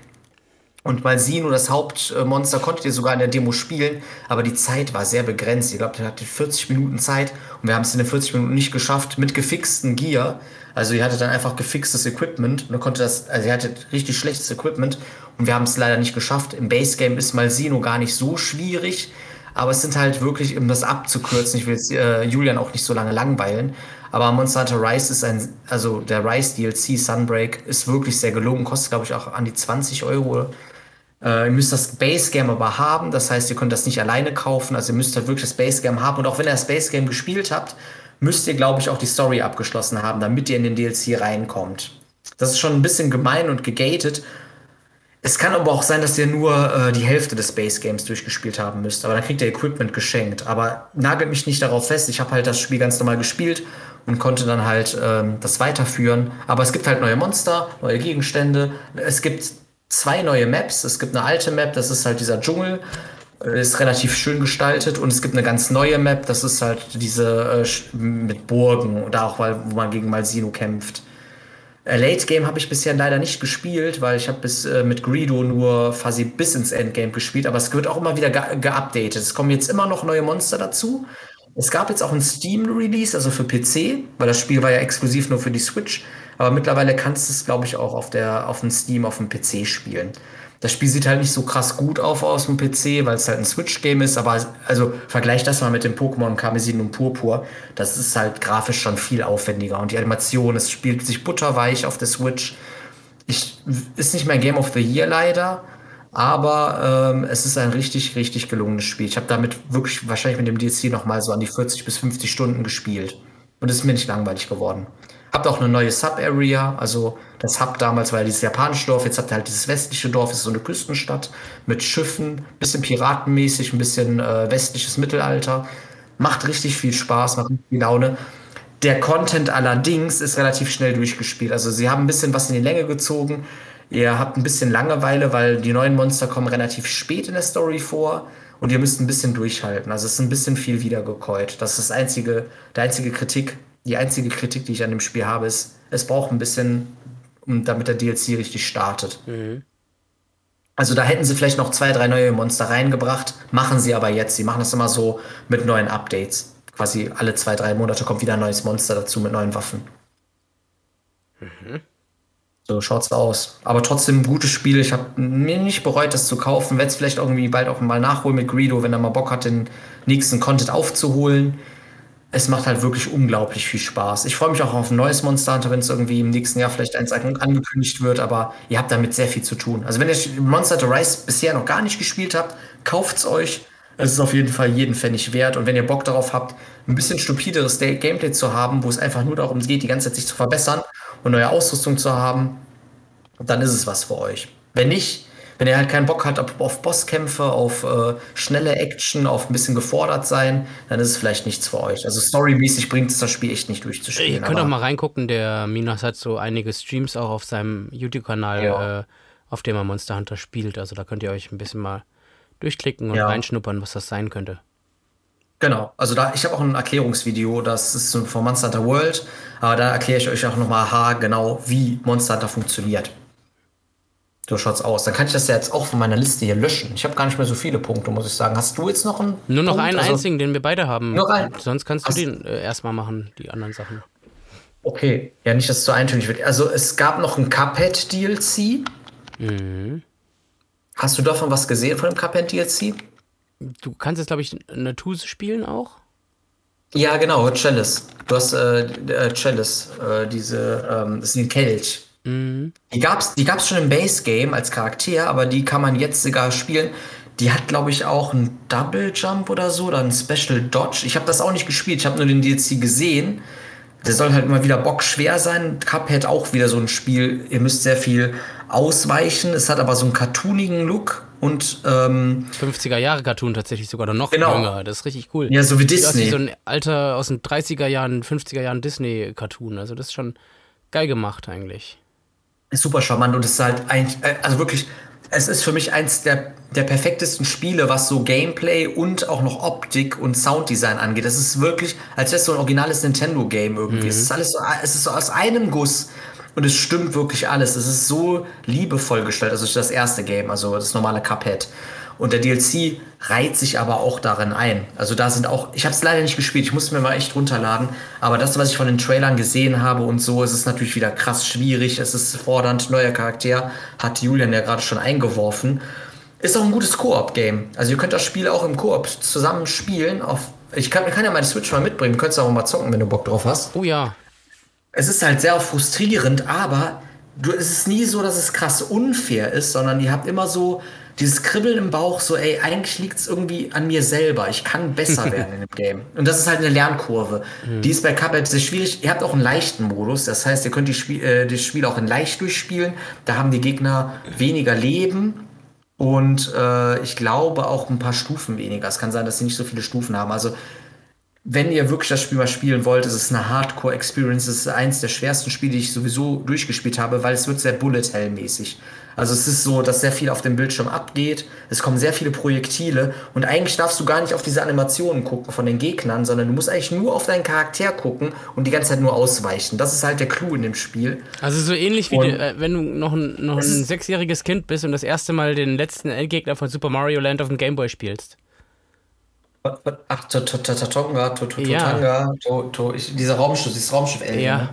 Und Malsino, das Hauptmonster, konntet ihr sogar in der Demo spielen, aber die Zeit war sehr begrenzt. Ich glaube, ihr hattet 40 Minuten Zeit und wir haben es in den 40 Minuten nicht geschafft, mit gefixten Gear Also ihr hattet dann einfach gefixtes Equipment und konnte das, also ihr hattet richtig schlechtes Equipment und wir haben es leider nicht geschafft. Im Base Game ist Malsino gar nicht so schwierig, aber es sind halt wirklich, um das abzukürzen, ich will jetzt äh, Julian auch nicht so lange langweilen, aber Monster Hunter Rise ist ein, also der Rise DLC Sunbreak ist wirklich sehr gelungen, kostet glaube ich auch an die 20 Euro. Äh, ihr müsst das Base Game aber haben, das heißt, ihr könnt das nicht alleine kaufen, also ihr müsst halt wirklich das Base Game haben und auch wenn ihr das Base Game gespielt habt, müsst ihr glaube ich auch die Story abgeschlossen haben, damit ihr in den DLC reinkommt. Das ist schon ein bisschen gemein und gegated, es kann aber auch sein, dass ihr nur äh, die Hälfte des Base Games durchgespielt haben müsst. Aber dann kriegt ihr Equipment geschenkt. Aber nagelt mich nicht darauf fest. Ich habe halt das Spiel ganz normal gespielt und konnte dann halt ähm, das weiterführen. Aber es gibt halt neue Monster, neue Gegenstände. Es gibt zwei neue Maps. Es gibt eine alte Map, das ist halt dieser Dschungel. Äh, ist relativ schön gestaltet und es gibt eine ganz neue Map, das ist halt diese äh, mit Burgen und auch, weil, wo man gegen Malsino kämpft. Äh, Late Game habe ich bisher leider nicht gespielt, weil ich habe bis äh, mit Greedo nur quasi bis ins Endgame gespielt, aber es wird auch immer wieder geupdatet. Ge es kommen jetzt immer noch neue Monster dazu. Es gab jetzt auch ein Steam-Release, also für PC, weil das Spiel war ja exklusiv nur für die Switch. Aber mittlerweile kannst du es, glaube ich, auch auf, der, auf dem Steam auf dem PC spielen. Das Spiel sieht halt nicht so krass gut auf aus dem PC, weil es halt ein Switch-Game ist, aber also vergleich das mal mit dem Pokémon Karmesin und Purpur. Das ist halt grafisch schon viel aufwendiger und die Animation, es spielt sich butterweich auf der Switch. Ich, ist nicht mein Game of the Year leider, aber ähm, es ist ein richtig, richtig gelungenes Spiel. Ich habe damit wirklich wahrscheinlich mit dem DLC noch mal so an die 40 bis 50 Stunden gespielt und es ist mir nicht langweilig geworden. Habt auch eine neue Sub-Area, also das Hub damals war ja dieses japanische Dorf, jetzt habt ihr halt dieses westliche Dorf, ist so eine Küstenstadt mit Schiffen, bisschen piratenmäßig, ein bisschen äh, westliches Mittelalter. Macht richtig viel Spaß, macht viel Laune. Der Content allerdings ist relativ schnell durchgespielt. Also sie haben ein bisschen was in die Länge gezogen. Ihr habt ein bisschen Langeweile, weil die neuen Monster kommen relativ spät in der Story vor und ihr müsst ein bisschen durchhalten. Also es ist ein bisschen viel wiedergekäut. Das ist das einzige, der einzige Kritik, die einzige Kritik, die ich an dem Spiel habe, ist, es braucht ein bisschen, damit der DLC richtig startet. Mhm. Also da hätten sie vielleicht noch zwei, drei neue Monster reingebracht, machen sie aber jetzt. Sie machen das immer so mit neuen Updates. Quasi alle zwei, drei Monate kommt wieder ein neues Monster dazu mit neuen Waffen. Mhm. So schaut's aus. Aber trotzdem ein gutes Spiel. Ich habe mir nicht bereut, das zu kaufen. Werde es vielleicht irgendwie bald auch mal nachholen mit Greedo, wenn er mal Bock hat, den nächsten Content aufzuholen es macht halt wirklich unglaublich viel Spaß. Ich freue mich auch auf ein neues Monster Hunter, wenn es irgendwie im nächsten Jahr vielleicht eins angekündigt wird, aber ihr habt damit sehr viel zu tun. Also wenn ihr Monster Hunter Rise bisher noch gar nicht gespielt habt, kauft es euch. Es ist auf jeden Fall jeden Pfennig wert. Und wenn ihr Bock darauf habt, ein bisschen stupideres Gameplay zu haben, wo es einfach nur darum geht, die ganze Zeit sich zu verbessern und neue Ausrüstung zu haben, dann ist es was für euch. Wenn nicht, wenn er halt keinen Bock hat auf, auf Bosskämpfe, auf äh, schnelle Action, auf ein bisschen gefordert sein, dann ist es vielleicht nichts für euch. Also storymäßig bringt es das Spiel echt nicht durchzuspielen. Ihr könnt auch mal reingucken, der Minas hat so einige Streams auch auf seinem YouTube-Kanal, ja. äh, auf dem er Monster Hunter spielt. Also da könnt ihr euch ein bisschen mal durchklicken und ja. reinschnuppern, was das sein könnte. Genau, also da, ich habe auch ein Erklärungsvideo, das ist von Monster Hunter World, aber da erkläre ich euch auch nochmal genau, wie Monster Hunter funktioniert. So schaut's aus. Dann kann ich das ja jetzt auch von meiner Liste hier löschen. Ich habe gar nicht mehr so viele Punkte, muss ich sagen. Hast du jetzt noch einen? Nur noch Punkt? einen also, einzigen, den wir beide haben. Nur einen. Sonst kannst du Hast den äh, erstmal machen, die anderen Sachen. Okay, ja, nicht, dass es so eintönig wird. Also es gab noch ein Cuphead DLC. Mhm. Hast du davon was gesehen von dem Cuphead DLC? Du kannst jetzt, glaube ich, eine Tuse spielen auch? Ja, genau, Chalice. Du hast äh, äh Chalice, äh, diese, ähm, das ist ein Kelch. Mhm. Die gab's, die gab's schon im Base Game als Charakter, aber die kann man jetzt sogar spielen. Die hat, glaube ich, auch einen Double Jump oder so, oder einen Special Dodge. Ich habe das auch nicht gespielt, ich habe nur den DLC gesehen. Der soll halt immer wieder bockschwer sein. Cuphead auch wieder so ein Spiel. Ihr müsst sehr viel ausweichen. Es hat aber so einen cartoonigen Look und ähm, 50er Jahre Cartoon tatsächlich sogar noch genau. jünger. Das ist richtig cool. Ja, so wie Disney. Wie so ein alter aus den 30er Jahren, 50er Jahren Disney Cartoon. Also das ist schon geil gemacht eigentlich ist super charmant und es ist halt eigentlich, äh, also wirklich, es ist für mich eins der, der perfektesten Spiele, was so Gameplay und auch noch Optik und Sounddesign angeht. Das ist wirklich, als wäre es so ein originales Nintendo-Game irgendwie. Mhm. Es ist alles so, es ist so aus einem Guss. und es stimmt wirklich alles. Es ist so liebevoll gestellt, also das erste Game, also das normale Cuphead. Und der DLC reiht sich aber auch darin ein. Also da sind auch, ich habe es leider nicht gespielt, ich musste mir mal echt runterladen. Aber das, was ich von den Trailern gesehen habe und so, ist es natürlich wieder krass schwierig. Es ist fordernd, neuer Charakter, hat Julian ja gerade schon eingeworfen. Ist auch ein gutes Koop-Game. Also ihr könnt das Spiel auch im Koop zusammen spielen. Auf, ich kann, kann ja meine Switch mal mitbringen, du könntest auch mal zocken, wenn du Bock drauf hast. Oh ja. Es ist halt sehr frustrierend, aber du, es ist nie so, dass es krass unfair ist, sondern ihr habt immer so dieses Kribbeln im Bauch, so, ey, eigentlich liegt es irgendwie an mir selber. Ich kann besser werden in dem Game. Und das ist halt eine Lernkurve. Mhm. Die ist bei Cuphead sehr schwierig. Ihr habt auch einen leichten Modus. Das heißt, ihr könnt die Spiel, äh, das Spiel auch in leicht durchspielen. Da haben die Gegner weniger Leben. Und äh, ich glaube auch ein paar Stufen weniger. Es kann sein, dass sie nicht so viele Stufen haben. Also wenn ihr wirklich das Spiel mal spielen wollt, ist es eine Hardcore-Experience. Es ist eins der schwersten Spiele, die ich sowieso durchgespielt habe, weil es wird sehr Bullet-Hell-mäßig. Also es ist so, dass sehr viel auf dem Bildschirm abgeht. Es kommen sehr viele Projektile und eigentlich darfst du gar nicht auf diese Animationen gucken von den Gegnern, sondern du musst eigentlich nur auf deinen Charakter gucken und die ganze Zeit nur ausweichen. Das ist halt der Clou in dem Spiel. Also so ähnlich wie, die, äh, wenn du noch ein, noch ein sechsjähriges Kind bist und das erste Mal den letzten Endgegner von Super Mario Land auf dem Gameboy spielst. Ach, Tatonga, Totanga, dieser Raumschiff, dieses Raumschiff Ja. Ne?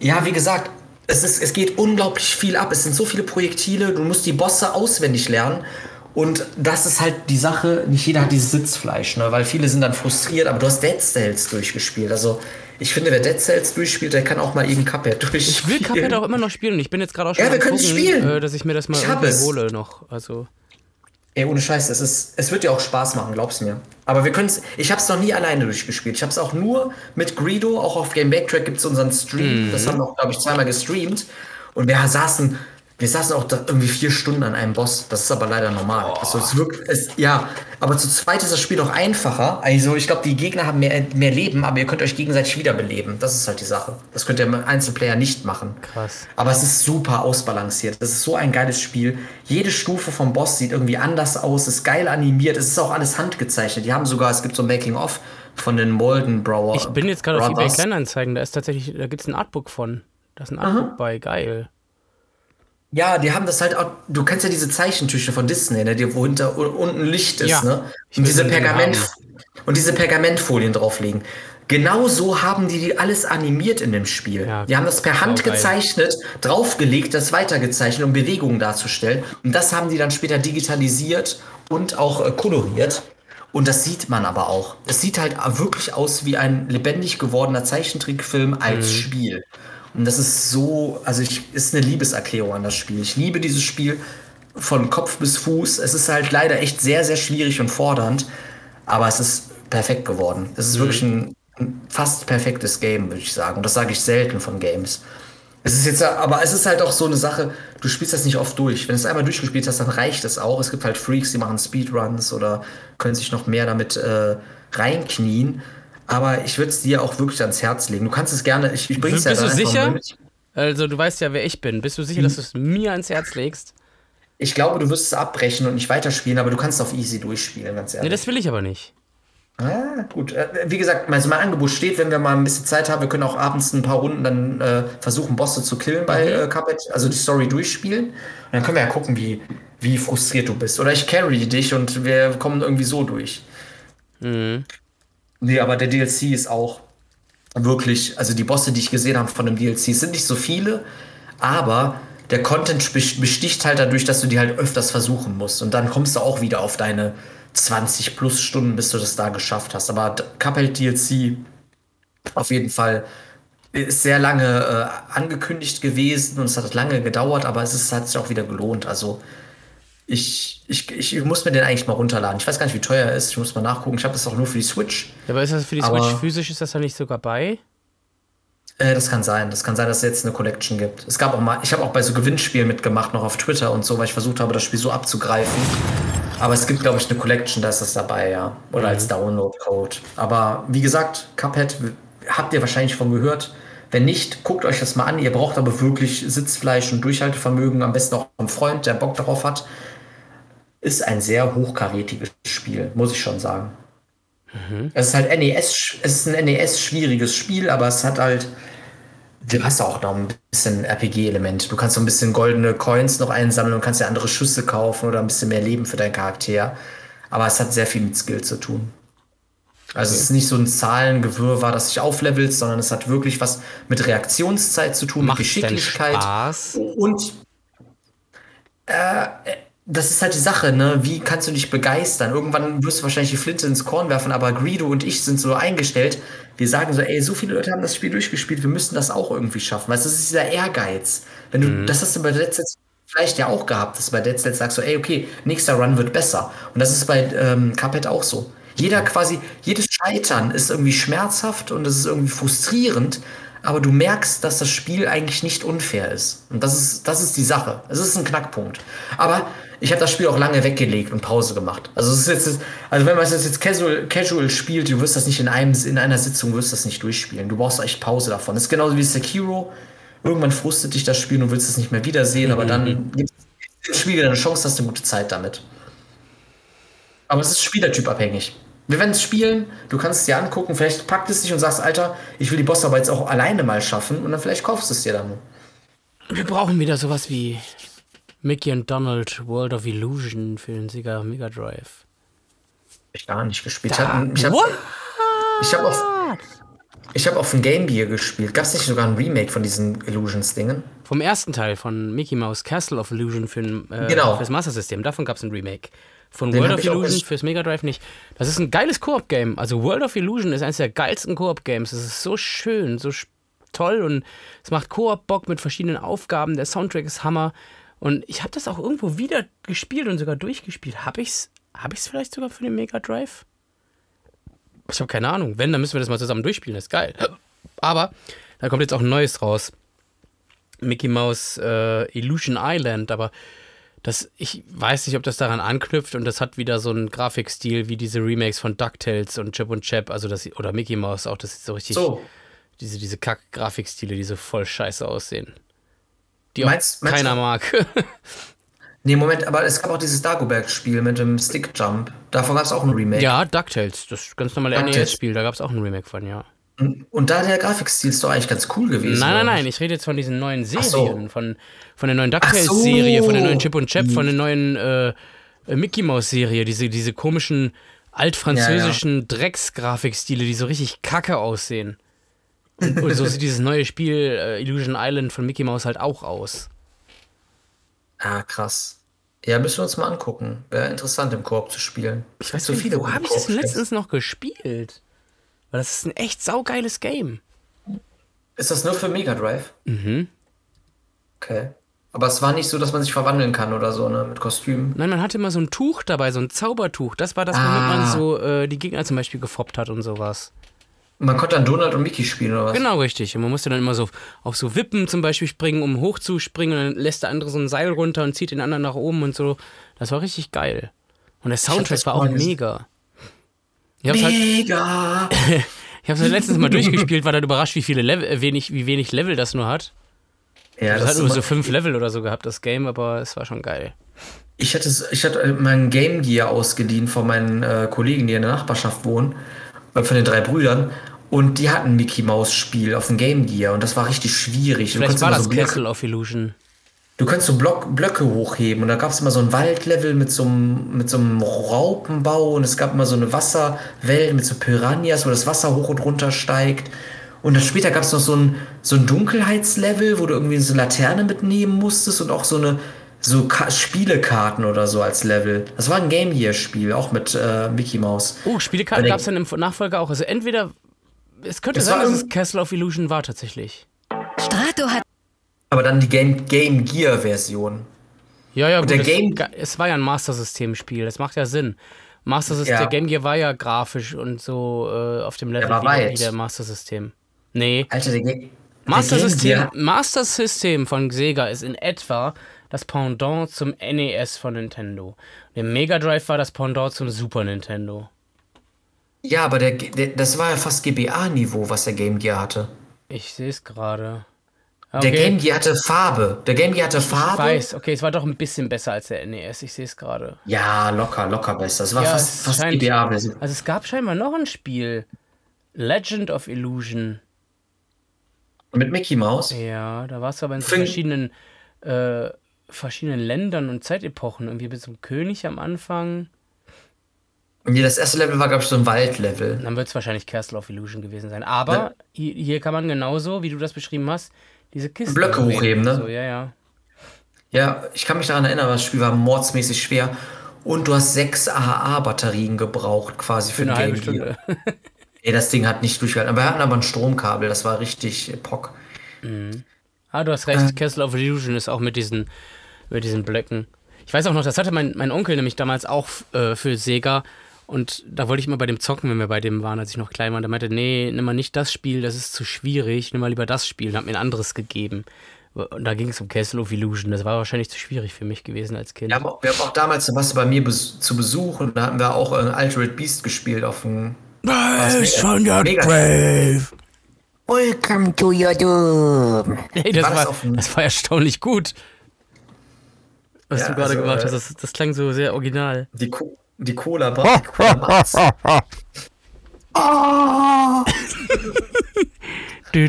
Ja, wie gesagt, es, ist, es geht unglaublich viel ab. Es sind so viele Projektile, du musst die Bosse auswendig lernen. Und das ist halt die Sache, nicht jeder hat dieses Sitzfleisch, ne? weil viele sind dann frustriert, aber du hast Dead Cells durchgespielt. Also ich finde, wer Dead Cells durchspielt, der kann auch mal eben Cuphead durchspielen. Ich will Cuphead auch immer noch spielen und ich bin jetzt gerade auch schon ja, wir können gucken, spielen. Äh, dass ich mir das mal hole noch. Also Ey, ohne Scheiß, es, ist, es wird dir auch Spaß machen, glaub's mir. Aber wir können ich habe es noch nie alleine durchgespielt. Ich habe es auch nur mit Greedo, auch auf Game Backtrack gibt es unseren Stream. Mhm. Das haben wir, glaube ich, zweimal gestreamt. Und wir saßen wir saßen auch irgendwie vier Stunden an einem Boss. Das ist aber leider normal. Also es wirkt, es, ja, aber zu zweit ist das Spiel doch einfacher. Also ich glaube, die Gegner haben mehr, mehr Leben, aber ihr könnt euch gegenseitig wiederbeleben. Das ist halt die Sache. Das könnt ihr im Einzelplayer nicht machen. Krass. Aber es ist super ausbalanciert. Das ist so ein geiles Spiel. Jede Stufe vom Boss sieht irgendwie anders aus, ist geil animiert. Es ist auch alles handgezeichnet. Die haben sogar, es gibt so ein Making-of von den Molden Brower. Ich bin jetzt gerade auf eBay Kleinanzeigen. Da ist tatsächlich, da gibt es ein Artbook von. Da ist ein Artbook Aha. bei. Geil. Ja, die haben das halt auch. Du kennst ja diese Zeichentücher von Disney, ne, die, wo hinter unten Licht ist, ja, ne? Und diese Pergament und diese Pergamentfolien drauflegen. Genau so haben die die alles animiert in dem Spiel. Ja, die haben das per Hand gezeichnet, draufgelegt, das weitergezeichnet, um Bewegungen darzustellen. Und das haben die dann später digitalisiert und auch äh, koloriert. Und das sieht man aber auch. Es sieht halt wirklich aus wie ein lebendig gewordener Zeichentrickfilm als mhm. Spiel. Und das ist so, also ich, ist eine Liebeserklärung an das Spiel. Ich liebe dieses Spiel von Kopf bis Fuß. Es ist halt leider echt sehr, sehr schwierig und fordernd, aber es ist perfekt geworden. Es ist mhm. wirklich ein, ein, fast perfektes Game, würde ich sagen. Und das sage ich selten von Games. Es ist jetzt, aber es ist halt auch so eine Sache, du spielst das nicht oft durch. Wenn du es einmal durchgespielt hast, dann reicht es auch. Es gibt halt Freaks, die machen Speedruns oder können sich noch mehr damit äh, reinknien. Aber ich würde es dir auch wirklich ans Herz legen. Du kannst es gerne, ich, ich bring's Bist ja du sicher? Also du weißt ja, wer ich bin. Bist du sicher, dass du es mir ans Herz legst? Ich glaube, du wirst es abbrechen und nicht weiterspielen, aber du kannst auf easy durchspielen, ganz ehrlich. Nee, das will ich aber nicht. Ah, gut. Äh, wie gesagt, also mein Angebot steht, wenn wir mal ein bisschen Zeit haben, wir können auch abends ein paar Runden dann äh, versuchen, Bosse zu killen bei mhm. äh, Cuphead, also die Story durchspielen. Und dann können wir ja gucken, wie, wie frustriert du bist. Oder ich carry dich und wir kommen irgendwie so durch. Mhm. Nee, aber der DLC ist auch wirklich, also die Bosse, die ich gesehen habe von dem DLC, sind nicht so viele, aber der Content besticht halt dadurch, dass du die halt öfters versuchen musst. Und dann kommst du auch wieder auf deine 20 plus Stunden, bis du das da geschafft hast. Aber Cuphead DLC auf jeden Fall ist sehr lange äh, angekündigt gewesen und es hat lange gedauert, aber es ist, hat sich auch wieder gelohnt. Also ich, ich, ich muss mir den eigentlich mal runterladen. Ich weiß gar nicht, wie teuer er ist. Ich muss mal nachgucken. Ich habe das auch nur für die Switch. Ja, aber ist das für die Switch physisch? Ist das da nicht sogar bei? Äh, das kann sein. Das kann sein, dass es jetzt eine Collection gibt. Es gab auch mal, ich habe auch bei so Gewinnspielen mitgemacht, noch auf Twitter und so, weil ich versucht habe, das Spiel so abzugreifen. Aber es gibt, glaube ich, eine Collection, da ist das dabei, ja. Oder mhm. als Download-Code. Aber wie gesagt, Cuphead habt ihr wahrscheinlich von gehört. Wenn nicht, guckt euch das mal an. Ihr braucht aber wirklich Sitzfleisch und Durchhaltevermögen. Am besten auch einen Freund, der Bock darauf hat ist ein sehr hochkarätiges Spiel, muss ich schon sagen. Mhm. Es ist halt NES, es ist ein NES-schwieriges Spiel, aber es hat halt Du hast auch noch ein bisschen RPG-Element. Du kannst so ein bisschen goldene Coins noch einsammeln und kannst ja andere Schüsse kaufen oder ein bisschen mehr Leben für deinen Charakter. Aber es hat sehr viel mit Skill zu tun. Also es ist nicht so ein Zahlengewirrwarr, das sich auflevelt, sondern es hat wirklich was mit Reaktionszeit zu tun, Macht's mit Geschicklichkeit. Spaß? Und äh, das ist halt die Sache, ne? Wie kannst du dich begeistern? Irgendwann wirst du wahrscheinlich die Flinte ins Korn werfen, aber Greedo und ich sind so eingestellt. Wir sagen so, ey, so viele Leute haben das Spiel durchgespielt, wir müssen das auch irgendwie schaffen. Weißt du, das ist dieser Ehrgeiz. Wenn du, das hast du bei Dead Cells vielleicht ja auch gehabt, dass du bei Dead Cells sagst so, ey, okay, nächster Run wird besser. Und das ist bei ähm, Cuphead auch so. Jeder quasi, jedes Scheitern ist irgendwie schmerzhaft und es ist irgendwie frustrierend, aber du merkst, dass das Spiel eigentlich nicht unfair ist. Und das ist, das ist die Sache. Es ist ein Knackpunkt. Aber ich habe das Spiel auch lange weggelegt und Pause gemacht. Also es ist jetzt, also wenn man es jetzt casual, casual spielt, du wirst das nicht in einem, in einer Sitzung wirst das nicht durchspielen. Du brauchst echt Pause davon. Das ist genauso wie Sekiro. Irgendwann frustet dich das Spiel und willst es nicht mehr wiedersehen, aber dann gibt es dem Spiel eine Chance, hast du eine gute Zeit damit. Aber es ist spielertypabhängig. Wir werden es spielen, du kannst es dir angucken, vielleicht packt es dich und sagst, Alter, ich will die Bossarbeit jetzt auch alleine mal schaffen und dann vielleicht kaufst du es dir dann. Wir brauchen wieder sowas wie Mickey und Donald World of Illusion für den Sega Mega Drive. Ich gar nicht gespielt. Da- ich habe ich hab, auf, ich hab auf dem Game Gear gespielt. Gab es nicht sogar ein Remake von diesen Illusions-Dingen? Vom ersten Teil von Mickey Mouse Castle of Illusion für äh, Genau. fürs Master System. Davon gab es ein Remake. Von Den World of Illusion fürs Mega Drive nicht. Das ist ein geiles Koop-Game. Also World of Illusion ist eines der geilsten Koop-Games. Es ist so schön, so toll und es macht Koop-Bock mit verschiedenen Aufgaben. Der Soundtrack ist Hammer. Und ich habe das auch irgendwo wieder gespielt und sogar durchgespielt. Habe ich's, hab ich's vielleicht sogar für den Mega Drive? Ich habe keine Ahnung. Wenn, dann müssen wir das mal zusammen durchspielen. Das ist geil. Aber da kommt jetzt auch ein neues raus. Mickey Mouse äh, Illusion Island, aber das, ich weiß nicht, ob das daran anknüpft und das hat wieder so einen Grafikstil wie diese Remakes von DuckTales und Chip und Chap, also das, oder Mickey Mouse auch, das ist so richtig, So. diese, diese Kack-Grafikstile, die so voll scheiße aussehen. Die auch Meinst- meinst keiner du- mag. Nee, Moment, aber es gab auch dieses Dagobert-Spiel mit dem Stick-Jump. Davon gab es auch ein Remake. ja, DuckTales, das ganz normale. NES-Spiel, da gab es auch ein Remake von, ja. Und da der Grafikstil ist doch eigentlich ganz cool gewesen. Nein, nein, nein, ich rede jetzt von diesen neuen so. Serien, von, von der neuen DuckTales-Serie, so. von der neuen Chip und Chap, von der neuen äh, Mickey Mouse-Serie, diese, diese komischen altfranzösischen Drecksgrafikstile, die so richtig kacke aussehen. Und, und so sieht dieses neue Spiel äh, Illusion Island von Mickey Mouse halt auch aus. Ah, krass. Ja, müssen wir uns mal angucken. Wäre interessant, im Koop zu spielen. Ich weiß so nicht, viele wo habe ich das letztens noch gespielt? Weil das ist ein echt saugeiles Game. Ist das nur für Mega Drive? Mhm. Okay. Aber es war nicht so, dass man sich verwandeln kann oder so, ne? Mit Kostümen. Nein, man hatte immer so ein Tuch dabei, so ein Zaubertuch. Das war das, womit man Ah. so äh, die Gegner zum Beispiel gefoppt hat und sowas. Man konnte dann Donald und Mickey spielen oder was? Genau, richtig. Und man musste dann immer so auf so Wippen zum Beispiel springen, um hochzuspringen. Und dann lässt der andere so ein Seil runter und zieht den anderen nach oben und so. Das war richtig geil. Und der Soundtrack das war auch mega. Ich hab's halt, Mega! ich hab's halt letztens mal durchgespielt, war dann überrascht, wie viele Level, äh, wenig, wie wenig Level das nur hat. Ja, Das hat ist nur so fünf Level oder so gehabt, das Game, aber es war schon geil. Ich hatte, ich hatte mein Game Gear ausgeliehen von meinen äh, Kollegen, die in der Nachbarschaft wohnen, von den drei Brüdern. Und die hatten ein Mickey Maus Spiel auf dem Game Gear und das war richtig schwierig. Vielleicht war das so Blöcke, Castle of Illusion. du konntest so Block, Blöcke hochheben und da gab es immer so ein Waldlevel mit so einem, mit so einem Raupenbau und es gab immer so eine Wasserwelt mit so Piranhas, wo das Wasser hoch und runter steigt. Und dann später gab es noch so ein, so ein Dunkelheitslevel, wo du irgendwie so eine Laterne mitnehmen musstest und auch so eine so Ka Spielekarten oder so als Level. Das war ein Game Gear Spiel, auch mit äh, Mickey Mouse. Oh, Spielekarten gab es dann im Nachfolger auch. Also entweder, es könnte Es sein, dass es Castle of Illusion war tatsächlich. Strato hat Aber dann die Game, Game Gear Version. Ja, ja, gut. der es, Game- es war ja ein Master System-Spiel, das macht ja Sinn. Master System, Ja. der Game Gear war ja grafisch und so äh, auf dem Level war wie, der- weit. wie der Master System. Nee. Alter, der, Ga- Master der Game System, Gear, Master System von Sega ist in etwa das Pendant zum NES von Nintendo. Der Mega Drive war das Pendant zum Super Nintendo. ja, aber der, der, das war ja fast GBA-Niveau, was der Game Gear hatte. Ich sehe es gerade. Der Game Gear hatte Farbe. Der Game Gear hatte Ich Farbe. weiß, okay, es war doch ein bisschen besser als der NES, ich sehe es gerade. Ja, locker, locker besser. Es war Ja, fast, es fast GBA-Version. Also es gab scheinbar noch ein Spiel. Legend of Illusion. Mit Mickey Mouse? Ja, da warst du aber in so verschiedenen, äh, verschiedenen Ländern und Zeitepochen. Irgendwie du ein König am Anfang. Nee, das erste Level war, glaube ich, so ein Waldlevel. Dann wird es wahrscheinlich Castle of Illusion gewesen sein. Aber hier, hier kann man genauso, wie du das beschrieben hast, diese Kisten Blöcke hochheben, ne? So, ja, ja. Ja, ich kann mich daran erinnern, das Spiel war mordsmäßig schwer. Und du hast sechs AAA-Batterien gebraucht, quasi für, Für eine den Game. Ey, das Ding hat nicht durchgehalten. Aber wir hatten aber ein Stromkabel, das war richtig Pock. Ah, du hast recht, Castle of Illusion ist auch mit diesen, mit diesen Blöcken. Ich weiß auch noch, das hatte mein, mein Onkel nämlich damals auch äh, für Sega. Und da wollte ich immer bei dem zocken, wenn wir bei dem waren, als ich noch klein war. Und der meinte, nee, nimm mal nicht das Spiel, das ist zu schwierig, nimm mal lieber das Spiel. Und hat mir ein anderes gegeben. Und da ging es um Castle of Illusion. Das war wahrscheinlich zu schwierig für mich gewesen als Kind. Wir haben, auch, wir haben auch damals, da warst du bei mir bes zu Besuch und da hatten wir auch äh, Altered Beast gespielt auf dem. Nice, Sonja Brave. Welcome to your doom. Hey, das War das war, auf dem- das war erstaunlich gut. Was Ja, du gerade also, gemacht äh, hast, das, das klang so sehr original. Die, Co die Cola Bar. Du.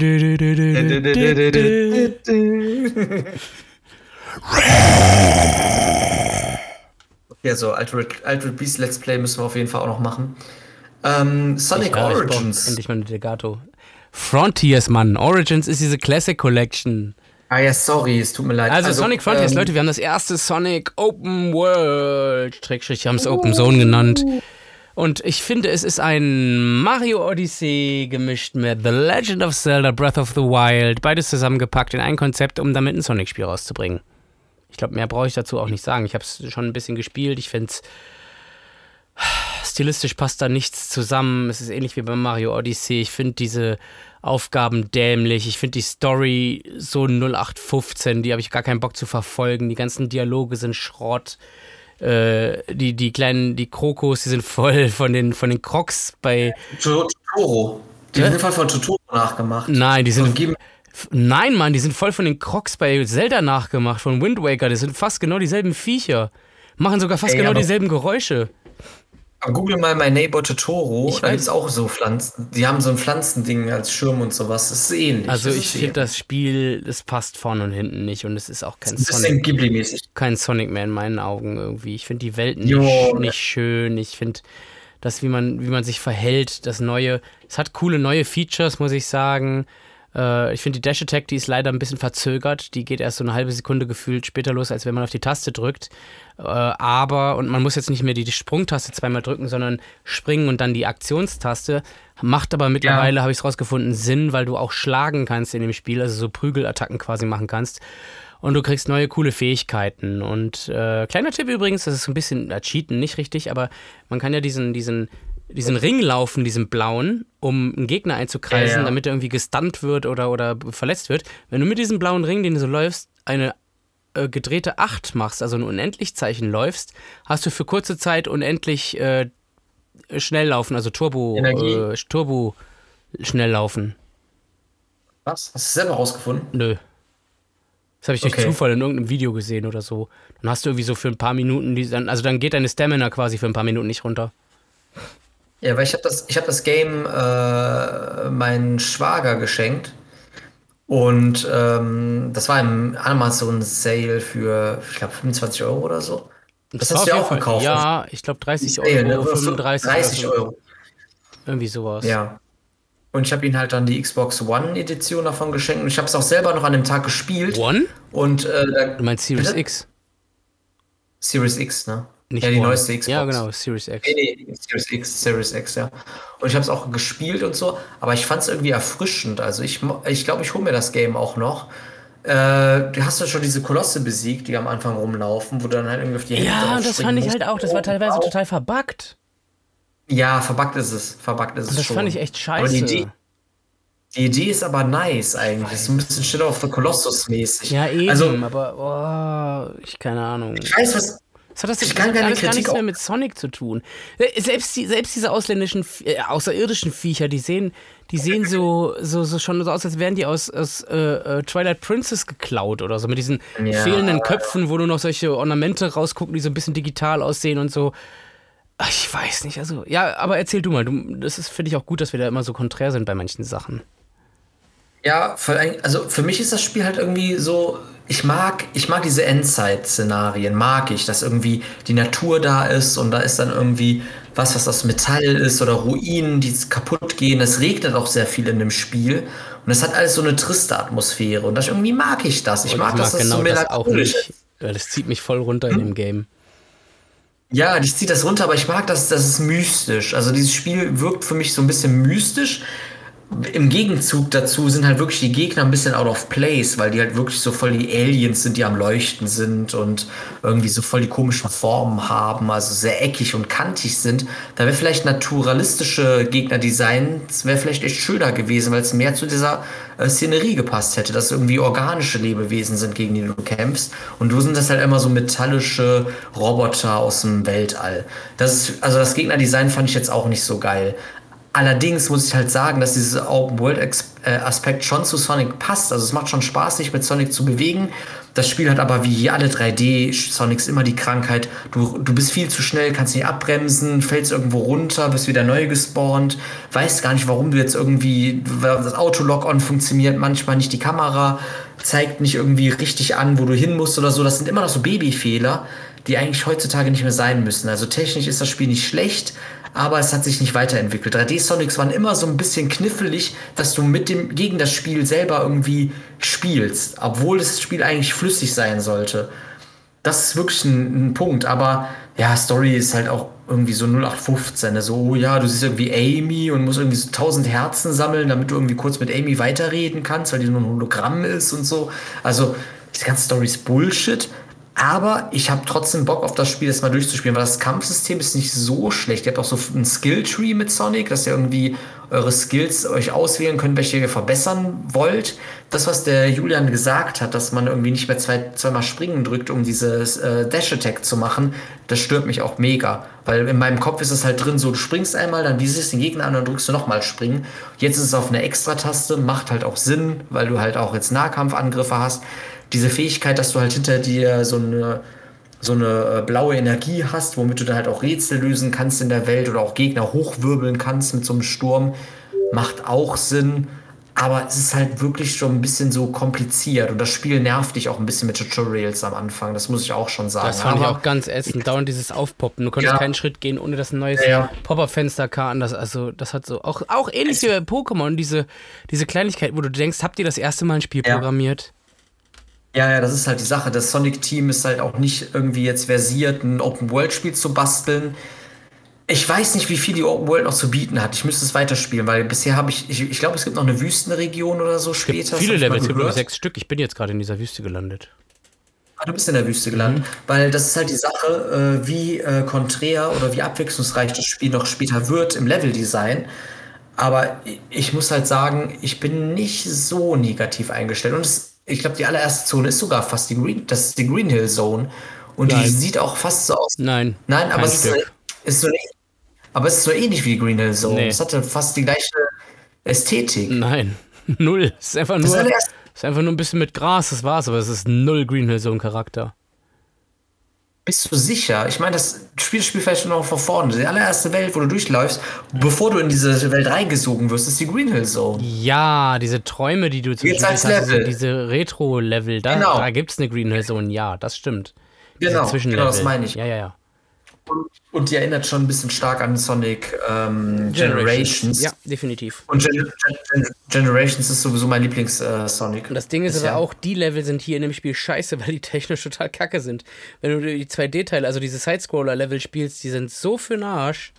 Ja, so Altered, Altered Beast Let's Play müssen wir auf jeden Fall auch noch machen. Ähm, Sonic Ja, Origins. Endlich mal eine Degato. Frontiers, Mann. Origins ist diese Classic Collection. Ah ja, sorry, es tut mir leid. Also, Sonic Frontiers, ähm, Leute, wir haben das erste Sonic Open World, Schrägstrich, wir haben es Open Zone genannt. Und ich finde, es ist ein Mario Odyssey gemischt mit The Legend of Zelda Breath of the Wild, beides zusammengepackt in ein Konzept, um damit ein Sonic-Spiel rauszubringen. Ich glaube, mehr brauche ich dazu auch nicht sagen. Ich habe es schon ein bisschen gespielt. Ich finde es stilistisch passt da nichts zusammen. Es ist ähnlich wie bei Mario Odyssey. Ich finde diese Aufgaben dämlich. Ich finde die Story so 0815. Die habe ich gar keinen Bock zu verfolgen. Die ganzen Dialoge sind Schrott. Äh, die, die kleinen, die Krokos, die sind voll von den, von den Crocs bei. Totoro. Die sind voll von Totoro nachgemacht. Nein, die sind. Nein, Mann, die sind voll von den Crocs bei Zelda nachgemacht, von Wind Waker. Das sind fast genau dieselben Viecher. Machen sogar fast Ey, genau dieselben Geräusche. Google mal My Neighbor Totoro. Ich da gibt es auch so Pflanzen. Die haben so ein Pflanzending als Schirm und sowas. Das ist ähnlich. Also das ich ist finde das Spiel, das passt vorne und hinten nicht und es ist auch kein ein bisschen Sonic, Ghibli-mäßig. kein Sonic mehr in meinen Augen irgendwie. Ich finde die Welt nicht, nicht schön. Ich finde das, wie man, wie man sich verhält, das Neue. Es hat coole neue Features, muss ich sagen. Äh, ich finde die Dash Attack, die ist leider ein bisschen verzögert. Die geht erst so eine halbe Sekunde gefühlt später los, als wenn man auf die Taste drückt. Äh, aber, und man muss jetzt nicht mehr die, die Sprungtaste zweimal drücken, sondern springen und dann die Aktionstaste. Macht aber mittlerweile, habe ich es rausgefunden, Sinn, weil du auch schlagen kannst in dem Spiel, also so Prügelattacken quasi machen kannst. Und du kriegst neue coole Fähigkeiten. Und äh, kleiner Tipp übrigens, das ist ein bisschen äh, Cheaten, nicht richtig, aber man kann ja diesen, diesen, diesen Ring laufen, diesen blauen, um einen Gegner einzukreisen, Ja, damit er irgendwie gestunt wird oder, oder verletzt wird. Wenn du mit diesem blauen Ring, den du so läufst, eine äh, gedrehte 8 machst, also ein Unendlichzeichen läufst, hast du für kurze Zeit unendlich äh, schnell laufen, also Turbo, äh, Turbo schnell laufen. Was? Hast du selber rausgefunden? Nö. Das habe ich durch Okay. Zufall in irgendeinem Video gesehen oder so. Dann hast du irgendwie so für ein paar Minuten, die, also dann geht deine Stamina quasi für ein paar Minuten nicht runter. Ja, weil ich habe das, ich hab das Game äh, meinen Schwager geschenkt. Und ähm, das war im Amazon Sale für, ich glaube, 25 Euro oder so. Das, war hast du ja auch Fall- gekauft. Ja, ich glaube 30 Sale, Euro, ne? Oder 35 30 oder so, Euro. Irgendwie sowas. Ja. Und ich habe ihm halt dann die Xbox One Edition davon geschenkt. Und ich habe es auch selber noch an dem Tag gespielt. One? Und äh, Du meinst Series Bitte? X? Series X, ne? Nicht ja, die One. neueste Xbox. Ja, genau, Series X. Nee, nee, Series X, Series X, ja. Und ich habe es auch gespielt und so, aber ich fand es irgendwie erfrischend. Also ich mo- ich, glaube, ich hole mir das Game auch noch. Äh, du hast ja schon diese Kolosse besiegt, die am Anfang rumlaufen, wo du dann halt irgendwie auf die Hände Ja, das fand ich musst. halt auch. Das war teilweise Auch- total verbuggt. Ja, verbuggt ist es. Verbuggt ist es das fand ich echt Aber scheiße. die Idee, die Idee ist aber nice eigentlich. Das ist ein bisschen Shadow of the Colossus mäßig. ja, eben, Also, aber oh, ich keine Ahnung. ich weiß, was, Das hat das Ich kann keine alles gar nichts mehr mit Sonic zu tun. Äh, Selbst, die, selbst diese ausländischen, äh, außerirdischen Viecher, die sehen, die sehen so, so, so schon so aus, als wären die aus, aus äh, äh, Twilight Princess geklaut oder so. Mit diesen Ja. fehlenden Köpfen, wo nur noch solche Ornamente rausgucken, die so ein bisschen digital aussehen und so. Ach, ich weiß nicht, also, ja, aber erzähl du mal. Du, das ist, finde ich, auch gut, dass wir da immer so konträr sind bei manchen Sachen. Ja, also für mich ist das Spiel halt irgendwie so, ich mag, ich mag diese Endzeit-Szenarien, mag ich, dass irgendwie die Natur da ist und da ist dann irgendwie was, was aus Metall ist oder Ruinen, die kaputt gehen. Es regnet auch sehr viel in dem Spiel und es hat alles so eine triste Atmosphäre und das irgendwie mag ich das. Ich Und mag, dass das so genau das auch nicht. Das zieht mich voll runter in dem Game. Ja, ich ziehe das runter, aber ich mag das, das ist mystisch. Also dieses Spiel wirkt für mich so ein bisschen mystisch. Im Gegenzug dazu sind halt wirklich die Gegner ein bisschen out of place, weil die halt wirklich so voll die Aliens sind, die am Leuchten sind und irgendwie so voll die komischen Formen haben, also sehr eckig und kantig sind. Da wäre vielleicht naturalistische Gegnerdesigns, wäre vielleicht echt schöner gewesen, weil es mehr zu dieser äh, Szenerie gepasst hätte, dass irgendwie organische Lebewesen sind, gegen die du kämpfst. Und du sind das halt immer so metallische Roboter aus dem Weltall. Das ist, also das Gegnerdesign fand ich jetzt auch nicht so geil. Allerdings muss ich halt sagen, dass dieser Open-World-Aspekt schon zu Sonic passt. Also es macht schon Spaß, sich mit Sonic zu bewegen. Das Spiel hat aber wie alle 3D-Sonics immer die Krankheit, du, du bist viel zu schnell, kannst nicht abbremsen, fällst irgendwo runter, bist wieder neu gespawnt, weißt gar nicht, warum du jetzt irgendwie, das Auto-Lock-On funktioniert, manchmal nicht die Kamera, zeigt nicht irgendwie richtig an, wo du hin musst oder so. Das sind immer noch so Babyfehler, die eigentlich heutzutage nicht mehr sein müssen. Also technisch ist das Spiel nicht schlecht, aber es hat sich nicht weiterentwickelt. 3D-Sonics waren immer so ein bisschen knifflig, dass du mit dem, gegen das Spiel selber irgendwie spielst, obwohl das Spiel eigentlich flüssig sein sollte. Das ist wirklich ein, ein Punkt, aber ja, Story ist halt auch irgendwie so 0815. So, oh ja, du siehst irgendwie Amy und musst irgendwie so 1000 Herzen sammeln, damit du irgendwie kurz mit Amy weiterreden kannst, weil die nur ein Hologramm ist und so. Also, die ganze Story ist Bullshit. Aber ich habe trotzdem Bock auf das Spiel, das mal durchzuspielen, weil das Kampfsystem ist nicht so schlecht. Ihr habt auch so ein Skill-Tree mit Sonic, dass ihr irgendwie eure Skills euch auswählen könnt, welche ihr verbessern wollt. Das, was der Julian gesagt hat, dass man irgendwie nicht mehr zwei, zweimal springen drückt, um dieses äh, Dash-Attack zu machen, das stört mich auch mega. Weil in meinem Kopf ist es halt drin, so du springst einmal, dann visierst den Gegner an und dann drückst du nochmal springen. Jetzt ist es auf eine Extra-Taste, macht halt auch Sinn, weil du halt auch jetzt Nahkampfangriffe hast diese Fähigkeit, dass du halt hinter dir so eine, so eine äh, blaue Energie hast, womit du dann halt auch Rätsel lösen kannst in der Welt oder auch Gegner hochwirbeln kannst mit so einem Sturm, macht auch Sinn. Aber es ist halt wirklich schon ein bisschen so kompliziert und das Spiel nervt dich auch ein bisschen mit Tutorials am Anfang, das muss ich auch schon sagen. Das fand ich Aber- auch ganz ätzend. Dauernd dieses Aufpoppen. Du konntest Ja. keinen Schritt gehen, ohne dass ein neues Ja, ja. Pop-Up-Fenster kam. Das, also, das hat so. Auch, auch ähnlich wie bei Pokémon, diese, diese Kleinigkeit, wo du denkst, habt ihr das erste Mal ein Spiel Ja. programmiert? Ja, ja, das ist halt die Sache. Das Sonic-Team ist halt auch nicht irgendwie jetzt versiert, ein Open-World-Spiel zu basteln. Ich weiß nicht, wie viel die Open World noch zu bieten hat. Ich müsste es weiterspielen, weil bisher habe ich, ich, ich glaube, es gibt noch eine Wüstenregion oder so später. Viele Levels, es gibt nur sechs Stück. Ich bin jetzt gerade in dieser Wüste gelandet. Ah, du bist in der Wüste gelandet, weil das ist halt die Sache, äh, wie äh, konträr oder wie abwechslungsreich das Spiel noch später wird im Leveldesign. Aber ich muss halt sagen, ich bin nicht so negativ eingestellt. Und es, ich glaube, die allererste Zone ist sogar fast die Green, das ist die Green Hill Zone. Und Nein. die sieht auch fast so aus. Nein. Nein, aber es ist, so, Stück. ist so, aber es ist so ähnlich wie die Green Hill Zone. Nee. Es hatte fast die gleiche Ästhetik. Nein. Null. Es ist einfach nur. Es ist einfach nur ein bisschen mit Gras, das war's, aber es ist null Green Hill Zone Charakter. Bist du sicher? Ich meine, das Spiel spielt vielleicht noch von vorne. Die allererste Welt, wo du durchläufst, bevor du in diese Welt reingesogen wirst, ist die Green Hill Zone. Ja, diese Träume, die du Jetzt als hast, diese, Level. diese Retro-Level, da, Genau. da gibt's eine Green Hill Zone, ja, das stimmt. Genau, genau, das meine ich. Ja, ja, ja. Und die erinnert schon ein bisschen stark an Sonic ähm, Generations. Ja, definitiv. Und Gen Gen Gen Generations ist sowieso mein Lieblings-Sonic. Und das Ding ist aber auch, die Level sind hier in dem Spiel scheiße, weil die technisch total kacke sind. Wenn du die 2D-Teile, also diese Sidescroller-Level spielst, die sind so für den Arsch.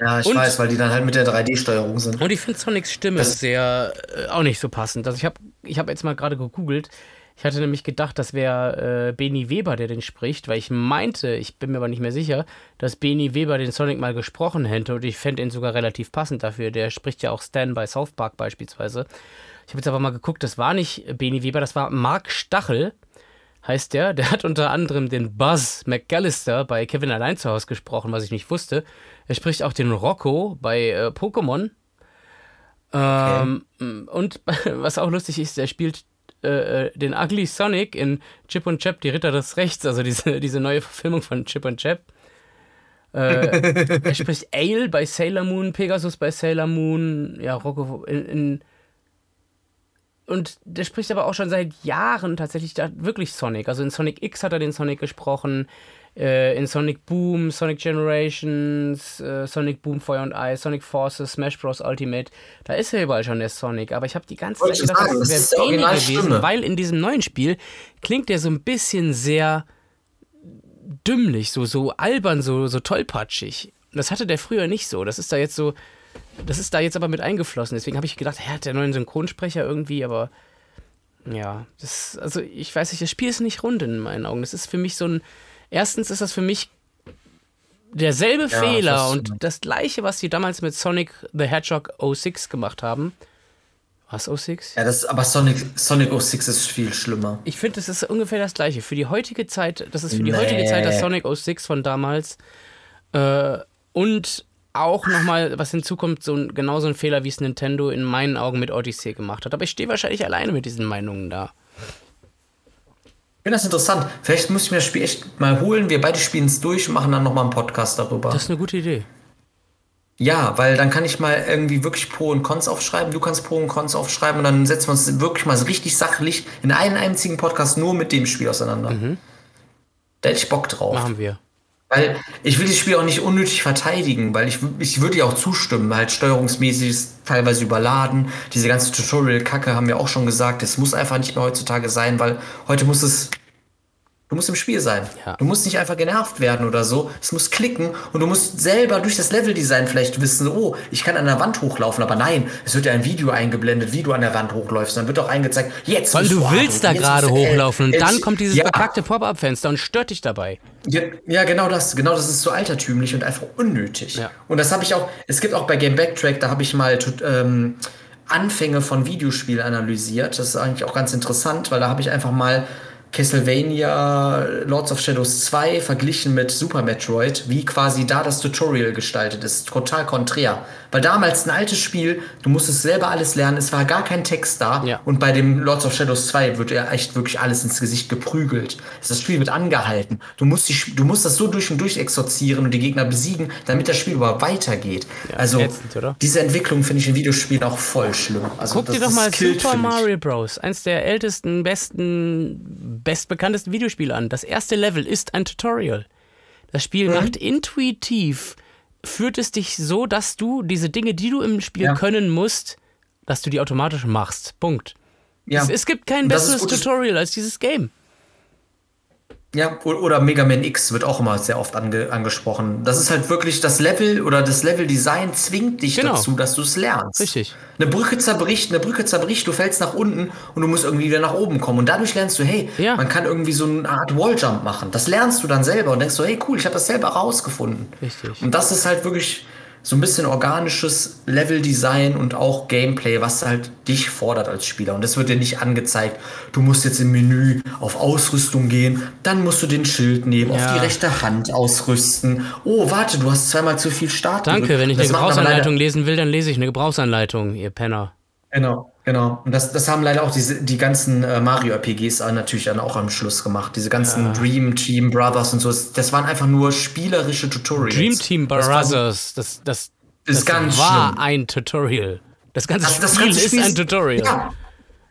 Ja, ich Und- weiß, weil die dann halt mit der 3D-Steuerung sind. Und ich finde Sonics Stimme Das- sehr äh, auch nicht so passend. Also ich habe ich hab jetzt mal gerade gegoogelt. Ich hatte nämlich gedacht, das wäre äh, Beni Weber, der den spricht, weil ich meinte, ich bin mir aber nicht mehr sicher, dass Beni Weber den Sonic mal gesprochen hätte und ich fände ihn sogar relativ passend dafür. Der spricht ja auch Stan bei South Park beispielsweise. Ich habe jetzt aber mal geguckt, das war nicht Beni Weber, das war Mark Stachel, heißt der. Der hat unter anderem den Buzz McAllister bei Kevin allein zu Hause gesprochen, was ich nicht wusste. Er spricht auch den Rocco bei äh, Pokémon. Ähm, Und was auch lustig ist, er spielt äh, äh, den Ugly Sonic in Chip und Chap, die Ritter des Rechts, also diese, diese neue Verfilmung von Chip und Chap. Äh, er spricht Ale bei Sailor Moon, Pegasus bei Sailor Moon, ja, Rocco in, in und der spricht aber auch schon seit Jahren tatsächlich da wirklich Sonic. Also in Sonic X hat er den Sonic gesprochen, äh, in Sonic Boom, Sonic Generations, äh, Sonic Boom Feuer und Eis, Sonic Forces, Smash Bros. Ultimate. Da ist ja überall schon der Sonic. Aber ich habe die ganze Zeit gedacht, das das wäre weniger gewesen, weil in diesem neuen Spiel klingt der so ein bisschen sehr dümmlich, so, so albern, so, so tollpatschig. Das hatte der früher nicht so. Das ist da jetzt so, das ist da jetzt aber mit eingeflossen. Deswegen habe ich gedacht, er hat der neuen Synchronsprecher irgendwie, aber ja, das, also ich weiß nicht, das Spiel ist nicht rund in meinen Augen. Das ist für mich so ein, erstens ist das für mich derselbe ich Fehler weiß, und das gleiche, was die damals mit Sonic the Hedgehog 06 gemacht haben. Was 06? Ja, das, aber Sonic, Sonic 06 ist viel schlimmer. Ich finde, das ist ungefähr das gleiche. Für die heutige Zeit, das ist für die Nee. heutige Zeit das Sonic 06 von damals. Äh, und auch nochmal, was hinzukommt, so ein, genauso ein Fehler, wie es Nintendo in meinen Augen mit Odyssey gemacht hat. Aber ich stehe wahrscheinlich alleine mit diesen Meinungen da. Ich finde das interessant. Vielleicht muss ich mir das Spiel echt mal holen. Wir beide spielen es durch und machen dann nochmal einen Podcast darüber. Das ist eine gute Idee. ja, weil dann kann ich mal irgendwie wirklich Pro und Cons aufschreiben. Du kannst Pro und Cons aufschreiben und dann setzen wir uns wirklich mal so richtig sachlich in einen einzigen Podcast nur mit dem Spiel auseinander. Da hätte ich Bock drauf. Machen wir. Weil ich will das Spiel auch nicht unnötig verteidigen, weil ich, ich würde dir auch zustimmen, halt steuerungsmäßig ist teilweise überladen. Diese ganze Tutorial-Kacke haben wir auch schon gesagt, das muss einfach nicht mehr heutzutage sein, weil heute muss es. Du musst im Spiel sein. Ja. Du musst nicht einfach genervt werden oder so. Es muss klicken und du musst selber durch das Leveldesign vielleicht wissen, oh, ich kann an der Wand hochlaufen, aber nein, es wird ja ein Video eingeblendet, wie du an der Wand hochläufst. Dann wird auch eingezeigt, jetzt Weil du willst da gerade hochlaufen und dann kommt dieses ja, bekackte Pop-Up-Fenster und stört dich dabei. ja, ja, genau das. Genau das ist so altertümlich und einfach unnötig. Ja. Und das habe ich auch, es gibt auch bei Game Backtrack, da habe ich mal ähm, Anfänge von Videospielen analysiert. Das ist eigentlich auch ganz interessant, weil da habe ich einfach mal Castlevania Lords of Shadows 2 verglichen mit Super Metroid, wie quasi da das Tutorial gestaltet ist. Total konträr. Weil damals ein altes Spiel, du musstest selber alles lernen, es war gar kein Text da. Ja. Und bei dem Lords of Shadows 2 wird ja echt wirklich alles ins Gesicht geprügelt. Das Spiel wird angehalten. Du musst, die, du musst das so durch und durch exorzieren und die Gegner besiegen, damit das Spiel überhaupt weitergeht. also ätzend, diese Entwicklung finde ich in Videospielen auch voll schlimm. Also Guck dir doch mal killt Super. Mario Bros., eins der ältesten, besten, bestbekanntesten Videospiele an. Das erste Level ist ein Tutorial. Das Spiel Mhm. macht intuitiv, führt es dich so, dass du diese Dinge, die du im Spiel Ja. können musst, dass du die automatisch machst. Punkt. Ja. Es, es gibt kein besseres Tutorial als dieses Game. Ja, oder Mega Man X wird auch immer sehr oft ange angesprochen. Das ist halt wirklich das Level oder das Level-Design zwingt dich Genau. dazu, dass du es lernst. Richtig. Eine Brücke zerbricht, eine Brücke zerbricht, du fällst nach unten und du musst irgendwie wieder nach oben kommen. Und dadurch lernst du, hey, Ja. man kann irgendwie so eine Art Walljump machen. Das lernst du dann selber und denkst so, hey, cool, ich habe das selber rausgefunden. Richtig. Und das ist halt wirklich so ein bisschen organisches Level-Design und auch Gameplay, was halt dich fordert als Spieler. Und das wird dir nicht angezeigt. Du musst jetzt im Menü auf Ausrüstung gehen, dann musst du den Schild nehmen, auf Ja. die rechte Hand ausrüsten. Oh, warte, du hast zweimal zu viel Start. Danke, wenn ich eine Das Gebrauchsanleitung lesen will, dann lese ich eine Gebrauchsanleitung, ihr Penner. Genau, genau. Und das, das haben leider auch diese, die ganzen äh, Mario-RPGs natürlich dann auch am Schluss gemacht. Diese ganzen Dream Team Brothers und so. Das- Das waren einfach nur spielerische Tutorials. Dream Team Das Brothers, das, das, Ist das ganz war schlimm. ein Tutorial. Das ganze Das, das Spiel ganze ist Spiel ein Tutorial. Ja.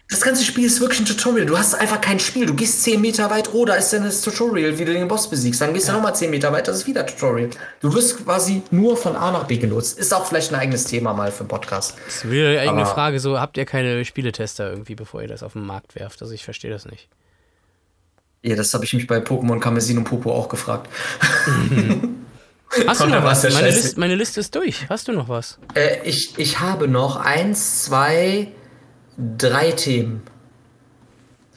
Das ganze Spiel ist wirklich ein Tutorial. Du hast einfach kein Spiel. Du gehst 10 Meter weit, oh, da ist dann das Tutorial, wie du den Boss besiegst. Dann gehst du nochmal 10 Meter weit, das ist wieder Tutorial. Du wirst quasi nur von A nach B genutzt. Ist auch vielleicht ein eigenes Thema mal für einen Podcast. Das ist wieder irgendeine Aber- Frage, so habt ihr keine Spieletester irgendwie, bevor ihr das auf den Markt werft? Also ich verstehe das nicht. Ja, das habe ich mich bei Pokémon Kamezin und Popo auch gefragt. Hast du noch was? ja Meine. List, meine Liste ist durch. Hast du noch was? Äh, ich, ich habe noch eins, zwei, drei Themen.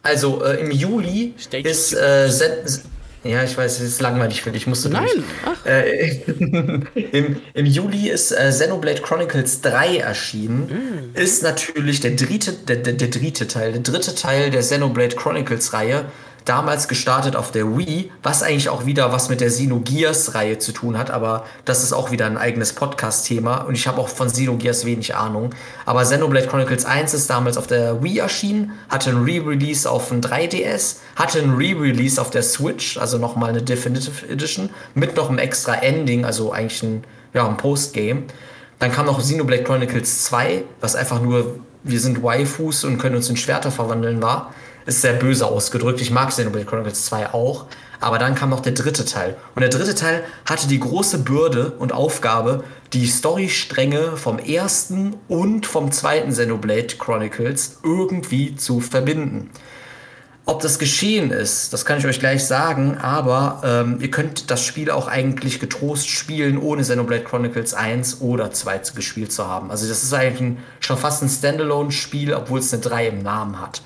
Also äh, im Juli Stay ist äh, ja, ich weiß, es ist langweilig für dich, musst du Nein. Äh, im, Im Juli ist äh, Xenoblade Chronicles 3 erschienen. Mm. Ist natürlich der dritte, der, der, der dritte Teil, der dritte Teil der Xenoblade Chronicles Reihe. Damals gestartet auf der Wii, was eigentlich auch wieder was mit der Xenogears Reihe zu tun hat, aber das ist auch wieder ein eigenes Podcast-Thema und ich habe auch von Xenogears wenig Ahnung. Aber Xenoblade Chronicles 1 ist damals auf der Wii erschienen, hatte ein Re-Release auf dem 3DS, hatte ein Re-Release auf der Switch, also nochmal eine Definitive Edition, mit noch einem extra Ending, also eigentlich ein, ja, ein Postgame. Dann kam noch Xenoblade Chronicles 2, was einfach nur wir sind Waifus und können uns in Schwerter verwandeln war, ist sehr böse ausgedrückt. Ich mag Xenoblade Chronicles 2 auch. Aber dann kam noch der dritte Teil. Und der dritte Teil hatte die große Bürde und Aufgabe, die Storystränge vom ersten und vom zweiten Xenoblade Chronicles irgendwie zu verbinden. Ob das geschehen ist, das kann ich euch gleich sagen, aber ähm, ihr könnt das Spiel auch eigentlich getrost spielen, ohne Xenoblade Chronicles 1 oder 2 gespielt zu haben. Also das ist eigentlich ein, schon fast ein Standalone-Spiel, obwohl es eine 3 im Namen hat.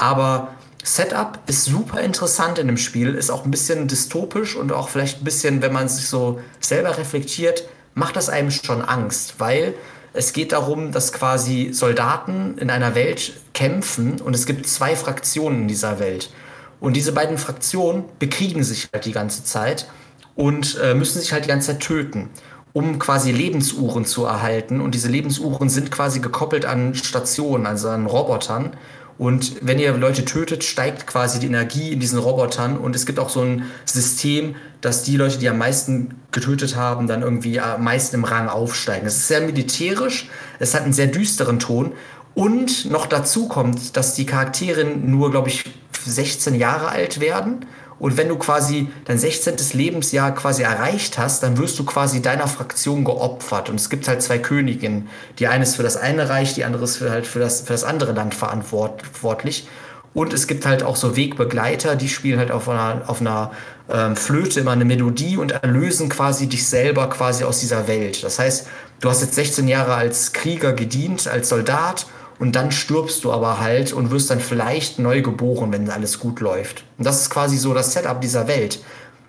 Aber Setup ist super interessant in dem Spiel, ist auch ein bisschen dystopisch und auch vielleicht ein bisschen, wenn man sich so selber reflektiert, macht das einem schon Angst, weil es geht darum, dass quasi Soldaten in einer Welt kämpfen und es gibt zwei Fraktionen in dieser Welt. Und diese beiden Fraktionen bekriegen sich halt die ganze Zeit und äh, müssen sich halt die ganze Zeit töten, um quasi Lebensuhren zu erhalten. Und diese Lebensuhren sind quasi gekoppelt an Stationen, also an Robotern. Und wenn ihr Leute tötet, steigt quasi die Energie in diesen Robotern. Und es gibt auch so ein System, dass die Leute, die am meisten getötet haben, dann irgendwie am meisten im Rang aufsteigen. Es ist sehr militärisch, es hat einen sehr düsteren Ton. Und noch dazu kommt, dass die Charaktere nur, glaube ich, 16 Jahre alt werden und wenn du quasi dein 16. Lebensjahr quasi erreicht hast, dann wirst du quasi deiner Fraktion geopfert. Und es gibt halt zwei Königinnen. Die eine ist für das eine Reich, die andere ist für halt für das, für das andere Land verantwortlich. Und es gibt halt auch so Wegbegleiter, die spielen halt auf einer, auf einer ähm, Flöte immer eine Melodie und erlösen quasi dich selber quasi aus dieser Welt. Das heißt, du hast jetzt 16 Jahre als Krieger gedient, als Soldat und dann stirbst du aber halt und wirst dann vielleicht neu geboren, wenn alles gut läuft. Und das ist quasi so das Setup dieser Welt.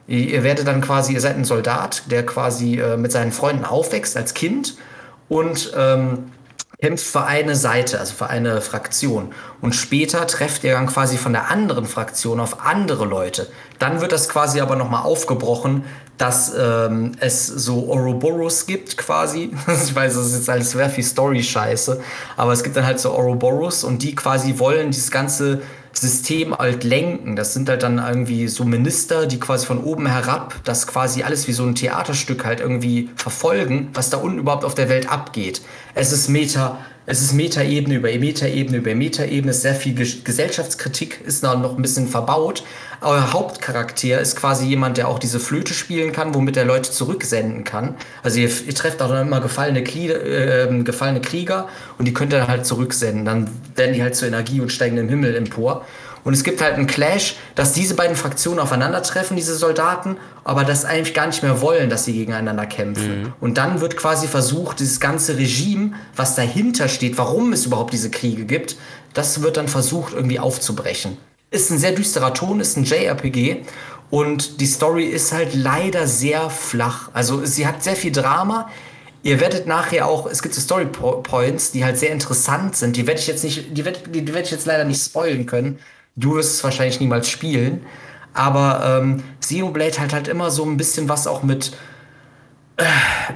Ihr werdet dann quasi, ihr seid ein Soldat, der quasi äh, mit seinen Freunden aufwächst als Kind und ähm, kämpft für eine Seite, also für eine Fraktion. Und später trefft ihr dann quasi von der anderen Fraktion auf andere Leute. Dann wird das quasi aber nochmal aufgebrochen, dass ähm, es so Ouroboros gibt quasi. ich weiß, das ist jetzt alles sehr viel Story-Scheiße, aber es gibt dann halt so Ouroboros und die quasi wollen dieses ganze System halt lenken. Das sind halt dann irgendwie so Minister, die quasi von oben herab das quasi alles wie so ein Theaterstück halt irgendwie verfolgen, was da unten überhaupt auf der Welt abgeht. Es ist Meta, es ist Metaebene über Metaebene über Metaebene, sehr viel Gesellschaftskritik ist da noch ein bisschen verbaut. Euer Hauptcharakter ist quasi jemand, der auch diese Flöte spielen kann, womit er Leute zurücksenden kann. Also ihr, ihr trefft auch dann immer gefallene, Glieder, äh, gefallene Krieger und die könnt ihr halt zurücksenden. Dann werden die halt zur Energie und steigen im Himmel empor. Und es gibt halt einen Clash, dass diese beiden Fraktionen aufeinandertreffen, diese Soldaten, aber das eigentlich gar nicht mehr wollen, dass sie gegeneinander kämpfen. Mhm. Und dann wird quasi versucht, dieses ganze Regime, was dahinter steht, warum es überhaupt diese Kriege gibt, das wird dann versucht irgendwie aufzubrechen. Ist ein sehr düsterer Ton, ist ein JRPG und die Story ist halt leider sehr flach. Also sie hat sehr viel Drama. Ihr werdet nachher auch, es gibt so Story Points, die halt sehr interessant sind. Die werde ich jetzt nicht, die werde, die werde ich jetzt leider nicht spoilen können. Du wirst es wahrscheinlich niemals spielen. Aber ähm, Xenoblade hat halt immer so ein bisschen was auch mit, äh,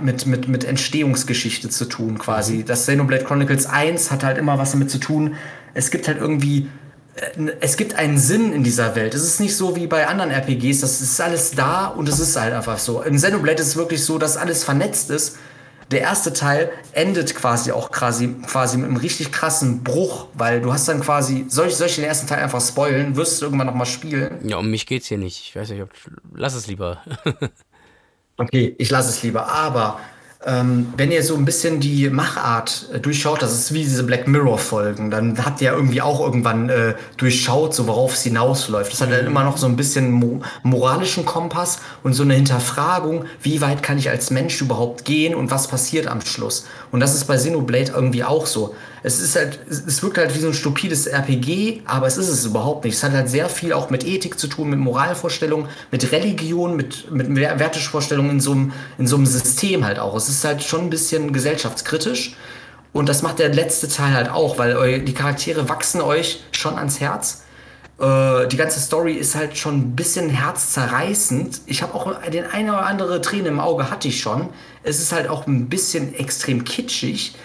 mit, mit, mit Entstehungsgeschichte zu tun, quasi. Das Xenoblade Chronicles 1 hat halt immer was damit zu tun. Es gibt halt irgendwie. Äh, es gibt einen Sinn in dieser Welt. Es ist nicht so wie bei anderen RPGs, das ist alles da und es ist halt einfach so. Im Xenoblade ist es wirklich so, dass alles vernetzt ist der erste Teil endet quasi auch quasi, quasi mit einem richtig krassen Bruch, weil du hast dann quasi, soll ich, soll ich den ersten Teil einfach spoilen? Wirst du irgendwann nochmal spielen? Ja, um mich geht's hier nicht. Ich weiß nicht, ob, lass es lieber. okay, ich lass es lieber. Aber ähm, wenn ihr so ein bisschen die Machart äh, durchschaut, das ist wie diese Black Mirror-Folgen, dann habt ihr irgendwie auch irgendwann äh, durchschaut, so worauf es hinausläuft. Das hat dann immer noch so ein bisschen mo moralischen Kompass und so eine Hinterfragung, wie weit kann ich als Mensch überhaupt gehen und was passiert am Schluss. Und das ist bei Xenoblade irgendwie auch so es ist halt, es wirkt halt wie so ein stupides RPG, aber es ist es überhaupt nicht. Es hat halt sehr viel auch mit Ethik zu tun, mit Moralvorstellungen, mit Religion, mit, mit Wertevorstellungen in so, einem, in so einem System halt auch. Es ist halt schon ein bisschen gesellschaftskritisch. Und das macht der letzte Teil halt auch, weil die Charaktere wachsen euch schon ans Herz. Äh, die ganze Story ist halt schon ein bisschen herzzerreißend. Ich habe auch den eine oder andere Träne im Auge hatte ich schon. Es ist halt auch ein bisschen extrem kitschig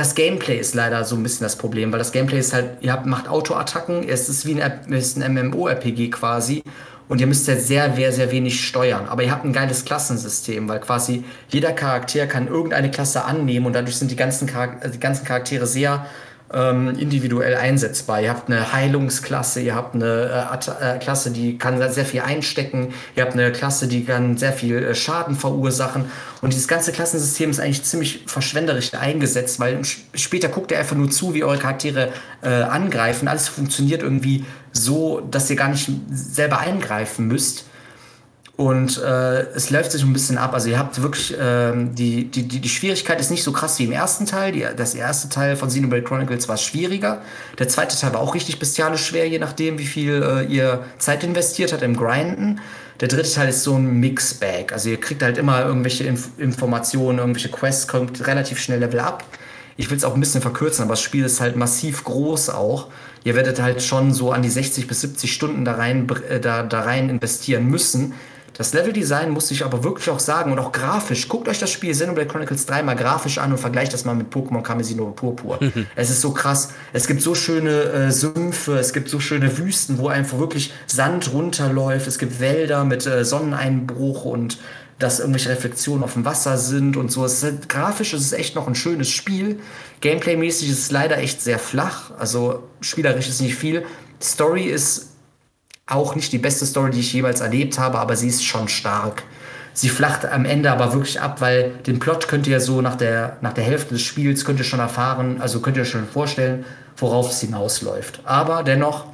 das Gameplay ist leider so ein bisschen das Problem, weil das Gameplay ist halt, ihr habt, macht Autoattacken, es ist wie ein, ein MMO-RPG quasi und ihr müsst ja sehr, sehr, sehr wenig steuern. Aber ihr habt ein geiles Klassensystem, weil quasi jeder Charakter kann irgendeine Klasse annehmen und dadurch sind die ganzen, Charak die ganzen Charaktere sehr ähm, individuell einsetzbar. Ihr habt eine Heilungsklasse, ihr habt eine äh, äh, Klasse, die kann sehr viel einstecken, ihr habt eine Klasse, die kann sehr viel äh, Schaden verursachen. Und dieses ganze Klassensystem ist eigentlich ziemlich verschwenderisch eingesetzt, weil später guckt ihr einfach nur zu, wie eure Charaktere äh, angreifen. Alles funktioniert irgendwie so, dass ihr gar nicht selber eingreifen müsst. Und äh, es läuft sich ein bisschen ab. Also ihr habt wirklich, äh, die, die, die, die Schwierigkeit ist nicht so krass wie im ersten Teil. Die, das erste Teil von Xenoblade Chronicles war schwieriger. Der zweite Teil war auch richtig bestialisch schwer, je nachdem, wie viel äh, ihr Zeit investiert habt im Grinden. Der dritte Teil ist so ein Mixbag. Also ihr kriegt halt immer irgendwelche Inf Informationen, irgendwelche Quests, kommt relativ schnell Level ab. Ich will es auch ein bisschen verkürzen, aber das Spiel ist halt massiv groß auch. Ihr werdet halt schon so an die 60 bis 70 Stunden da rein, äh, da, da rein investieren müssen das Leveldesign muss ich aber wirklich auch sagen und auch grafisch. Guckt euch das Spiel Xenoblade Chronicles 3 mal grafisch an und vergleicht das mal mit Pokémon Kamezino Purpur. Mhm. Es ist so krass. Es gibt so schöne äh, Sümpfe, es gibt so schöne Wüsten, wo einfach wirklich Sand runterläuft. Es gibt Wälder mit äh, Sonneneinbruch und dass irgendwelche Reflexionen auf dem Wasser sind und so. Es ist, grafisch ist es echt noch ein schönes Spiel. Gameplay-mäßig ist es leider echt sehr flach. Also spielerisch ist nicht viel. Story ist auch nicht die beste Story, die ich jemals erlebt habe, aber sie ist schon stark. Sie flacht am Ende aber wirklich ab, weil den Plot könnt ihr so nach der, nach der Hälfte des Spiels könnt ihr schon erfahren, also könnt ihr schon vorstellen, worauf es hinausläuft. Aber dennoch,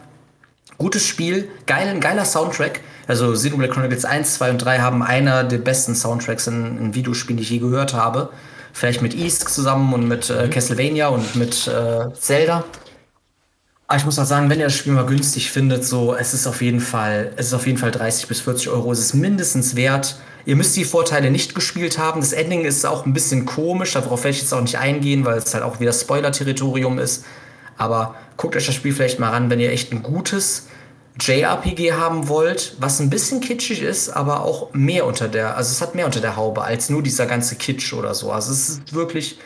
gutes Spiel, geil, geiler Soundtrack. Also Xenoblade Chronicles 1, 2 und 3 haben einer der besten Soundtracks in, in Videospielen, die ich je gehört habe. Vielleicht mit East zusammen und mit äh, Castlevania und mit äh, Zelda. Aber ich muss auch sagen, wenn ihr das Spiel mal günstig findet, so, es ist auf jeden Fall, es ist auf jeden Fall 30 bis 40 Euro. Es ist mindestens wert. Ihr müsst die Vorteile nicht gespielt haben. Das Ending ist auch ein bisschen komisch, darauf werde ich jetzt auch nicht eingehen, weil es halt auch wieder Spoiler-Territorium ist. Aber guckt euch das Spiel vielleicht mal ran, wenn ihr echt ein gutes JRPG haben wollt, was ein bisschen kitschig ist, aber auch mehr unter der, also es hat mehr unter der Haube als nur dieser ganze Kitsch oder so. Also es ist wirklich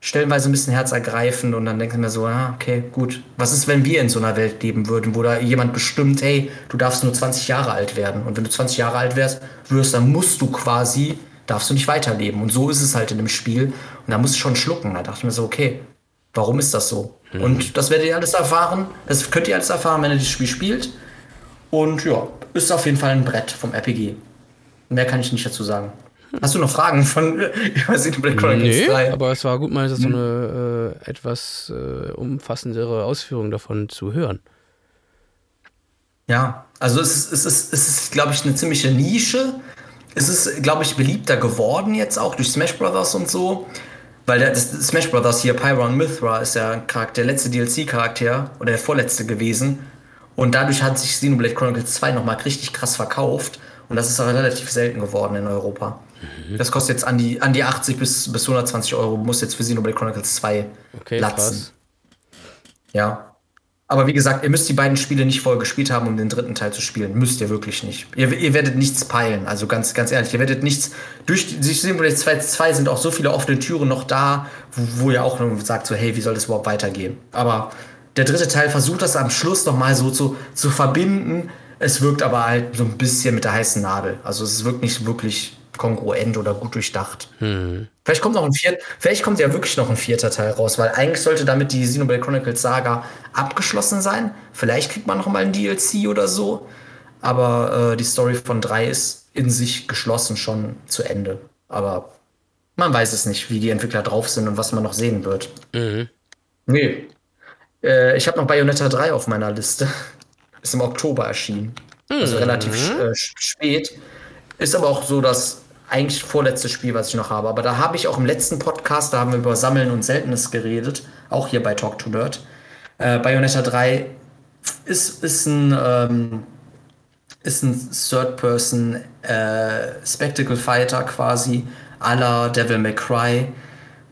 stellenweise ein bisschen herzergreifend und dann denke ich mir so, ah, okay, gut. Was ist, wenn wir in so einer Welt leben würden, wo da jemand bestimmt, hey, du darfst nur 20 Jahre alt werden und wenn du 20 Jahre alt wärst, wirst, dann musst du quasi, darfst du nicht weiterleben und so ist es halt in dem Spiel und da muss ich schon schlucken. Da dachte ich mir so, okay, warum ist das so? Mhm. Und das werdet ihr alles erfahren, das könnt ihr alles erfahren, wenn ihr das Spiel spielt und ja, ist auf jeden Fall ein Brett vom RPG. Mehr kann ich nicht dazu sagen. Hast du noch Fragen von Xenoblade Chronicles nee, 3? aber es war gut, mal so eine äh, etwas äh, umfassendere Ausführung davon zu hören. Ja, also es ist, es ist, es ist glaube ich, eine ziemliche Nische. Es ist, glaube ich, beliebter geworden jetzt auch durch Smash Brothers und so. Weil der, das Smash Brothers hier, Pyron Mithra, ist ja Charakter, der letzte DLC-Charakter oder der vorletzte gewesen. Und dadurch hat sich Xenoblade Chronicles 2 nochmal richtig krass verkauft. Und das ist aber relativ selten geworden in Europa. Mhm. Das kostet jetzt an die, an die 80 bis, bis 120 Euro, muss jetzt für Xenoblade Chronicles 2 okay, latzen. Krass. Ja. Aber wie gesagt, ihr müsst die beiden Spiele nicht vorher gespielt haben, um den dritten Teil zu spielen. Müsst ihr wirklich nicht. Ihr, ihr werdet nichts peilen. Also ganz, ganz ehrlich, ihr werdet nichts. Durch Xenoblade 2, 2 sind auch so viele offene Türen noch da, wo, wo ihr auch sagt, so, hey, wie soll das überhaupt weitergehen? Aber der dritte Teil versucht das am Schluss nochmal so zu, zu verbinden. Es wirkt aber halt so ein bisschen mit der heißen Nadel. Also es wirkt nicht wirklich kongruent oder gut durchdacht. Hm. Vielleicht kommt noch ein vierter, vielleicht kommt ja wirklich noch ein vierter Teil raus, weil eigentlich sollte damit die Xenoblade Chronicles Saga abgeschlossen sein. Vielleicht kriegt man noch mal ein DLC oder so. Aber äh, die Story von 3 ist in sich geschlossen schon zu Ende. Aber man weiß es nicht, wie die Entwickler drauf sind und was man noch sehen wird. Mhm. Nee. Äh, ich habe noch Bayonetta 3 auf meiner Liste. Ist im Oktober erschienen. Also mhm. relativ äh, spät. Ist aber auch so das eigentlich vorletzte Spiel, was ich noch habe. Aber da habe ich auch im letzten Podcast, da haben wir über Sammeln und Seltenes geredet, auch hier bei Talk to Nerd. Äh, Bayonetta 3 ist, ist ein, ähm, ist ein Third-Person äh, Spectacle Fighter quasi, à la Devil May Cry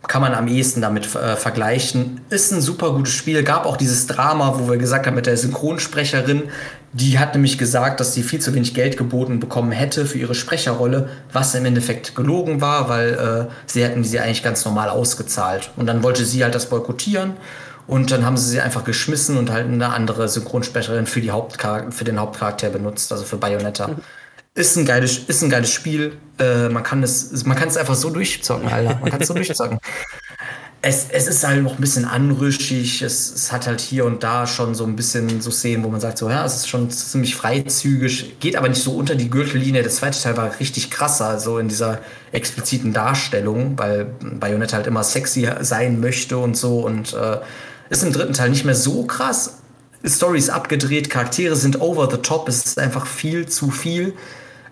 kann man am ehesten damit äh, vergleichen. Ist ein super gutes Spiel. Gab auch dieses Drama, wo wir gesagt haben mit der Synchronsprecherin. Die hat nämlich gesagt, dass sie viel zu wenig Geld geboten bekommen hätte für ihre Sprecherrolle, was im Endeffekt gelogen war, weil äh, sie hätten sie eigentlich ganz normal ausgezahlt. Und dann wollte sie halt das boykottieren. Und dann haben sie sie einfach geschmissen und halt eine andere Synchronsprecherin für, die für den Hauptcharakter benutzt, also für Bayonetta. Mhm. Ist ein geiles, ist ein geiles Spiel. Äh, man kann es, man kann es einfach so durchzocken, Alter. Man kann es so durchzocken. es, es ist halt noch ein bisschen anrüchig. Es, es hat halt hier und da schon so ein bisschen so Szenen, wo man sagt, so, ja, es ist schon ziemlich freizügig, geht aber nicht so unter die Gürtellinie. Der zweite Teil war richtig krasser, so in dieser expliziten Darstellung, weil Bayonetta halt immer sexy sein möchte und so. Und äh, ist im dritten Teil nicht mehr so krass. Story ist abgedreht, Charaktere sind over the top, es ist einfach viel zu viel.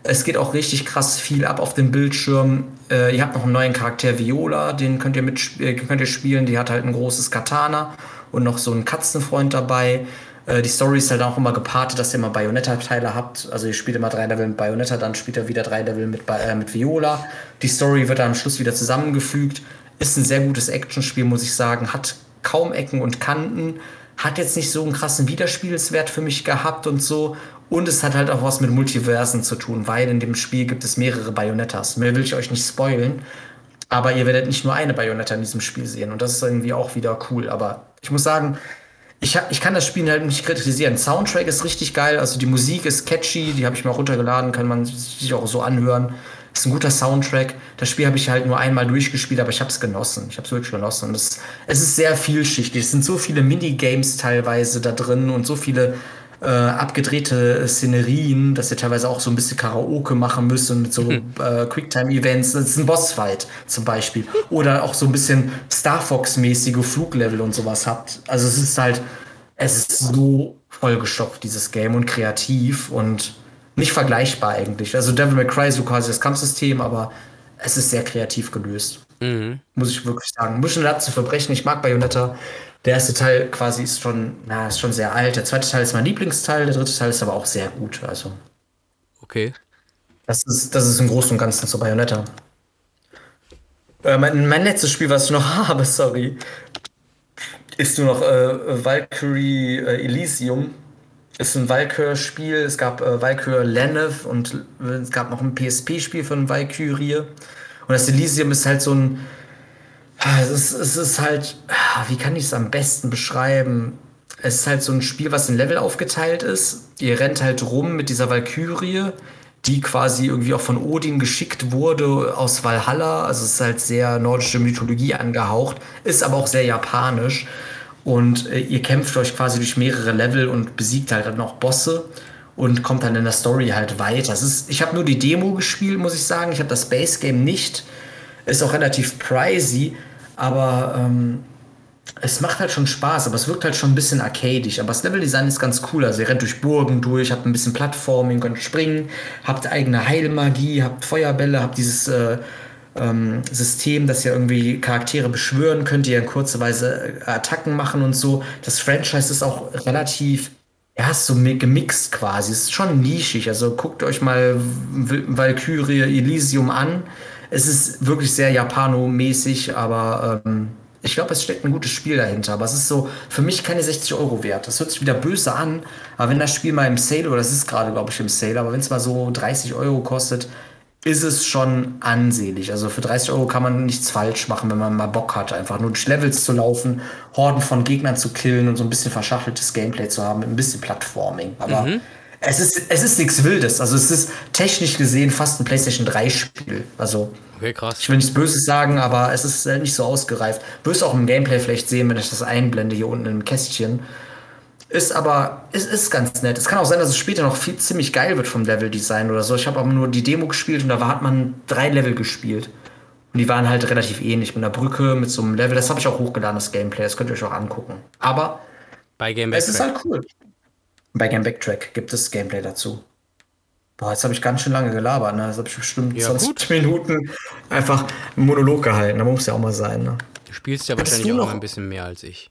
Es geht auch richtig krass viel ab auf dem Bildschirm. Äh, ihr habt noch einen neuen Charakter Viola, den könnt ihr, mit, äh, könnt ihr spielen. Die hat halt ein großes Katana und noch so einen Katzenfreund dabei. Äh, die Story ist halt auch immer gepartet, dass ihr immer Bayonetta-Teile habt. Also ihr spielt immer drei Level mit Bayonetta, dann spielt ihr wieder drei Level mit, äh, mit Viola. Die Story wird dann am Schluss wieder zusammengefügt. Ist ein sehr gutes Actionspiel, muss ich sagen. Hat kaum Ecken und Kanten. Hat jetzt nicht so einen krassen Wiederspielswert für mich gehabt und so. Und es hat halt auch was mit Multiversen zu tun, weil in dem Spiel gibt es mehrere Bayonettas. Mehr will ich euch nicht spoilen, aber ihr werdet nicht nur eine Bayonetta in diesem Spiel sehen. Und das ist irgendwie auch wieder cool. Aber ich muss sagen, ich, ich kann das Spiel halt nicht kritisieren. Soundtrack ist richtig geil, also die Musik ist catchy, die habe ich mir auch runtergeladen, kann man sich auch so anhören. Ist ein guter Soundtrack. Das Spiel habe ich halt nur einmal durchgespielt, aber ich habe es genossen. Ich habe es wirklich genossen. Und es, es ist sehr vielschichtig. Es sind so viele Minigames teilweise da drin und so viele äh, abgedrehte Szenerien, dass ihr teilweise auch so ein bisschen Karaoke machen müsst und mit so mhm. äh, Quicktime-Events. Das ist ein Bossfight zum Beispiel. Oder auch so ein bisschen Star Fox-mäßige Fluglevel und sowas habt. Also es ist halt, es ist so vollgestopft, dieses Game und kreativ und nicht vergleichbar eigentlich. Also Devil May Cry ist so quasi das Kampfsystem, aber es ist sehr kreativ gelöst. Mhm. Muss ich wirklich sagen. Mission Lab zu verbrechen. Ich mag Bayonetta. Der erste Teil quasi ist schon, na, ist schon sehr alt. Der zweite Teil ist mein Lieblingsteil. Der dritte Teil ist aber auch sehr gut. Also. Okay. Das ist, das ist im Großen und Ganzen zu Bayonetta. Äh, mein, mein letztes Spiel, was ich noch habe, sorry, ist nur noch äh, Valkyrie äh, Elysium ist ein Valkyr-Spiel. Es gab äh, Valkyr Lenneth und es gab noch ein PSP-Spiel von Valkyrie. Und das Elysium ist halt so ein. Es ist, es ist halt. Wie kann ich es am besten beschreiben? Es ist halt so ein Spiel, was in Level aufgeteilt ist. Ihr rennt halt rum mit dieser Valkyrie, die quasi irgendwie auch von Odin geschickt wurde aus Valhalla. Also es ist halt sehr nordische Mythologie angehaucht, ist aber auch sehr japanisch. Und äh, ihr kämpft euch quasi durch mehrere Level und besiegt halt dann auch Bosse und kommt dann in der Story halt weiter. Das ist, ich habe nur die Demo gespielt, muss ich sagen. Ich habe das Base Game nicht. Ist auch relativ pricey, aber ähm, es macht halt schon Spaß, aber es wirkt halt schon ein bisschen arcadisch. Aber das Leveldesign ist ganz cool. Also ihr rennt durch Burgen durch, habt ein bisschen Plattforming, könnt springen, habt eigene Heilmagie, habt Feuerbälle, habt dieses äh, ähm, System, dass ihr irgendwie Charaktere beschwören könnt, die ja in kurzer Weise äh, Attacken machen und so. Das Franchise ist auch relativ, ja, ist so gemixt quasi. Es ist schon nischig. Also guckt euch mal Valkyrie Elysium an. Es ist wirklich sehr japanomäßig, aber ähm, ich glaube, es steckt ein gutes Spiel dahinter. Aber es ist so für mich keine 60 Euro wert. Das hört sich wieder böse an, aber wenn das Spiel mal im Sale, oder das ist gerade, glaube ich, im Sale, aber wenn es mal so 30 Euro kostet, ist es schon ansehlich. Also für 30 Euro kann man nichts falsch machen, wenn man mal Bock hat, einfach nur durch Levels zu laufen, Horden von Gegnern zu killen und so ein bisschen verschachteltes Gameplay zu haben, mit ein bisschen Plattforming. Aber mhm. Es ist, es ist nichts Wildes. Also es ist technisch gesehen fast ein PlayStation 3-Spiel. Also okay, krass. ich will nichts Böses sagen, aber es ist nicht so ausgereift. Wirst auch im Gameplay vielleicht sehen, wenn ich das einblende hier unten im Kästchen. Ist aber, es ist ganz nett. Es kann auch sein, dass es später noch viel ziemlich geil wird vom Level-Design oder so. Ich habe aber nur die Demo gespielt und da hat man drei Level gespielt. Und die waren halt relativ ähnlich mit einer Brücke, mit so einem Level. Das habe ich auch hochgeladen, das Gameplay. Das könnt ihr euch auch angucken. Aber bei Game es ist halt cool. Bei Game Backtrack gibt es Gameplay dazu. Boah, jetzt habe ich ganz schön lange gelabert. Ne? Jetzt habe ich bestimmt ja, 20 gut. Minuten einfach einen Monolog gehalten. Da muss ja auch mal sein. Ne? Du spielst ja wahrscheinlich auch noch ein bisschen mehr als ich.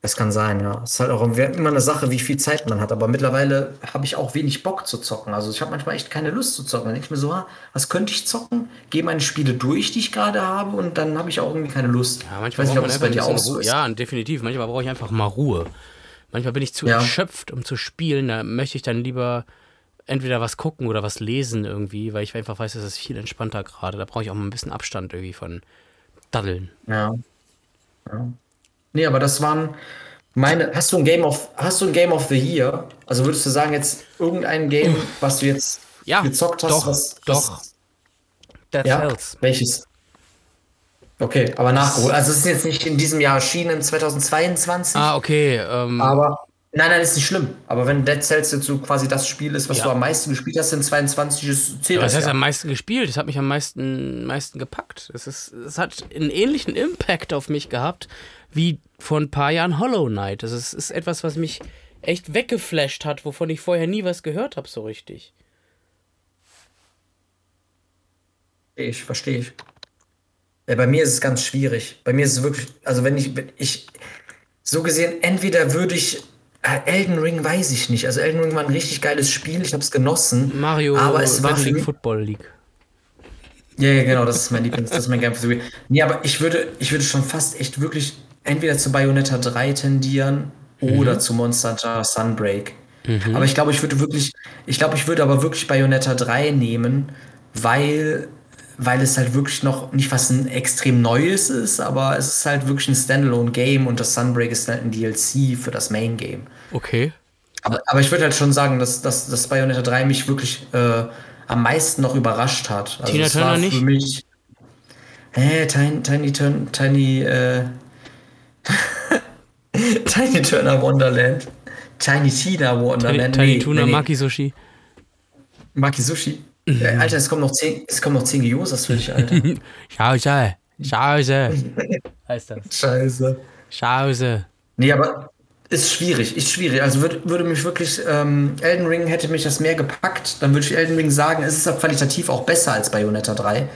Das kann sein, ja. Es ist halt auch immer eine Sache, wie viel Zeit man hat. Aber mittlerweile habe ich auch wenig Bock zu zocken. Also ich habe manchmal echt keine Lust zu zocken. Dann denke ich mir so, ah, was könnte ich zocken? Gehe meine Spiele durch, die ich gerade habe, und dann habe ich auch irgendwie keine Lust. Ja, manchmal braucht man einfach bei dir auch so Ja, definitiv. Manchmal brauche ich einfach mal Ruhe. Manchmal bin ich zu ja. erschöpft, um zu spielen. Da möchte ich dann lieber entweder was gucken oder was lesen irgendwie, weil ich einfach weiß, das ist viel entspannter gerade. Da brauche ich auch mal ein bisschen Abstand irgendwie von Daddeln. Ja. ja. Nee, aber das waren meine. Hast du ein Game of, hast du ein Game of the Year? Also würdest du sagen, jetzt irgendein Game, was du jetzt ja, gezockt hast? Doch, was, doch. Dead ja? Cells. Welches? Okay, aber nachgeholt. Also es ist jetzt nicht in diesem Jahr erschienen, 2022. Ah, okay. Ähm, Aber nein, nein, ist nicht schlimm. Aber wenn Dead Cells jetzt so quasi das Spiel ist, was Ja. du am meisten gespielt hast in 22, ist zählt was das heißt ja. am meisten gespielt? Es hat mich am meisten, meisten gepackt. Es, ist, es hat einen ähnlichen Impact auf mich gehabt wie vor ein paar Jahren Hollow Knight. Das ist, ist etwas, was mich echt weggeflasht hat, wovon ich vorher nie was gehört habe, so richtig. Verstehe ich, verstehe ich. Ja, bei mir ist es ganz schwierig. Bei mir ist es wirklich, also wenn ich, ich so gesehen, entweder würde ich, äh, Elden Ring weiß ich nicht. Also Elden Ring war ein richtig geiles Spiel, ich habe es genossen. Mario aber es war League Football League. Ja, ja, genau, das ist mein Lieblings, das ist mein Game Spiel. Nee, aber ich würde, ich würde schon fast echt wirklich entweder zu Bayonetta 3 tendieren oder zu Monster Hunter Sunbreak. Aber ich glaube, ich würde wirklich, ich glaube, ich würde aber wirklich Bayonetta 3 nehmen, weil, weil es halt wirklich noch nicht was ein extrem Neues ist, aber es ist halt wirklich ein Standalone-Game und das Sunbreak ist halt ein DLC für das Main-Game. Okay. Aber, aber ich würde halt schon sagen, dass, dass, dass Bayonetta 3 mich wirklich äh, am meisten noch überrascht hat. Also Tina Turner war nicht? Für mich. Hä, Tiny, Tiny, Turn, Tiny, äh, Tiny Turner Wonderland. Tiny Tina Tiny, Wonderland. Tiny nee, Tuna nee. Maki Sushi. Maki Sushi. Mhm. Äh, Alter, es kommen noch 10, es kommen noch 10 Gyosas für dich, Alter. Schause. Schause. heißt das. Scheiße. Schause. Nee, aber ist schwierig, ist schwierig. Also würde, würde mich wirklich, ähm, Elden Ring hätte mich das mehr gepackt, dann würde ich Elden Ring sagen, es ist qualitativ auch besser als Bayonetta 3.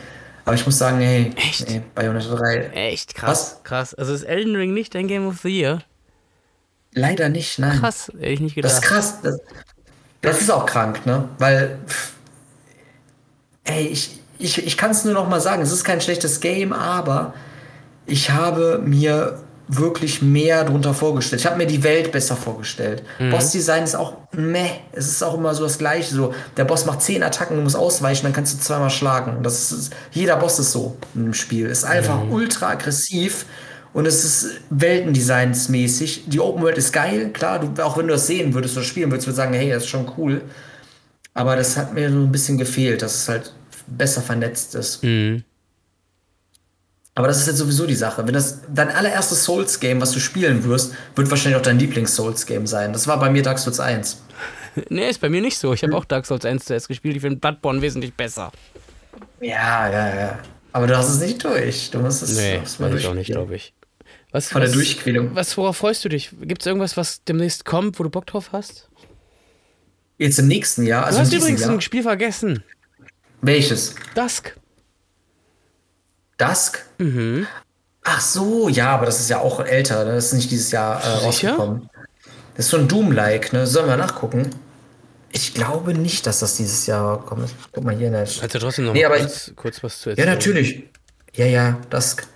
Aber ich muss sagen, nee, Echt? nee Bayonetta 3. Echt krass. Krass. Also ist Elden Ring nicht dein Game of the Year? Leider nicht, nein. Krass. Hätte ich nicht Das ist gedacht. krass. Das, das ist auch krank, ne? Weil, pff, ey, ich, ich, ich kann es nur noch mal sagen, es ist kein schlechtes Game, aber ich habe mir wirklich mehr drunter vorgestellt. Ich habe mir die Welt besser vorgestellt. Bossdesign ist auch meh. Es ist auch immer so das Gleiche. So, der Boss macht zehn Attacken, du musst ausweichen, dann kannst du zweimal schlagen. Das ist, jeder Boss ist so im Spiel. Ist einfach ultra aggressiv und es ist Weltendesignsmäßig. Die Open World ist geil, klar. Du, auch wenn du das sehen würdest oder spielen würdest, würdest du sagen, hey, das ist schon cool. Aber das hat mir so ein bisschen gefehlt, dass es halt besser vernetzt ist. Mhm. Aber das ist jetzt sowieso die Sache. Wenn das dein allererstes Souls-Game, was du spielen wirst, wird wahrscheinlich auch dein Lieblings-Souls-Game sein. Das war bei mir Dark Souls 1. Nee, ist bei mir nicht so. Ich habe auch Dark Souls 1 zuerst gespielt. Ich finde Bloodborne wesentlich besser. Ja, ja, ja. Aber du hast es nicht durch. Du musst es Nee, du musst mal ich auch nicht, glaube ich. Was, Von der was, Durchquälung. was, worauf freust du dich? Gibt es irgendwas, was demnächst kommt, wo du Bock drauf hast? Jetzt im nächsten Jahr, Du also hast in diesem übrigens Jahr. ein Spiel vergessen. Welches? Dusk. Dusk? Mhm. Ach so, ja, aber das ist ja auch älter. ne? Das ist nicht dieses Jahr äh, rausgekommen. Das ist so ein Doom-like, ne? Sollen wir nachgucken? Ich glaube nicht, dass das dieses Jahr kommt. Guck mal hier in der Kannst du trotzdem noch Nee, kurz, kurz was zu Ja, erzählen? natürlich. Ja, ja, Dusk.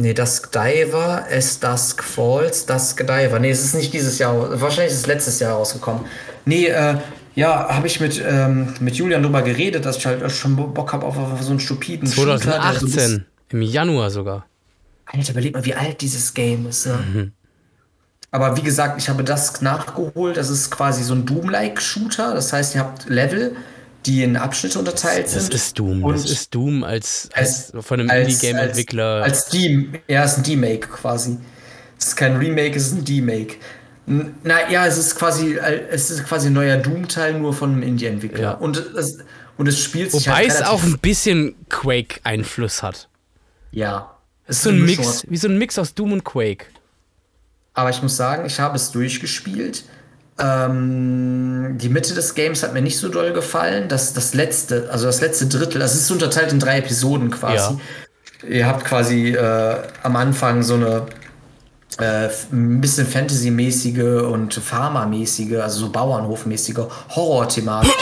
Nee, Dusk Diver, es Dusk Falls, Dusk Diver. Nee, es ist nicht dieses Jahr, wahrscheinlich ist es letztes Jahr rausgekommen. Nee, äh, ja, habe ich mit, ähm, mit Julian drüber geredet, dass ich halt schon Bock habe auf, auf so einen stupiden Shooter, der so 2018. Im Januar sogar. Alter, überleg mal, wie alt dieses Game ist. Ne? Aber wie gesagt, ich habe Dusk nachgeholt. Das ist quasi so ein Doom-like Shooter. Das heißt, ihr habt Level, die in Abschnitte unterteilt Das sind. ist Doom. Und das ist Doom als, als, als- von einem Indie-Game-Entwickler. Als, als Dem ja, es ist ein Demake quasi. Es ist kein Remake, es ist ein Demake. Na ja, es ist quasi, äh, es ist quasi ein neuer Doom-Teil nur von einem Indie-Entwickler. Ja. Und, es, und es spielt sich Wobei halt es auch ein bisschen Quake-Einfluss hat. Ja. Es ist so ein Mix, aus- wie so ein Mix aus Doom und Quake. Aber ich muss sagen, ich habe es durchgespielt. Ähm, die Mitte des Games hat mir nicht so doll gefallen. Das, das letzte, also das letzte Drittel, das ist unterteilt in drei Episoden quasi. Ihr habt quasi äh, am Anfang so eine äh, ein bisschen Fantasy-mäßige und Pharma-mäßige, also so Bauernhof-mäßige Horror-Thematik.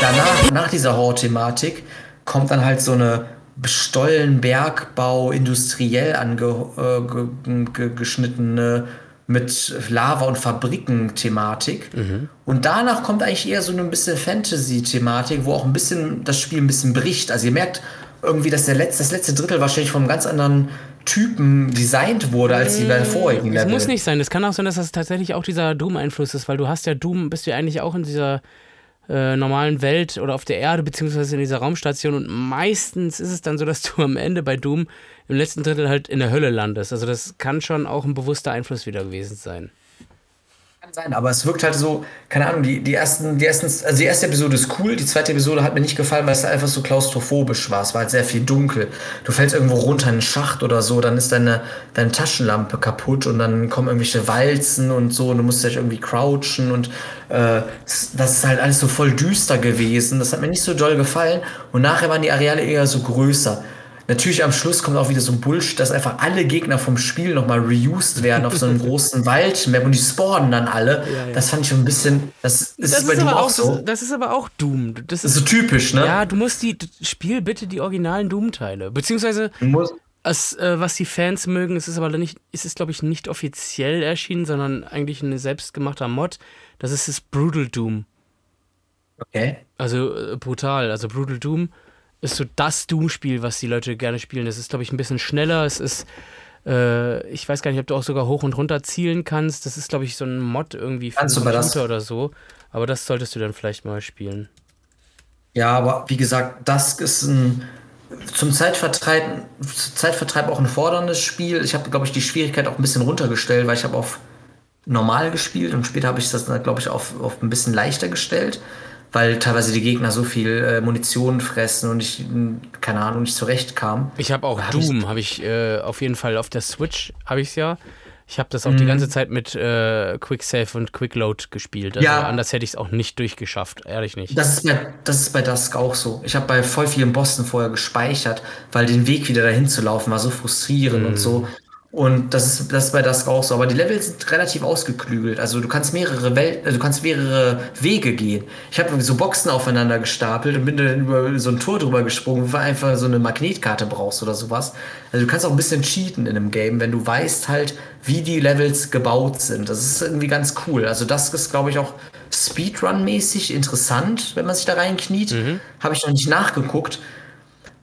Danach, nach dieser Horror-Thematik, kommt dann halt so eine Stollenbergbau industriell angeschnittene mit Lava- und Fabriken-Thematik. Und danach kommt eigentlich eher so eine bisschen Fantasy-Thematik, wo auch ein bisschen das Spiel ein bisschen bricht. Also ihr merkt irgendwie, dass der letzte, das letzte Drittel wahrscheinlich von einem ganz anderen Typen designt wurde als die beiden vorigen Das Level. muss nicht sein. Das kann auch sein, dass das tatsächlich auch dieser Doom-Einfluss ist, weil du hast ja Doom, bist du ja eigentlich auch in dieser äh, normalen Welt oder auf der Erde, beziehungsweise in dieser Raumstation. Und meistens ist es dann so, dass du am Ende bei Doom im letzten Drittel halt in der Hölle landest. Also das kann schon auch ein bewusster Einfluss wieder gewesen sein. Sein, aber es wirkt halt so, keine Ahnung, die, die ersten, die ersten, also die erste Episode ist cool, die zweite Episode hat mir nicht gefallen, weil es einfach so klaustrophobisch war. Es war halt sehr viel dunkel. Du fällst irgendwo runter in einen Schacht oder so, dann ist deine, deine Taschenlampe kaputt und dann kommen irgendwelche Walzen und so und du musst dich irgendwie crouchen und äh, das ist halt alles so voll düster gewesen. Das hat mir nicht so doll gefallen und nachher waren die Areale eher so größer. Natürlich am Schluss kommt auch wieder so ein Bullshit, dass einfach alle Gegner vom Spiel nochmal reused werden auf so einem großen Waldmap und die spawnen dann alle. Ja, ja. Das fand ich schon ein bisschen. Das, ist Das bei ist, Doom aber auch so. das, das ist aber auch Doom. Das Das ist, so typisch, ne? ja, du musst die, spiel bitte die originalen Doom-Teile. Beziehungsweise, es, äh, was die Fans mögen, es ist aber nicht, es ist, glaube ich, nicht offiziell erschienen, sondern eigentlich ein selbstgemachter Mod. Das ist das Brutal Doom. okay. Also äh, brutal. Also Brutal Doom ist so das Doom-Spiel, was die Leute gerne spielen. Das ist, glaube ich, ein bisschen schneller. Es ist, äh, ich weiß gar nicht, ob du auch sogar hoch und runter zielen kannst. Das ist, glaube ich, so ein Mod irgendwie für Kannst du einen aber das- Computer oder so. Aber das solltest du dann vielleicht mal spielen. Ja, aber wie gesagt, das ist ein zum Zeitvertreib, Zeitvertreib auch ein forderndes Spiel. Ich habe, glaube ich, die Schwierigkeit auch ein bisschen runtergestellt, weil ich habe auf normal gespielt und später habe ich das, glaube ich, auf, auf ein bisschen leichter gestellt, weil teilweise die Gegner so viel äh, Munition fressen und ich, mh, keine Ahnung, nicht zurechtkam. Ich habe auch Hab Doom, habe ich äh, auf jeden Fall auf der Switch, habe ich es ja. Ich habe das auch Mhm. die ganze Zeit mit äh, Quick Save und Quick Load gespielt. Also Ja. anders hätte ich es auch nicht durchgeschafft, ehrlich nicht. Das ist bei, das ist bei Dusk auch so. Ich habe bei voll vielen Bossen vorher gespeichert, weil den Weg wieder dahin zu laufen war so frustrierend und so. Und das ist, das ist bei Dusk auch so. Aber die Levels sind relativ ausgeklügelt. Also du kannst mehrere Welt, äh, du kannst mehrere Wege gehen. Ich habe so Boxen aufeinander gestapelt und bin dann über so ein Tor drüber gesprungen, weil einfach so eine Magnetkarte brauchst oder sowas. Also du kannst auch ein bisschen cheaten in einem Game, wenn du weißt halt, wie die Levels gebaut sind. Das ist irgendwie ganz cool. Also das ist, glaube ich, auch Speedrun-mäßig interessant, wenn man sich da reinkniet. Habe ich noch nicht nachgeguckt.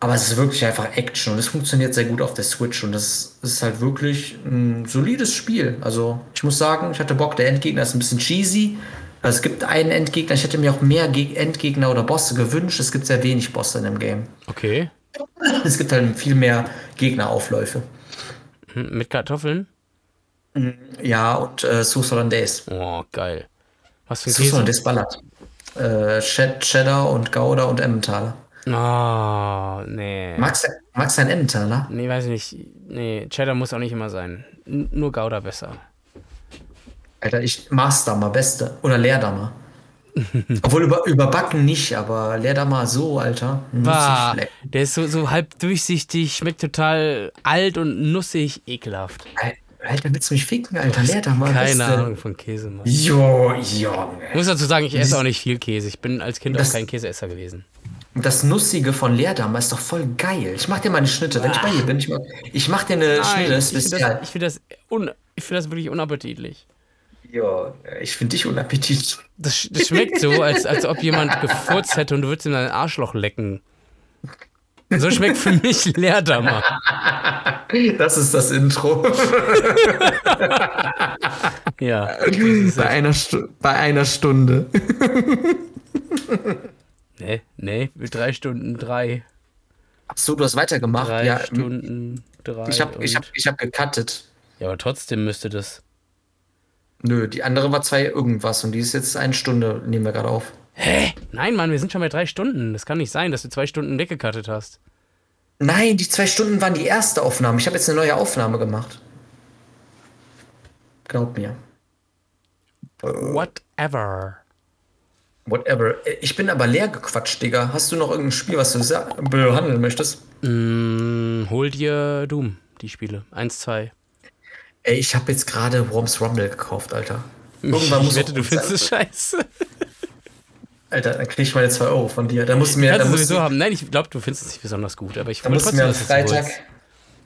Aber es ist wirklich einfach Action und es funktioniert sehr gut auf der Switch und das ist halt wirklich ein solides Spiel. Also ich muss sagen, ich hatte Bock, der Endgegner ist ein bisschen cheesy. Also es gibt einen Endgegner, ich hätte mir auch mehr Geg Endgegner oder Bosse gewünscht. Es gibt sehr wenig Bosse in dem Game. Okay. Es gibt halt viel mehr Gegneraufläufe. Hm, Mit Kartoffeln? Ja, und äh, Sauce Hollandaise. Oh, geil. Was für ein Sauce? Hollandaise ballert. Äh, Ched- Cheddar und Gouda und Emmentaler. Oh, nee. Magst du magst du einen Emmentaler? Nee, weiß ich nicht. Nee, Cheddar muss auch nicht immer sein. N nur Gouda besser. Alter, ich Maßdammer, beste. Oder Leerdammer. Obwohl über, überbacken nicht, aber Leerdammer so, Alter. Bah, der ist so, so halb durchsichtig, schmeckt total alt und nussig, ekelhaft. Al- Alter, willst du mich ficken, Alter? Leerdammer. Keine beste. Ahnung von Käse, Mann. Jo, Junge. Ich muss dazu sagen, ich esse auch nicht viel Käse. Ich bin als Kind auch Das- kein Käseesser gewesen. Das Nussige von Leerdammer ist doch voll geil. Ich mach dir mal eine Schnitte. Wenn ich bei dir bin, ich mach, ich mach dir eine Schnitte ich finde spezial. das, ich find das, un, ich find das wirklich unappetitlich. Jo, ich finde dich unappetitlich. Das, das schmeckt so, als, als ob jemand gefurzt hätte und du würdest in dein Arschloch lecken. So schmeckt für mich Leerdammer. Das ist das Intro. Ja. bei, einer bei einer Stunde. Nee, nee, drei Stunden drei. Achso, du hast weitergemacht. Drei ja, Stunden drei. ich habe ich hab, ich hab gecuttet. Ja, aber trotzdem müsste das. Nö, die andere war zwei irgendwas und die ist jetzt eine Stunde, nehmen wir gerade auf. Hä? Nein, Mann, wir sind schon bei drei Stunden. Das kann nicht sein, dass du zwei Stunden weggekattet hast. Nein, die zwei Stunden waren die erste Aufnahme. Ich habe jetzt eine neue Aufnahme gemacht. Glaub mir. Whatever. Whatever. Ich bin aber leer gequatscht, Digga. Hast du noch irgendein Spiel, was du behandeln möchtest? Mm, hol dir Doom, die Spiele. Eins, zwei. Ey, ich habe jetzt gerade Worms Rumble gekauft, Alter. Irgendwann ich muss wette, auch du findest es scheiße. Alter, dann krieg ich meine 2 Euro von dir. Da musst du mir, Kannst du musst sowieso du, haben. Nein, ich glaube, du findest es nicht besonders gut, aber ich musst du mir trotzdem, am du Freitag.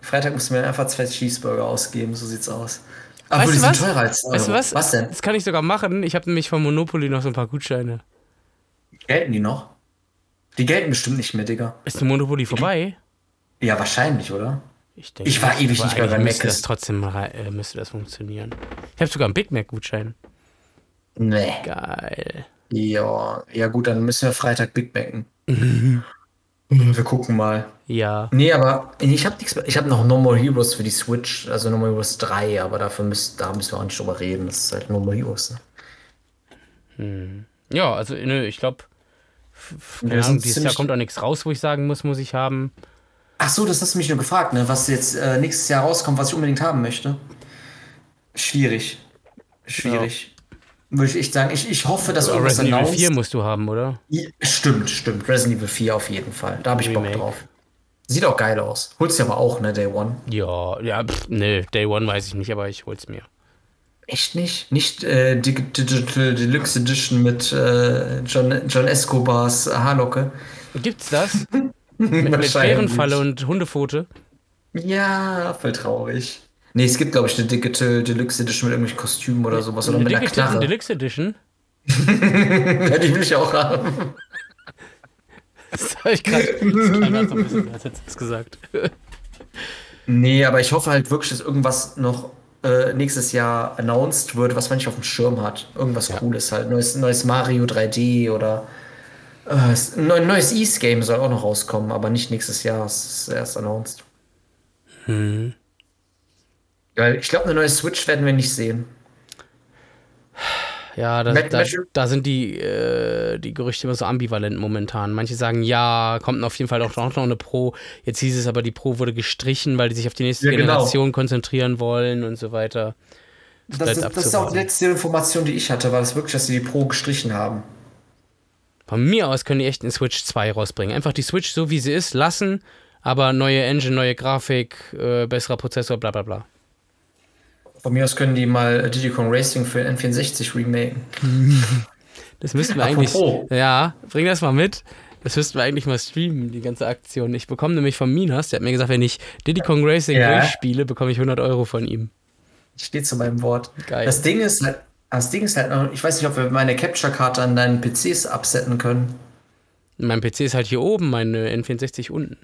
Freitag musst du mir einfach zwei Cheeseburger ausgeben, so sieht's aus. Aber Weißt die du sind was? teurer als 2 Weißt du was? Was denn? Das kann ich sogar machen. Ich habe nämlich von Monopoly noch so ein paar Gutscheine. Gelten die noch? Die gelten bestimmt nicht mehr, Digga. Ist der Monopoly vorbei? Ja, wahrscheinlich, oder? Ich, denke, Ich war ewig nicht mehr bei Mc's. das trotzdem äh, müsste das funktionieren. Ich habe sogar einen Big Mac Gutschein. Nee. Geil. Ja, ja gut, dann müssen wir Freitag Big Macken. Wir gucken mal. Ja. Nee, aber ich habe nichts. Ich habe noch No More Heroes für die Switch, also No More Heroes 3, aber dafür müssen, da müssen wir auch nicht drüber reden. Das ist halt No More Heroes. Ne? Ja, also nö, ich glaube, sind dieses Jahr kommt auch nichts raus, wo ich sagen muss, muss ich haben. Ach so, das hast du mich nur gefragt, ne? Was jetzt äh, nächstes Jahr rauskommt, was ich unbedingt haben möchte. Schwierig. Schwierig. Würde ich echt sagen. Ich, ich hoffe, dass irgendwas Resident Evil announced. 4 musst du haben, oder? Ja, Stimmt, stimmt. Resident Evil 4 auf jeden Fall. Da habe ich Bock Remake. drauf. Sieht auch geil aus. Holst du aber auch, ne, Day One. Ja, ja, pff, nee, Day One weiß ich nicht, aber ich hol's mir. Echt nicht? Nicht äh, Dig- Digital Deluxe Edition mit äh, John, John Escobars Haarlocke? Gibt's das? mit mit. Bärenfalle und Hundepfote? Ja, voll traurig. Nee, es gibt, glaube ich, eine Digital Deluxe Edition mit irgendwelchen Kostümen oder sowas. Oder Eine mit einer Deluxe, Knarre. Deluxe Edition? Ja, die will ich auch haben. Das habe ich gerade so ein bisschen als gesagt. Nee, aber ich hoffe halt wirklich, dass irgendwas noch äh, nächstes Jahr announced wird, was man nicht auf dem Schirm hat. Irgendwas Cooles halt. Neues, neues Mario 3D oder äh, ein neues East-Game soll auch noch rauskommen, aber nicht nächstes Jahr. Es ist erst announced. Weil ich glaube, eine neue Switch werden wir nicht sehen. Ja, da, da, da sind die, äh, die Gerüchte immer so ambivalent momentan. Manche sagen, ja, kommt auf jeden Fall auch noch eine Pro. Jetzt hieß es aber, die Pro wurde gestrichen, weil die sich auf die nächste Ja, genau. Generation konzentrieren wollen und so weiter. Das, bleibt ist, das ist auch die letzte Information, die ich hatte, war das wirklich, dass sie die Pro gestrichen haben. Von mir aus können die echt eine Switch 2 rausbringen. Einfach die Switch so wie sie ist lassen, aber neue Engine, neue Grafik, äh, besserer Prozessor, bla bla bla. Von mir aus können die mal Diddy Kong Racing für N64 remaken. Das müssten wir Apropos. eigentlich. Ja, bring das mal mit. Das müssten wir eigentlich mal streamen, die ganze Aktion. Ich bekomme nämlich von Minas, der hat mir gesagt, wenn ich Diddy Kong Racing Ja. durchspiele, bekomme ich 100 Euro von ihm. Ich stehe zu meinem Wort. Geil. Das Ding ist halt, das Ding ist halt noch, ich weiß nicht, ob wir meine Capture-Karte an deinen PCs absetzen können. Mein PC ist halt hier oben, meine N64 unten.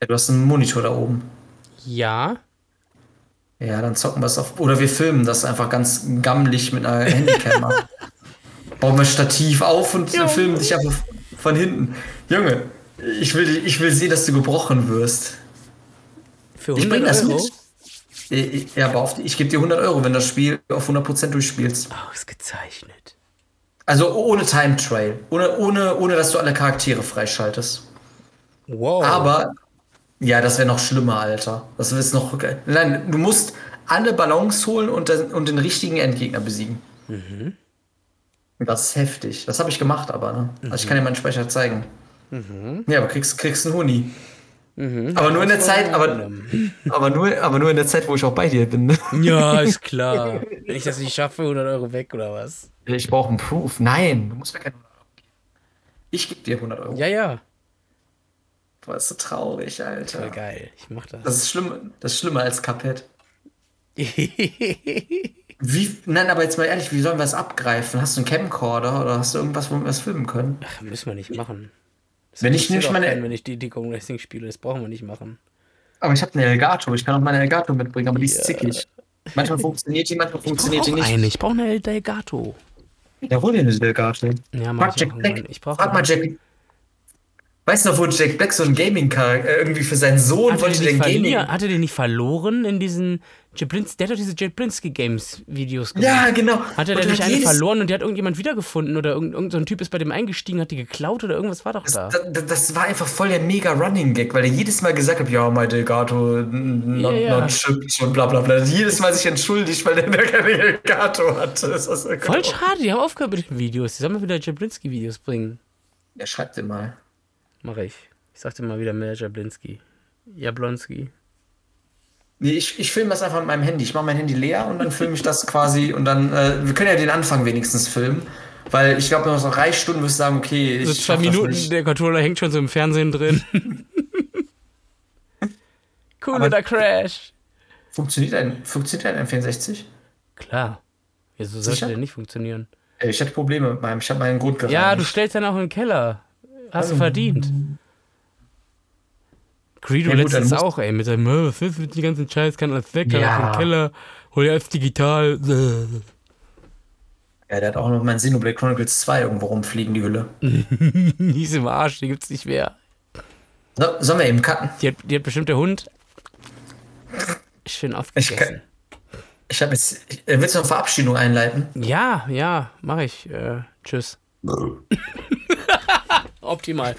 Ja, du hast einen Monitor da oben. Ja, Ja, dann zocken wir es auf. Oder wir filmen das einfach ganz gammelig mit einer Handycam. Bauen wir Stativ auf und filmen dich einfach von hinten. Junge, ich will, ich will sehen, dass du gebrochen wirst. für Ich 100 bring das Euro. mit. Ich- Ja, aber auf, die- ich gebe dir 100 Euro, wenn das Spiel auf 100% durchspielst. Ausgezeichnet. Also ohne Time Trail. Ohne, ohne, ohne dass du alle Charaktere freischaltest. Wow. Aber, ja, das wäre noch schlimmer, Alter. Das ist noch. Nein, du musst alle Ballons holen und, den- und den richtigen Endgegner besiegen. Das ist heftig. Das habe ich gemacht, aber, ne? Also ich kann dir meinen Speicher zeigen. Ja, aber kriegst, kriegst einen Huni. Aber nur in der Zeit, aber, aber, nur, aber nur in der Zeit, wo ich auch bei dir bin. Ne? Ja, ist klar. Wenn ich das nicht schaffe, 100 Euro weg oder was? Ich brauche einen Proof. Nein, du musst mir keinen 100 Euro geben. Ich gebe dir 100 Euro. Ja, ja. Boah, ist so traurig, Alter. Voll geil. Ich mach das. Das ist schlimm, das ist schlimmer als Cuphead. Wie, nein, aber jetzt mal ehrlich, wie sollen wir das abgreifen? Hast du einen Camcorder oder hast du irgendwas, womit wir das filmen können? Ach, müssen wir nicht machen. Das Wenn ich auch meine- keinen, Wenn ich die Kong Racing spiele, das brauchen wir nicht machen. Aber ich habe eine Elgato, ich kann auch meine Elgato mitbringen, aber die ist zickig. Manchmal funktioniert die, manchmal funktioniert die nicht. eine. Ich brauche eine El Delgato. Ja, hol dir eine Elgato. Ja, mach Frag ich Jack Black. Ich brauche Frag mal Jack. Weißt du noch, wo Jack Black so ein Gaming-Charakter irgendwie für seinen Sohn Hat wollte den den Gaming. hat er den nicht verloren in diesen Jablinski, der hat doch diese Jablinski Games Videos gemacht. Ja, genau. Hat er denn nicht hat eine jedes- verloren und die hat irgendjemand wiedergefunden oder irgend, irgend so ein Typ ist bei dem eingestiegen, hat die geklaut oder irgendwas war doch da. Das, das, das war einfach voll der mega Running Gag, weil er jedes Mal gesagt hat, ja, mein Delgato, not, Ja, not chipped und bla bla bla. Jedes Mal sich entschuldigt, weil der keine Elgato hatte. Das Voll schade, die haben aufgehört mit den Videos. Die sollen mal wieder Jablinski Videos bringen. Ja, schreibt dir mal. Mach ich. Ich sagte mal wieder mehr Jablinski. Jablonski. Nee, ich, ich filme das einfach mit meinem Handy. Ich mache mein Handy leer und dann filme ich das quasi und dann, äh, wir können ja den Anfang wenigstens filmen. Weil ich glaube, nach so drei Stunden wirst du sagen, okay, ich So zwei Minuten, nicht. der Controller hängt schon so im Fernsehen drin. cool Aber- oder Crash. Funktioniert ein, funktioniert ein M64? Klar. Wieso sollte Sicher? der nicht funktionieren? Äh, Ich hatte Probleme mit meinem, ich habe meinen Grund gereinigt. Ja, du stellst dann auch in den Keller. Hast Also du verdient. Credo Ja, letztens auch, ey, mit seinem, "Äh, was ist mit den ganzen Scheiß, kann alles weg, kann Ja. dem Keller, hol dir alles digital. Ja, der hat auch noch mein Xenoblade Chronicles 2 irgendwo rumfliegen, die Hülle. Die ist im Arsch, die gibt's nicht mehr. So, sollen wir eben cutten? Die hat, die hat bestimmt der Hund schön Ich, aufgegessen. kann, ich habe jetzt. ich- Willst du eine Verabschiedung einleiten? Ja, ja, mache ich. Äh, tschüss. Optimal.